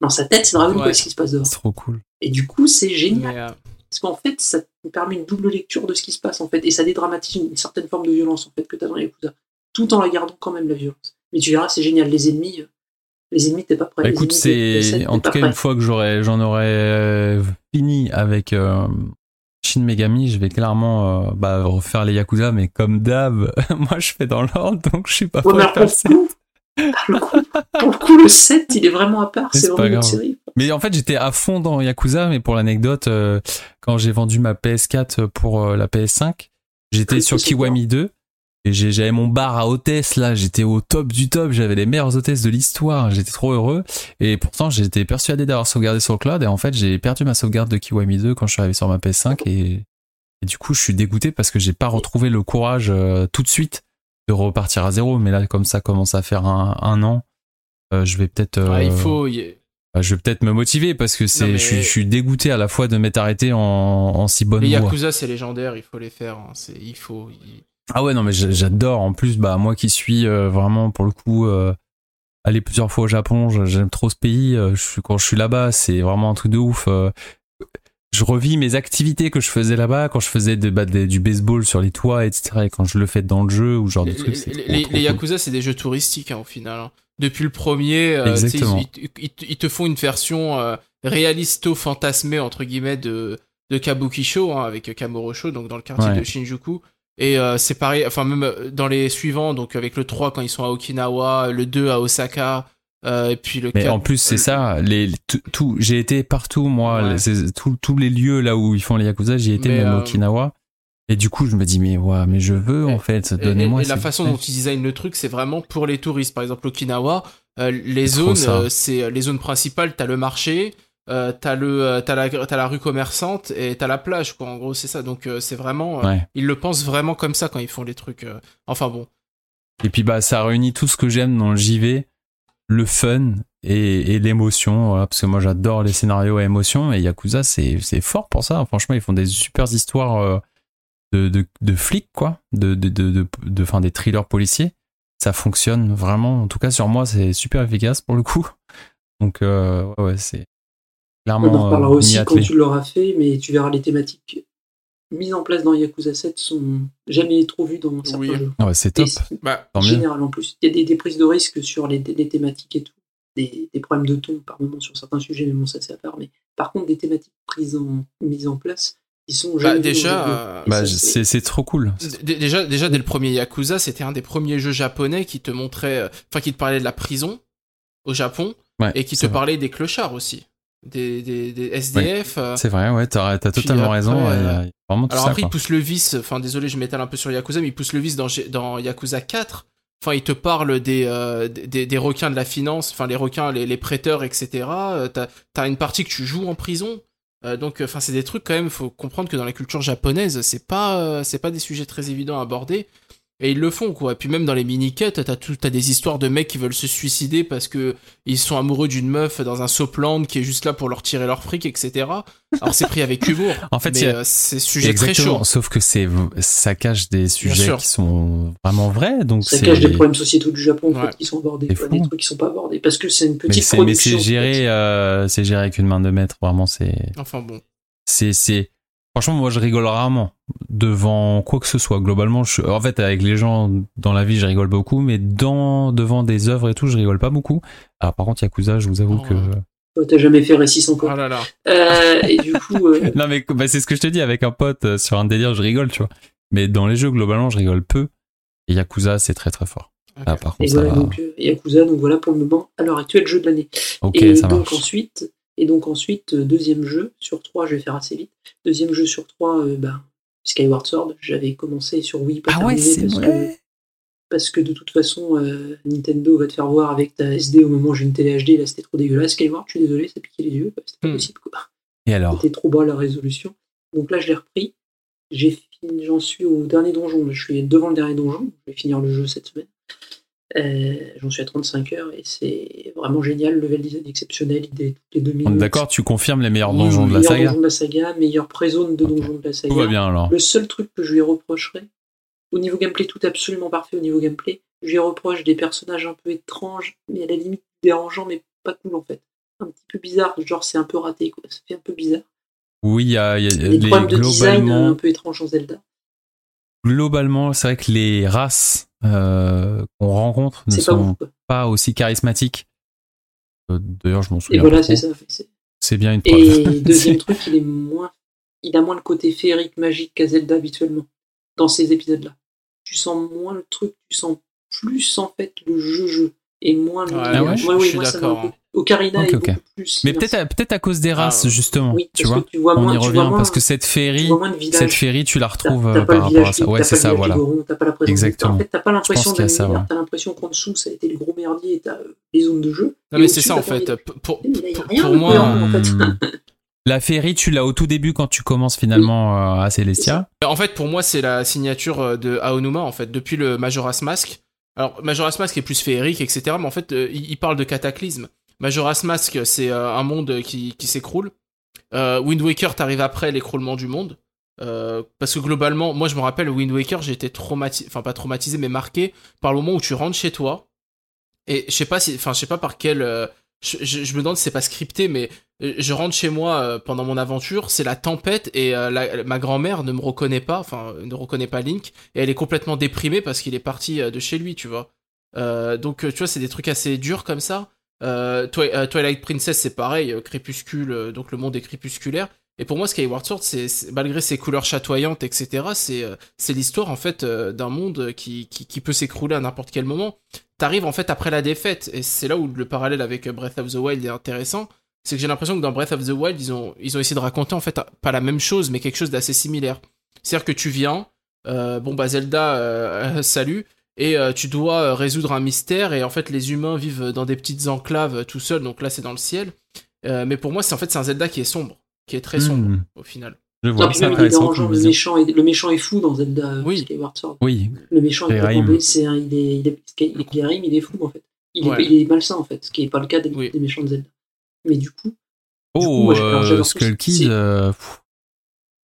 Dans sa tête, c'est Dragon Ouais. Quest qui se passe dehors. C'est trop cool. Et du coup, c'est génial. Mais, euh, Parce qu'en fait, ça te permet une double lecture de ce qui se passe, en fait, et ça dédramatise une certaine forme de violence, en fait, que tu as dans Yakuza, tout en la gardant quand même, la violence. Mais tu verras, c'est génial, les ennemis, euh, les ennemis, t'es pas prêt. Bah, écoute, c'est en tout cas une fois que j'aurais, j'en aurais euh, fini avec euh, Shin Megami, je vais clairement euh, bah, refaire les Yakuza, mais comme d'hab, [LAUGHS] moi je fais dans l'ordre, donc je suis pas Ouais, prêt pour, le coup, pour, le coup, pour le coup, le 7, il est vraiment à part, c'est vraiment pas une grave. série. Mais en fait, j'étais à fond dans Yakuza, mais pour l'anecdote, euh, quand j'ai vendu ma PS4 pour la PS5, j'étais Oui, sur Kiwami 2 et j'ai- j'avais mon bar à hôtesse là, j'étais au top du top, j'avais les meilleures hôtesses de l'histoire, j'étais trop heureux et pourtant j'étais persuadé d'avoir sauvegardé sur le cloud et en fait j'ai perdu ma sauvegarde de Kiwami 2 quand je suis arrivé sur ma PS5 et, et du coup je suis dégoûté parce que j'ai pas retrouvé le courage euh, tout de suite de repartir à zéro mais là comme ça commence à faire un, un an, euh, je vais peut-être Ah, euh, il faut. y- bah, je vais peut-être me motiver parce que c'est, mais- je, suis, je suis dégoûté à la fois de m'être arrêté en, en si bonne Les voie. Yakuza, c'est légendaire, il faut les faire. hein, C'est, il faut. il- Ah ouais, non, mais j'a- j'adore. En plus, bah, moi qui suis euh, vraiment, pour le coup, euh, allé plusieurs fois au Japon, j'aime trop ce pays. euh, je suis, quand je suis là-bas, c'est vraiment un truc de ouf. euh, je revis mes activités que je faisais là-bas quand je faisais de, bah, du baseball sur les toits, etc. Et quand je le fais dans le jeu ou genre de Les, trucs, les- trop, les- trop les cool. Yakuza, c'est des jeux touristiques hein, au final. hein. Depuis le premier, euh, ils, ils- ils- ils te font une version euh, réalisto-fantasmée entre guillemets de, de Kabukicho hein, avec Kamurocho, donc dans le quartier Ouais. de Shinjuku. Et euh, c'est pareil, enfin même euh, dans les suivants, donc avec le 3 quand ils sont à Okinawa, le 2 à Osaka, euh, et puis le Mais 4. en plus, c'est ça. Les, tout, j'ai été partout, moi. Ouais. tous- les lieux là où ils font les Yakuza, j'y ai été, Mais, même euh, Okinawa. Et du coup, je me dis, mais ouais, mais je veux, en fait, donnez-moi et, et la façon dont ils designent le truc, c'est vraiment pour les touristes. Par exemple, Okinawa, euh, les zones, c'est les zones principales. T'as le marché, euh, t'as le, euh, t'as la, t'as la rue commerçante et t'as la plage. Quoi. En gros, c'est ça. Donc euh, c'est vraiment, Ouais. ils le pensent vraiment comme ça quand ils font les trucs. Enfin bon. Et puis bah ça réunit tout ce que j'aime dans le JV, le fun et, et l'émotion, voilà, parce que moi j'adore les scénarios à émotion et Yakuza c'est c'est fort pour ça. Franchement ils font des super histoires de, de, de flics quoi, de de de de, de- enfin, des thrillers policiers. Ça fonctionne vraiment. En tout cas sur moi c'est super efficace pour le coup. Donc euh, ouais, ouais On en reparlera euh, aussi quand tu l'auras fait, mais tu verras les thématiques mises en place dans Yakuza 7 sont jamais trop vues dans certains Oui. jeux. Ouais, c'est top. c'est Bah, général en plus. Il y a des, des prises de risque sur les, les thématiques et tout, des, des problèmes de ton par moment sur certains sujets, mais bon, ça c'est à part. Mais par contre, des thématiques prises en, mises en place, ils sont bah, déjà, euh, Bah, c'est c'est trop cool. D- Déjà, déjà dès le premier Yakuza, c'était un des premiers jeux japonais qui te montrait, euh, enfin qui te parlait de la prison au Japon Ouais, et qui te vrai. parlait des clochards aussi, des, des, des SDF. euh, C'est vrai, ouais, t'as t'as totalement après, raison. Euh, vraiment tout Alors ça. après, quoi. il pousse le vice, enfin désolé, je m'étale un peu sur Yakuza, mais il pousse le vice dans, Yakuza 4. Enfin, il te parle des, euh, des, des requins de la finance, enfin les requins, les, les prêteurs, etc. T'as as une partie que tu joues en prison. Euh, donc, enfin, c'est des trucs quand même. Faut comprendre que dans la culture japonaise, c'est pas, c'est pas des sujets très évidents à aborder. Et ils le font, quoi. Et puis même dans les mini-quêtes, t'as tout, t'as des histoires de mecs qui veulent se suicider parce que ils sont amoureux d'une meuf dans un sopland qui est juste là pour leur tirer leur fric, etc. Alors c'est pris avec humour. [LAUGHS] En fait, mais a- euh, c'est sujet très chaud. sauf que c'est ça cache des sujets qui sont vraiment vrais, donc Ça c'est cache des problèmes sociétaux du Japon en Ouais. fait, qui sont abordés, C'est des trucs qui sont pas abordés. Parce que c'est une mais petite c'est mais production. c'est en fait. géré euh, c'est géré avec une main de maître, vraiment c'est Enfin bon. c'est c'est franchement moi je rigole rarement devant quoi que ce soit globalement je, en fait avec les gens dans la vie je rigole beaucoup mais dans devant des œuvres et tout je rigole pas beaucoup alors par contre Yakuza je vous avoue Oh. que Toi, T'as jamais fait récit sans Oh quoi. là là. Euh, et du coup, euh, [LAUGHS] non mais bah, c'est ce que je te dis avec un pote euh, sur un délire je rigole tu vois mais dans les jeux globalement je rigole peu et Yakuza c'est très très fort ah, par et contre ça voilà va. donc euh, Yakuza, donc voilà pour le moment à l'heure actuelle jeu de l'année. ok et ça donc marche ensuite, et donc ensuite euh, deuxième jeu sur trois, je vais faire assez vite. Deuxième jeu sur trois, euh, bah, Skyward Sword. J'avais commencé sur Wii, pas ah ouais parce vrai que parce que de toute façon euh, Nintendo va te faire voir avec ta SD au moment où j'ai une télé HD. Là, c'était trop dégueulasse. Skyward, je suis désolé, ça piquait les yeux, c'était pas Hmm. possible quoi. et alors C'était trop bas la résolution. Donc là, je l'ai repris. J'ai fini, j'en suis au dernier donjon. Je suis devant le dernier donjon. Je vais finir le jeu cette semaine. Euh, j'en suis à 35 heures et c'est vraiment génial. Level design exceptionnel, idée toutes les deux minutes. D'accord, tu confirmes les meilleurs donjons de la saga donjon de la saga, meilleure pré-zone de Ok. donjon de la saga. Tout va bien alors. Le seul truc que je lui reprocherais, au niveau gameplay, tout absolument parfait au niveau gameplay. Je lui reproche des personnages un peu étranges, mais à la limite dérangeants, mais pas cool en fait. Un petit peu bizarre, genre c'est un peu raté, quoi. Ça fait un peu bizarre. Oui, il y a, y a Les, les problèmes de design euh, un peu étranges en Zelda. globalement, c'est vrai que les races euh, qu'on rencontre ne C'est pas sont pas aussi charismatiques. Euh, D'ailleurs, je m'en Et souviens. voilà, pas c'est ça. c'est- bien une preuve. Et deuxième [LAUGHS] truc, il est moins, il a moins le côté féerique, magique qu'à Zelda habituellement dans ces épisodes-là. Tu sens moins le truc, tu sens plus en fait le jeu-jeu et moins le. Ouais, Ah ouais je, Ouais, je oui, suis d'accord. Ocarina Ok, est ok. beaucoup plus. Mais peut-être à, cause des races, Ah, justement. Oui, tu vois que tu vois On moins, y tu revient moins, parce que cette féerie, cette féerie, tu la retrouves euh, par rapport à ça. t'as Ouais, c'est ça, voilà. t'as pas la présence. Exactement. En fait, t'as pas l'impression pense qu'il y a d'un ça, univers, ouais. t'as l'impression qu'en dessous, ça a été le gros merdier et t'as euh, les zones de jeu. Non Et mais c'est ça en fait. Pour, moi. Hum, [LAUGHS] La féerie, tu l'as au tout début quand tu commences finalement euh, à Celestia. en fait, pour moi, c'est la signature euh, de Aonuma en fait depuis le Majora's Mask. Alors Majora's Mask est plus féerique, etc. Mais en fait, euh, il il parle de cataclysme. Majora's Mask, c'est euh, un monde qui, qui s'écroule. Euh, Wind Waker, t'arrives après l'écroulement du monde. Euh, parce que globalement, moi je me rappelle, Wind Waker, été traumatisé, enfin pas traumatisé, mais marqué par le moment où tu rentres chez toi. Et je sais pas si, enfin je sais pas par quel, je, je- me demande si c'est pas scripté, mais je rentre chez moi pendant mon aventure, c'est la tempête et ma grand-mère ne me reconnaît pas, enfin ne reconnaît pas Link et elle est complètement déprimée parce qu'il est parti de chez lui, tu vois. Donc tu vois, c'est des trucs assez durs comme ça. Euh, euh, Twilight Princess, c'est pareil, euh, crépuscule, euh, donc le monde est crépusculaire. Et pour moi, Skyward Sword, c'est malgré ses couleurs chatoyantes, etc., c'est c'est l'histoire en fait d'un monde qui, qui, qui peut s'écrouler à n'importe quel moment. T'arrives en fait après la défaite, et c'est là où le parallèle avec Breath of the Wild est intéressant. C'est que j'ai l'impression que dans Breath of the Wild, ils ont, ils ont essayé de raconter en fait pas la même chose, mais quelque chose d'assez similaire. C'est-à-dire que tu viens, euh, bon bah Zelda, euh, [LAUGHS] salut, et euh, tu dois euh, résoudre un mystère, et en fait les humains vivent dans des petites enclaves euh, tout seuls, donc là c'est dans le ciel. Euh, mais pour moi, c'est en fait c'est un Zelda qui est sombre, qui est très sombre Hmm. au final. Je vois, c'est il intéressant Le vision. méchant, est, le méchant est fou dans Zelda Oui. Skyward Sword. Oui, Le méchant est c'est un, il est, il est, Sky- Skyrim, il est fou en fait. Il, Ouais. est, il est malsain en fait, ce qui est pas le cas des, Oui. des méchants de Zelda. Mais du coup, coup, Oh, moi, euh, tout Skull Kid, euh, pff,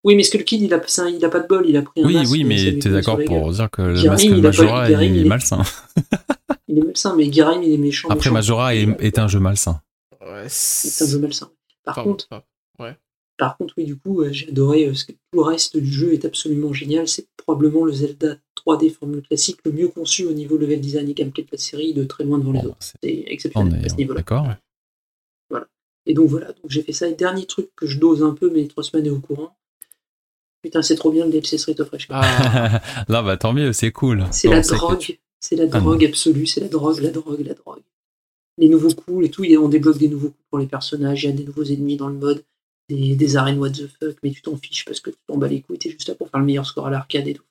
oui, mais Skull Kid, il a, un- il a pas de bol, il a pris un oui, masque, oui, mais t'es d'accord pour dire que le masque il Majora il est- malsain. [LAUGHS] Il est malsain, mais Guérim, il est méchant. Après, méchant. Majora est, est un jeu malsain. Ouais, C'est un jeu malsain. Par contre, Par contre, oui, du coup, euh, j'ai adoré. euh, ce que- tout le reste du jeu est absolument génial. C'est probablement le Zelda 3D formule classique le mieux conçu au niveau level design et gameplay de la série, de très loin devant les autres. c'est- C'est on exceptionnel à ce niveau-là. d'accord. Et donc voilà, donc j'ai fait ça. Et dernier truc que je dose un peu, mais Trossman est au courant. Putain, c'est trop bien le DLC Street of Rage. Ah, [LAUGHS] Là, bah tant mieux, c'est cool. C'est la drogue. tu- C'est la Ah drogue absolue. C'est la drogue, la drogue, la drogue. Les nouveaux coups et tout, on débloque des nouveaux coups pour les personnages. Il y a des nouveaux ennemis dans le mode. Des, des arènes what the fuck, mais tu t'en fiches parce que tu t'en bats les couilles. T'es juste là pour faire le meilleur score à l'arcade et tout.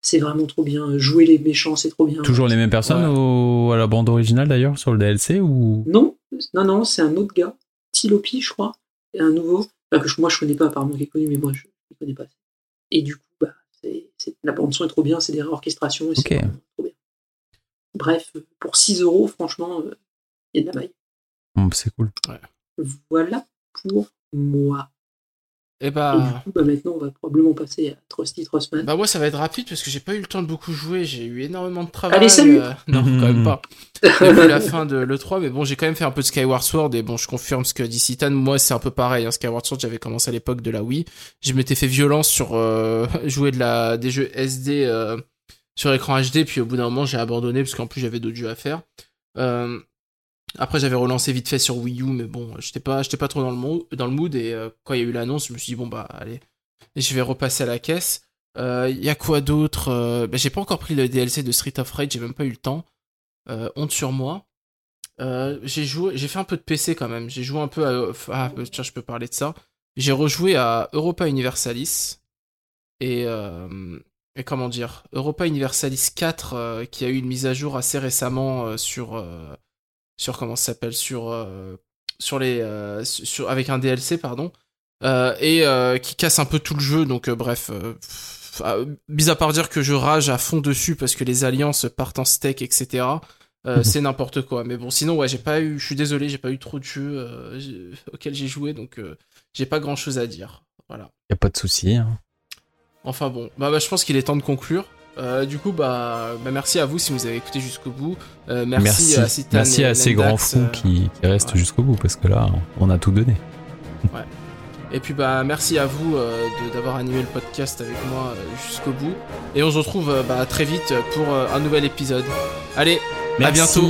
C'est vraiment trop bien. Jouer les méchants, c'est trop bien. Toujours les mêmes personnes Ouais. au- à la bande originale d'ailleurs sur le DLC ou? Non, non, non, c'est un autre gars. Tilopi, je crois. Un nouveau. Enfin, que moi, je connais pas, apparemment, qui est connu, mais moi, je ne connais pas. Et du coup, bah, c'est, c'est- la bande-son est trop bien, c'est des réorchestrations. Et c'est trop bien. Bref, pour 6 euros, franchement, euh, il y a de la maille. Bon, c'est cool. Voilà pour moi. Et Et bah. du coup, bah, maintenant, on va probablement passer à Trusty Trustman. Bah moi ça va être rapide parce que j'ai pas eu le temps de beaucoup jouer, j'ai eu énormément de travail. Allez, salut euh, Non, quand même pas. [LAUGHS] Vu la fin de l'E3, mais bon, j'ai quand même fait un peu de Skyward Sword et bon, je confirme ce que dit Citan. Moi, c'est un peu pareil. Hein, Skyward Sword, j'avais commencé à l'époque de la Wii. Je m'étais fait violence sur euh, [LAUGHS] jouer de la des jeux SD euh, sur écran HD, puis au bout d'un moment, j'ai abandonné parce qu'en plus j'avais d'autres jeux à faire. Euh, après, j'avais relancé vite fait sur Wii U, mais bon, j'étais pas, j'étais pas trop dans le mood, et euh, quand il y a eu l'annonce, je me suis dit bon bah allez, je vais repasser à la caisse. Euh, Il y a quoi d'autre Euh, bah, J'ai pas encore pris le DLC de Street of Rage, j'ai même pas eu le temps. Honte sur moi. J'ai joué, j'ai fait un peu de PC quand même. J'ai joué un peu à, ah, tiens, je peux parler de ça. J'ai rejoué à Europa Universalis et et comment dire, Europa Universalis 4 euh, qui a eu une mise à jour assez récemment sur sur comment ça s'appelle sur euh, sur les euh, sur avec un DLC pardon euh, et qui casse un peu tout le jeu. Donc bref. ah, mis à part dire que je rage à fond dessus parce que les alliances partent en steak, etc. [LAUGHS] c'est n'importe quoi. Mais bon, sinon, ouais, j'ai pas eu. Je suis désolé, j'ai pas eu trop de jeux auxquels j'ai joué, donc j'ai pas grand chose à dire. Voilà. Y a pas de souci. hein. Enfin bon, bah, bah, je pense qu'il est temps de conclure. Euh, du coup, bah, bah, merci à vous si vous avez écouté jusqu'au bout. Euh, merci, Merci, à Citan merci et à ces grands fous euh, qui, qui restent ouais. jusqu'au bout parce que là, on a tout donné. Et puis bah merci à vous euh, d'avoir animé le podcast avec moi euh, jusqu'au bout. Et on se retrouve euh, bah, très vite pour euh, un nouvel épisode. Allez, à bientôt.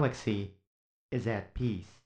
Galaxy is at peace.